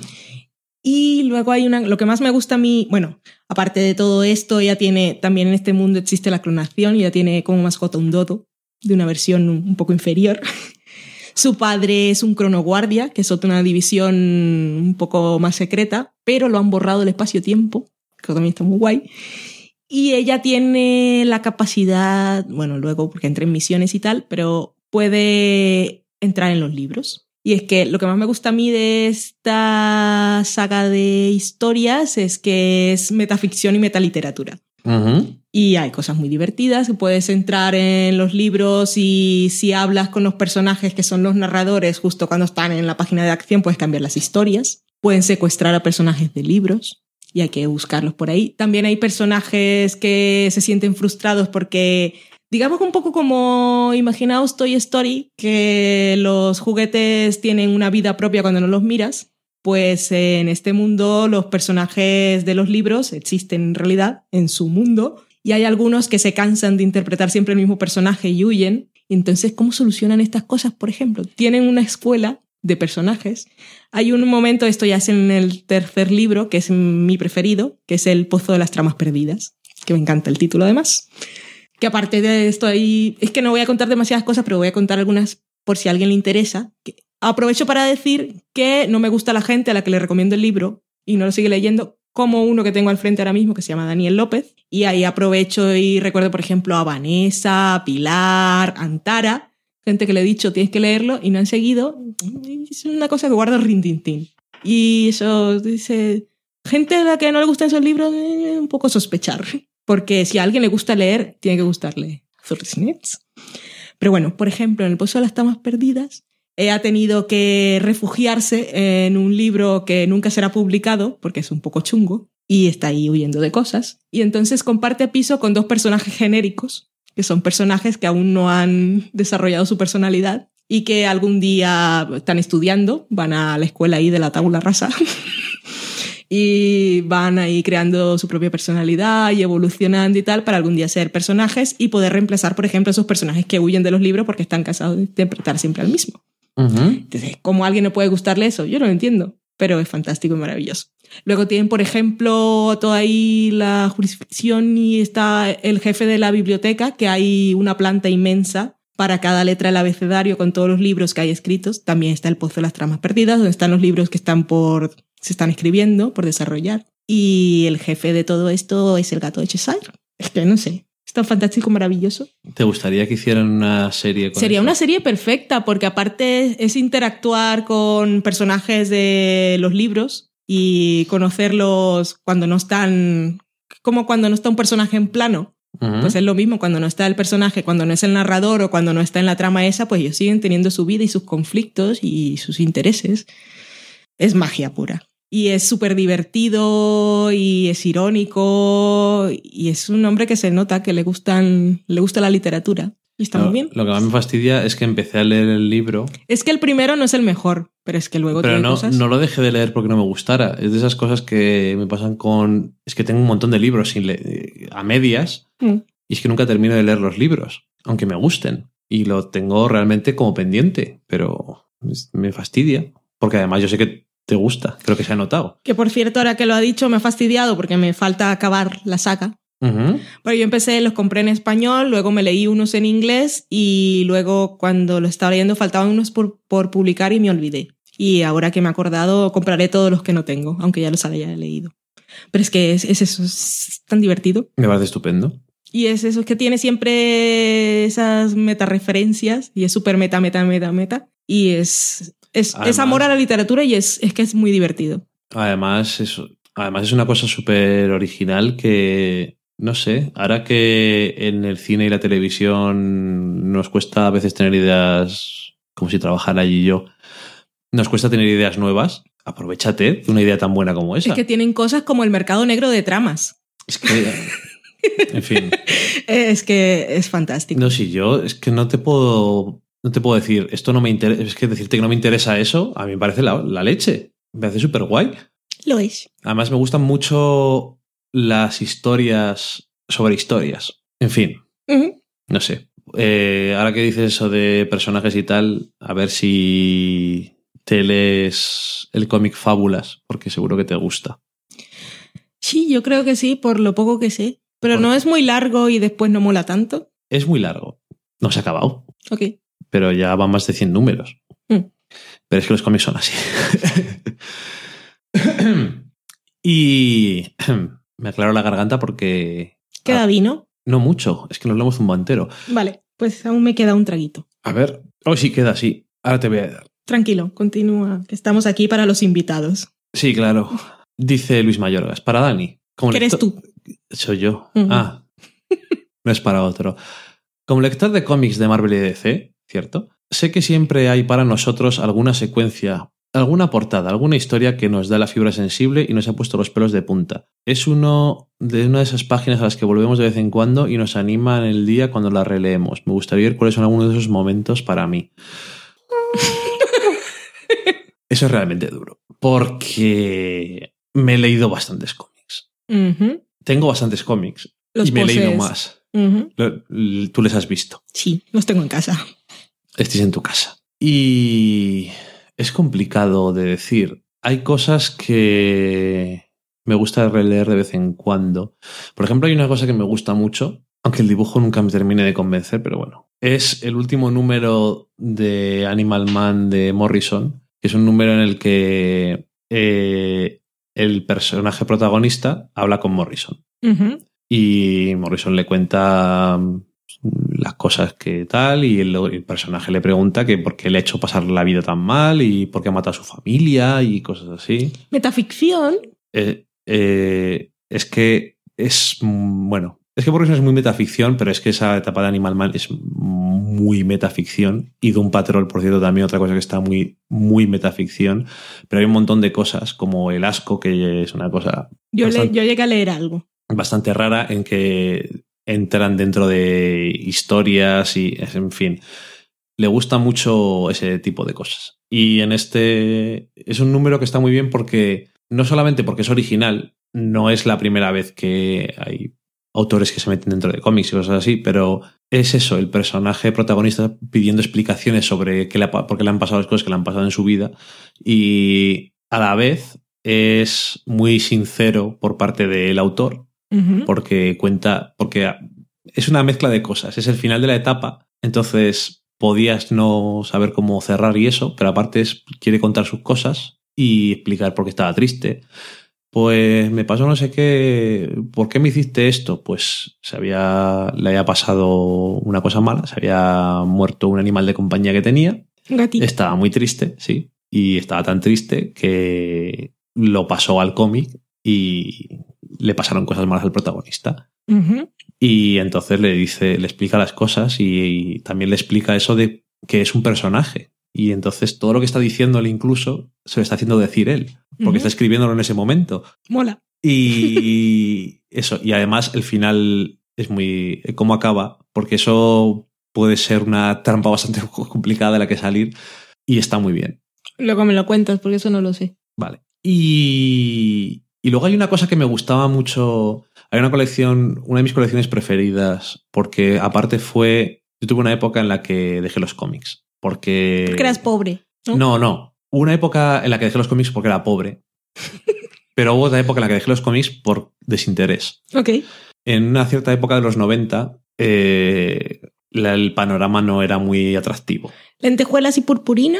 Y luego hay una, lo que más me gusta a mí, bueno, aparte de todo esto, ella tiene, también en este mundo existe la clonación y ella tiene como mascota un dodo de una versión un poco inferior. [laughs] Su padre es un cronoguardia, que es otra división un poco más secreta, pero lo han borrado del espacio-tiempo, que también está muy guay. Y ella tiene la capacidad, bueno, luego porque entra en misiones y tal, pero puede entrar en los libros. Y es que lo que más me gusta a mí de esta saga de historias es que es metaficción y metaliteratura. Ujú. Y hay cosas muy divertidas, puedes entrar en los libros y si hablas con los personajes que son los narradores justo cuando están en la página de acción, puedes cambiar las historias. Pueden secuestrar a personajes de libros y hay que buscarlos por ahí. También hay personajes que se sienten frustrados porque, digamos un poco como imaginaos Toy Story, que los juguetes tienen una vida propia cuando no los miras. Pues en este mundo los personajes de los libros existen en realidad en su mundo y hay algunos que se cansan de interpretar siempre el mismo personaje y huyen. Entonces, ¿cómo solucionan estas cosas? Por ejemplo, tienen una escuela de personajes. Hay un momento, esto ya es en el tercer libro, que es mi preferido, que es El Pozo de las Tramas Perdidas, que me encanta el título además. Que aparte de esto ahí, es que no voy a contar demasiadas cosas, pero voy a contar algunas por si a alguien le interesa. Aprovecho para decir que no me gusta la gente a la que le recomiendo el libro y no lo sigue leyendo, como uno que tengo al frente ahora mismo que se llama Daniel López. Y ahí aprovecho y recuerdo, por ejemplo, a Vanessa, a Pilar, a Antara, gente que le he dicho tienes que leerlo y no han seguido. Es una cosa que guardo rintintín. Y eso dice, gente a la que no le gustan esos libros, eh, un poco sospechar. Porque si a alguien le gusta leer, tiene que gustarle. Pero bueno, por ejemplo, en el Pozo de las Tamas Perdidas, ha tenido que refugiarse en un libro que nunca será publicado, porque es un poco chungo, y está ahí huyendo de cosas. Y entonces comparte piso con dos personajes genéricos, que son personajes que aún no han desarrollado su personalidad y que algún día están estudiando, van a la escuela ahí de la tabula rasa. [laughs] y van ahí creando su propia personalidad y evolucionando y tal para algún día ser personajes y poder reemplazar, por ejemplo, esos personajes que huyen de los libros porque están cansados de interpretar siempre al mismo. Entonces, ¿cómo alguien no puede gustarle eso? Yo no lo entiendo, pero es fantástico y maravilloso. Luego tienen, por ejemplo, toda ahí la jurisdicción y está el jefe de la biblioteca, que hay una planta inmensa para cada letra del abecedario con todos los libros que hay escritos. También está el Pozo de las Tramas Perdidas, donde están los libros que están por, se están escribiendo, por desarrollar. Y el jefe de todo esto es el gato de Cheshire. Es que no sé, es tan fantástico, maravilloso. ¿Te gustaría que hicieran una serie con Sería eso? una serie perfecta porque aparte es interactuar con personajes de los libros y conocerlos cuando no están, como cuando no está un personaje en plano. Pues es lo mismo cuando no está el personaje, cuando no es el narrador o cuando no está en la trama esa, pues ellos siguen teniendo su vida y sus conflictos y sus intereses. es magia pura. Y es súper divertido y es irónico y es un hombre que se nota que le, gustan, le gusta la literatura. Y está muy bien. Lo que más me fastidia es que empecé a leer el libro. Es que el primero no es el mejor, pero es que luego Pero tiene no, cosas. no lo dejé de leer porque no me gustara. Es de esas cosas que me pasan con. Es que tengo un montón de libros sin le- a medias Mm. y es que nunca termino de leer los libros, aunque me gusten. Y lo tengo realmente como pendiente, pero me fastidia. Porque además yo sé que te gusta, creo que se ha notado. Que por cierto, ahora que lo ha dicho, me ha fastidiado porque me falta acabar la saga. Ujú. Pero yo empecé, los compré en español, luego me leí unos en inglés y luego cuando lo estaba leyendo faltaban unos por, por publicar y me olvidé. Y ahora que me he acordado, compraré todos los que no tengo, aunque ya los haya leído. Pero es que es, es eso, es tan divertido. Me parece estupendo. Y es eso, es que tiene siempre esas metareferencias y es súper meta, meta, meta, meta. Y es, es, es amor a la literatura y es, es que es muy divertido. Además, es, además es una cosa súper original que, no sé, ahora que en el cine y la televisión nos cuesta a veces tener ideas, como si trabajara allí yo, nos cuesta tener ideas nuevas, aprovechate de una idea tan buena como esa. Es que tienen cosas como el mercado negro de tramas. Es que, en fin, [laughs] Es que es fantástico. no si yo, es que no te puedo, no te puedo decir, esto no me interesa, es que decirte que no me interesa eso, a mí me parece la, la leche, me parece súper guay. Lo es. Además, me gustan mucho las historias sobre historias. En fin, no sé. Eh, ahora que dices eso de personajes y tal, a ver si te lees el cómic Fábulas, porque seguro que te gusta. Sí, yo creo que sí, por lo poco que sé. Pero ¿Por no es muy largo y después no mola tanto. Es muy largo. No se ha acabado, Ok. Pero ya va más de 100 números. Mm. Pero es que los cómics son así. [coughs] y [coughs] me aclaro la garganta porque... ¿Queda Ah, vino? no mucho, es que nos lo hemos zumbado entero. Vale, pues aún me queda un traguito. A ver. Oh, sí, queda así. Ahora te voy a dar. Tranquilo, continúa, que estamos aquí para los invitados. Sí, claro. Dice Luis Mayorgas. Para Dani. Como ¿Qué eres tú? Soy yo. Ah. no es para otro. Como lector de cómics de Marvel y DC, ¿cierto? Sé que siempre hay para nosotros alguna secuencia, alguna portada, alguna historia que nos da la fibra sensible y nos ha puesto los pelos de punta. Es uno de una de esas páginas a las que volvemos de vez en cuando y nos anima en el día cuando la releemos. Me gustaría ver cuáles son algunos de esos momentos para mí. [laughs] Eso es realmente duro. Porque me he leído bastantes cómics. Tengo bastantes cómics. Los y me he leído más. Tú les has visto. Sí, los tengo en casa. Estés en tu casa. Y es complicado de decir. Hay cosas que me gusta releer de vez en cuando. Por ejemplo, hay una cosa que me gusta mucho, aunque el dibujo nunca me termine de convencer, pero bueno. Es el último número de Animal Man de Morrison, que es un número en el que eh, el personaje protagonista habla con Morrison. Y Morrison le cuenta las cosas que tal y el, el personaje le pregunta que por qué le ha hecho pasar la vida tan mal y por qué ha matado a su familia y cosas así. Metaficción. Eh, eh, es que es bueno, es que Morrison es muy metaficción, pero es que esa etapa de Animal Man es muy metaficción y Doom Patrol, por cierto, también otra cosa que está muy muy metaficción, pero hay un montón de cosas como el asco que es una cosa Yo, le- Bastante. yo llegué a leer algo. bastante rara en que entran dentro de historias y, en fin, le gusta mucho ese tipo de cosas. Y en este es un número que está muy bien porque no solamente porque es original, no es la primera vez que hay autores que se meten dentro de cómics y cosas así, pero es eso, el personaje protagonista pidiendo explicaciones sobre qué le por qué le han pasado las cosas que le han pasado en su vida y a la vez es muy sincero por parte del autor Porque cuenta, porque es una mezcla de cosas, es el final de la etapa, entonces podías no saber cómo cerrar y eso, pero aparte es- quiere contar sus cosas y explicar por qué estaba triste. Pues me pasó no sé qué, ¿por qué me hiciste esto? Pues se había, le había pasado una cosa mala, se había muerto un animal de compañía que tenía Un gatito. estaba muy triste, sí. Y estaba tan triste que lo pasó al cómic y le pasaron cosas malas al protagonista. Y entonces le dice, le explica las cosas y, también le explica eso de que es un personaje, Y entonces todo lo que está diciendo él incluso se lo está haciendo decir él, porque está escribiéndolo en ese momento. Mola. Y [laughs] eso, y además el final es muy... cómo acaba, porque eso puede ser una trampa bastante [laughs] complicada de la que salir y está muy bien. Luego me lo cuentas porque eso no lo sé. Vale. Y, y luego hay una cosa que me gustaba mucho. Hay una colección, una de mis colecciones preferidas, porque aparte fue. Yo tuve una época en la que dejé los cómics. Porque. Porque eras pobre. ¿no? No, no. Hubo una época en la que dejé los cómics porque era pobre. [laughs] Pero hubo otra época en la que dejé los cómics por desinterés. Ok. En una cierta época de los 90, eh, la- el panorama no era muy atractivo. Lentejuelas y purpurina.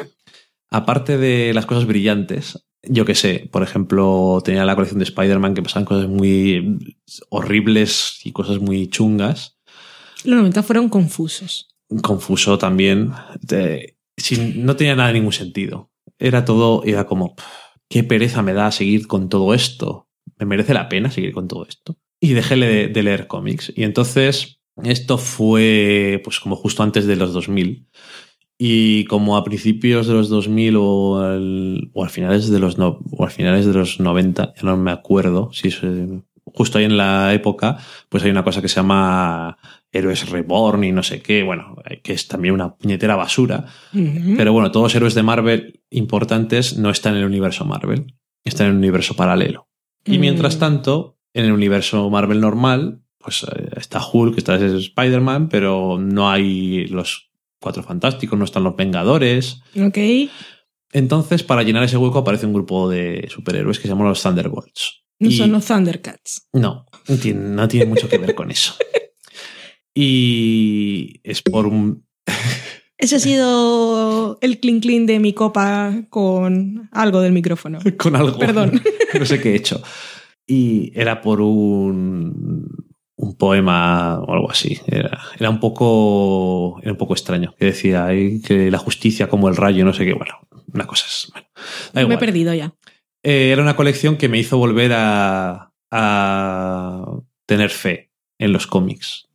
aparte de las cosas brillantes, yo que sé, por ejemplo, tenía la colección de Spider-Man que pasaban cosas muy horribles y cosas muy chungas. Los 90 fueron confusos. Confuso también. de- sin- no tenía nada de ningún sentido. Era todo, era como, "Pff, qué pereza me da seguir con todo esto. ¿Me merece la pena seguir con todo esto? Y dejé de, de leer cómics. Y entonces, esto fue pues como justo antes de los 2000. Y como a principios de los 2000 o al, o al finales de los no, o al finales de los 90, ya no me acuerdo si es justo ahí en la época, pues hay una cosa que se llama Héroes Reborn y no sé qué, bueno, que es también una puñetera basura. Pero bueno, todos los héroes de Marvel importantes no están en el universo Marvel, están en el universo paralelo. Y Mm. mientras tanto, en el universo Marvel normal, pues eh, está Hulk, está Spider-Man, pero no hay los Cuatro Fantásticos, no están los Vengadores. Ok. Entonces, para llenar ese hueco aparece un grupo de superhéroes que se llaman los Thunderbolts. No Y- son los Thundercats. no, no tiene, no tiene mucho que ver con eso. [laughs] Y es por un... [laughs] Ese ha sido el clink clink de mi copa con algo del micrófono. [laughs] con algo. Perdón. No sé qué he hecho. Y era por un, un poema o algo así. Era, era un poco era un poco extraño. Que decía "Ay, que la justicia como el rayo, no sé qué. Bueno, una cosa es. Bueno, Me he perdido ya. Eh, era una colección que me hizo volver a, a tener fe en los cómics.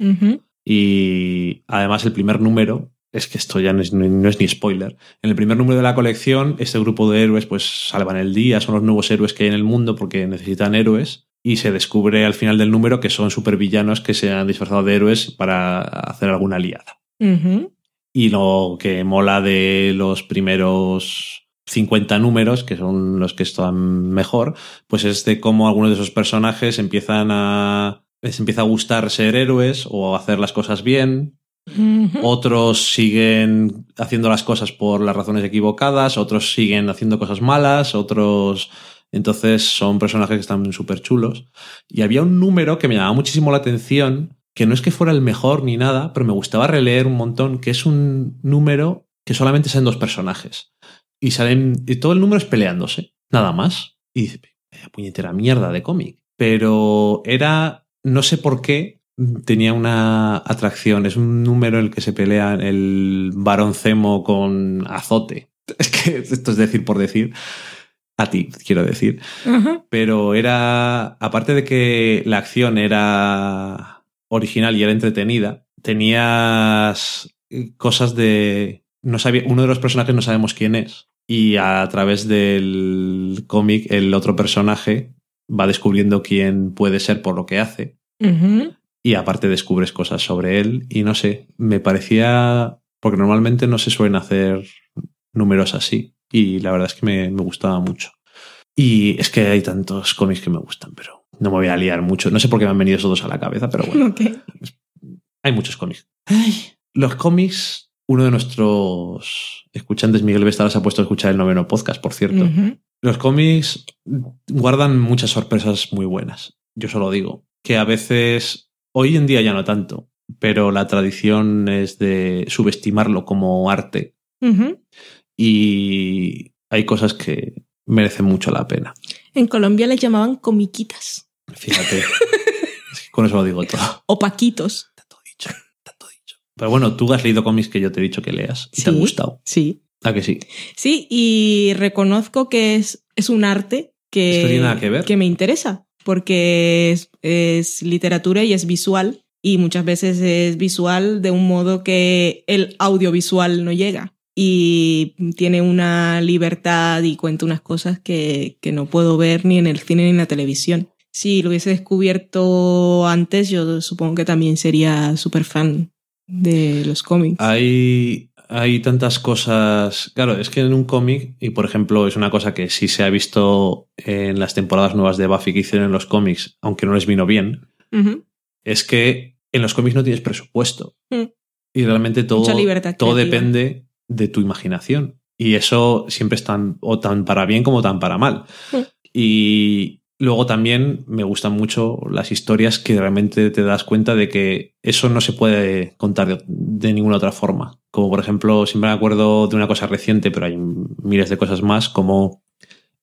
Y además el primer número, es que esto ya no es, no es ni spoiler, en el primer número de la colección este grupo de héroes pues salvan el día, son los nuevos héroes que hay en el mundo porque necesitan héroes y se descubre al final del número que son supervillanos que se han disfrazado de héroes para hacer alguna liada. Ujú. Y lo que mola de los primeros 50 números, que son los que están mejor, pues es de cómo algunos de esos personajes empiezan a les empieza a gustar ser héroes o hacer las cosas bien. Otros siguen haciendo las cosas por las razones equivocadas, otros siguen haciendo cosas malas, otros... Entonces son personajes que están súper chulos. Y había un número que me llamaba muchísimo la atención, que no es que fuera el mejor ni nada, pero me gustaba releer un montón, que es un número que solamente salen dos personajes. Y salen... Y todo el número es peleándose, nada más. Y dice, "Vaya puñetera mierda de cómic. Pero era... No sé por qué, tenía una atracción. Es un número en el que se pelea el varón Zemo con Azote. [laughs] Es que esto es decir por decir. A ti, quiero decir. Pero era. Aparte de que la acción era original y era entretenida, tenías cosas de. No sabía, uno de los personajes no sabemos quién es. Y a través del cómic, el otro personaje va descubriendo quién puede ser por lo que hace y aparte descubres cosas sobre él y no sé, me parecía, porque normalmente no se suelen hacer números así y la verdad es que me, me gustaba mucho. Y es que hay tantos cómics que me gustan, pero no me voy a liar mucho. No sé por qué me han venido esos dos a la cabeza, pero bueno, [laughs] hay muchos cómics. Ay, los cómics, uno de nuestros escuchantes, Miguel Vestara, se ha puesto a escuchar el noveno podcast, por cierto. Los cómics guardan muchas sorpresas muy buenas. Yo solo digo que a veces, hoy en día ya no tanto, pero la tradición es de subestimarlo como arte. Y hay cosas que merecen mucho la pena. En Colombia les llamaban comiquitas Fíjate, [laughs] es que con eso lo digo todo. o paquitos. Está todo dicho, está todo dicho. Pero bueno, tú has leído cómics que yo te he dicho que leas y te han gustado. Sí. ¿A que sí? Sí, y reconozco que es, es un arte que, Esto tiene nada que ver. que me interesa, porque es, es literatura y es visual, y muchas veces es visual de un modo que el audiovisual no llega. Y tiene una libertad y cuenta unas cosas que, que no puedo ver ni en el cine ni en la televisión. Si lo hubiese descubierto antes, yo supongo que también sería súper fan de los cómics. Hay, hay tantas cosas. Claro, es que en un cómic, y por ejemplo, es una cosa que sí se ha visto en las temporadas nuevas de Buffy que hicieron en los cómics, aunque no les vino bien, es que en los cómics no tienes presupuesto. Mm. Y realmente todo, todo depende de tu imaginación. Y eso siempre es tan, o tan para bien como tan para mal. Y luego también me gustan mucho las historias que realmente te das cuenta de que eso no se puede contar de, de ninguna otra forma. Como por ejemplo, siempre me acuerdo de una cosa reciente, pero hay miles de cosas más, como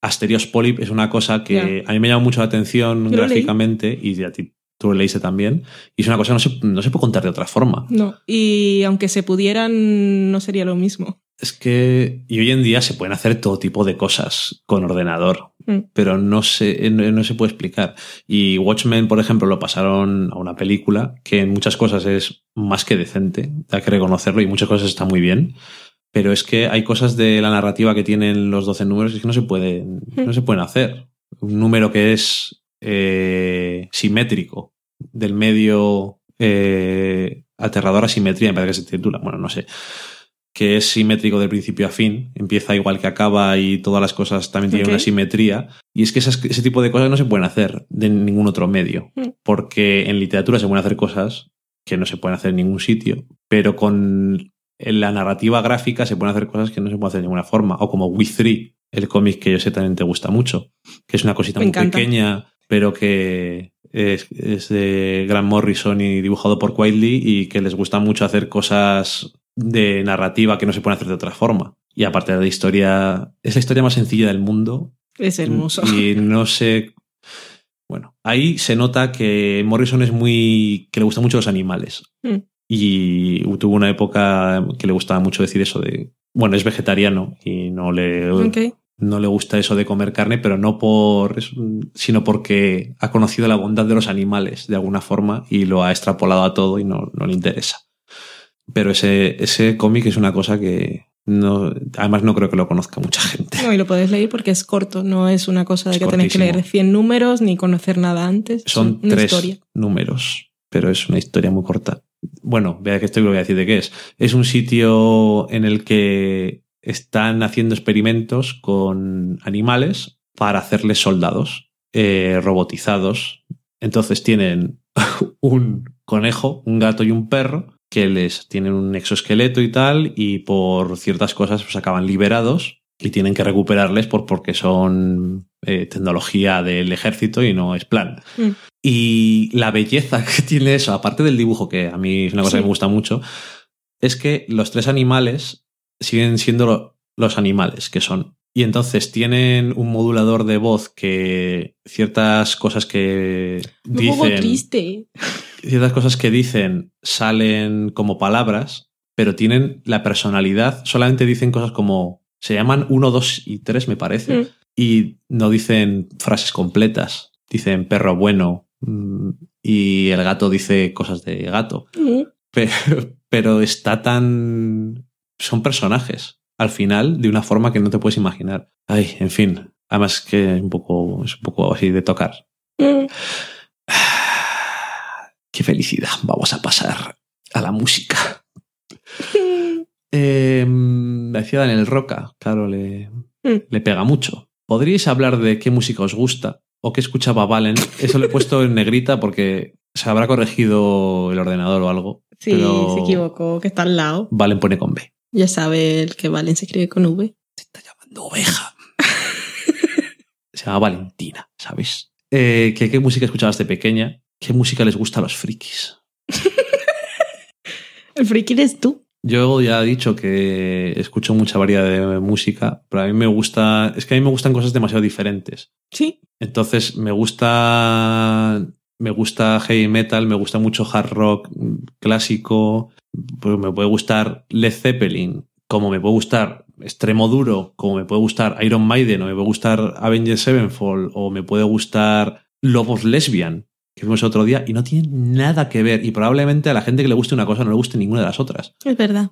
Asterios Polyp es una cosa que a mí me llama mucho la atención Yo gráficamente y a ti tú lo leíste también. Y es una cosa que no se, no se puede contar de otra forma. No, y aunque se pudieran, no sería lo mismo. Es que y hoy en día se pueden hacer todo tipo de cosas con ordenador, Mm. pero no se, no, no se puede explicar. Y Watchmen, por ejemplo, lo pasaron a una película que en muchas cosas es más que decente, hay que reconocerlo, y muchas cosas está muy bien. Pero es que hay cosas de la narrativa que tienen los 12 números que no se pueden, no se pueden hacer. Un número que es eh, simétrico, del medio eh, aterradora simetría, me parece que se titula. Bueno, no sé que es simétrico de principio a fin, empieza igual que acaba y todas las cosas también tienen una simetría. Y es que esas- ese tipo de cosas no se pueden hacer de ningún otro medio, Mm. porque en literatura se pueden hacer cosas que no se pueden hacer en ningún sitio, pero con la narrativa gráfica se pueden hacer cosas que no se pueden hacer de ninguna forma, o como We Three, el cómic que yo sé también te gusta mucho, que es una cosita Me muy encanta. pequeña, pero que es, es de Grant Morrison y dibujado por Quietly y que les gusta mucho hacer cosas de narrativa que no se pueden hacer de otra forma. Y aparte de la historia, es la historia más sencilla del mundo. Es hermoso. Y no sé. Bueno, ahí se nota que Morrison es muy. que le gustan mucho los animales. Mm. Y tuvo una época que le gustaba mucho decir eso de. Bueno, es vegetariano y no le, Ok. No le gusta eso de comer carne, pero no por sino porque ha conocido la bondad de los animales de alguna forma y lo ha extrapolado a todo y no, no le interesa. Pero ese, ese cómic es una cosa que no, además no creo que lo conozca mucha gente. No, y lo podéis leer porque es corto, no es una cosa de Es que tenéis que cortísimo. leer 100 números ni conocer nada antes. Son una tres historia. números, pero es una historia muy corta. Bueno, vea que esto lo voy a decir de qué es. Es un sitio en el que están haciendo experimentos con animales para hacerles soldados eh, robotizados. Entonces tienen [laughs] un conejo, un gato y un perro que les tienen un exoesqueleto y tal y por ciertas cosas pues acaban liberados y tienen que recuperarles por, porque son eh, tecnología del ejército y no es plan. Mm. Y la belleza [laughs] que tiene eso, aparte del dibujo, que a mí es una cosa Sí. que me gusta mucho, es que los tres animales siguen siendo lo- los animales que son. Y entonces tienen un modulador de voz que ciertas cosas que Un poco dicen triste. ciertas cosas que dicen salen como palabras, pero tienen la personalidad, solamente dicen cosas como se llaman 1, 2 y 3 me parece, Mm. y no dicen frases completas, dicen perro bueno mm, y el gato dice cosas de gato, Mm. pero, [laughs] pero está tan... son personajes al final de una forma que no te puedes imaginar. Ay, en fin, además que un poco, es un poco así de tocar. Mm. [sighs] Qué felicidad. Vamos a pasar a la música. Eh, decía Daniel Roca, claro, le, Mm. le pega mucho. ¿Podríais hablar de qué música os gusta o qué escuchaba Valen? Eso lo he puesto en negrita porque se habrá corregido el ordenador o algo. Sí, se equivocó, que está al lado. Valen pone con B. Ya sabe el que Valen se escribe con V. Se está llamando oveja. [laughs] se llama Valentina, ¿sabes? Eh, ¿qué, ¿Qué música escuchabas de pequeña? ¿Qué música les gusta a los frikis? [laughs] El friki eres tú. Yo ya he dicho que escucho mucha variedad de música, pero a mí me gusta, es que a mí me gustan cosas demasiado diferentes. Sí. Entonces me gusta, me gusta heavy metal, me gusta mucho hard rock mm, clásico, pues me puede gustar Led Zeppelin, como me puede gustar extremo duro, como me puede gustar Iron Maiden, o me puede gustar Avengers Sevenfold, o me puede gustar Lobos Lesbian, que vimos otro día, y no tiene nada que ver. Y probablemente a la gente que le guste una cosa no le guste ninguna de las otras Es verdad.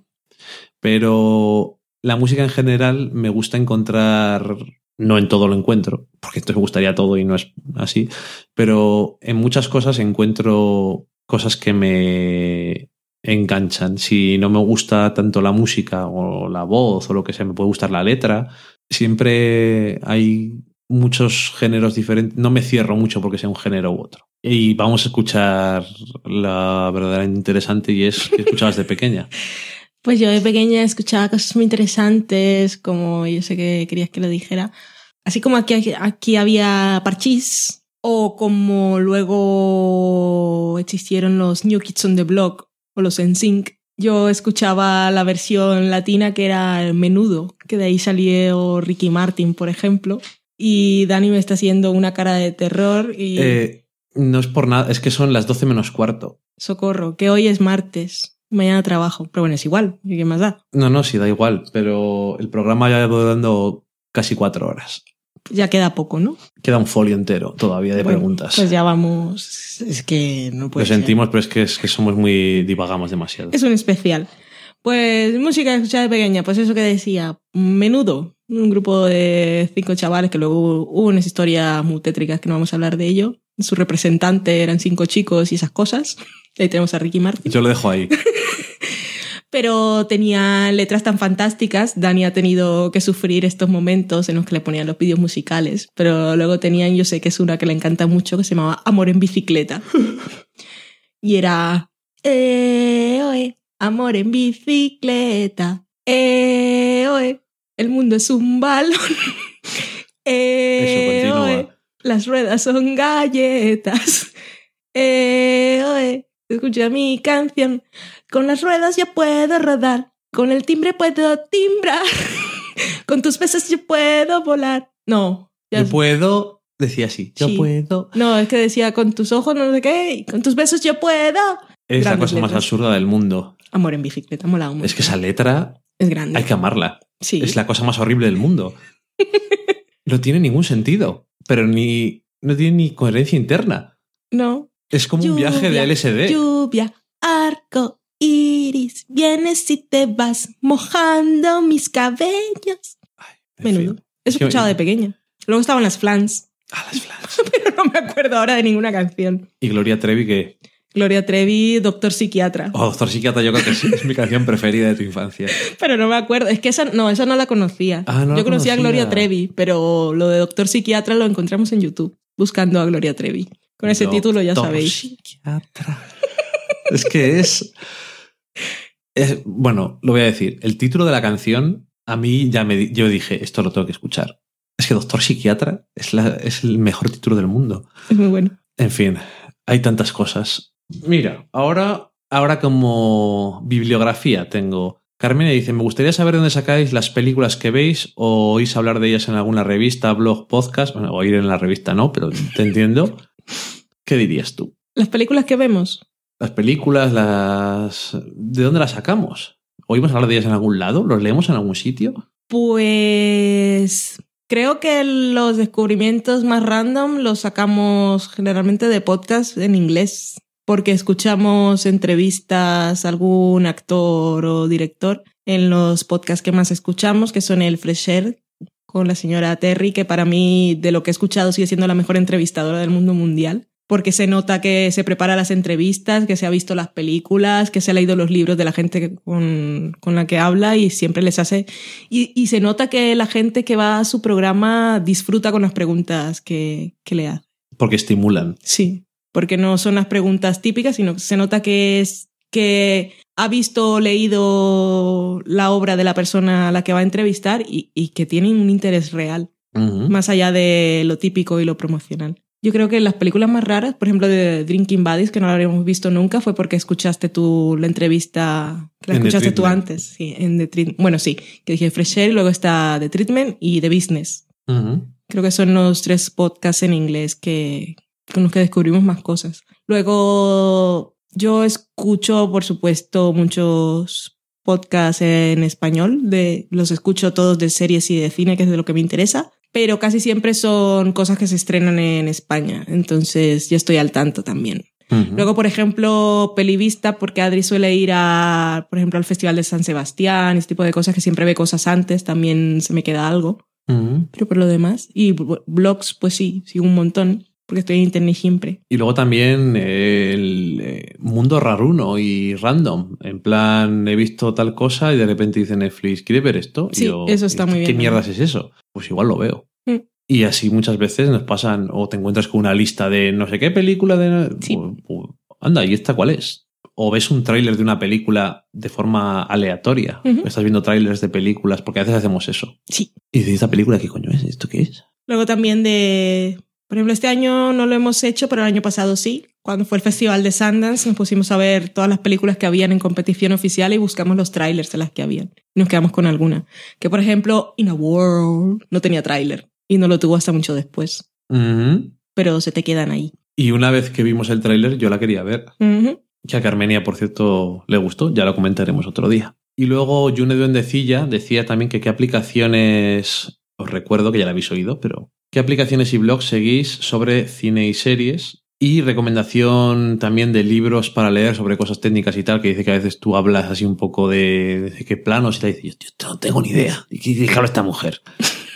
pero la música en general me gusta encontrar, no en todo lo encuentro, porque entonces me gustaría todo y no es así, pero en muchas cosas encuentro cosas que me enganchan. Si no me gusta tanto la música o la voz o lo que sea, me puede gustar la letra. Siempre hay muchos géneros diferentes. No me cierro mucho porque sea un género u otro. Y vamos a escuchar la verdadera interesante y es que escuchabas de pequeña. [laughs] Pues yo de pequeña escuchaba cosas muy interesantes, como yo sé que querías que lo dijera. Así como aquí, aquí había parchís, o como luego existieron los New Kids on the Block o los NSYNC. Yo escuchaba la versión latina que era el menudo, que de ahí salió Ricky Martin, por ejemplo. Y Dani me está haciendo una cara de terror y... Eh, no es por nada, es que son las 12 menos cuarto. Socorro, que hoy es martes. Mañana trabajo. Pero bueno, es igual. ¿Qué más da? No, no, sí, da igual. Pero el programa ya llevo dando casi cuatro horas. Ya queda poco, ¿no? Queda un folio entero todavía de Bueno, preguntas. Pues ya vamos. Es que no Lo puede ser. sentimos, pero es que, es que somos muy. divagamos demasiado. Es un especial. Pues música escuchada de pequeña, pues eso que decía, menudo, un grupo de cinco chavales que luego hubo unas historias muy tétricas que no vamos a hablar de ello. Su representante eran cinco chicos y esas cosas. Ahí tenemos a Ricky Martin. Yo lo dejo ahí. [laughs] Pero tenía letras tan fantásticas. Dani ha tenido que sufrir estos momentos en los que le ponían los vídeos musicales. Pero luego tenían, yo sé que es una que le encanta mucho, que se llamaba Amor en bicicleta. y era... Eh, oe, amor en bicicleta. Eh, oe, el mundo es un balón. [laughs] Eh, Eso, oe, las ruedas son galletas. Eh, oe, escucha mi canción. Con las ruedas ya puedo rodar. Con el timbre puedo timbrar. [laughs] Con tus besos yo puedo volar. No. ya- Yo puedo. Decía así. Yo Sí. puedo. No, es que decía con tus ojos no sé qué. y con tus besos yo puedo. Es la cosa más absurda del mundo. Amor en bicicleta, mola mucho. Es que esa letra es grande. hay que amarla. Sí. Es la cosa más horrible del mundo. [laughs] No tiene ningún sentido. Pero ni. No tiene ni coherencia interna. No. Es como un viaje de LSD. Lluvia, arco, iris. Vienes y te vas mojando mis cabellos. En Menudo. fin. He Es que- escuchado de pequeña. Luego estaban las flans, A las flans. [laughs] pero no me acuerdo ahora de ninguna canción. Y Gloria Trevi, que. Gloria Trevi, Doctor Psiquiatra. Oh, Doctor Psiquiatra, yo creo que es, es mi canción preferida de tu infancia. [laughs] Pero no me acuerdo. Es que esa no, esa no la conocía. Ah, no la Yo conocía a. Gloria Trevi, pero lo de Doctor Psiquiatra lo encontramos en YouTube, buscando a Gloria Trevi. Con ese Doctor título ya sabéis. Psiquiatra. es que es, es- Bueno, lo voy a decir. El título de la canción, a mí ya me. Yo dije, esto lo tengo que escuchar. Es que Doctor Psiquiatra es, la- es el mejor título del mundo. Es muy bueno. En fin, hay tantas cosas. Mira, ahora, ahora como bibliografía tengo. Carmen dice, me gustaría saber dónde sacáis las películas que veis o oís hablar de ellas en alguna revista, blog, podcast. Bueno, oír en la revista no, pero te entiendo. ¿Qué dirías tú? Las películas que vemos. Las películas, las... ¿De dónde las sacamos? ¿Oímos hablar de ellas en algún lado? ¿Los leemos en algún sitio? Pues creo que los descubrimientos más random los sacamos generalmente de podcast en inglés, porque escuchamos entrevistas a algún actor o director en los podcasts que más escuchamos, que son el Fresh Air con la señora Terry, que para mí de lo que he escuchado sigue siendo la mejor entrevistadora del mundo mundial. Porque se nota que se prepara las entrevistas, que se ha visto las películas, que se ha leído los libros de la gente que- con, con la que habla y siempre les hace y, y se nota que la gente que va a su programa disfruta con las preguntas que, que le hace. Porque estimulan. Sí, porque no son las preguntas típicas, sino que se nota que es que ha visto o leído la obra de la persona a la que va a entrevistar y, y que tiene un interés real, más allá de lo típico y lo promocional. Yo creo que las películas más raras, por ejemplo, de Drinking Buddies, que no la habríamos visto nunca, fue porque escuchaste tú la entrevista, que la En escuchaste tú Treatment. antes. Sí, en The Treat- Bueno, sí, que dije Fresh Air, luego está The Treatment y The Business. Ujú. Creo que son los tres podcasts en inglés que, con los que descubrimos más cosas. Luego, yo escucho, por supuesto, muchos podcasts en español. De, los escucho todos de series y de cine, que es de lo que me interesa. Pero casi siempre son cosas que se estrenan en España. Entonces, yo estoy al tanto también. Luego, por ejemplo, Pelivista, porque Adri suele ir a, por ejemplo, al Festival de San Sebastián, ese tipo de cosas que siempre ve cosas antes, también se me queda algo. Pero por lo demás, y blogs, pues sí, sí, un montón, porque estoy en internet siempre. Y luego también eh, el eh, mundo raruno y random. En plan, he visto tal cosa y de repente dice Netflix, ¿quieres ver esto? Y Sí, eso está muy ¿qué bien, mierdas es eso? Pues igual lo veo. Mm. Y así muchas veces nos pasan, o te encuentras con una lista de no sé qué película de... Sí. Anda, ¿y esta cuál es? O ves un tráiler de una película de forma aleatoria. Estás viendo tráilers de películas, porque a veces hacemos eso. Sí. Y dices, ¿esta película qué coño es? ¿Esto qué es? Luego también de, por ejemplo, este año no lo hemos hecho, pero el año pasado sí. Cuando fue el Festival de Sundance, nos pusimos a ver todas las películas que habían en competición oficial y buscamos los trailers de las que habían. Nos quedamos con alguna. Que, por ejemplo, In a World no tenía tráiler y no lo tuvo hasta mucho después. Pero se te quedan ahí. Y una vez que vimos el tráiler, yo la quería ver. Ujú. que a Carmenia, por cierto, le gustó, ya lo comentaremos otro día. Y luego June Duendecilla decía también que qué aplicaciones, os recuerdo que ya la habéis oído, pero qué aplicaciones y blogs seguís sobre cine y series. Y recomendación también de libros para leer sobre cosas técnicas y tal, que dice que a veces tú hablas así un poco de, de qué planos y te dices, yo no tengo ni idea. ¿Y qué qué habla esta mujer? [laughs]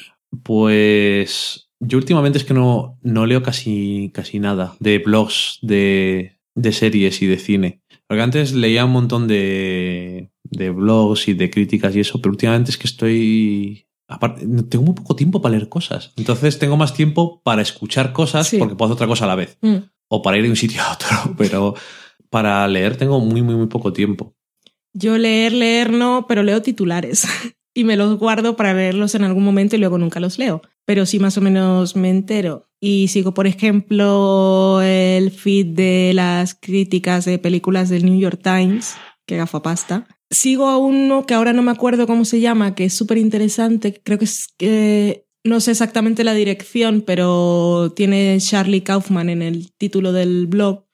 Pues yo últimamente es que no, no leo casi, casi nada de blogs de, de series y de cine. Porque antes leía un montón de, de blogs y de críticas y eso, pero últimamente es que estoy... Aparte, tengo muy poco tiempo para leer cosas. Entonces tengo más tiempo para escuchar cosas Sí. porque puedo hacer otra cosa a la vez. Mm. O para ir de un sitio a otro. [laughs] Pero para leer tengo muy, muy, muy poco tiempo. Yo leer, leer no, pero leo titulares. [laughs] y me los guardo para leerlos en algún momento y luego nunca los leo. Pero sí más o menos me entero. Y sigo, por ejemplo, el feed de las críticas de películas del New York Times, que gafa pasta. Sigo a uno que ahora no me acuerdo cómo se llama, que es súper interesante. Creo que es que no sé exactamente la dirección, pero tiene Charlie Kaufman en el título del blog.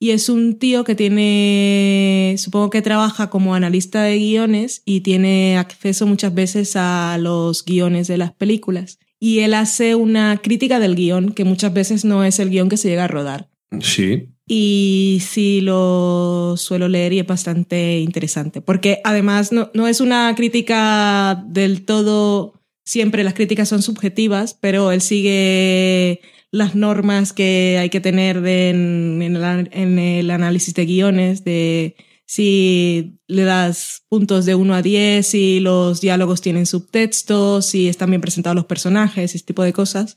Y es un tío que tiene, supongo que trabaja como analista de guiones y tiene acceso muchas veces a los guiones de las películas. Y él hace una crítica del guion, que muchas veces no es el guion que se llega a rodar. Sí. Y sí lo suelo leer y es bastante interesante, porque además no, no es una crítica del todo, siempre las críticas son subjetivas, pero él sigue las normas que hay que tener en, en el análisis de guiones, de si le das puntos de 1 a 10, si los diálogos tienen subtextos, si están bien presentados los personajes, ese tipo de cosas.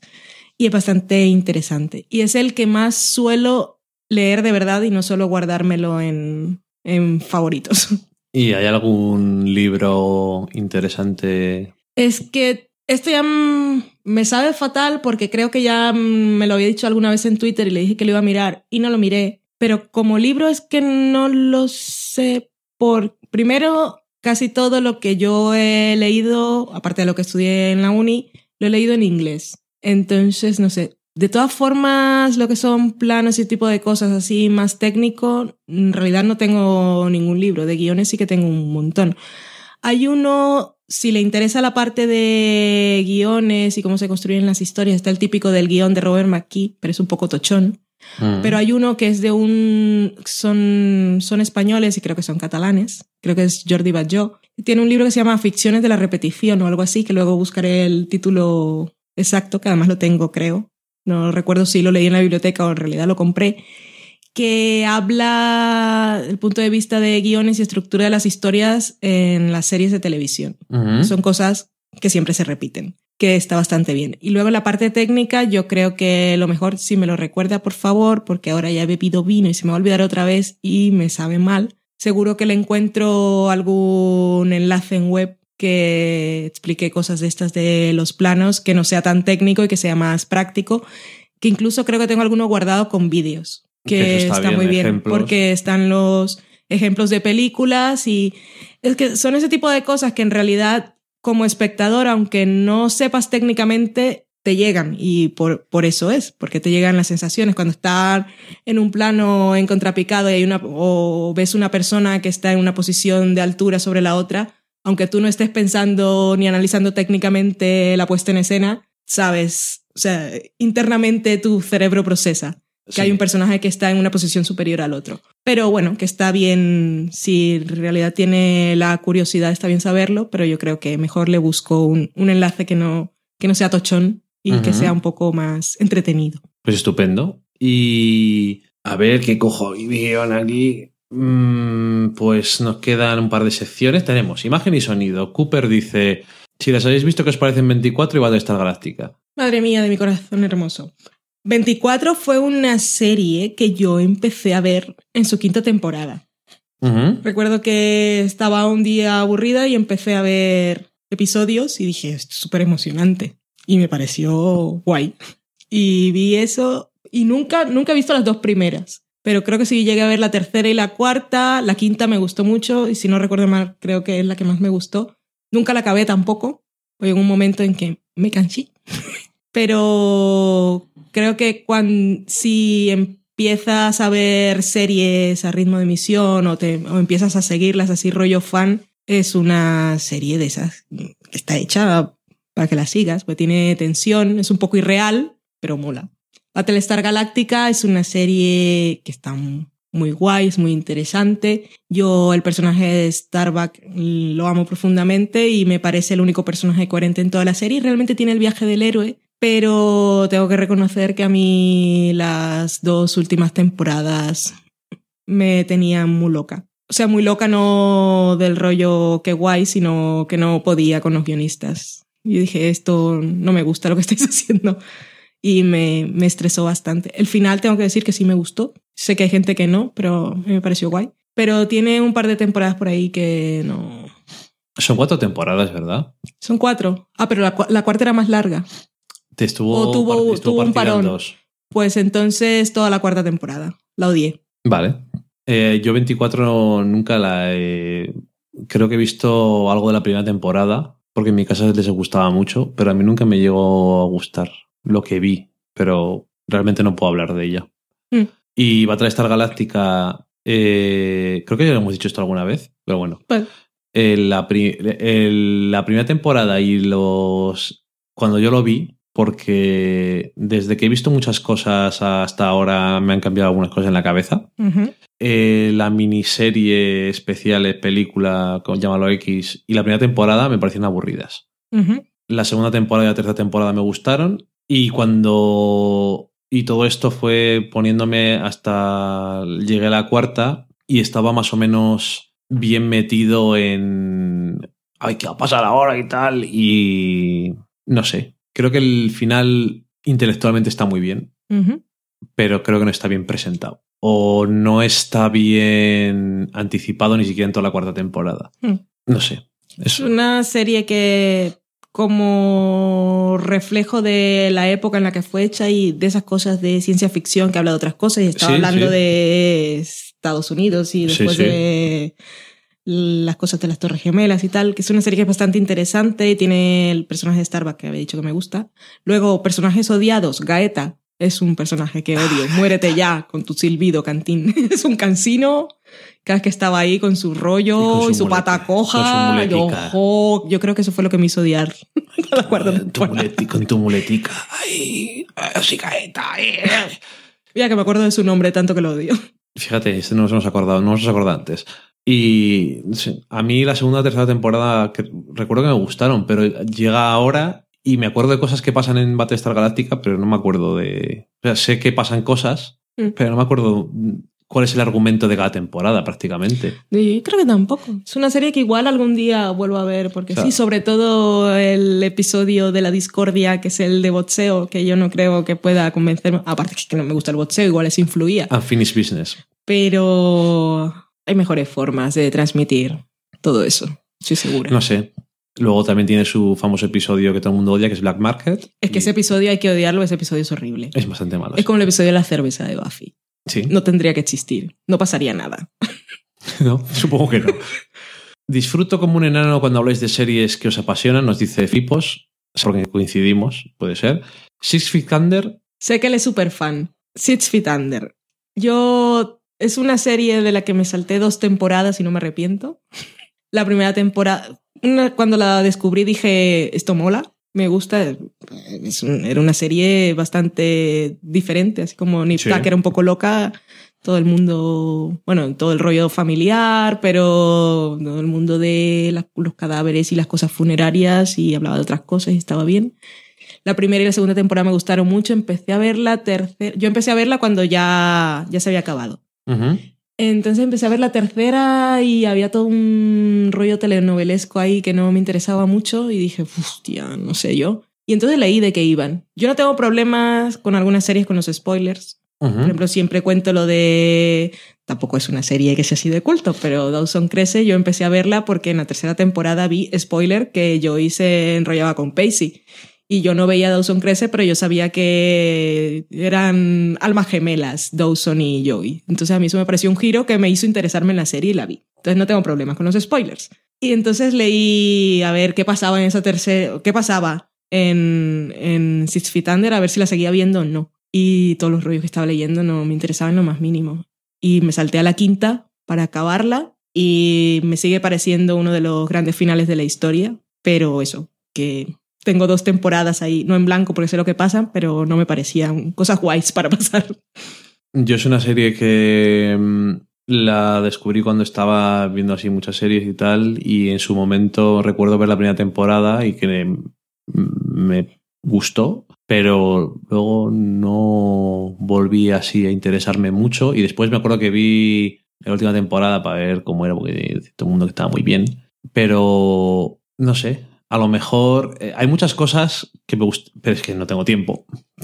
Y es bastante interesante. Y es el que más suelo leer de verdad y no solo guardármelo en, en favoritos. [laughs] ¿Y hay algún libro interesante? Es que esto ya me sabe fatal porque creo que ya me lo había dicho alguna vez en Twitter y le dije que lo iba a mirar y no lo miré. Pero como libro es que no lo sé por... Primero, casi todo lo que yo he leído, aparte de lo que estudié en la uni, lo he leído en inglés. Entonces, no sé. De todas formas, lo que son planos y tipo de cosas así más técnico, en realidad no tengo ningún libro. De guiones sí que tengo un montón. Hay uno, si le interesa la parte de guiones y cómo se construyen las historias, está el típico del guion de Robert McKee, pero es un poco tochón. Mm. Pero hay uno que es de un... Son, son españoles y creo que son catalanes. Creo que es Jordi Batlló. Tiene un libro que se llama Ficciones de la repetición o algo así, que luego buscaré el título exacto, que además lo tengo, creo. No recuerdo si lo leí en la biblioteca o en realidad lo compré. Que habla el punto de vista de guiones y estructura de las historias en las series de televisión. Son cosas que siempre se repiten, que está bastante bien. Y luego la parte técnica, yo creo que lo mejor, si me lo recuerda, por favor, porque ahora ya he bebido vino y se me va a olvidar otra vez y me sabe mal. Seguro que le encuentro algún enlace en web que explique cosas de estas de los planos, que no sea tan técnico y que sea más práctico, que incluso creo que tengo alguno guardado con vídeos, que, Que está, está bien, muy bien, ejemplos. porque están los ejemplos de películas y es que son ese tipo de cosas que en realidad como espectador, aunque no sepas técnicamente, te llegan y por, por eso es, porque te llegan las sensaciones. Cuando estás en un plano en contrapicado y hay una, o ves una persona que está en una posición de altura sobre la otra, aunque tú no estés pensando ni analizando técnicamente la puesta en escena, sabes, o sea, internamente tu cerebro procesa. que hay un personaje que está en una posición superior al otro. Pero bueno, que está bien, si en realidad tiene la curiosidad, está bien saberlo, pero yo creo que mejor le busco un, un enlace que no, que no sea tochón y que sea un poco más entretenido. Pues estupendo. Y a ver qué cojo y aquí. Mm, pues nos quedan un par de secciones. Tenemos imagen y sonido. Cooper dice: Si las habéis visto, que os parecen 24 y va de Star Galáctica? Madre mía, de mi corazón hermoso. 24 fue una serie que yo empecé a ver en su quinta temporada. Recuerdo que estaba un día aburrida y empecé a ver episodios y dije, esto es súper emocionante. Y me pareció guay. Y vi eso y nunca, nunca he visto las dos primeras. Pero creo que sí llegué a ver la tercera y la cuarta. La quinta me gustó mucho y si no recuerdo mal, creo que es la que más me gustó. Nunca la acabé tampoco. Hoy en un momento en que me cansé. [laughs] Pero creo que cuando, si empiezas a ver series a ritmo de emisión o, te, o empiezas a seguirlas así rollo fan, es una serie de esas que está hecha para que la sigas, porque tiene tensión, es un poco irreal, pero mola. Battlestar Galáctica es una serie que está muy guay, es muy interesante. Yo el personaje de Starbuck lo amo profundamente y me parece el único personaje coherente en toda la serie. Realmente tiene el viaje del héroe, pero tengo que reconocer que a mí las dos últimas temporadas me tenían muy loca. O sea, muy loca no del rollo que guay, sino que no podía con los guionistas. Yo dije, esto no me gusta lo que estáis [laughs] haciendo y me, me estresó bastante. El final tengo que decir que sí me gustó. Sé que hay gente que no, pero me pareció guay. Pero tiene un par de temporadas por ahí que no. Son cuatro temporadas, ¿verdad? Son cuatro. Ah, pero la, la cuarta era más larga. Te estuvo, O tuvo, estuvo tuvo un en parón. dos. Pues entonces toda la cuarta temporada. La odié. Vale. Eh, yo 24 nunca la he... Creo que he visto algo de la primera temporada, porque en mi casa les gustaba mucho, pero a mí nunca me llegó a gustar lo que vi, pero realmente no puedo hablar de ella. Mm. Y Battlestar Galáctica, eh, creo que ya lo hemos dicho esto alguna vez, pero bueno. Eh, la, pri- el- la primera temporada y los... Cuando yo lo vi, porque desde que he visto muchas cosas hasta ahora me han cambiado algunas cosas en la cabeza. Eh, la miniserie especial, eh, película con Llámalo X y la primera temporada me parecieron aburridas. La segunda temporada y la tercera temporada me gustaron y cuando... Y todo esto fue poniéndome hasta... Llegué a la cuarta y estaba más o menos bien metido en... Ay, ¿qué va a pasar ahora y tal? Y... No sé. Creo que el final intelectualmente está muy bien pero creo que no está bien presentado. O no está bien anticipado ni siquiera en toda la cuarta temporada. Mm. No sé. Es una serie que como reflejo de la época en la que fue hecha y de esas cosas de ciencia ficción que habla de otras cosas y estaba Sí, hablando sí. de Estados Unidos y después sí. de las cosas de las Torres Gemelas y tal, que es una serie que es bastante interesante y tiene el personaje de Starbuck que había dicho que me gusta. Luego, personajes odiados, Gaeta es un personaje que odio. [laughs] Muérete ya con tu silbido, Cantín. [laughs] es un cansino. Cada vez que estaba ahí con su rollo Y su pata con coja. su y muletica. ojo, yo creo que eso fue lo que me hizo odiar [laughs] Con tu, temporada. muleti- con tu muletica. Ay, así caeta. eh. Mira que me acuerdo de su nombre tanto que lo odio. Fíjate, este no nos hemos acordado, no nos hemos acordado antes. Y sí, a mí la segunda o tercera temporada que- recuerdo que me gustaron, pero llega ahora y me acuerdo de cosas que pasan en Battlestar Galáctica, pero no me acuerdo de. O sea, sé que pasan cosas, Mm. pero no me acuerdo cuál es el argumento de cada temporada prácticamente. Y creo que tampoco. Es una serie que igual algún día vuelvo a ver, porque Claro. sí, sobre todo el episodio de la discordia, que es el de boxeo, que yo no creo que pueda convencerme. Aparte que no me gusta el boxeo, igual es influía. Unfinished Business. Pero hay mejores formas de transmitir todo eso, estoy segura. No sé. Luego también tiene su famoso episodio que todo el mundo odia, que es Black Market. es que Y ese episodio hay que odiarlo, ese episodio es horrible. es bastante malo. Es como el episodio de la cerveza de Buffy. Sí. No tendría que existir, no pasaría nada. [laughs] No, supongo que no. Disfruto como un enano cuando habláis de series que os apasionan, nos dice Fipos, porque coincidimos, puede ser. Six Feet Under, Sé que él es súper fan. Six Feet Under. Yo. Es una serie de la que me salté dos temporadas y no me arrepiento. [laughs] La primera temporada. una- cuando la descubrí dije, esto mola. Me gusta. Es un- era una serie bastante diferente, así como Nip Sí. Tuck era un poco loca. Todo el mundo, bueno, todo el rollo familiar, pero todo el mundo de las- los cadáveres y las cosas funerarias y hablaba de otras cosas y estaba bien. La primera y la segunda temporada me gustaron mucho. Empecé a ver la tercera. Yo empecé a verla cuando ya, ya se había acabado. Entonces empecé a ver la tercera y había todo un rollo telenovelesco ahí que no me interesaba mucho y dije, hostia, no sé yo. Y entonces leí de qué iban. Yo no tengo problemas con algunas series con los spoilers. Por Ujú. ejemplo, siempre cuento lo de... Tampoco es una serie que sea así de culto, pero Dawson crece. Yo empecé a verla porque en la tercera temporada vi, spoiler, que Joey se enrollaba con Pacey. Y yo no veía Dawson crece, pero yo sabía que eran almas gemelas, Dawson y Joey. Entonces a mí eso me pareció un giro que me hizo interesarme en la serie y la vi. Entonces no tengo problemas con los spoilers. Y entonces leí a ver qué pasaba en esa tercera... ¿Qué pasaba en, en Six Feet Under? A ver si la seguía viendo o no y todos los rollos que estaba leyendo no me interesaban lo más mínimo. Y me salté a la quinta para acabarla y me sigue pareciendo uno de los grandes finales de la historia, pero eso, que tengo dos temporadas ahí, no en blanco porque sé lo que pasa, pero no me parecían cosas guays para pasar. Yo es una serie que mm, la descubrí cuando estaba viendo así muchas series y tal, y en su momento recuerdo ver la primera temporada y que me, me gustó, pero luego no volví así a interesarme mucho y después me acuerdo que vi la última temporada para ver cómo era, porque todo el mundo que estaba muy bien, pero no sé, a lo mejor eh, hay muchas cosas que me gustan, pero es que no tengo tiempo. [laughs]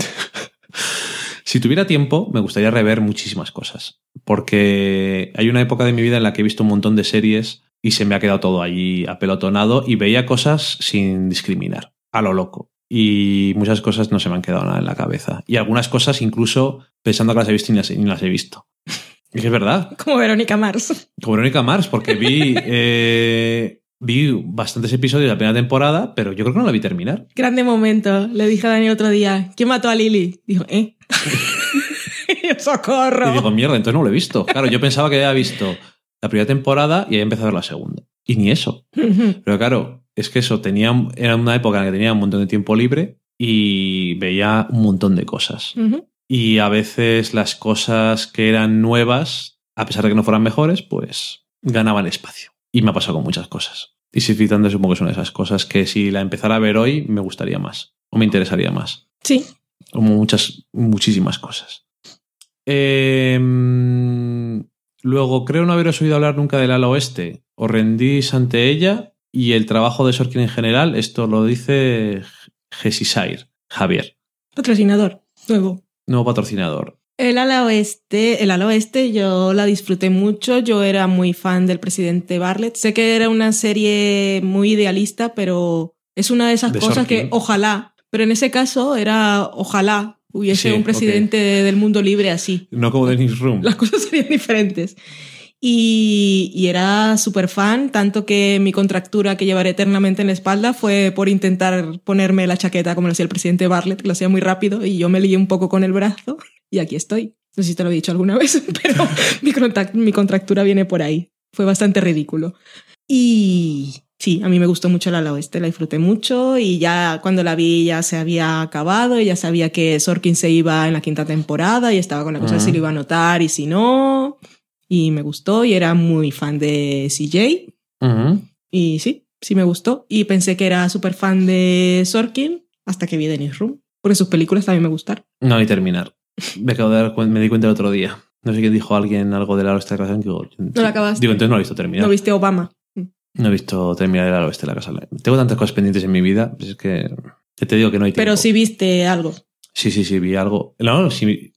Si tuviera tiempo, me gustaría rever muchísimas cosas. Porque hay una época de mi vida en la que he visto un montón de series y se me ha quedado todo allí apelotonado y veía cosas sin discriminar, a lo loco. Y muchas cosas no se me han quedado nada en la cabeza. Y algunas cosas incluso pensando que las he visto y ni las, ni las he visto. Y es verdad. Como Verónica Mars. Como Verónica Mars, porque vi, [laughs] eh, vi bastantes episodios de la primera temporada, pero yo creo que no la vi terminar. Grande momento. Le dije a Dani otro día, ¿quién mató a Lily? Dijo, ¿eh? [laughs] [laughs] ¡Socorro! Y digo, mierda, entonces no lo he visto. Claro, yo pensaba que había visto la primera temporada y había empezado a ver la segunda. Y ni eso. [laughs] Pero claro, es que eso tenía, era una época en la que tenía un montón de tiempo libre y veía un montón de cosas. Y a veces las cosas que eran nuevas, a pesar de que no fueran mejores, pues ganaban espacio. Y me ha pasado con muchas cosas. Y si Thunder supongo que son esas cosas que si la empezara a ver hoy me gustaría más. O me interesaría más. Sí. Como muchas, muchísimas cosas. Eh, luego, creo no haberos oído hablar nunca del ala oeste. Os rendís ante ella y el trabajo de Sorkin en general, esto lo dice Gesisire, Javier, Patrocinador. Nuevo. nuevo patrocinador. El ala oeste, el ala oeste yo la disfruté mucho, yo era muy fan del presidente Bartlett. Sé que era una serie muy idealista, pero es una de esas De cosas que ojalá, pero en ese caso era ojalá hubiese Sí, un presidente del mundo libre así. No como Dennis Room. Las cosas serían diferentes. Y, y era súper fan, tanto que mi contractura que llevaré eternamente en la espalda fue por intentar ponerme la chaqueta como lo hacía el presidente Bartlett, que lo hacía muy rápido, y yo me lié un poco con el brazo, y aquí estoy. No sé si te lo he dicho alguna [laughs] vez, pero mi, mi contractura viene por ahí. Fue bastante ridículo. Y sí, a mí me gustó mucho la oeste, la disfruté mucho, y ya cuando la vi ya se había acabado, y ya sabía que Sorkin se iba en la quinta temporada, y estaba con la cosa de si Ujú. lo iba a notar y si no y me gustó y era muy fan de CJ Ujú. y sí, sí me gustó y pensé que era súper fan de Sorkin hasta que vi Dennis Room porque sus películas también me gustaron. No, ni terminar. Me, acabo de dar cuen- me di cuenta el otro día. No sé quién dijo alguien algo del ala oeste de la casa. Digo, No la acabaste. Digo, entonces no lo he visto terminar. ¿No viste Obama? No he visto terminar el ala oeste de la casa. Tengo tantas cosas pendientes en mi vida. pues es que te digo que no hay tiempo. Pero sí viste algo. Sí, sí, sí, vi algo. No, no, sí.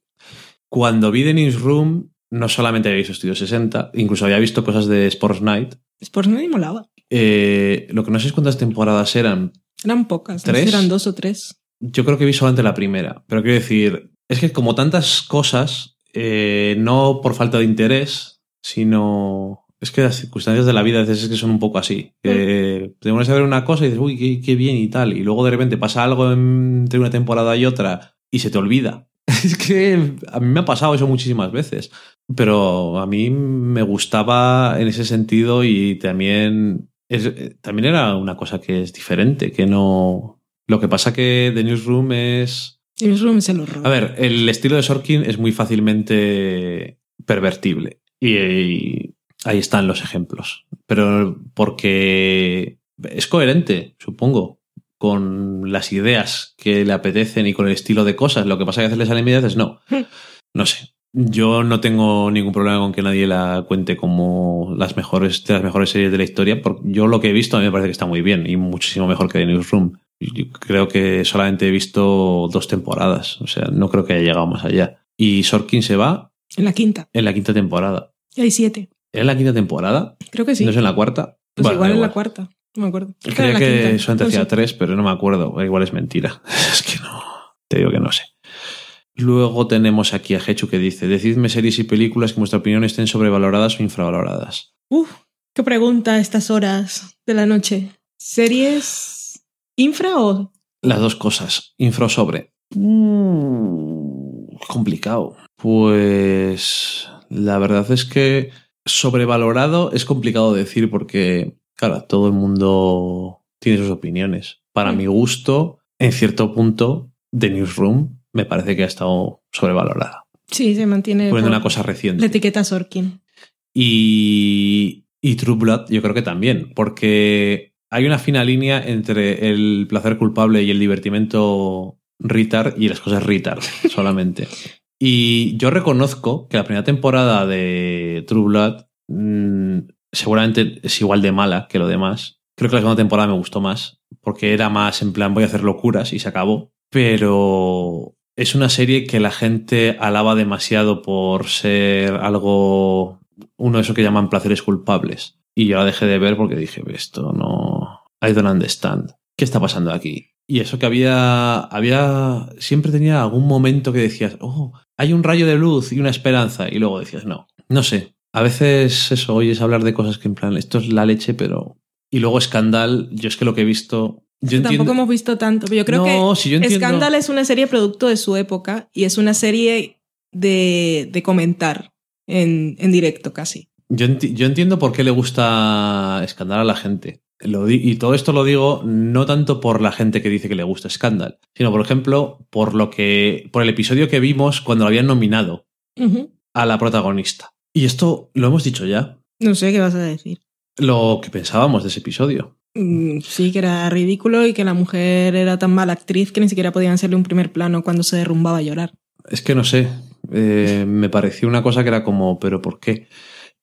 Cuando vi The Newsroom, no solamente había visto Estudio 60, incluso había visto cosas de Sports Night. Sports Night molaba. Eh, lo que no sé es cuántas temporadas eran. Eran pocas, no sé ¿Tres? eran dos o tres. Yo creo que vi solamente la primera. Pero quiero decir, es que como tantas cosas, eh, no por falta de interés, sino. Es que las circunstancias de la vida a veces es que son un poco así. Que te pones a ver una cosa y dices, uy, qué, qué bien y tal. Y luego de repente pasa algo entre una temporada y otra y se te olvida. [laughs] Es que a mí me ha pasado eso muchísimas veces. Pero a mí me gustaba en ese sentido y también, es- también era una cosa que es diferente, que no, Lo que pasa que The Newsroom es... The Newsroom es el horror. A ver, el estilo de Sorkin es muy fácilmente pervertible. Y, y ahí están los ejemplos. Pero porque es coherente, supongo, con las ideas que le apetecen y con el estilo de cosas. Lo que pasa es que a veces le salen y veces no. [laughs] No sé. Yo no tengo ningún problema con que nadie la cuente como las mejores, de las mejores series de la historia, porque yo lo que he visto a mí me parece que está muy bien y muchísimo mejor que The Newsroom. Yo creo que solamente he visto dos temporadas, o sea, no creo que haya llegado más allá. Y Sorkin se va En la quinta. en la quinta temporada. Y hay siete. ¿Es la quinta temporada? Creo que sí. ¿No es en la cuarta? Pues Bueno, igual en la cuarta. No me acuerdo. Creo Creía que quinta. solamente hacía tres, pero no me acuerdo. Igual es mentira. [laughs] Es que no. Te digo que no sé. Luego tenemos aquí a Hechu que dice: Decidme series y películas que en vuestra opinión estén sobrevaloradas o infravaloradas. Uf, qué pregunta a estas horas de la noche. ¿Series infra o Las dos cosas. Infra o sobre. Mm, complicado. Pues. La verdad es que sobrevalorado es complicado decir porque, claro, todo el mundo tiene sus opiniones. Para Mm. mi gusto, en cierto punto, The Newsroom me parece que ha estado sobrevalorada. Sí, se mantiene por una cosa reciente. la etiqueta Sorkin. Y, y True Blood yo creo que también, porque hay una fina línea entre el placer culpable y el divertimento retard y las cosas retard [laughs] solamente. Y yo reconozco que la primera temporada de True Blood mm, seguramente es igual de mala que lo demás. Creo que la segunda temporada me gustó más, porque era más en plan voy a hacer locuras y se acabó. Pero es una serie que la gente alaba demasiado por ser algo, uno de esos que llaman placeres culpables. Y yo la dejé de ver porque dije, esto no... I don't understand. ¿Qué está pasando aquí? Y eso que había, había, siempre tenía algún momento que decías, oh, hay un rayo de luz y una esperanza. Y luego decías, no, no sé. A veces eso, oyes hablar de cosas que en plan, esto es la leche, pero... Y luego Scandal, yo es que lo que he visto... Yo Tampoco entiendo... hemos visto tanto, pero yo creo no, que si yo entiendo... Scandal es una serie producto de su época y es una serie de, de comentar en, en directo casi. Yo, enti- yo entiendo por qué le gusta Scandal a la gente. Lo y todo esto lo digo no tanto por la gente que dice que le gusta Scandal, sino por ejemplo por lo que. por el episodio que vimos cuando lo habían nominado a la protagonista. Y esto lo hemos dicho ya. No sé qué vas a decir. Lo que pensábamos de ese episodio. Mm, Sí, que era ridículo y que la mujer era tan mala actriz que ni siquiera podían hacerle un primer plano cuando se derrumbaba a llorar. Es que no sé. eh, me pareció una cosa que era como, ¿pero por qué?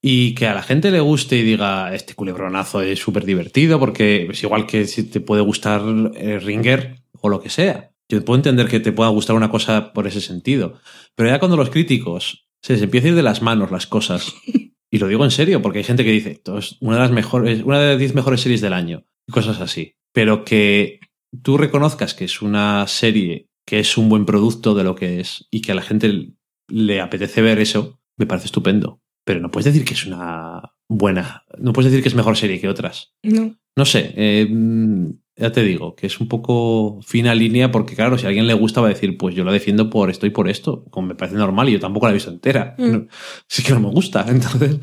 Y que a la gente le guste y diga, este culebronazo es súper divertido, porque es igual que si te puede gustar eh, Ringer o lo que sea. Yo puedo entender que te pueda gustar una cosa por ese sentido. Pero ya cuando los críticos se les empieza a ir de las manos las cosas, [laughs] y lo digo en serio, porque hay gente que dice, esto es una de las mejores, una de las 10 mejores series del año, y cosas así. Pero que tú reconozcas que es una serie que es un buen producto de lo que es y que a la gente le apetece ver eso, me parece estupendo. Pero no puedes decir que es una buena, no puedes decir que es mejor serie que otras. No. No sé, eh, mm, ya te digo, que es un poco fina línea porque claro, si a alguien le gusta va a decir, pues yo la defiendo por esto y por esto, como me parece normal y yo tampoco la he visto entera. Mm. No, sí que no me gusta, [laughs] entonces...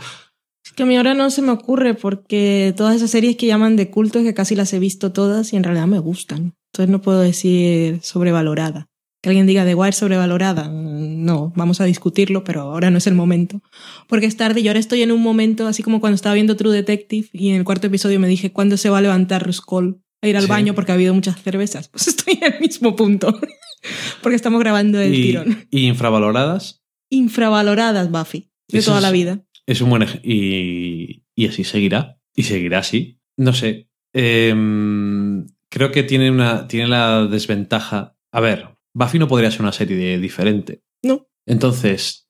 Es que a mí ahora no se me ocurre porque todas esas series que llaman de culto es que casi las he visto todas y en realidad me gustan. Entonces no puedo decir sobrevalorada. Que alguien diga The Wire sobrevalorada. No, vamos a discutirlo, pero ahora no es el momento. Porque es tarde y ahora estoy en un momento, así como cuando estaba viendo True Detective y en el cuarto episodio me dije, ¿cuándo se va a levantar Ruskol a ir al Sí. baño porque ha habido muchas cervezas? [laughs] Pues estoy en el mismo punto. [laughs] porque estamos grabando el Y, tirón. y infravaloradas Infravaloradas, Buffy. De Eso toda la vida. Es un buen ej- y, y así seguirá. Y seguirá así. No sé. Em, creo que tiene, una, tiene la desventaja. A ver, Buffy no podría ser una serie diferente. No. Entonces,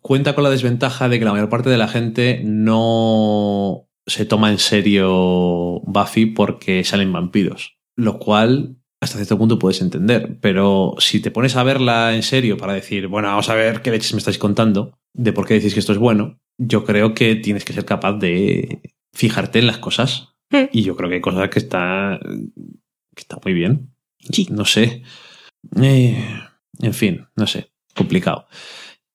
cuenta con la desventaja de que la mayor parte de la gente no se toma en serio Buffy porque salen vampiros. Lo cual hasta cierto punto puedes entender. Pero si te pones a verla en serio para decir, bueno, vamos a ver qué leches me estáis contando, de por qué decís que esto es bueno, yo creo que tienes que ser capaz de fijarte en las cosas. Hmm. Y yo creo que hay cosas que está, que está muy bien. Sí. No sé. Eh, en fin, no sé. Complicado.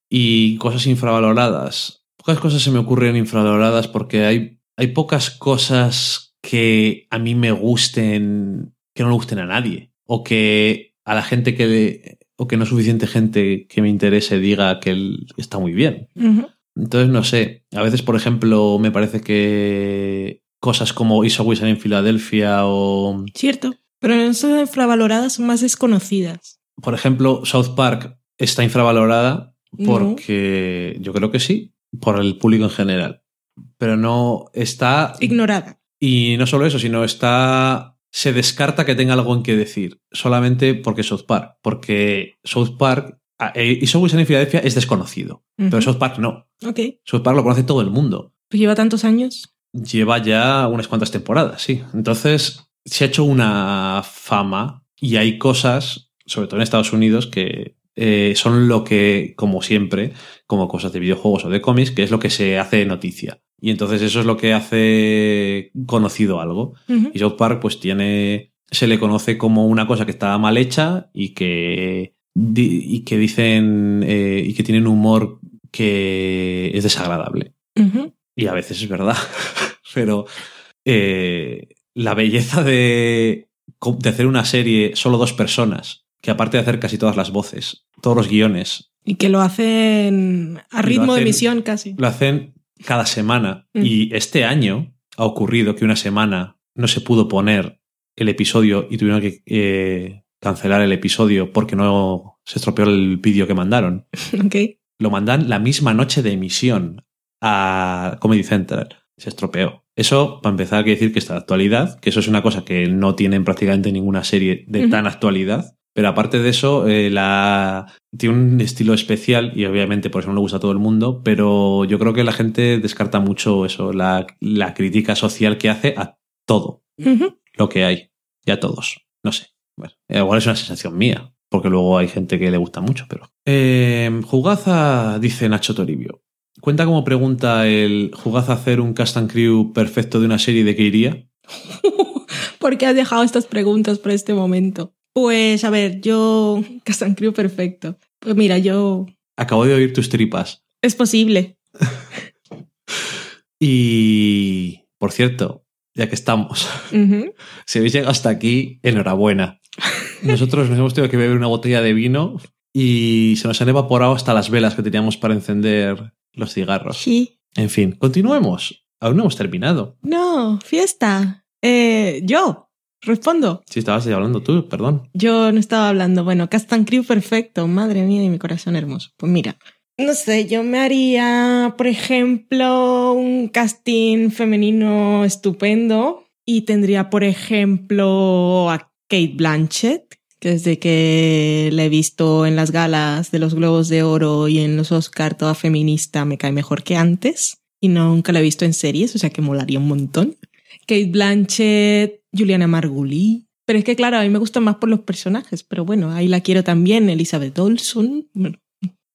Y cosas infravaloradas. Pocas cosas se me ocurren infravaloradas porque hay, hay pocas cosas que a mí me gusten, que no le gusten a nadie. o que a la gente que le- o que no suficiente gente que me interese diga que él está muy bien. Entonces, no sé. A veces, por ejemplo, me parece que cosas como Is Always en Filadelfia o, Cierto. Pero no son infravaloradas, son más desconocidas. por ejemplo, South Park está infravalorada No. porque yo creo que sí, por el público en general. Pero no está Ignorada. Y no solo eso, sino está. Se descarta que tenga algo en que decir, solamente porque South Park. Porque South Park. y Sunny en Filadelfia es desconocido. Pero South Park no. Ok. South Park lo conoce todo el mundo. Pues lleva tantos años. Lleva ya unas cuantas temporadas, sí. Entonces se ha hecho una fama y hay cosas, sobre todo en Estados Unidos, que eh, son lo que, como siempre, como cosas de videojuegos o de cómics, que es lo que se hace noticia. Y entonces eso es lo que hace conocido algo. Y South Park pues tiene, se le conoce como una cosa que está mal hecha y que, y que dicen, eh, y que tienen humor que es desagradable. Y a veces es verdad. [laughs] Pero eh, la belleza de, de hacer una serie solo dos personas, que aparte de hacer casi todas las voces, todos los guiones, Y que lo hacen a ritmo de emisión casi. lo hacen cada semana. Mm. Y este año ha ocurrido que una semana no se pudo poner el episodio y tuvieron que eh, cancelar el episodio porque no se estropeó el vídeo que mandaron. [laughs] Lo mandan la misma noche de emisión a Comedy Central. Se estropeó. Eso, para empezar, quiere decir que está de actualidad, que eso es una cosa que no tienen prácticamente ninguna serie de tan actualidad. Pero aparte de eso, eh, la... tiene un estilo especial y obviamente por eso no le gusta a todo el mundo, pero yo creo que la gente descarta mucho eso, la, la crítica social que hace a todo lo que hay y a todos. No sé. Bueno, igual es una sensación mía, porque luego hay gente que le gusta mucho, pero. Eh, Jugaza, dice Nacho Toribio. Cuenta como pregunta el Jugaza hacer un cast and crew perfecto de una serie de qué iría. [laughs] ¿Por qué has dejado estas preguntas para este momento? Pues a ver, yo. Cast and Crew perfecto. Pues mira, yo. Acabo de oír tus tripas. Es posible. [laughs] Y. Por cierto, ya que estamos, [laughs] si habéis llegado hasta aquí, enhorabuena. Nosotros nos hemos tenido que beber una botella de vino y se nos han evaporado hasta las velas que teníamos para encender los cigarros. Sí. En fin, continuemos. Aún no hemos terminado. No, fiesta. Eh, yo. Respondo. Si estabas hablando tú, perdón. Yo no estaba hablando. Bueno, Cast and Crew perfecto. Madre mía y mi corazón hermoso. Pues mira. No sé, yo me haría, por ejemplo, un casting femenino estupendo y tendría, por ejemplo, a Kate Blanchett, que desde que la he visto en las galas de los Globos de Oro y en los Oscar toda feminista me cae mejor que antes y nunca la he visto en series, o sea que molaría un montón. Kate Blanchett, Juliana Margulis. Pero es que, claro, a mí me gustan más por los personajes, pero bueno, ahí la quiero también. Elizabeth Olson. Bueno,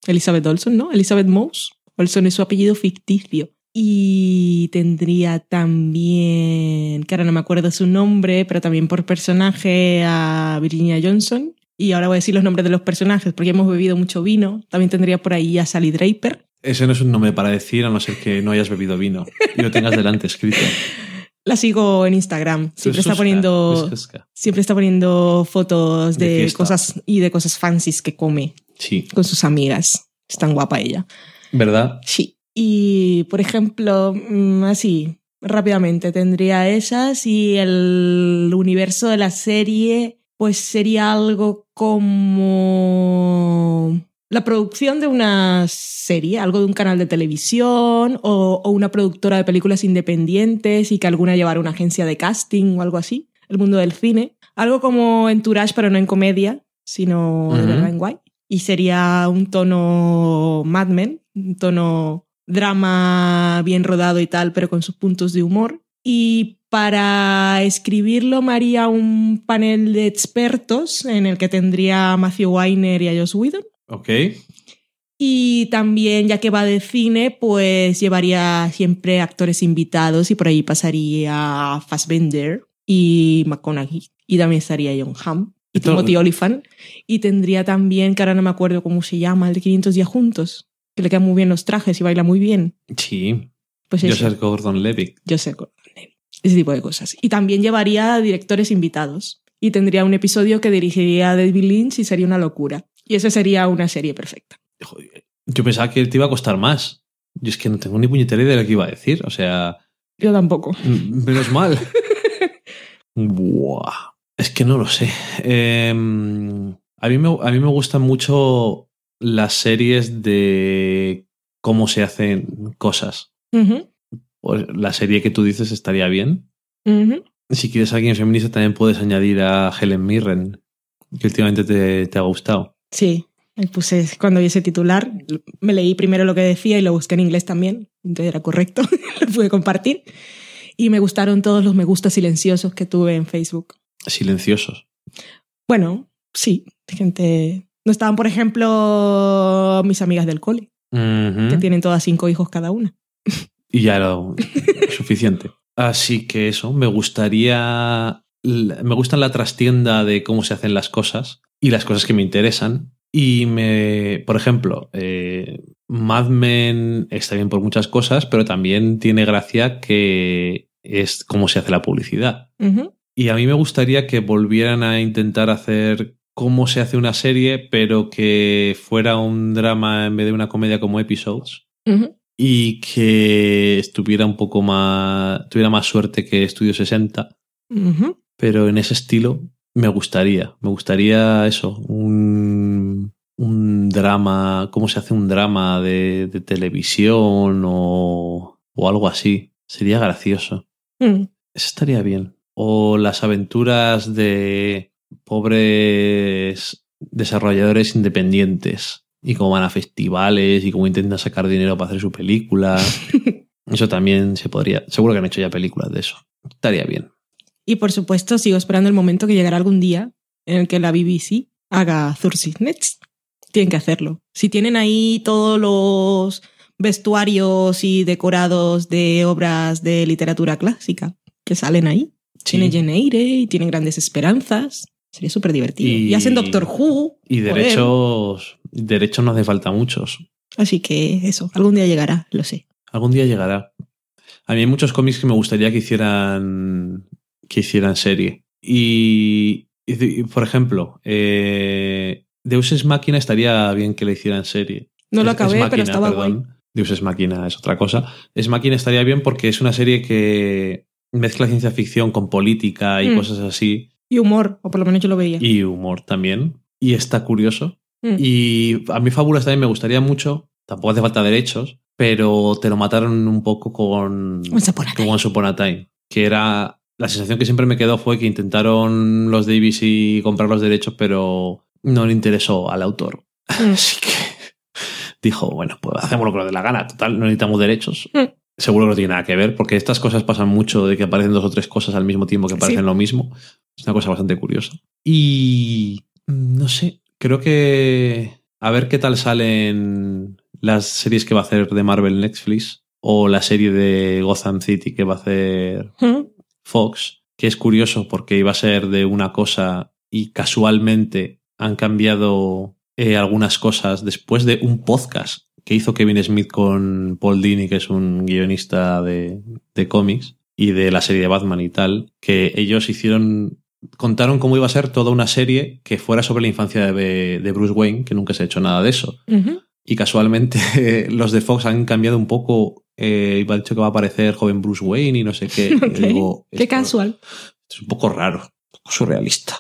Elizabeth Olson, ¿no? Elizabeth Mouse. Olson es su apellido ficticio. Y tendría también, que ahora no me acuerdo su nombre, pero también por personaje a Virginia Johnson. Y ahora voy a decir los nombres de los personajes porque hemos bebido mucho vino. También tendría por ahí a Sally Draper. Ese no es un nombre para decir, a no ser que no hayas bebido vino y lo tengas delante escrito. [laughs] La sigo en Instagram. Siempre está poniendo, siempre está poniendo fotos De cosas y de cosas fancies que come Sí, con sus amigas. Es tan guapa ella. ¿verdad? Sí. Y, por ejemplo, mm, así, rápidamente, tendría esas y el universo de la serie, pues sería algo como la producción de una serie, algo de un canal de televisión o, o una productora de películas independientes y que alguna llevara una agencia de casting o algo así, el mundo del cine. Algo como Entourage, pero no en comedia, sino de Ujú. verdad en guay. Y sería un tono Mad Men, un tono drama bien rodado y tal, pero con sus puntos de humor. Y para escribirlo me haría un panel de expertos en el que tendría a Matthew Weiner y a Joss Whedon. Ok. Y también, ya que va de cine, pues llevaría siempre actores invitados y por ahí pasaría Fassbender y McConaughey. Y también estaría John Hamm y Timothy Olyphant. Y tendría también, que ahora no me acuerdo cómo se llama, el de 500 días juntos, que le quedan muy bien los trajes y baila muy bien. Sí. Pues Joseph Gordon Levitt. Joseph Gordon-Levitt. Ese tipo de cosas. Y también llevaría directores invitados. y tendría un episodio que dirigiría David Lynch y sería una locura. Y esa sería una serie perfecta. Joder, Yo pensaba que te iba a costar más. Yo es que no tengo ni puñetera idea de lo que iba a decir. O sea, Yo tampoco. menos mal. [laughs] Buah. Es que no lo sé. Eh, a, mí me, a mí me gustan mucho las series de cómo se hacen cosas. Ujú, Pues la serie que tú dices estaría bien. ujú. Si quieres a alguien feminista, también puedes añadir a Helen Mirren, que últimamente te, te ha gustado. Sí, puse cuando vi ese titular, me leí primero lo que decía y lo busqué en inglés también, entonces era correcto, [laughs] lo pude compartir. Y me gustaron todos los me gusta silenciosos que tuve en Facebook. Silenciosos. Bueno, sí, gente... No estaban, por ejemplo, mis amigas del cole, que tienen todas cinco hijos cada una. Y ya era [laughs] suficiente. Así que eso, me gustaría. Me gustan la trastienda de cómo se hacen las cosas y las cosas que me interesan. Y me. Por ejemplo, eh, Mad Men está bien por muchas cosas, pero también tiene gracia que es cómo se hace la publicidad. Y a mí me gustaría que volvieran a intentar hacer cómo se hace una serie, pero que fuera un drama en vez de una comedia como episodes y que estuviera un poco más, tuviera más suerte que Estudio 60, Ujú. pero en ese estilo me gustaría, me gustaría eso, un, un drama, cómo se hace un drama de, de televisión o, o algo así, sería gracioso, Mm. eso estaría bien. O las aventuras de pobres desarrolladores independientes y cómo van a festivales y cómo intentan sacar dinero para hacer su película. [laughs] Eso también se podría. Seguro que han hecho ya películas de eso. Estaría bien. Y por supuesto, sigo esperando el momento que llegará algún día en el que la BBC haga Thursday Nets. Tienen que hacerlo. Si tienen ahí todos los vestuarios y decorados de obras de literatura clásica que salen ahí. Sí. Tiene Jane Eyre y tienen grandes esperanzas. Sería súper divertido. Y... Y- hacen Doctor Who. Y joder. derechos. Derechos no hace falta muchos. Así que eso, algún día llegará, lo sé. Algún día llegará. A mí hay muchos cómics que me gustaría que hicieran. que hicieran serie. Y. y, por ejemplo, eh, Deus Máquina estaría bien que le hicieran serie. No lo Es- acabé, es Máquina, pero estaba perdón. guay. Deus Ex Máquina es otra cosa. Es Máquina estaría bien porque es una serie que mezcla ciencia ficción con política y Mm. cosas así. Y humor, o por lo menos yo lo veía. Y humor también. Y está curioso. Mm. Y a mí Fábulas también me gustaría mucho. Tampoco hace falta derechos, pero te lo mataron un poco con, Once Upon a Time. Once Upon a Time. Que era. La sensación que siempre me quedó fue que intentaron los Davis y comprar los derechos, pero no le interesó al autor. Mm. [laughs] Así que dijo, bueno, pues hacemos lo que nos dé la gana. Total, no necesitamos derechos. Mm. Seguro que no tiene nada que ver, porque estas cosas pasan mucho de que aparecen dos o tres cosas al mismo tiempo que parecen Sí. lo mismo. Es una cosa bastante curiosa. Y mm, no sé, creo que a ver qué tal salen las series que va a hacer de Marvel Netflix o la serie de Gotham City que va a hacer Mm. Fox, que es curioso porque iba a ser de una cosa y casualmente han cambiado eh, algunas cosas después de un podcast que hizo Kevin Smith con Paul Dini, que es un guionista de, de cómics y de la serie de Batman y tal, que ellos hicieron, contaron cómo iba a ser toda una serie que fuera sobre la infancia de, de Bruce Wayne, que nunca se ha hecho nada de eso. Y casualmente [laughs] los de Fox han cambiado un poco. Eh, iba dicho que va a aparecer joven Bruce Wayne y no sé qué. [laughs] Y digo, Qué casual. Es un poco raro, un poco surrealista.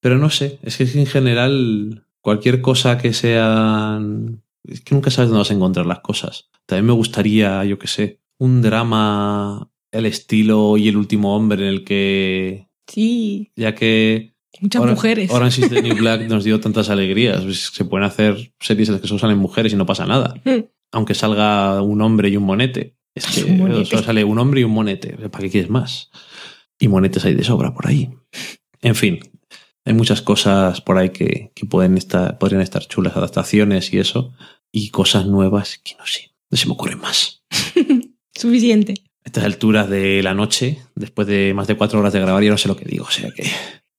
Pero no sé, es que en general cualquier cosa que sean... Es que nunca sabes dónde vas a encontrar las cosas. También me gustaría, yo qué sé, un drama, el estilo y el último hombre en el que... Sí, Ya que muchas Oran- mujeres. Orange is the New [laughs] Black nos dio tantas alegrías. Pues se pueden hacer series en las que solo salen mujeres y no pasa nada. Mm. [laughs] Aunque salga un hombre y un monete. Es que monete. solo sale un hombre y un monete. ¿Para qué quieres más? Y monetes hay de sobra por ahí. En fin, hay muchas cosas por ahí que, que pueden estar, podrían estar chulas, adaptaciones y eso. Y cosas nuevas que no sé. No se me ocurren más. [laughs] Suficiente. A estas alturas de la noche, después de más de cuatro horas de grabar, ya no sé lo que digo. O sea que.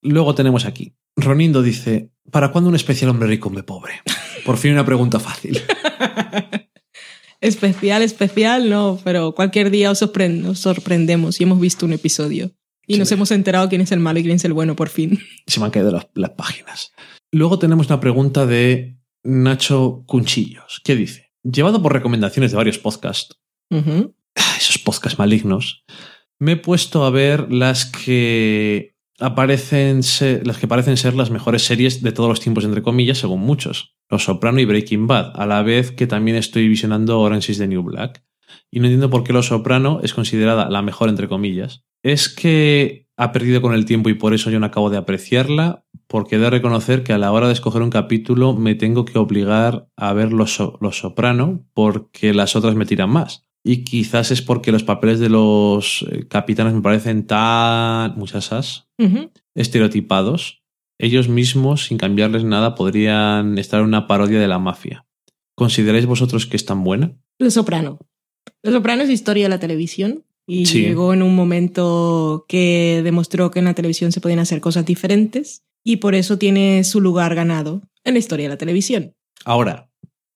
Luego tenemos aquí. Ronindo dice: ¿Para cuándo un especial hombre rico, hombre pobre? Por fin una pregunta fácil. [laughs] especial, especial, no, pero cualquier día os, sorpre- os sorprendemos y hemos visto un episodio. Y nos hemos enterado quién es el malo y quién es el bueno, por fin. [laughs] Se me han caído las, las páginas. Luego tenemos una pregunta de Nacho Cunchillos, que dice, llevado por recomendaciones de varios podcasts, ah, esos podcasts malignos, me he puesto a ver las que aparecen ser, las que parecen ser las mejores series de todos los tiempos, entre comillas, según muchos. Los Soprano y Breaking Bad, a la vez que también estoy visionando Orange is the New Black. Y no entiendo por qué Los Soprano es considerada la mejor, entre comillas. Es que ha perdido con el tiempo y por eso yo no acabo de apreciarla, porque he de reconocer que a la hora de escoger un capítulo me tengo que obligar a ver Los, So- los Soprano porque las otras me tiran más. Y quizás es porque los papeles de los eh, capitanes me parecen tan, muchas as, estereotipados. Ellos mismos, sin cambiarles nada, podrían estar en una parodia de la mafia. ¿Consideráis vosotros que es tan buena? Los Soprano. Los Soprano es historia de la televisión y Sí. llegó en un momento que demostró que en la televisión se podían hacer cosas diferentes y por eso tiene su lugar ganado en la historia de la televisión. Ahora,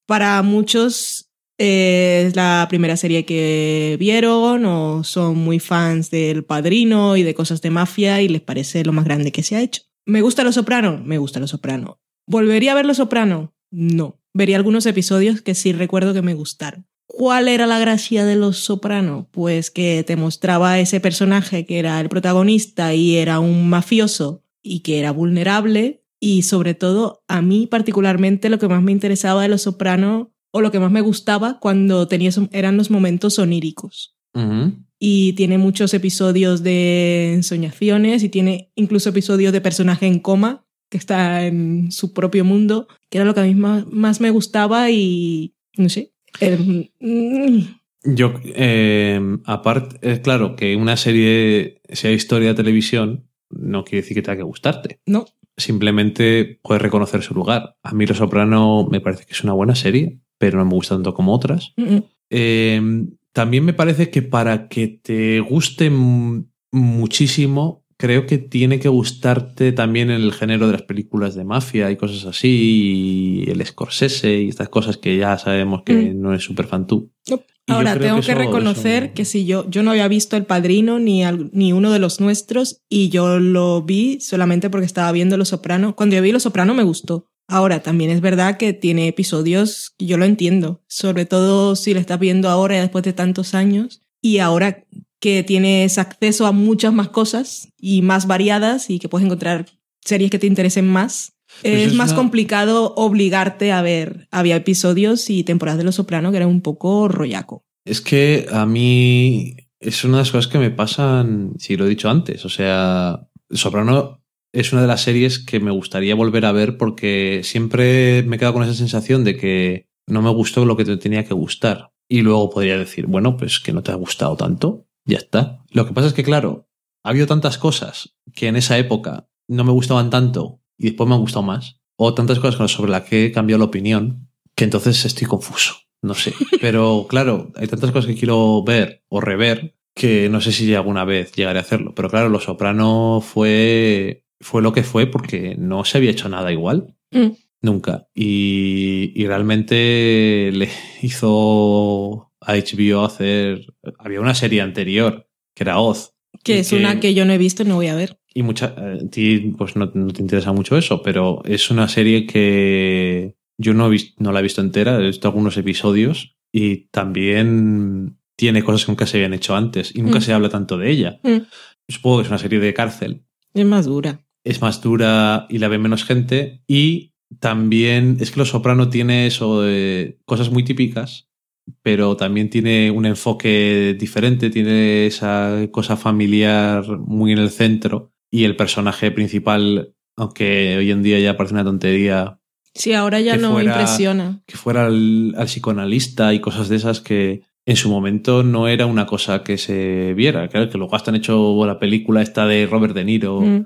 Para muchos eh, es la primera serie que vieron o son muy fans del Padrino y de cosas de mafia y les parece lo más grande que se ha hecho. ¿Me gusta Los Soprano? Me gusta Los Soprano. ¿Volvería a ver Los Soprano? No. Vería algunos episodios que sí recuerdo que me gustaron. ¿Cuál era la gracia de Los Soprano? Pues que te mostraba ese personaje que era el protagonista y era un mafioso y que era vulnerable y sobre todo a mí particularmente lo que más me interesaba de Los Soprano o lo que más me gustaba cuando tenía eran los momentos oníricos y tiene muchos episodios de ensoñaciones y tiene incluso episodios de personaje en coma que está en su propio mundo, que era lo que a mí más, más me gustaba y no sé. Eh, mm, yo, eh, aparte, es claro que una serie sea historia de televisión, no quiere decir que tenga que gustarte. no, Simplemente puedes reconocer su lugar. A mí Los Soprano me parece que es una buena serie, pero no me gusta tanto como otras. mm, mm. Eh, también me parece que para que te guste muchísimo, creo que tiene que gustarte también el género de las películas de mafia y cosas así, y el Scorsese y estas cosas que ya sabemos que Mm. no es súper fan tú. Ahora, tengo que que, eso- reconocer eso- que si yo, yo no había visto El Padrino ni, al- ni uno de los nuestros y yo lo vi solamente porque estaba viendo Los Soprano. Cuando yo vi Los Soprano me gustó. Ahora, también es verdad que tiene episodios que yo lo entiendo, sobre todo si lo estás viendo ahora después de tantos años y ahora que tienes acceso a muchas más cosas y más variadas y que puedes encontrar series que te interesen más. Pues es es más una- complicado obligarte a ver. Había episodios y temporadas de Los Soprano que eran un poco rollaco. Es que a mí es una de las cosas que me pasan, si lo he dicho antes, o sea, Soprano es una de las series que me gustaría volver a ver porque siempre me he quedado con esa sensación de que no me gustó lo que te tenía que gustar. Y luego podría decir, bueno, pues que no te ha gustado tanto, ya está. Lo que pasa es que, claro, ha habido tantas cosas que en esa época no me gustaban tanto y después me han gustado más, o tantas cosas sobre las que he cambiado la opinión, que entonces estoy confuso. No sé. [laughs] Pero claro, hay tantas cosas que quiero ver o rever que no sé si alguna vez llegaré a hacerlo. Pero claro, Los Soprano fue, fue lo que fue porque no se había hecho nada igual. Mm. Nunca. Y, y realmente le hizo a HBO hacer. Había una serie anterior que era Oz. Que es que- una que yo no he visto y no voy a ver. Y mucha, eh, a ti pues no, no te interesa mucho eso, pero es una serie que yo no, he vis- no la he visto entera, he visto algunos episodios y también tiene cosas que nunca se habían hecho antes y nunca Mm. se habla tanto de ella. Mm. Supongo que es una serie de cárcel, Es más dura. es más dura y la ve menos gente y también es que Los Soprano tiene eso de cosas muy típicas, pero también tiene un enfoque diferente, tiene esa cosa familiar muy en el centro y el personaje principal, aunque hoy en día ya parece una tontería, Sí, ahora ya no fuera- impresiona. que fuera al, al psicoanalista y cosas de esas que en su momento no era una cosa que se viera. Claro, que luego hasta han hecho la película esta de Robert De Niro Mm.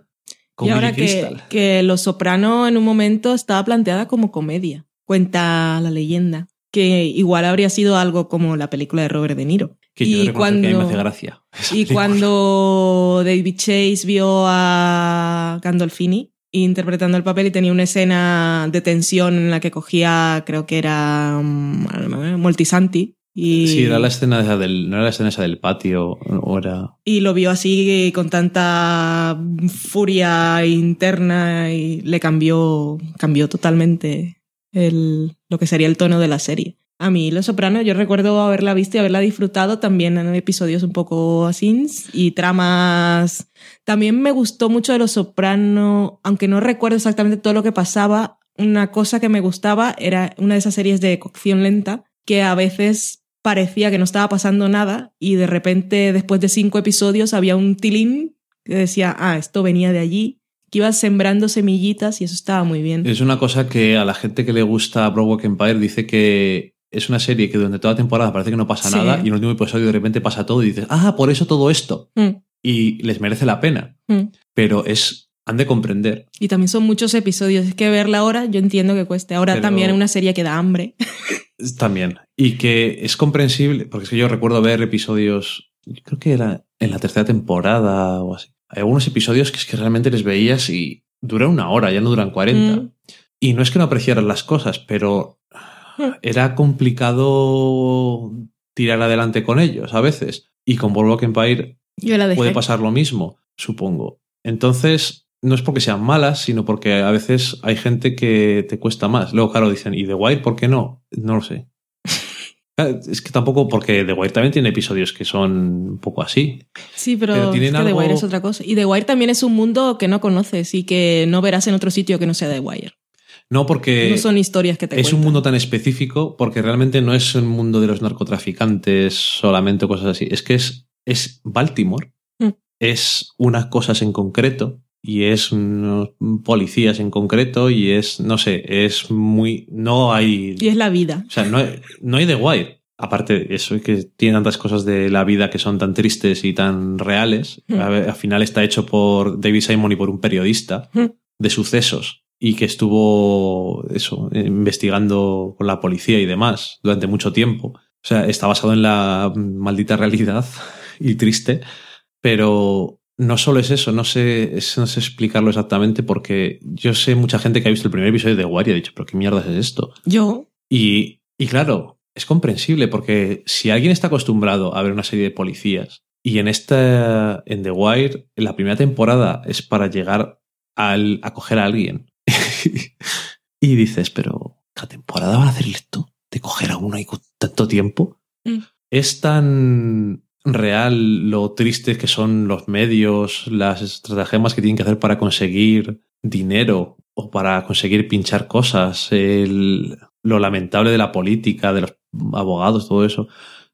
con Y ahora que, que Los Soprano en un momento estaba planteada como comedia. Cuenta la leyenda. Que igual habría sido algo como la película de Robert De Niro. Que yo y que mí me cuando- hace gracia. [laughs] Y película. cuando David Chase vio a Gandolfini interpretando el papel y tenía una escena de tensión en la que cogía, creo que era mm, Moltisanti, Y, Sí, era la escena esa del, no era la escena esa del patio, o era... y lo vio así con tanta furia interna y le cambió, cambió totalmente el, lo que sería el tono de la serie. A mí, Los Sopranos, yo recuerdo haberla visto y haberla disfrutado también en episodios un poco así y tramas. También me gustó mucho de Los Sopranos, aunque no recuerdo exactamente todo lo que pasaba. Una cosa que me gustaba era una de esas series de cocción lenta que a veces parecía que no estaba pasando nada y de repente después de cinco episodios había un tilín que decía, ah, esto venía de allí, que iba sembrando semillitas y eso estaba muy bien. Es una cosa que a la gente que le gusta Broadwalk Empire dice que es una serie que durante toda la temporada parece que no pasa Sí. nada y en el último episodio de repente pasa todo y dices, ah, por eso todo esto. Mm, Y les merece la pena. mm. Pero es, han de comprender. Y también son muchos episodios. Es que verla ahora, yo entiendo que cueste. Ahora Pero- también una serie que da hambre. [laughs] También. Y que es comprensible, porque es que yo recuerdo ver episodios, creo que era en la tercera temporada o así. Hay algunos episodios que es que realmente les veías y duran una hora, ya no duran 40. Mm. Y no es que no apreciaran las cosas, pero Mm. era complicado tirar adelante con ellos a veces. Y con Boardwalk Empire Yo la puede pasar lo mismo, supongo. Entonces, no es porque sean malas, sino porque a veces hay gente que te cuesta más. Luego, claro, dicen, ¿y The Wire por qué no? No lo sé. Es que tampoco, porque The Wire también tiene episodios que son un poco así. Sí, pero, pero tienen es que The Wire es otra cosa. Y The Wire también es un mundo que no conoces y que no verás en otro sitio que no sea The Wire. No porque no son historias que te es un mundo tan específico, porque realmente no es un mundo de los narcotraficantes solamente cosas así. Es que es, es Baltimore, Mm. es unas cosas en concreto y es unos policías en concreto y es, no sé, es muy... No hay... Y es la vida. O sea, no hay, no hay The Wire. Aparte de eso, es que tiene tantas cosas de la vida que son tan tristes y tan reales. Mm. A ver, al final está hecho por David Simon y por un periodista Mm. de sucesos y que estuvo eso, investigando con la policía y demás durante mucho tiempo. O sea, está basado en la maldita realidad [laughs] y triste, pero no solo es eso, no sé, no sé explicarlo exactamente porque yo sé mucha gente que ha visto el primer episodio de The Wire y ha dicho, pero qué mierda es esto. Yo, Y, y claro, es comprensible porque si alguien está acostumbrado a ver una serie de policías y en esta, en The Wire, en la primera temporada es para llegar al, a coger a alguien. [laughs] y dices, pero ¿cada temporada van a hacer esto? ¿De coger a uno ahí con tanto tiempo? Mm. Es tan real lo tristes que son los medios, las estratagemas que tienen que hacer para conseguir dinero o para conseguir pinchar cosas, el- lo lamentable de la política, de los abogados, todo eso.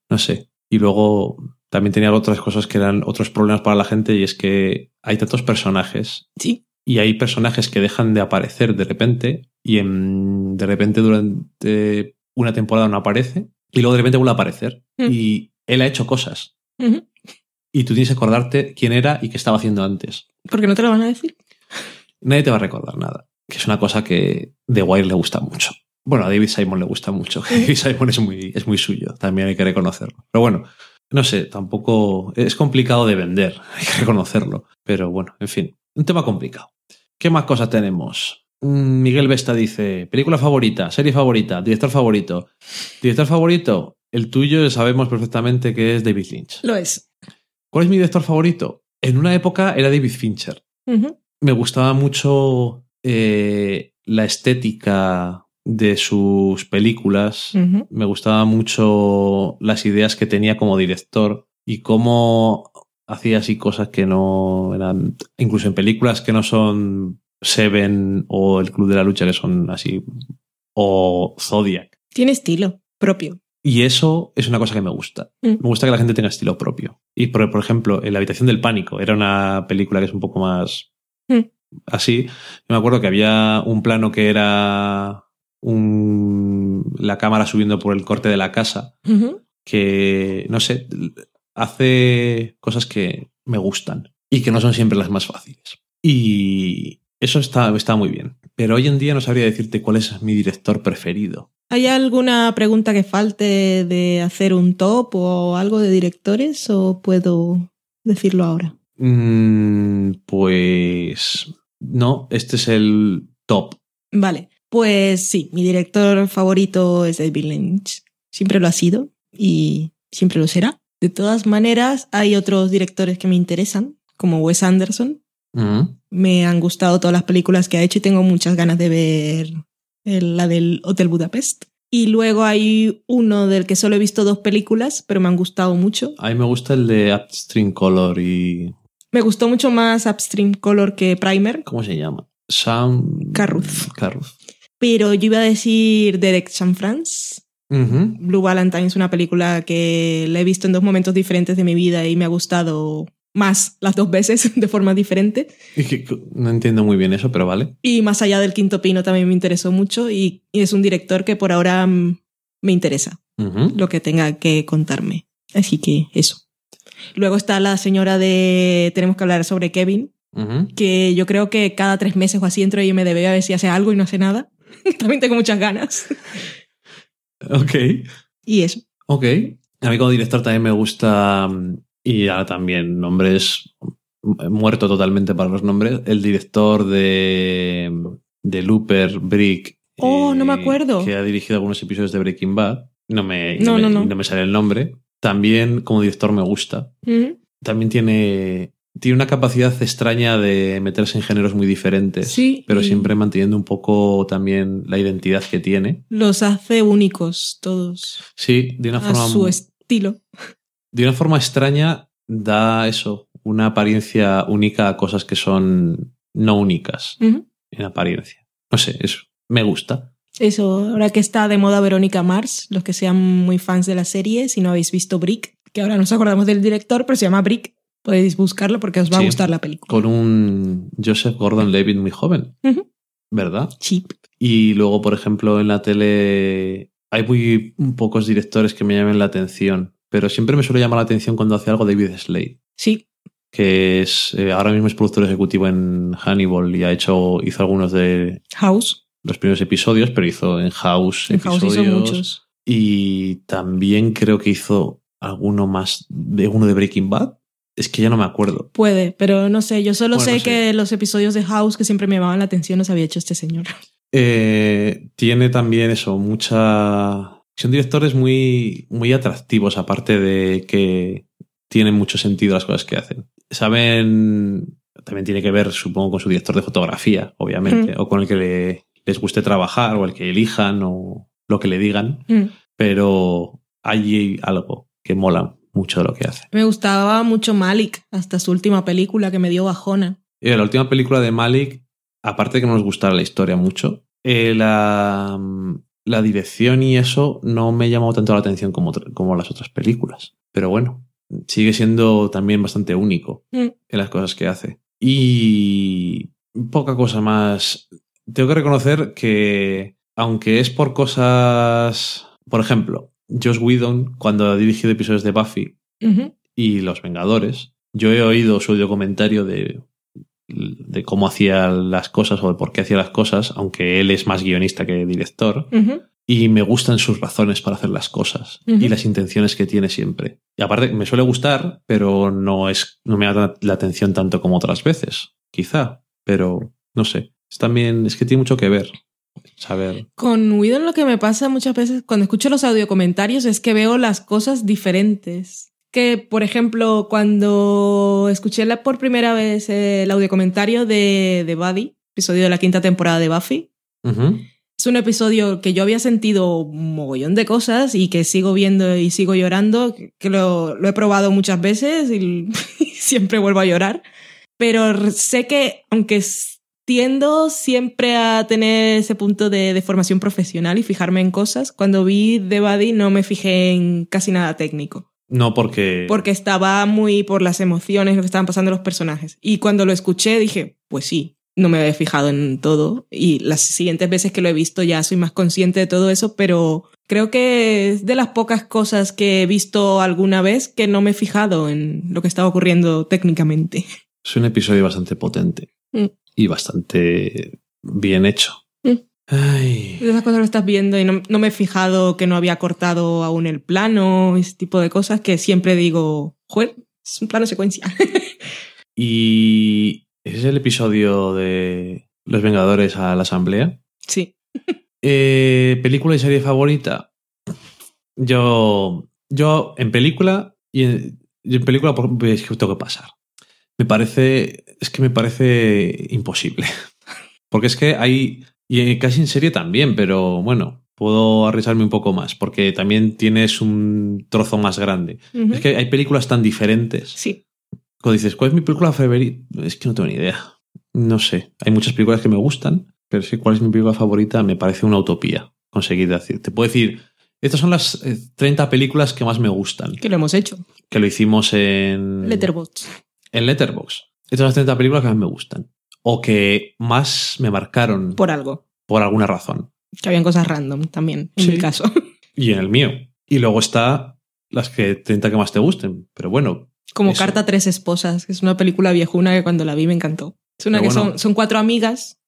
No sé. Y luego también tenía otras cosas que eran otros problemas para la gente y es que hay tantos personajes sí. y hay personajes que dejan de aparecer de repente y en- de repente durante una temporada no aparece y luego de repente vuelve a aparecer Mm. y él ha hecho cosas Y tú tienes que acordarte quién era y qué estaba haciendo antes. ¿Por qué no te lo van a decir? Nadie te va a recordar nada, que es una cosa que The Wire le gusta mucho. Bueno, a David Simon le gusta mucho. David Simon es muy, es muy suyo, también hay que reconocerlo. Pero bueno, no sé, tampoco es complicado de vender, [laughs] hay que reconocerlo. Pero bueno, en fin, un tema complicado. ¿Qué más cosas tenemos? Mm, Miguel Vesta dice, película favorita, serie favorita, director favorito. Director favorito, el tuyo sabemos perfectamente que es David Lynch. Lo es. ¿Cuál es mi director favorito? En una época era David Fincher. Me gustaba mucho eh, la estética de sus películas. Me gustaba mucho las ideas que tenía como director y cómo hacía así cosas que no eran, incluso en películas que no son Seven o El Club de la Lucha, que son así, o Zodiac. Tiene estilo propio. Y eso es una cosa que me gusta. Mm. Me gusta que la gente tenga estilo propio. Y por, por ejemplo, en La habitación del pánico era una película que es un poco más Mm. así. Yo me acuerdo que había un plano que era un, la cámara subiendo por el corte de la casa, que, no sé, hace cosas que me gustan y que no son siempre las más fáciles. Y eso está, está muy bien. Pero hoy en día no sabría decirte cuál es mi director preferido. ¿Hay alguna pregunta que falte de hacer un top o algo de directores o puedo decirlo ahora? Mm, pues no, este es el top. Vale, pues sí, mi director favorito es David Lynch. Siempre lo ha sido y siempre lo será. De todas maneras, hay otros directores que me interesan, como Wes Anderson. Mm. Me han gustado todas las películas que ha hecho y tengo muchas ganas de ver la del Hotel Budapest. Y luego hay uno del que solo he visto dos películas, pero me han gustado mucho. A mí me gusta el de Upstream Color y. Me gustó mucho más Upstream Color que Primer, ¿Cómo se llama? Sam. Carruth. Carruth. pero yo iba a decir Derek San France. Ujú. Blue Valentine es una película que la he visto en dos momentos diferentes de mi vida y me ha gustado más las dos veces [laughs] de forma diferente. Es que no entiendo muy bien eso, pero vale. Y más allá del quinto pino también me interesó mucho y, y es un director que por ahora mm, me interesa lo que tenga que contarme. Así que eso. Luego está la señora de Tenemos que hablar sobre Kevin, que yo creo que cada tres meses o así entro y me debe a ver si hace algo y no hace nada. [laughs] también tengo muchas ganas. Ok. Y eso. Ok. A mí como director también me gusta, mm, y ahora también, nombres, mm, muerto totalmente para los nombres, el director de, de Looper, Brick. Oh, no me eh, acuerdo. Que ha dirigido algunos episodios de Breaking Bad. No me, No, me- no, no. me sale el nombre. También como director me gusta. Ujú. También tiene, tiene una capacidad extraña de meterse en géneros muy diferentes. Sí, Pero siempre manteniendo un poco también la identidad que tiene. Los hace únicos todos Sí, de una a forma su estilo. De una forma extraña da eso, una apariencia única a cosas que son no únicas en apariencia. No sé, eso me gusta. Eso, ahora que está de moda Verónica Mars, los que sean muy fans de la serie, si no habéis visto Brick, que ahora nos acordamos del director, pero se llama Brick, podéis buscarlo porque os va Sí. a gustar la película. Con un Joseph Gordon-Levitt muy joven. ¿verdad? Cheap. Y luego, por ejemplo, en la tele hay muy pocos directores que me llamen la atención, pero siempre me suele llamar la atención cuando hace algo David Slade, Sí, que es eh, ahora mismo es productor ejecutivo en Hannibal y ha hecho hizo algunos de House. los primeros episodios, pero hizo en House En House episodios. hizo muchos. Y también creo que hizo alguno más de uno de Breaking Bad. Es que ya no me acuerdo. Puede, pero no sé, yo solo Bueno, sé que los episodios de House que siempre me llamaban la atención los había hecho este señor. Eh, tiene también eso, mucha. Son directores muy, muy atractivos, aparte de que tienen mucho sentido las cosas que hacen. Saben. También tiene que ver, supongo, con su director de fotografía, obviamente, Mm. o con el que le- les guste trabajar, o el que elijan, o lo que le digan. Mm. Pero hay algo que mola mucho de lo que hace. Me gustaba mucho Malik, hasta su última película que me dio bajona. Eh, la última película de Malik, aparte de que no nos gustara la historia mucho, eh, la, la dirección y eso no me llamó tanto la atención como, como las otras películas. Pero bueno, sigue siendo también bastante único Mm. en las cosas que hace. Y poca cosa más. Tengo que reconocer que, aunque es por cosas. Por ejemplo, Josh Whedon, cuando ha dirigido episodios de Buffy, y Los Vengadores. Yo he oído su documentario de, de cómo hacía las cosas o de por qué hacía las cosas, aunque él es más guionista que director, y me gustan sus razones para hacer las cosas y las intenciones que tiene siempre. Y aparte, me suele gustar, pero no, es, no me da la atención tanto como otras veces, quizá, pero no sé. Es también, es que tiene mucho que ver. Saber. Con Whedon lo que me pasa muchas veces cuando escucho los audiocomentarios es que veo las cosas diferentes. Que, por ejemplo, cuando escuché la- por primera vez eh, el audiocomentario de, de Buddy, episodio de la quinta temporada de Buffy, Ujú. es un episodio que yo había sentido un mogollón de cosas y que sigo viendo y sigo llorando, que lo, lo he probado muchas veces y [laughs] siempre vuelvo a llorar. Pero sé que, aunque tiendo siempre a tener ese punto de, de formación profesional y fijarme en cosas, cuando vi The Buddy no me fijé en casi nada técnico No porque... porque estaba muy por las emociones, lo que estaban pasando los personajes. Y cuando lo escuché dije, pues sí, no me había fijado en todo. Y las siguientes veces que lo he visto ya soy más consciente de todo eso, pero creo que es de las pocas cosas que he visto alguna vez que no me he fijado en lo que estaba ocurriendo técnicamente. Es un episodio bastante potente Mm. y bastante bien hecho. Ay. Esas cosas lo estás viendo y no, no me he fijado que no había cortado aún el plano, ese tipo de cosas que siempre digo, joder, es un plano secuencia. [laughs] Y ese es el episodio de Los Vengadores a la Asamblea. sí. [laughs] Eh, ¿Película y serie favorita? Yo yo en película y en, y en película es que tengo que pasar. Me parece, es que me parece imposible. [laughs] Porque es que hay, y casi en serie también, pero bueno, puedo arriesgarme un poco más, porque también tienes un trozo más grande. Es que hay películas tan diferentes. Sí. Cuando dices, ¿cuál es mi película favorita? Es que no tengo ni idea. No sé. Hay muchas películas que me gustan, pero sí, ¿cuál es mi película favorita? Me parece una utopía conseguir decir. Te puedo decir, estas son las eh, 30 películas que más me gustan, Que lo hemos hecho. que lo hicimos en Letterboxd. en Letterboxd. Estas son las 30 películas que más me gustan. O que más me marcaron por, Por algo. alguna razón. Que habían cosas random también, en Sí. mi caso. [laughs] Y en el mío. Y luego está las que 30 que más te gusten. Pero bueno, Como Eso. Carta a Tres Esposas, que es una película viejuna que cuando la vi me encantó. Es una Pero que bueno. son, son cuatro amigas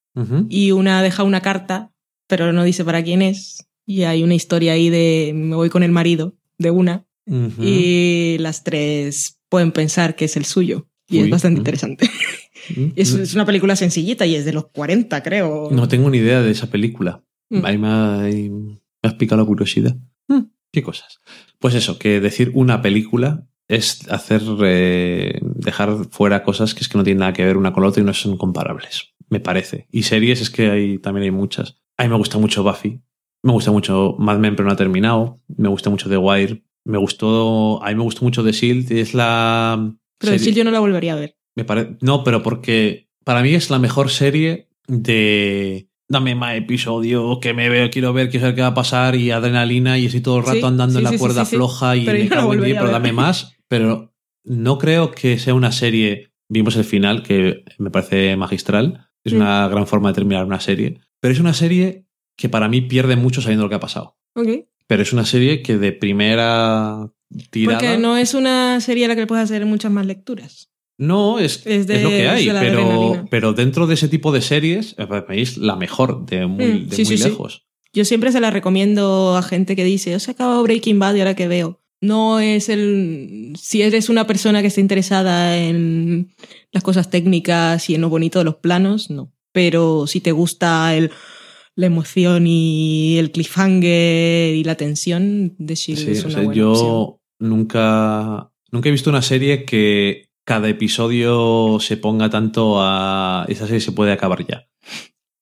y una deja una carta, pero no dice para quién es. Y hay una historia ahí de me voy con el marido de una y las tres pueden pensar que es el suyo. Y Uy, es bastante mm. interesante. Mm. [laughs] Es, es una película sencillita y es de los 40, creo. No tengo ni idea de esa película. Ahí me, ha- ahí me has picado la curiosidad. Mm, ¿Qué cosas? Pues eso, que decir una película es hacer eh, dejar fuera cosas que es que no tienen nada que ver una con la otra y no son comparables, me parece. Y series es que hay, también hay muchas. A mí me gusta mucho Buffy, me gusta mucho Mad Men pero no ha terminado, me gusta mucho The Wire, me gustó, a mí me gustó mucho The Shield, es la... Pero serie- Shield yo no la volvería a ver. me pare- No, pero porque para mí es la mejor serie de dame más episodio, que me veo, quiero ver, quiero saber qué va a pasar y adrenalina y estoy todo el rato Sí, andando sí, en la sí, sí, cuerda sí, sí. floja y Pero me cago en pero dame más. Pero no creo que sea una serie, vimos el final, que me parece magistral, es Mm. una gran forma de terminar una serie, pero es una serie que para mí pierde mucho sabiendo lo que ha pasado. Pero es una serie que de primera tirada... Porque no es una serie a la que le puedes hacer muchas más lecturas. No, es, Es de- es lo que hay, de pero, adrenalina. pero dentro de ese tipo de series, eh, es la mejor de muy, Mm, de sí, muy sí, sí. lejos. Yo siempre se la recomiendo a gente que dice, os he acabado Breaking Bad y ahora que veo. No es el... Si eres una persona que está interesada en las cosas técnicas y en lo bonito de los planos, no. Pero si te gusta el, la emoción y el cliffhanger y la tensión, The Shield Sí, es o una sea, buena yo opción. Nunca, nunca he visto una serie que cada episodio se ponga tanto a... Esa serie se puede acabar ya.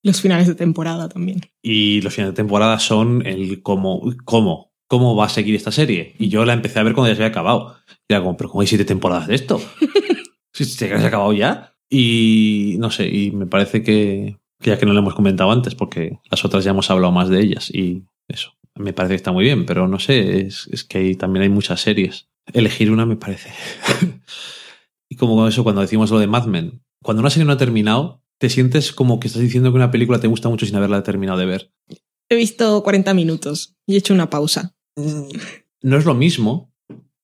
Los finales de temporada también. Y los finales de temporada son el cómo, cómo, cómo va a seguir esta serie. Y yo la empecé a ver cuando ya se había acabado. Y era como, pero ¿cómo hay siete temporadas de esto? [laughs] Si se ha acabado ya. Y no sé, y me parece que, que ya que no lo hemos comentado antes, porque las otras ya hemos hablado más de ellas. Y eso, me parece que está muy bien, pero no sé, es, es que hay, también hay muchas series. Elegir una me parece. [laughs] y como con eso, cuando decimos lo de Mad Men, cuando una serie no ha terminado, te sientes como que estás diciendo que una película te gusta mucho sin haberla terminado de ver. He visto 40 minutos y he hecho una pausa. No es lo mismo,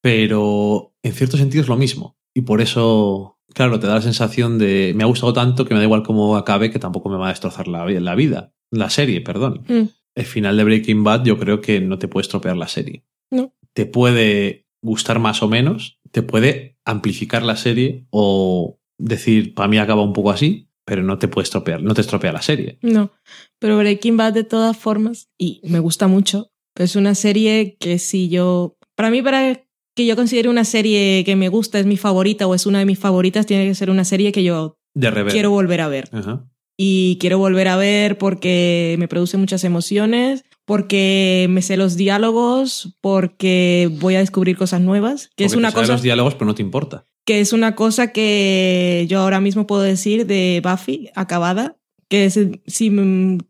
pero en cierto sentido es lo mismo. Y por eso, claro, te da la sensación de me ha gustado tanto que me da igual cómo acabe, que tampoco me va a destrozar la vida. La serie, perdón. Mm. El final de Breaking Bad yo creo que no te puede estropear la serie. No. Te puede gustar más o menos, te puede amplificar la serie o decir, para mí acaba un poco así, pero no te puede estropear, no te estropea la serie. No, pero Breaking Bad de todas formas, y me gusta mucho, pero es una serie que si yo, para mí, para que yo considere una serie que me gusta, es mi favorita o es una de mis favoritas, tiene que ser una serie que yo De quiero volver a ver. Ajá. Y quiero volver a ver porque me produce muchas emociones, porque me sé los diálogos, porque voy a descubrir cosas nuevas, que es una te sabes cosa los diálogos, pero no te importa. que es una cosa que yo ahora mismo puedo decir de Buffy acabada, que es si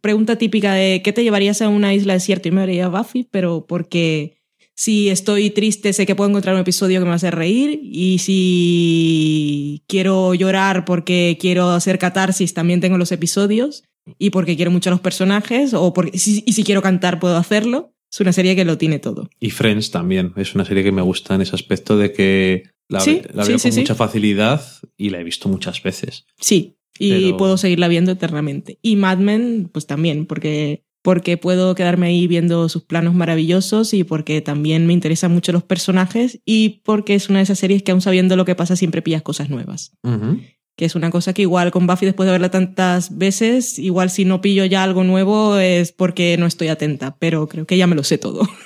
pregunta típica de ¿qué te llevarías a una isla desierta? Y me haría Buffy, pero porque si estoy triste sé que puedo encontrar un episodio que me hace reír y si quiero llorar porque quiero hacer catarsis también tengo los episodios y porque quiero mucho a los personajes o porque si- y si quiero cantar puedo hacerlo. Es una serie que lo tiene todo. Y Friends también. Es una serie que me gusta en ese aspecto de que la, Sí, la sí, veo sí, con sí. mucha facilidad y la he visto muchas veces. Sí, y Pero- puedo seguirla viendo eternamente. Y Mad Men, pues también, porque, porque puedo quedarme ahí viendo sus planos maravillosos y porque también me interesan mucho los personajes y porque es una de esas series que aún sabiendo lo que pasa siempre pillas cosas nuevas. Que es una cosa que igual con Buffy después de verla tantas veces, igual si no pillo ya algo nuevo es porque no estoy atenta, pero creo que ya me lo sé todo. [laughs]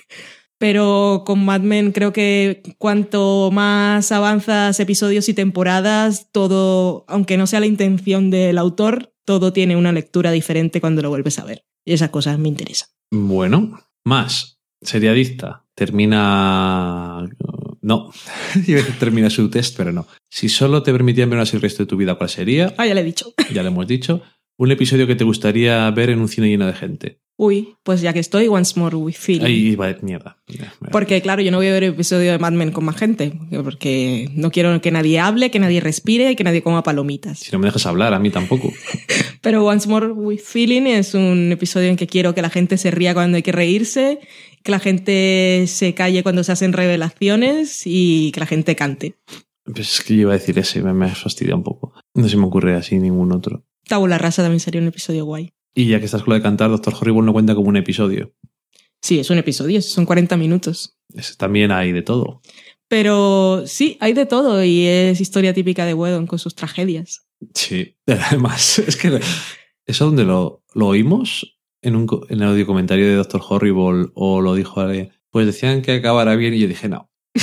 Pero con Mad Men creo que cuanto más avanzas episodios y temporadas, todo, aunque no sea la intención del autor, todo tiene una lectura diferente cuando lo vuelves a ver. Esas cosas me interesan. Bueno, más. Seriadicta. Termina. No, [laughs] termina su test, pero no. Si solo te permitían ver una serie el resto de tu vida, ¿cuál sería? Ah, ya le he dicho. Ya le hemos dicho. Un episodio que te gustaría ver en un cine lleno de gente. Uy, pues ya que estoy, Once More with Feeling. Ahí va, mierda. Porque, claro, yo no voy a ver el episodio de Mad Men con más gente, porque no quiero que nadie hable, que nadie respire y que nadie coma palomitas. Si no me dejas hablar, a mí tampoco. [laughs] Pero Once More with Feeling es un episodio en que quiero que la gente se ría cuando hay que reírse, que la gente se calle cuando se hacen revelaciones y que la gente cante. Pues es que yo iba a decir ese, me, me fastidia un poco. No se me ocurre así ningún otro. Tabula Rasa también sería un episodio guay. Y ya que estás con lo de cantar, Doctor Horrible no cuenta como un episodio. Sí, es un episodio, son 40 minutos. Es- también hay de todo. Pero sí, hay de todo y es historia típica de Whedon con sus tragedias. Sí. [laughs] Además, es que eso donde lo, lo oímos en, un, en el audio comentario de Doctor Horrible o lo dijo alguien, pues decían que acabará bien y yo dije no. [laughs]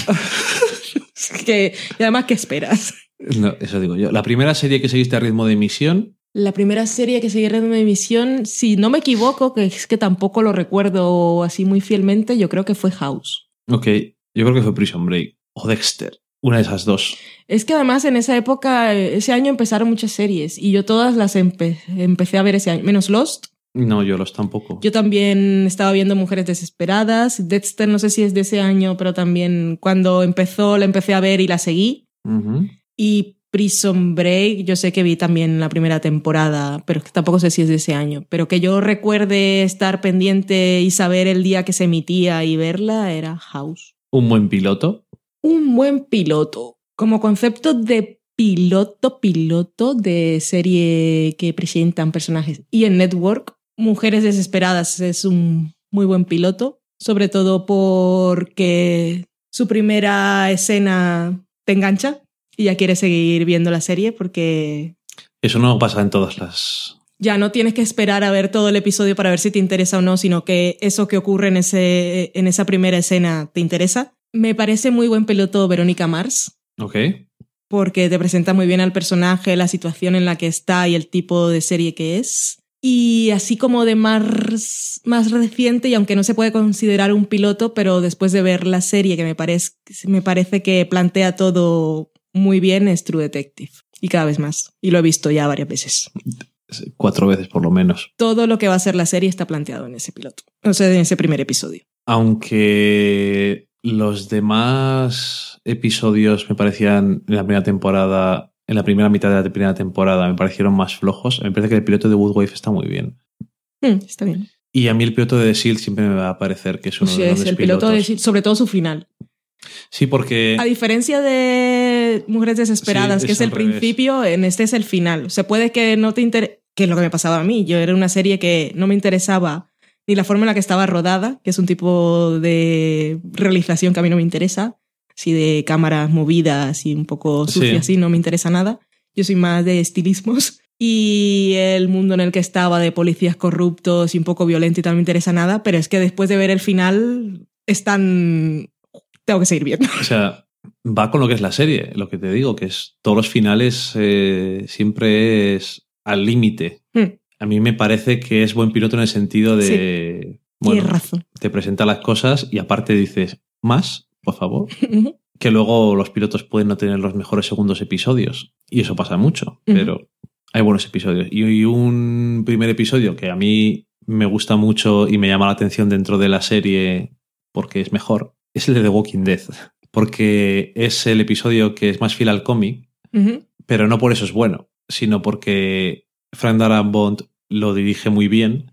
Es que, y además, ¿qué esperas? No, eso digo yo. La primera serie que seguiste a ritmo de emisión, La primera serie que seguí en mi emisión, si no me equivoco, que es que tampoco lo recuerdo así muy fielmente, yo creo que fue House. ok, yo creo que fue Prison Break o Dexter. Una de esas dos. Es que además en esa época, ese año empezaron muchas series y yo todas las empe- empecé a ver ese año, menos Lost. No, yo los tampoco. Yo también estaba viendo Mujeres Desesperadas. Dexter no sé si es de ese año, pero también cuando empezó la empecé a ver y la seguí. Ujú. Y Prison Break, yo sé que vi también la primera temporada, pero tampoco sé si es de ese año. Pero que yo recuerde estar pendiente y saber el día que se emitía y verla era House. Un buen piloto. Un buen piloto. Como concepto de piloto, piloto de serie que presentan personajes. Y en Network, Mujeres Desesperadas es un muy buen piloto, sobre todo porque su primera escena te engancha y ya quieres seguir viendo la serie porque Eso no pasa en todas las. ya no tienes que esperar a ver todo el episodio para ver si te interesa o no, sino que eso que ocurre en, ese, en esa primera escena te interesa. Me parece muy buen piloto Verónica Mars, Ok. porque te presenta muy bien al personaje, la situación en la que está y el tipo de serie que es. Y así como de más, más reciente, y aunque no se puede considerar un piloto, pero después de ver la serie que me, parece me parece que plantea todo muy bien, es True Detective. Y cada vez más. Y lo he visto ya varias veces. Cuatro veces por lo menos. Todo lo que va a ser la serie está planteado en ese piloto. O sea, en ese primer episodio. Aunque los demás episodios me parecían en la primera temporada, en la primera mitad de la primera temporada, me parecieron más flojos. Me parece que el piloto de Woodwave está muy bien. Mm, está bien. Y a mí el piloto de The Shield siempre me va a parecer que es uno Sí, de los es el grandes piloto, de- pilotos. sobre todo su final. Sí, porque A diferencia de Mujeres Desesperadas, Sí, que es el revés. principio, en este es el final. O sea, puede que no te interese, que es lo que me pasaba a mí. Yo era una serie que no me interesaba ni la forma en la que estaba rodada, que es un tipo de realización que a mí no me interesa, así de cámaras movidas y un poco Sí. sucias, así no me interesa nada. Yo soy más de estilismos. [laughs] Y el mundo en el que estaba de policías corruptos y un poco violento y tal no me interesa nada, pero es que después de ver el final, es tan... Tengo que seguir viendo. O sea, va con lo que es la serie, lo que te digo, que es todos los finales eh, siempre es al límite. Hmm. A mí me parece que es buen piloto en el sentido de. Bueno, Tienes razón. te presenta las cosas y aparte dices, más, por favor. [laughs] Que luego los pilotos pueden no tener los mejores segundos episodios. Y eso pasa mucho, pero hay buenos episodios. Y un primer episodio que a mí me gusta mucho y me llama la atención dentro de la serie porque es mejor, es el de The Walking Dead. Porque es el episodio que es más fiel al cómic, pero no por eso es bueno, sino porque Frank Darabont lo dirige muy bien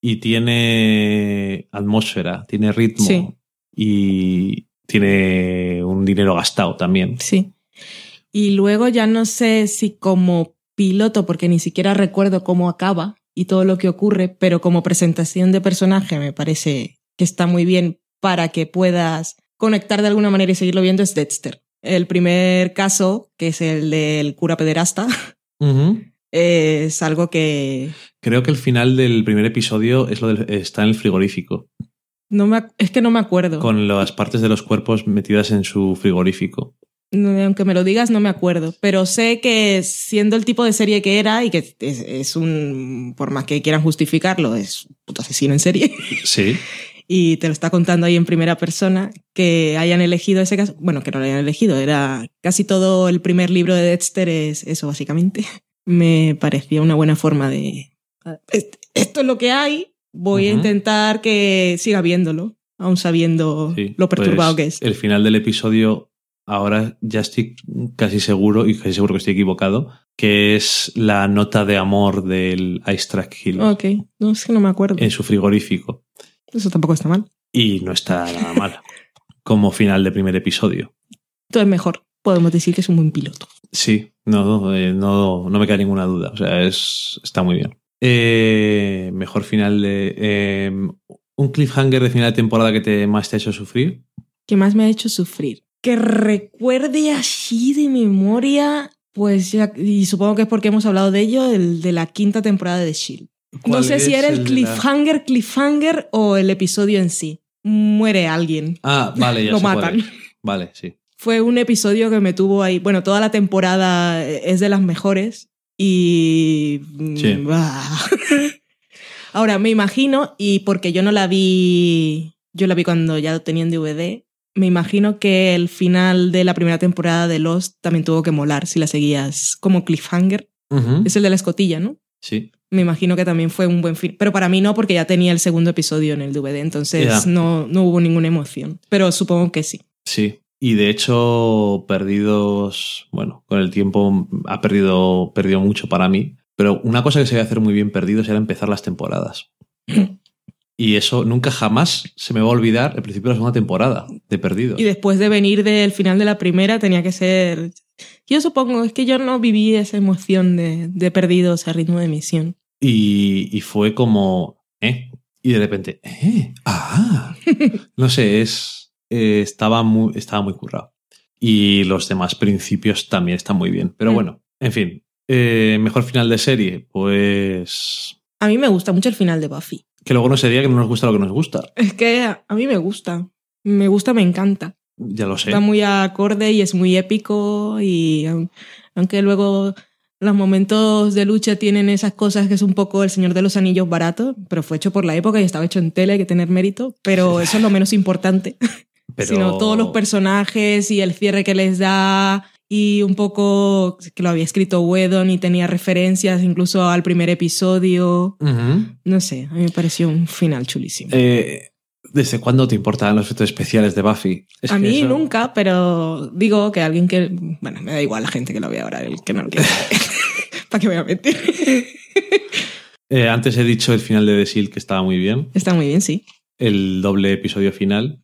y tiene atmósfera, tiene ritmo Sí. y tiene un dinero gastado también. Sí. Y luego ya no sé si como piloto, porque ni siquiera recuerdo cómo acaba y todo lo que ocurre, pero como presentación de personaje me parece que está muy bien para que puedas conectar de alguna manera y seguirlo viendo es Dexter. El primer caso, que es el del cura pederasta, [laughs] es algo que... Creo que el final del primer episodio es lo del- está en el frigorífico. No me, es que no me acuerdo. Con las partes de los cuerpos metidas en su frigorífico. aunque me lo digas, no me acuerdo. Pero sé que siendo el tipo de serie que era y que es, es un, por más que quieran justificarlo, es un puto asesino en serie. Sí. [laughs] y te lo está contando ahí en primera persona, que hayan elegido ese caso, bueno, que no lo hayan elegido, era casi todo el primer libro de Dexter es eso básicamente. [laughs] Me parecía una buena forma de... Esto es lo que hay, voy a intentar que siga viéndolo, aún sabiendo lo perturbado pues que es. El final del episodio, ahora ya estoy casi seguro, y casi seguro que estoy equivocado, que es la nota de amor del Ice Track Hill. Ok, no es que no me acuerdo. En su frigorífico. Eso tampoco está mal. Y no está nada mal. como final de primer episodio. Todo es mejor. Podemos decir que es un buen piloto. Sí, no, eh, no, no me queda ninguna duda. O sea, es, está muy bien. Eh, mejor final de. Eh, un cliffhanger de final de temporada que te, más te ha hecho sufrir. ¿Qué más me ha hecho sufrir? Que recuerde así de memoria, pues ya, y supongo que es porque hemos hablado de ello, el de la quinta temporada de Shield. No sé si era el, cliffhanger, cliffhanger o el episodio en sí. Muere alguien. Ah, vale, ya [laughs] Lo matan. Vale, sí. Fue un episodio que me tuvo ahí. Bueno, toda la temporada es de las mejores. Y. Mm, sí. [laughs] Ahora, me imagino, y porque yo no la vi. Yo la vi cuando ya lo tenía en DVD. Me imagino que el final de la primera temporada de Lost también tuvo que molar si la seguías como cliffhanger. Es el de la escotilla, ¿no? Sí me imagino que también fue un buen film. Pero para mí no, porque ya tenía el segundo episodio en el DVD, entonces no, no hubo ninguna emoción. Pero supongo que sí. Sí. Y de hecho, perdidos, bueno, con el tiempo ha perdido, perdido mucho para mí. Pero una cosa que se a hacer muy bien perdidos era empezar las temporadas. [clears throat] y eso nunca jamás se me va a olvidar el principio de la segunda temporada de Perdidos. Y después de venir del final de la primera tenía que ser... Yo supongo, es que yo no viví esa emoción de, de Perdidos a ritmo de emisión. Y, fue como, ¿eh? Y de repente, ¿eh? ¡Ah! [laughs] No sé, es, eh, estaba, muy, estaba muy currado. Y los demás principios también están muy bien. Pero mm. bueno, en fin. Eh, mejor final de serie, pues. A mí me gusta mucho el final de Buffy. Que luego no sería que no nos gusta lo que nos gusta. Es que a mí me gusta. Me gusta, me encanta. Ya lo sé. Está muy acorde y es muy épico. Y aunque luego los momentos de lucha tienen esas cosas que es un poco el Señor de los Anillos barato, pero fue hecho por la época y estaba hecho en tele, hay que tener mérito, pero eso es lo menos importante. [laughs] Sino todos los personajes y el cierre que les da y un poco que lo había escrito Wedon y tenía referencias incluso al primer episodio. No sé, a mí me pareció un final chulísimo. Eh, ¿Desde cuándo te importan los efectos especiales de Buffy? a mí nunca, pero digo que alguien que. Bueno, me da igual la gente que lo vea ahora, el que no lo quiere [laughs] ¿Para qué voy a mentir? [laughs] Eh, antes he dicho el final de The Seal que estaba muy bien. Está muy bien, sí. El doble episodio final.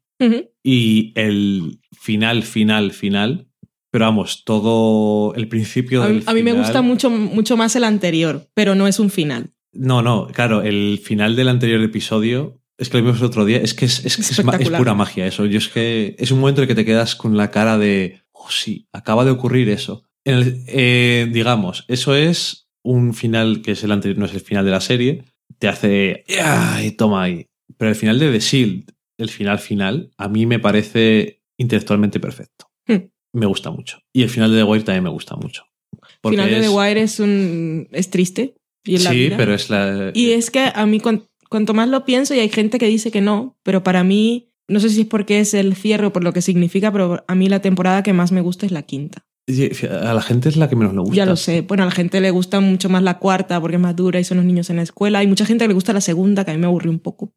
Y el final, final, final. Pero vamos, todo el principio. A, del a mí me gusta mucho, mucho más el anterior, pero no es un final. No, no, claro, el final del anterior episodio es que lo vimos el otro día. Es que es, es, es, pura magia eso. Yo es que es un momento en el que te quedas con la cara de, oh sí, acaba de ocurrir eso. Eh, digamos, eso es un final que es el anterior, no es el final de la serie. Te hace, y toma ahí. Pero el final de The Shield, el final final, a mí me parece intelectualmente perfecto. Hmm. Me gusta mucho. Y el final de The Wire también me gusta mucho. El final de The Wire es un es triste. Y sí, pero es la. Y es que a mí cuanto más lo pienso, y hay gente que dice que no, pero para mí, no sé si es porque es el cierre o por lo que significa, pero a mí la temporada que más me gusta es la quinta. A la gente es la que menos le gusta. Ya lo sé. Bueno, a la gente le gusta mucho más la cuarta porque es más dura y son los niños en la escuela. Hay mucha gente que le gusta la segunda, que a mí me aburrió un poco.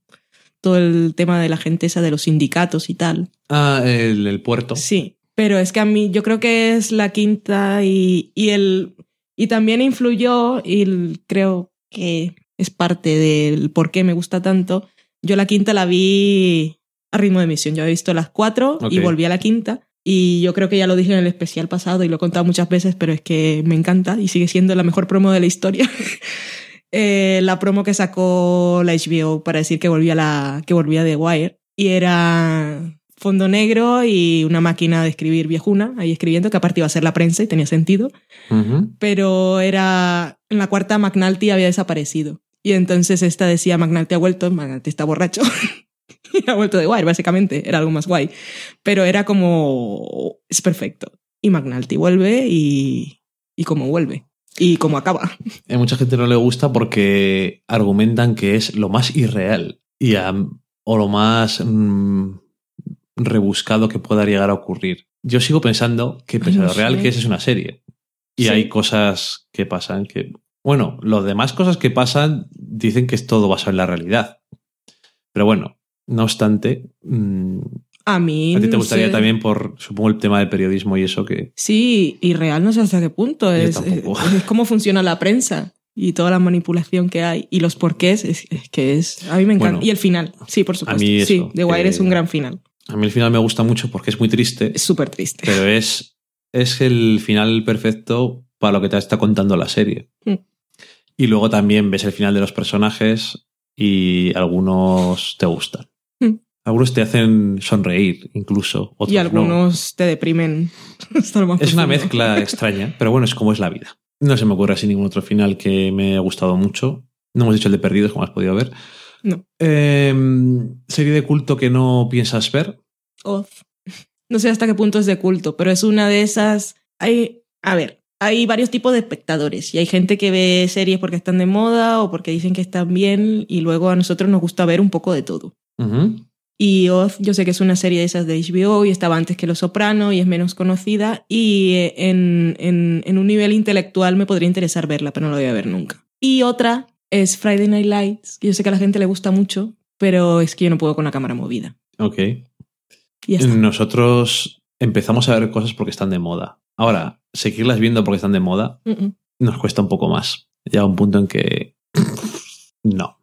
Todo el tema de la gente esa de los sindicatos y tal. Ah, el, el puerto. Sí. Pero es que a mí, yo creo que es la quinta y, y el. Y también influyó, y creo que es parte del por qué me gusta tanto. Yo la quinta la vi a ritmo de emisión. Yo he visto las cuatro y volví a la quinta. Y yo creo que ya lo dije en el especial pasado y lo he contado muchas veces, pero es que me encanta y sigue siendo la mejor promo de la historia. [laughs] Eh, la promo que sacó la HBO para decir que volvía, la, que volvía de Wire. Y era fondo negro y una máquina de escribir viejuna ahí escribiendo, que aparte iba a ser la prensa y tenía sentido. Pero era. En la cuarta, McNulty había desaparecido. Y entonces esta decía: McNulty ha vuelto, McNulty está borracho. [laughs] y ha vuelto de Wire, básicamente. Era algo más guay. Pero era como. Es perfecto. Y McNulty vuelve y. y cómo vuelve. Y cómo acaba. [laughs] A mucha gente no le gusta porque argumentan que es lo más irreal y a- o lo más mm, rebuscado que pueda llegar a ocurrir. Yo sigo pensando que pese a lo real que es, es una serie. Y Sí. hay cosas que pasan que... Bueno, las demás cosas que pasan dicen que es todo basado en la realidad. Pero bueno, no obstante, mm, A mí. a ti te no gustaría sé. también por, supongo, el tema del periodismo y eso que... Sí, y real no sé hasta qué punto. Es, tampoco. es- es cómo funciona la prensa y toda la manipulación que hay y los porqués. Es, es que es. A mí me encanta. Bueno, y el final, sí, por supuesto. mí eso, sí, The Wire es un gran final. A mí el final me gusta mucho porque es muy triste. Es súper triste. pero es, es el final perfecto para lo que te está contando la serie. Mm. Y luego también ves el final de los personajes y algunos te gustan. Mm. Algunos te hacen sonreír, incluso. Otros y no. algunos te deprimen. [laughs] Es una mezcla extraña, pero bueno, es como es la vida. No se me ocurre así ningún otro final que me haya gustado mucho. No hemos dicho el de Perdidos, como has podido ver. No. Eh, serie de culto que no piensas ver. Oz. No sé hasta qué punto es de culto, pero es una de esas. Hay, a ver, hay varios tipos de espectadores y hay gente que ve series porque están de moda o porque dicen que están bien y luego a nosotros nos gusta ver un poco de todo. Y Oz, yo sé que es una serie de esas de HBO y estaba antes que Los Soprano y es menos conocida y eh, en, en, en un nivel intelectual me podría interesar verla, pero no la voy a ver nunca. Y otra es Friday Night Lights, que yo sé que a la gente le gusta mucho, pero es que yo no puedo con la cámara movida. Ok. Y. Nosotros empezamos a ver cosas porque están de moda. Ahora, seguirlas viendo porque están de moda nos cuesta un poco más. Llega un punto en que. [sniffs] no.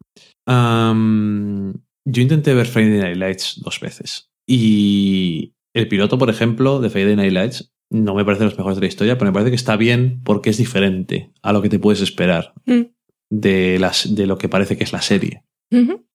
Yo intenté ver Friday Night Lights dos veces. Y el piloto, por ejemplo, de Friday Night Lights no me parece los mejores de la historia, pero me parece que está bien porque es diferente a lo que te puedes esperar Mm. de, las, de lo que parece que es la serie.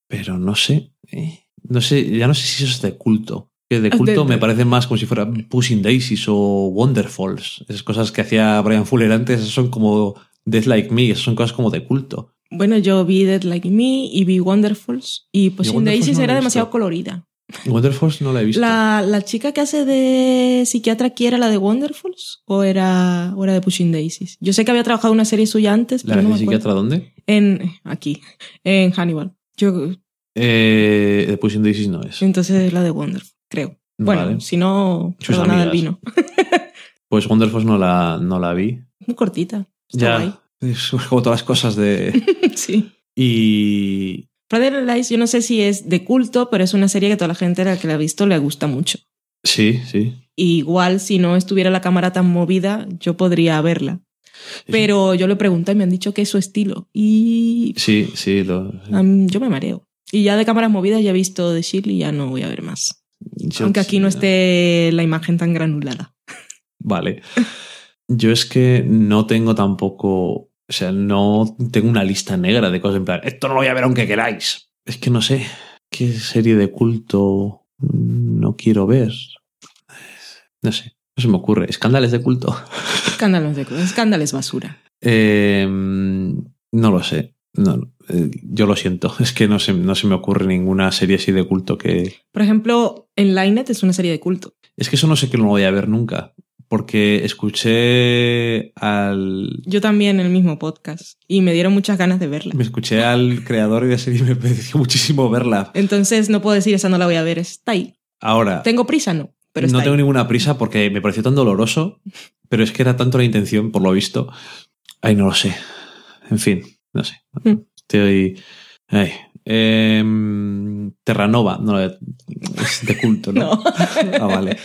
Pero no sé. eh, No sé, ya no sé si eso es de culto. Que de Ah, de- culto me de- parece más como si fuera Pushing Daisies o Wonderfalls. Esas cosas que hacía Brian Fuller antes, esas son como Death Like Me, esas son cosas como de culto. Bueno, yo vi Dead Like Me y vi Wonderfuls y Pushing Wonderfuls Daisies no era demasiado colorida. Wonderfalls no la he visto. La, la chica que hace de psiquiatra aquí era la de Wonderfuls o era, o era de Pushing Daisies. Yo sé que había trabajado en una serie suya antes, ¿La pero no de me acuerdo. psiquiatra dónde? En, aquí, en Hannibal. Yo, Eh, de Pushing Daisies no es. entonces es la de Wonderful, creo. Bueno, Vale. si no, Sus perdonad el amigas. vino. [laughs] Pues Wonderfalls no la, no la vi. Muy cortita. Ya. Es como todas las cosas de. guay. [laughs] sí. Y. Friday Night Lights, yo no sé si es de culto, pero es una serie que toda la gente a la que la ha visto le gusta mucho. Sí, sí. Y igual, si no estuviera la cámara tan movida, yo podría verla. Pero yo le pregunté y me han dicho que es su estilo. Y Sí, sí. Lo, yo me mareo. Y ya de cámaras movidas ya he visto The Shield y ya no voy a ver más. Aunque aquí no esté la imagen tan granulada. [laughs] Vale. Yo es que no tengo tampoco. O sea, no tengo una lista negra de cosas en plan. Esto no lo voy a ver aunque queráis. Es que no sé. ¿Qué serie de culto no quiero ver? No sé. No se me ocurre. ¿Escándalos de culto? Escándalos de escándalos basura. [laughs] Eh, no lo sé. No, eh, yo lo siento. [laughs] Es que no se, no se me ocurre ninguna serie así de culto que. Por ejemplo, Enlightened es una serie de culto. Es que eso no sé que no lo voy a ver nunca. Porque escuché al. Yo también en el mismo podcast y me dieron muchas ganas de verla. Me escuché al creador de la serie y me [laughs] apeteció muchísimo verla. Entonces no puedo decir esa no la voy a ver, está ahí. Ahora, ¿Tengo prisa? No, pero no tengo ninguna prisa porque me pareció tan doloroso, pero es que era tanto la intención, por lo visto. Ay, no lo sé. En fin, no sé. Mm. Estoy. Ay. Em, Terranova, no, es de culto, ¿no? [laughs] No. Ah, vale.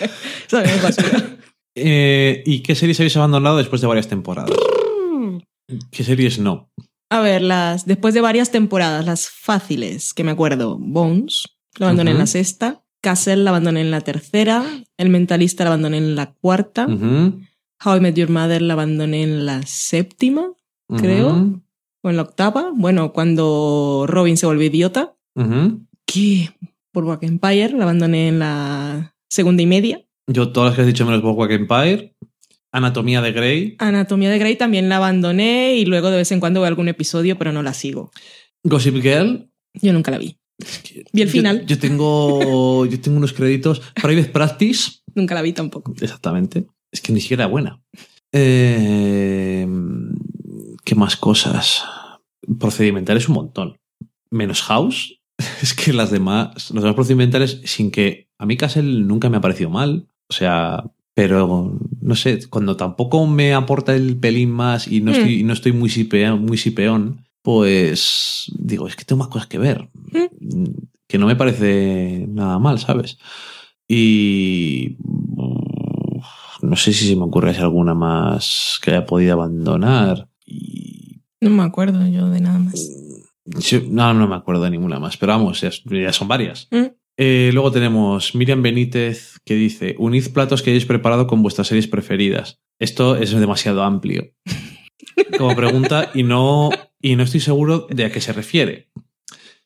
[laughs] Eh, ¿Y qué series habéis abandonado después de varias temporadas? ¿Qué series no? A ver, las después de varias temporadas, las fáciles que me acuerdo, Bones, la abandoné en la sexta, Castle la abandoné en la tercera, El Mentalista la abandoné en la cuarta, How I Met Your Mother la abandoné en la séptima, creo, o en la octava, bueno, cuando Robin se volvió idiota, ujú. que por Back Empire la abandoné en la segunda y media, Yo todas las que has dicho menos Boardwalk Empire, Anatomía de Grey, Anatomía de Grey también la abandoné y luego de vez en cuando veo algún episodio, pero no la sigo. Gossip Girl, Yo nunca la vi. Vi el final. Yo, tengo, yo tengo unos créditos. Private Practice. Nunca la vi tampoco. Exactamente. Es que ni siquiera buena. Eh, ¿Qué más cosas? Procedimentales un montón. Menos House. [laughs] Es que las demás, los demás procedimentales, sin que a mí Castle nunca me ha parecido mal. O sea, pero no sé, cuando tampoco me aporta el pelín más y no Mm. estoy, y no estoy muy, sipeón, muy sipeón, pues digo, es que tengo más cosas que ver. Que no me parece nada mal, ¿sabes? Y mm, no sé si se me ocurre alguna más que haya podido abandonar. Y No me acuerdo yo de nada más. Sí, no, no me acuerdo de ninguna más, pero vamos, ya, ya son varias. Mm. Eh, luego tenemos Miriam Benítez que dice: Unid platos que hayáis preparado con vuestras series preferidas. Esto es demasiado amplio. [laughs] Como pregunta, y no, y no estoy seguro de a qué se refiere.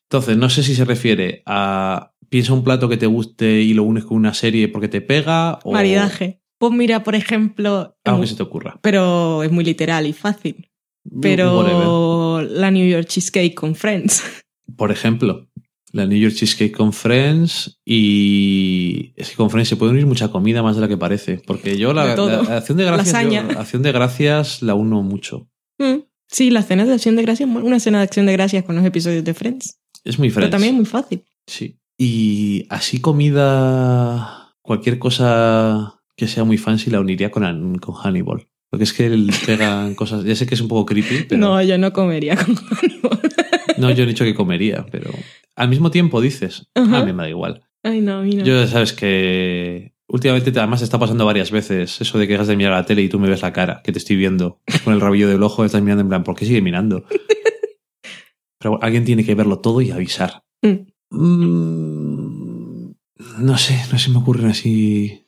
Entonces, no sé si se refiere a piensa un plato que te guste y lo unes con una serie porque te pega o Maridaje. Pues mira, por ejemplo, algo que se te ocurra. pero es muy literal y fácil. Whatever. Pero la New York Cheesecake con Friends. [laughs] Por ejemplo, la New York Cheesecake con Friends y es que con Friends se puede unir mucha comida más de la que parece. Porque yo la, De la acción de gracias, yo- acción de gracias la uno mucho. Mm. Sí, las cenas de acción de gracias, una cena de acción de gracias con los episodios de Friends. Es muy Pero Friends. también es muy fácil. Sí. Y así comida, cualquier cosa que sea muy fancy la uniría con, con Hannibal. Porque es que le pegan cosas. Ya sé que es un poco creepy, pero. No, yo no comería con Hannibal. No, yo he dicho que comería, pero. Al mismo tiempo dices. Ajá. A mí me da igual. Ay, no, a mí no. Yo ya sabes que últimamente te- además te está pasando varias veces eso de que dejas de mirar la tele y tú me ves la cara, que te estoy viendo con el rabillo del ojo, estás mirando en plan, ¿por qué sigue mirando? [laughs] Pero alguien tiene que verlo todo y avisar. Mm. Mm, no sé, no se me ocurren así.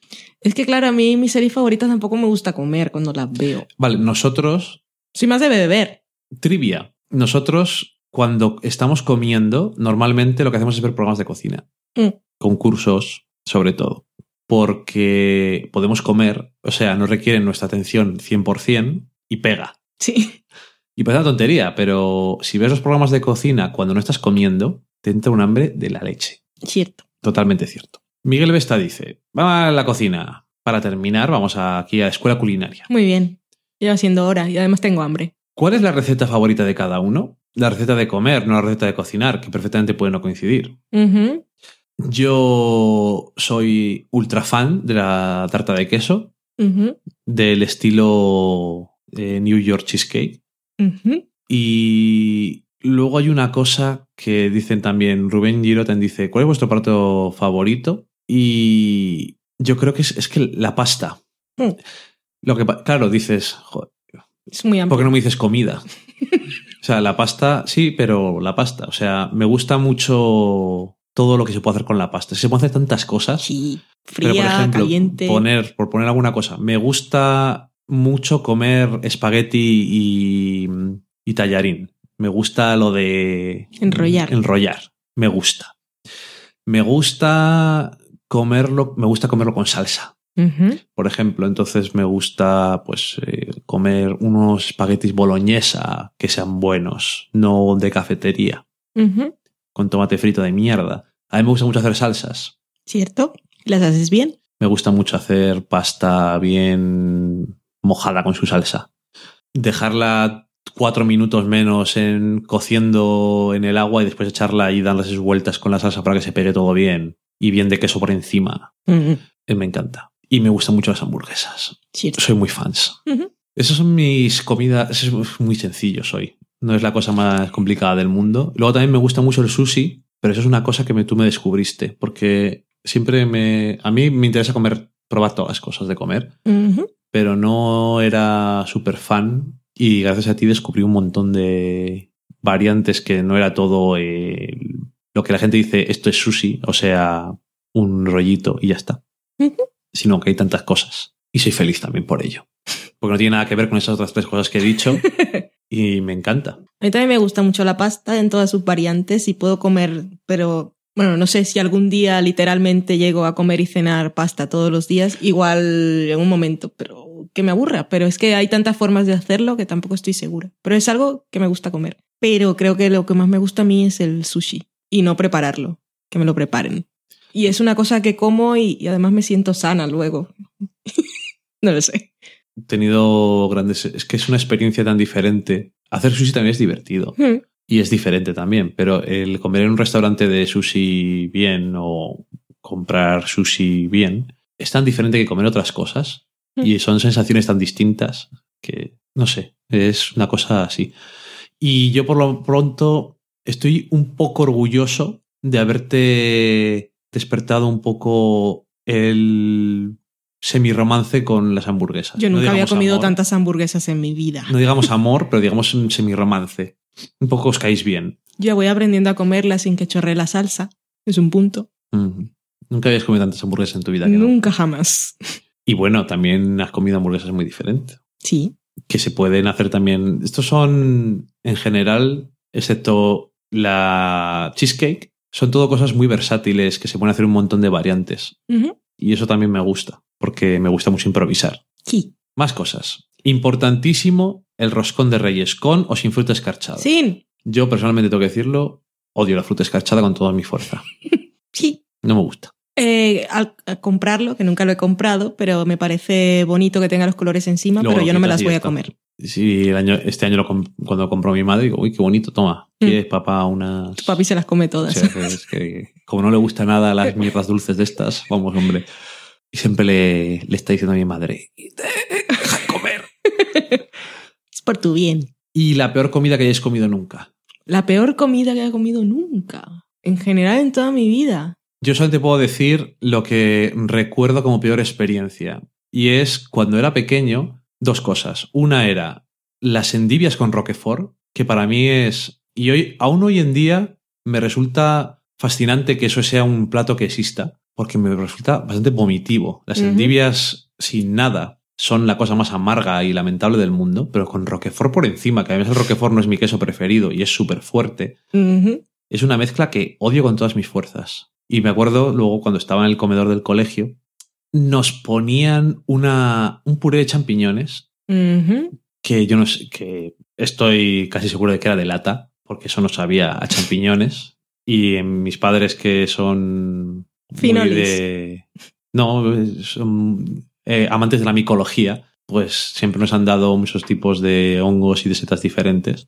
Es que, claro, a mí mis series favoritas tampoco me gusta comer cuando las veo. Vale, nosotros, Soy más de beber. trivia. Nosotros, cuando estamos comiendo, normalmente lo que hacemos es ver programas de cocina. Mm. Concursos, sobre todo. Porque podemos comer, o sea, no requieren nuestra atención 100% y pega. Sí. Y parece una tontería, pero si ves los programas de cocina cuando no estás comiendo, te entra un hambre de la leche. Cierto. Totalmente cierto. Miguel Vesta dice, vamos a la cocina. Para terminar, vamos aquí a la escuela culinaria. Muy bien. Lleva siendo hora y además tengo hambre. ¿Cuál es la receta favorita de cada uno? La receta de comer, no la receta de cocinar, que perfectamente puede no coincidir. Yo soy ultra fan de la tarta de queso, del estilo eh, New York Cheesecake. Y luego hay una cosa que dicen también, Rubén Giroten dice, ¿cuál es vuestro plato favorito? Y yo creo que es, es que la pasta. Mm. Lo que, claro, dices, "Joder, Es muy amplio. ¿por qué no me dices comida? [laughs] o sea, la pasta, sí, pero la pasta. O sea, me gusta mucho todo lo que se puede hacer con la pasta. Se pueden hacer tantas cosas. Sí. Pero, Fría, por ejemplo, caliente. poner, por poner alguna cosa, me gusta mucho comer espagueti y, y tallarín. Me gusta lo de Enrollar. Enrollar. Me gusta. Me gusta comerlo, me gusta comerlo con salsa. Por ejemplo, entonces me gusta pues eh, comer unos espaguetis boloñesa que sean buenos, no de cafetería, con tomate frito de mierda. A mí me gusta mucho hacer salsas. ¿Cierto? ¿Las haces bien? Me gusta mucho hacer pasta bien mojada con su salsa. Dejarla cuatro minutos menos en cociendo en el agua y después echarla y darle sus vueltas con la salsa para que se pegue todo bien y bien de queso por encima. Eh, Me encanta. Y me gustan mucho las hamburguesas. Cierto. Soy muy fans. Esas son mis comidas. Es muy sencillo soy. No es la cosa más complicada del mundo. Luego también me gusta mucho el sushi, pero eso es una cosa que me, tú me descubriste. Porque siempre me. A mí me interesa comer, probar todas las cosas de comer, pero no era súper fan. Y gracias a ti descubrí un montón de variantes que no era todo eh, lo que la gente dice, esto es sushi, o sea, un rollito y ya está. Sino que hay tantas cosas. Y soy feliz también por ello. Porque no tiene nada que ver con esas otras tres cosas que he dicho. [laughs] y me encanta. A mí también me gusta mucho la pasta en todas sus variantes y puedo comer, pero bueno, no sé si algún día literalmente llego a comer y cenar pasta todos los días, igual en un momento, pero que me aburra. Pero es que hay tantas formas de hacerlo que tampoco estoy segura. Pero es algo que me gusta comer. Pero creo que lo que más me gusta a mí es el sushi. Y no prepararlo, que me lo preparen. Y es una cosa que como y, y además me siento sana luego. [laughs] no lo sé. He tenido grandes... Es que es una experiencia tan diferente. Hacer sushi también es divertido. Hmm. Y es diferente también, pero el comer en un restaurante de sushi bien o comprar sushi bien es tan diferente que comer otras cosas. Mm. Y son sensaciones tan distintas que, no sé, es una cosa así. Y yo por lo pronto estoy un poco orgulloso de haberte despertado un poco el semirromance con las hamburguesas. Yo No nunca había comido amor, tantas hamburguesas en mi vida. No digamos amor, pero digamos un semirromance. Un poco os caéis bien. Yo voy aprendiendo a comerla sin que chorre la salsa. Es un punto. Mm. Nunca habías comido tantas hamburguesas en tu vida. no. Nunca jamás. Y bueno, también has comido hamburguesas muy diferentes. Sí. Que se pueden hacer también. Estos son, en general, excepto la cheesecake, son todo cosas muy versátiles que se pueden hacer un montón de variantes. Y eso también me gusta, porque me gusta mucho improvisar. Sí. Más cosas. Importantísimo el roscón de reyes con o sin fruta escarchada. Sin. Yo personalmente tengo que decirlo, odio la fruta escarchada con toda mi fuerza. [laughs] Sí. No me gusta. Eh, al, al comprarlo, que nunca lo he comprado, pero me parece bonito que tenga los colores encima, Luego pero yo no me las voy a comer. Sí, el año, este año lo comp- cuando compró mi madre, digo, uy, qué bonito, toma. Mm. ¿Quieres, papá, unas. Tu papi se las come todas. Sí, es que como no le gusta nada las [laughs] mierdas dulces de estas, vamos, hombre. Y siempre le, le está diciendo a mi madre, deja de comer. [laughs] Es por tu bien. Y la peor comida que hayáis comido nunca. La peor comida que he comido nunca. En general, en toda mi vida. Yo solamente puedo decir lo que recuerdo como peor experiencia. Y es cuando era pequeño, dos cosas. Una era las endivias con Roquefort, que para mí es. Y hoy, aún hoy en día, me resulta fascinante que eso sea un plato que exista, porque me resulta bastante vomitivo. Las endivias sin nada son la cosa más amarga y lamentable del mundo, pero con Roquefort por encima, que además el Roquefort no es mi queso preferido y es súper fuerte, es una mezcla que odio con todas mis fuerzas. Y me acuerdo luego cuando estaba en el comedor del colegio, nos ponían una, un puré de champiñones que yo no sé, que estoy casi seguro de que era de lata, porque eso no sabía a champiñones. Y en mis padres que son muy Finolis. de... No, son eh, amantes de la micología, pues siempre nos han dado muchos tipos de hongos y de setas diferentes.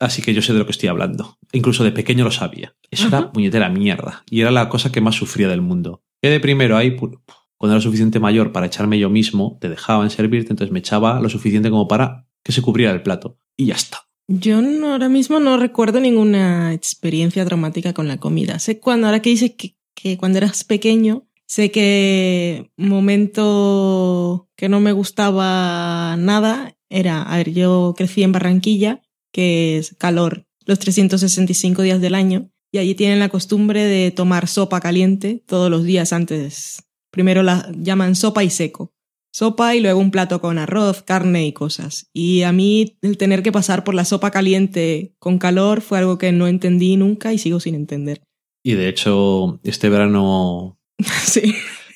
Así que yo sé de lo que estoy hablando. Incluso de pequeño lo sabía. Eso era puñetera mierda. Y era la cosa que más sufría del mundo. Que de primero ahí, pu- cuando era suficiente mayor para echarme yo mismo, te dejaban servirte, entonces me echaba lo suficiente como para que se cubriera el plato. Y ya está. Yo no- ahora mismo no recuerdo ninguna experiencia traumática con la comida. Sé cuando, ahora que dices que, que cuando eras pequeño, sé que momento que no me gustaba nada era, a ver, yo crecí en Barranquilla, que es calor los 365 días del año, y allí tienen la costumbre de tomar sopa caliente todos los días antes. Primero la llaman sopa y seco sopa y luego un plato con arroz, carne y cosas. Y a mí el tener que pasar por la sopa caliente con calor fue algo que no entendí nunca y sigo sin entender. Y de hecho, este verano [laughs] sí.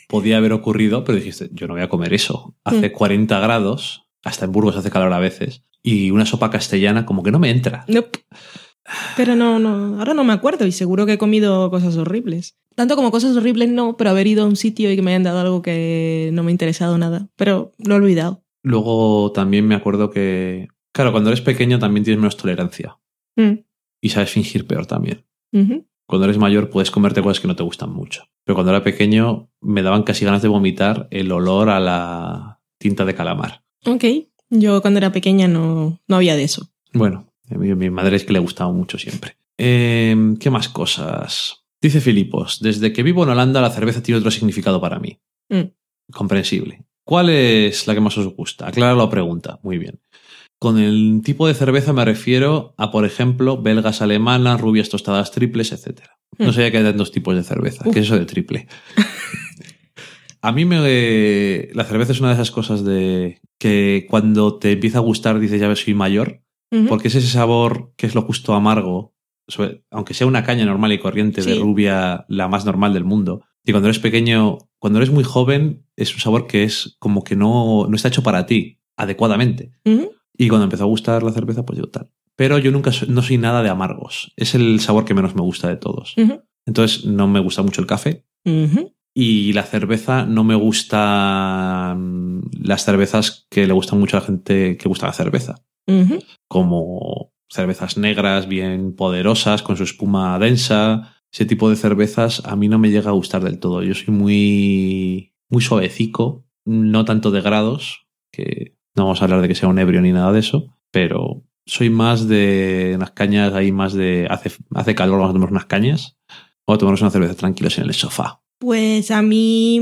podía haber ocurrido, pero dijiste, yo no voy a comer eso. Hace Mm. 40 grados, hasta en Burgos hace calor a veces, y una sopa castellana como que no me entra. Nope. Pero no, no, ahora no me acuerdo y seguro que he comido cosas horribles. Tanto como cosas horribles no, pero haber ido a un sitio y que me hayan dado algo que no me ha interesado nada. Pero lo he olvidado. Luego también me acuerdo que, claro, cuando eres pequeño también tienes menos tolerancia. Mm. Y sabes fingir peor también. Cuando eres mayor puedes comerte cosas que no te gustan mucho. Pero cuando era pequeño me daban casi ganas de vomitar el olor a la tinta de calamar. Ok. Yo cuando era pequeña no, no había de eso. Bueno, mi, madre es que le gustaba mucho siempre. Eh, ¿Qué más cosas? Dice Filipos, desde que vivo en Holanda la cerveza tiene otro significado para mí. Mm. Comprensible. ¿Cuál es la que más os gusta? Aclara la pregunta. Muy bien. Con el tipo de cerveza me refiero a, por ejemplo, belgas alemanas, rubias tostadas triples, etc. No Mm. sabía que hay dos tipos de cerveza. ¿Qué es eso de triple? [laughs] a mí me... La cerveza es una de esas cosas de que cuando te empieza a gustar dices, ya ves, soy mayor. Porque es ese sabor que es lo justo amargo, sobre- aunque sea una caña normal y corriente de rubia, la más normal del mundo. Y cuando eres pequeño, cuando eres muy joven, es un sabor que es como que no, no está hecho para ti adecuadamente. Y cuando empezó a gustar la cerveza, pues yo tal. pero yo nunca soy, no soy nada de amargos. Es el sabor que menos me gusta de todos. Entonces no me gusta mucho el café. Y la cerveza no me gusta las cervezas que le gustan mucho a la gente que gusta la cerveza. Como cervezas negras bien poderosas, con su espuma densa. Ese tipo de cervezas a mí no me llega a gustar del todo. Yo soy muy, muy suavecico, no tanto de grados, que no vamos a hablar de que sea un ebrio ni nada de eso, pero soy más de unas cañas ahí, más de hace, hace calor, vamos a tomar unas cañas. O a tomarnos una cerveza tranquilos en el sofá. Pues a mí,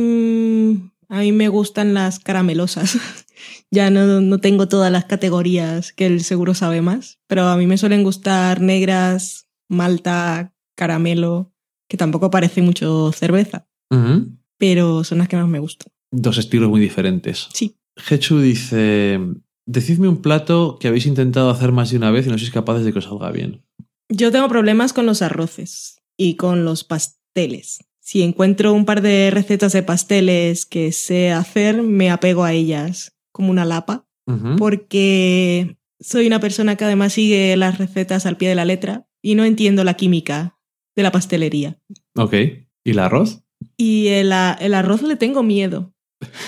a mí me gustan las caramelosas. [laughs] ya no, no tengo todas las categorías que el seguro sabe más, pero a mí me suelen gustar negras, malta, caramelo, que tampoco parece mucho cerveza, pero son las que más me gustan. Dos estilos muy diferentes. Sí. Hechu dice: Decidme un plato que habéis intentado hacer más de una vez y no sois capaces de que os salga bien. Yo tengo problemas con los arroces y con los pasteles. Si encuentro un par de recetas de pasteles que sé hacer, me apego a ellas como una lapa. Porque soy una persona que además sigue las recetas al pie de la letra y no entiendo la química de la pastelería. Ok. ¿Y el arroz? Y el, arroz le tengo miedo.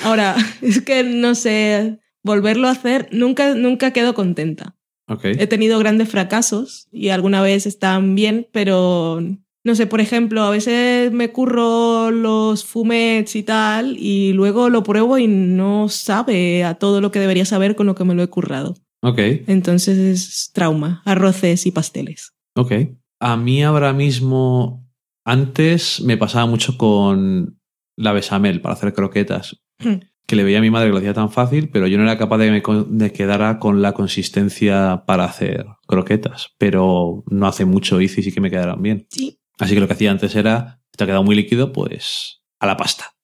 Ahora, [laughs] es que no sé, volverlo a hacer, nunca, nunca quedo contenta. Ok. He tenido grandes fracasos y alguna vez están bien, pero no sé, por ejemplo, a veces me curro los fumets y tal y luego lo pruebo y no sabe a todo lo que debería saber con lo que me lo he currado. Ok. Entonces es trauma, arroces y pasteles. Ok. A mí ahora mismo, antes me pasaba mucho con la bechamel para hacer croquetas, Hmm. que le veía a mi madre que lo hacía tan fácil, pero yo no era capaz de que me de quedara con la consistencia para hacer croquetas. Pero no hace mucho hice y sí que me quedaron bien. Sí, Así que lo que hacía antes era, te ha quedado muy líquido, pues a la pasta.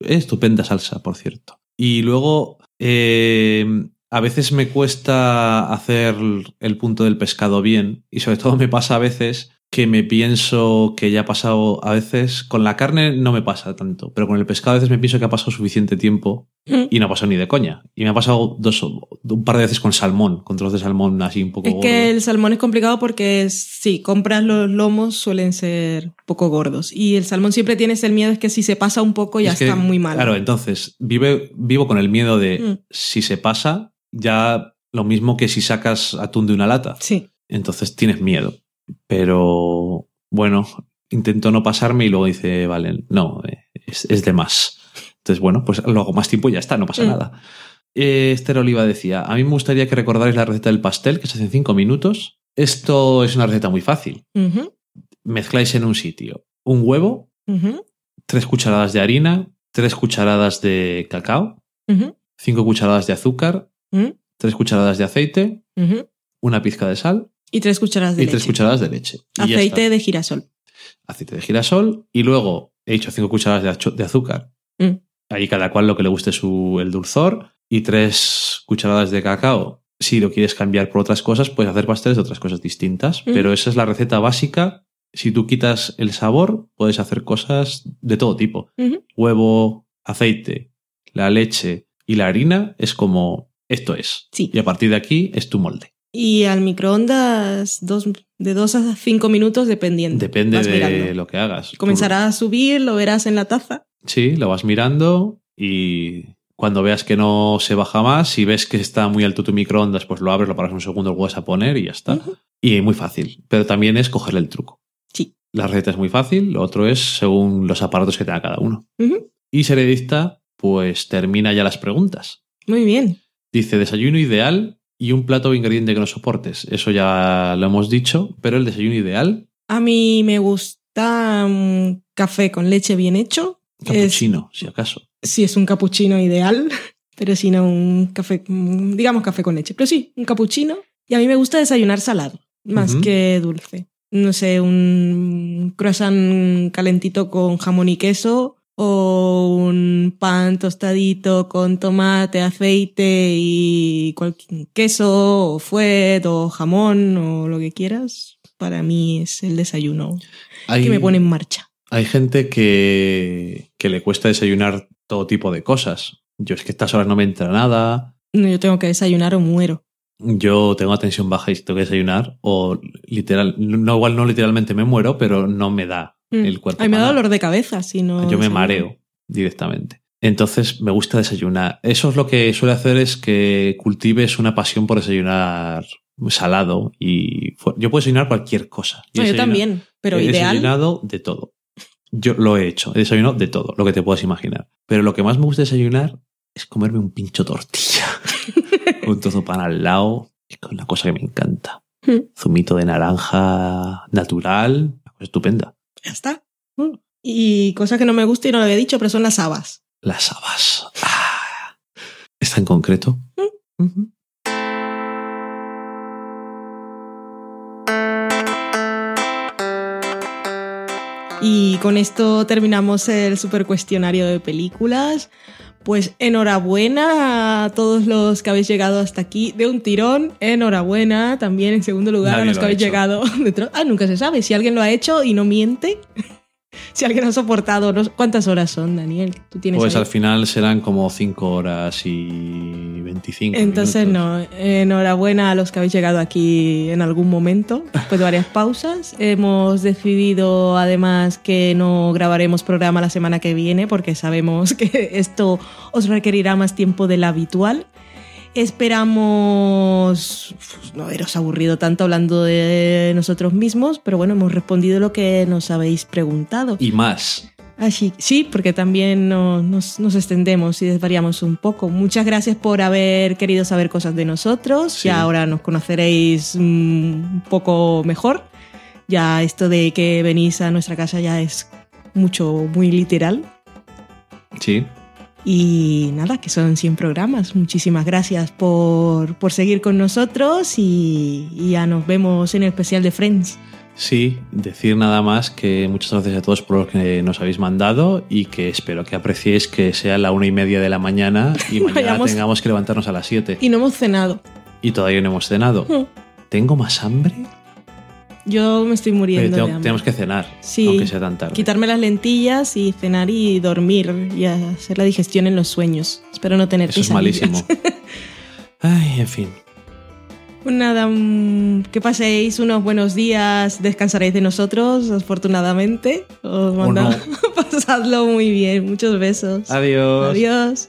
Estupenda salsa, por cierto. Y luego, eh, a veces me cuesta hacer el punto del pescado bien y sobre todo me pasa a veces que me pienso que ya ha pasado, a veces con la carne no me pasa tanto, pero con el pescado a veces me pienso que ha pasado suficiente tiempo y no ha pasado ni de coña. Y me ha pasado dos, un par de veces con salmón, con trozos de salmón así un poco es que el salmón es complicado porque sí, compras los lomos suelen ser poco gordos y el salmón siempre tienes el miedo es que si se pasa un poco ya Es que, está muy mal. Claro, entonces vive, vivo con el miedo de Mm. si se pasa, ya lo mismo que si sacas atún de una lata. Sí, Entonces tienes miedo. Pero bueno, intento no pasarme y luego dice, vale, no, eh, es, es de más. Entonces, bueno, pues lo hago más tiempo y ya está, no pasa Mm. nada. Eh, Esther Oliva decía, a mí me gustaría que recordarais la receta del pastel que se hace en cinco minutos. Esto es una receta muy fácil. Mezcláis en un sitio un huevo, tres cucharadas de harina, tres cucharadas de cacao, 5 cucharadas de azúcar, ujú, 3 cucharadas de aceite, una pizca de sal y tres cucharadas de y leche. 3 cucharadas de leche. Y Aceite de girasol. Aceite de girasol y luego he dicho 5 cucharadas de, azúcar. Mm. Ahí cada cual lo que le guste su, el dulzor y 3 cucharadas de cacao. Si lo quieres cambiar por otras cosas, puedes hacer pasteles de otras cosas distintas. Mm. Pero esa es la receta básica. Si tú quitas el sabor, puedes hacer cosas de todo tipo. Huevo, aceite, la leche y la harina es como esto es. Sí. Y a partir de aquí es tu molde. Y al microondas dos, de 2 a 5 minutos dependiendo. Depende Vas de mirando. lo que hagas. Comenzará a subir, lo verás en la taza. Sí, lo vas mirando y cuando veas que no se baja más, si ves que está muy alto tu microondas, pues lo abres, lo paras un segundo, lo vuelves a poner y ya está. Y muy fácil. Pero también es cogerle el truco. Sí. La receta es muy fácil, lo otro es según los aparatos que tenga cada uno. Y Seredista, pues termina ya las preguntas. Muy bien. Dice desayuno ideal y un plato o ingrediente que no soportes. Eso ya lo hemos dicho, pero el desayuno ideal, A mí me gusta un café con leche bien hecho. Es- cappuccino, si acaso. si es un capuchino ideal, [laughs] pero si no un café, mm, digamos café con leche. Pero sí, un capuchino. Y a mí me gusta desayunar salado, más que dulce. No sé, un croissant calentito con jamón y queso o un pan tostadito con tomate, aceite y cualquier queso o fuet o jamón o lo que quieras. Para mí es el desayuno Hay, que me pone en marcha. hay gente que, que le cuesta desayunar todo tipo de cosas. Yo es que a estas horas no me entra nada. No, yo tengo que desayunar o muero. Yo tengo atención baja y tengo que desayunar, o literal, no igual no literalmente me muero, pero no me da Mm. el cuerpo. A mí me da dolor de cabeza si no. Yo me mareo directamente. Entonces me gusta desayunar. Eso es lo que suele hacer es que cultives una pasión por desayunar salado y yo puedo desayunar cualquier cosa. No, yo también, pero he ideal. desayunado de todo. Yo lo he hecho, he desayunado de todo, lo que te puedas imaginar. Pero lo que más me gusta desayunar es comerme un pincho tortilla. [laughs] trozo de pan al lado. Es una cosa que me encanta. Mm. Zumito de naranja natural. una cosa Estupenda. Ya está. Mm. Y cosa que no me gusta y no lo había dicho, pero son las habas. Las habas. Ah. ¿Está en concreto? Ujú. Y con esto terminamos el super cuestionario de películas. Pues enhorabuena a todos los que habéis llegado hasta aquí de un tirón. Enhorabuena también en segundo lugar a los lo que ha habéis hecho. llegado de Ah, nunca se sabe. Si alguien lo ha hecho y no miente. [laughs] si alguien ha soportado. no ¿Cuántas horas son, Daniel? Tú tienes Pues ahí? al final serán como 5 horas y 25 Entonces, minutos. no, enhorabuena a los que habéis llegado aquí en algún momento, después de varias pausas. [laughs] Hemos decidido además que no grabaremos programa la semana que viene porque sabemos que esto os requerirá más tiempo del habitual. Esperamos no haberos aburrido tanto hablando de nosotros mismos, pero bueno, hemos respondido lo que nos habéis preguntado. Y más. Así, sí, porque también no- nos, nos extendemos y desvariamos un poco. Muchas gracias por haber querido saber cosas de nosotros. Sí. Ya ahora nos conoceréis mm, un poco mejor. Ya esto de que venís a nuestra casa ya es mucho, muy literal. Sí. Y nada, que son 100 programas. Muchísimas gracias por, por seguir con nosotros y, y ya nos vemos en el especial de Friends. Sí, decir nada más que muchas gracias a todos por lo que nos habéis mandado y que espero que apreciéis que sea la una y media de la mañana y [laughs] mañana tengamos que levantarnos a las 7 Y no hemos cenado. y todavía no hemos cenado. [laughs] ¿Tengo más hambre? Yo me estoy Oye, muriendo tengo- de hambre. tenemos que cenar, Sí. aunque sea tan tarde. Quitarme las lentillas y cenar y dormir y hacer la digestión en los sueños. Espero no tener Eso es malísimo. [laughs] Ay, en fin. Pues nada, mm, que paséis unos buenos días, descansaréis de nosotros, afortunadamente. Os mandamos. [laughs] Pasadlo muy bien, muchos besos. Adiós. Adiós.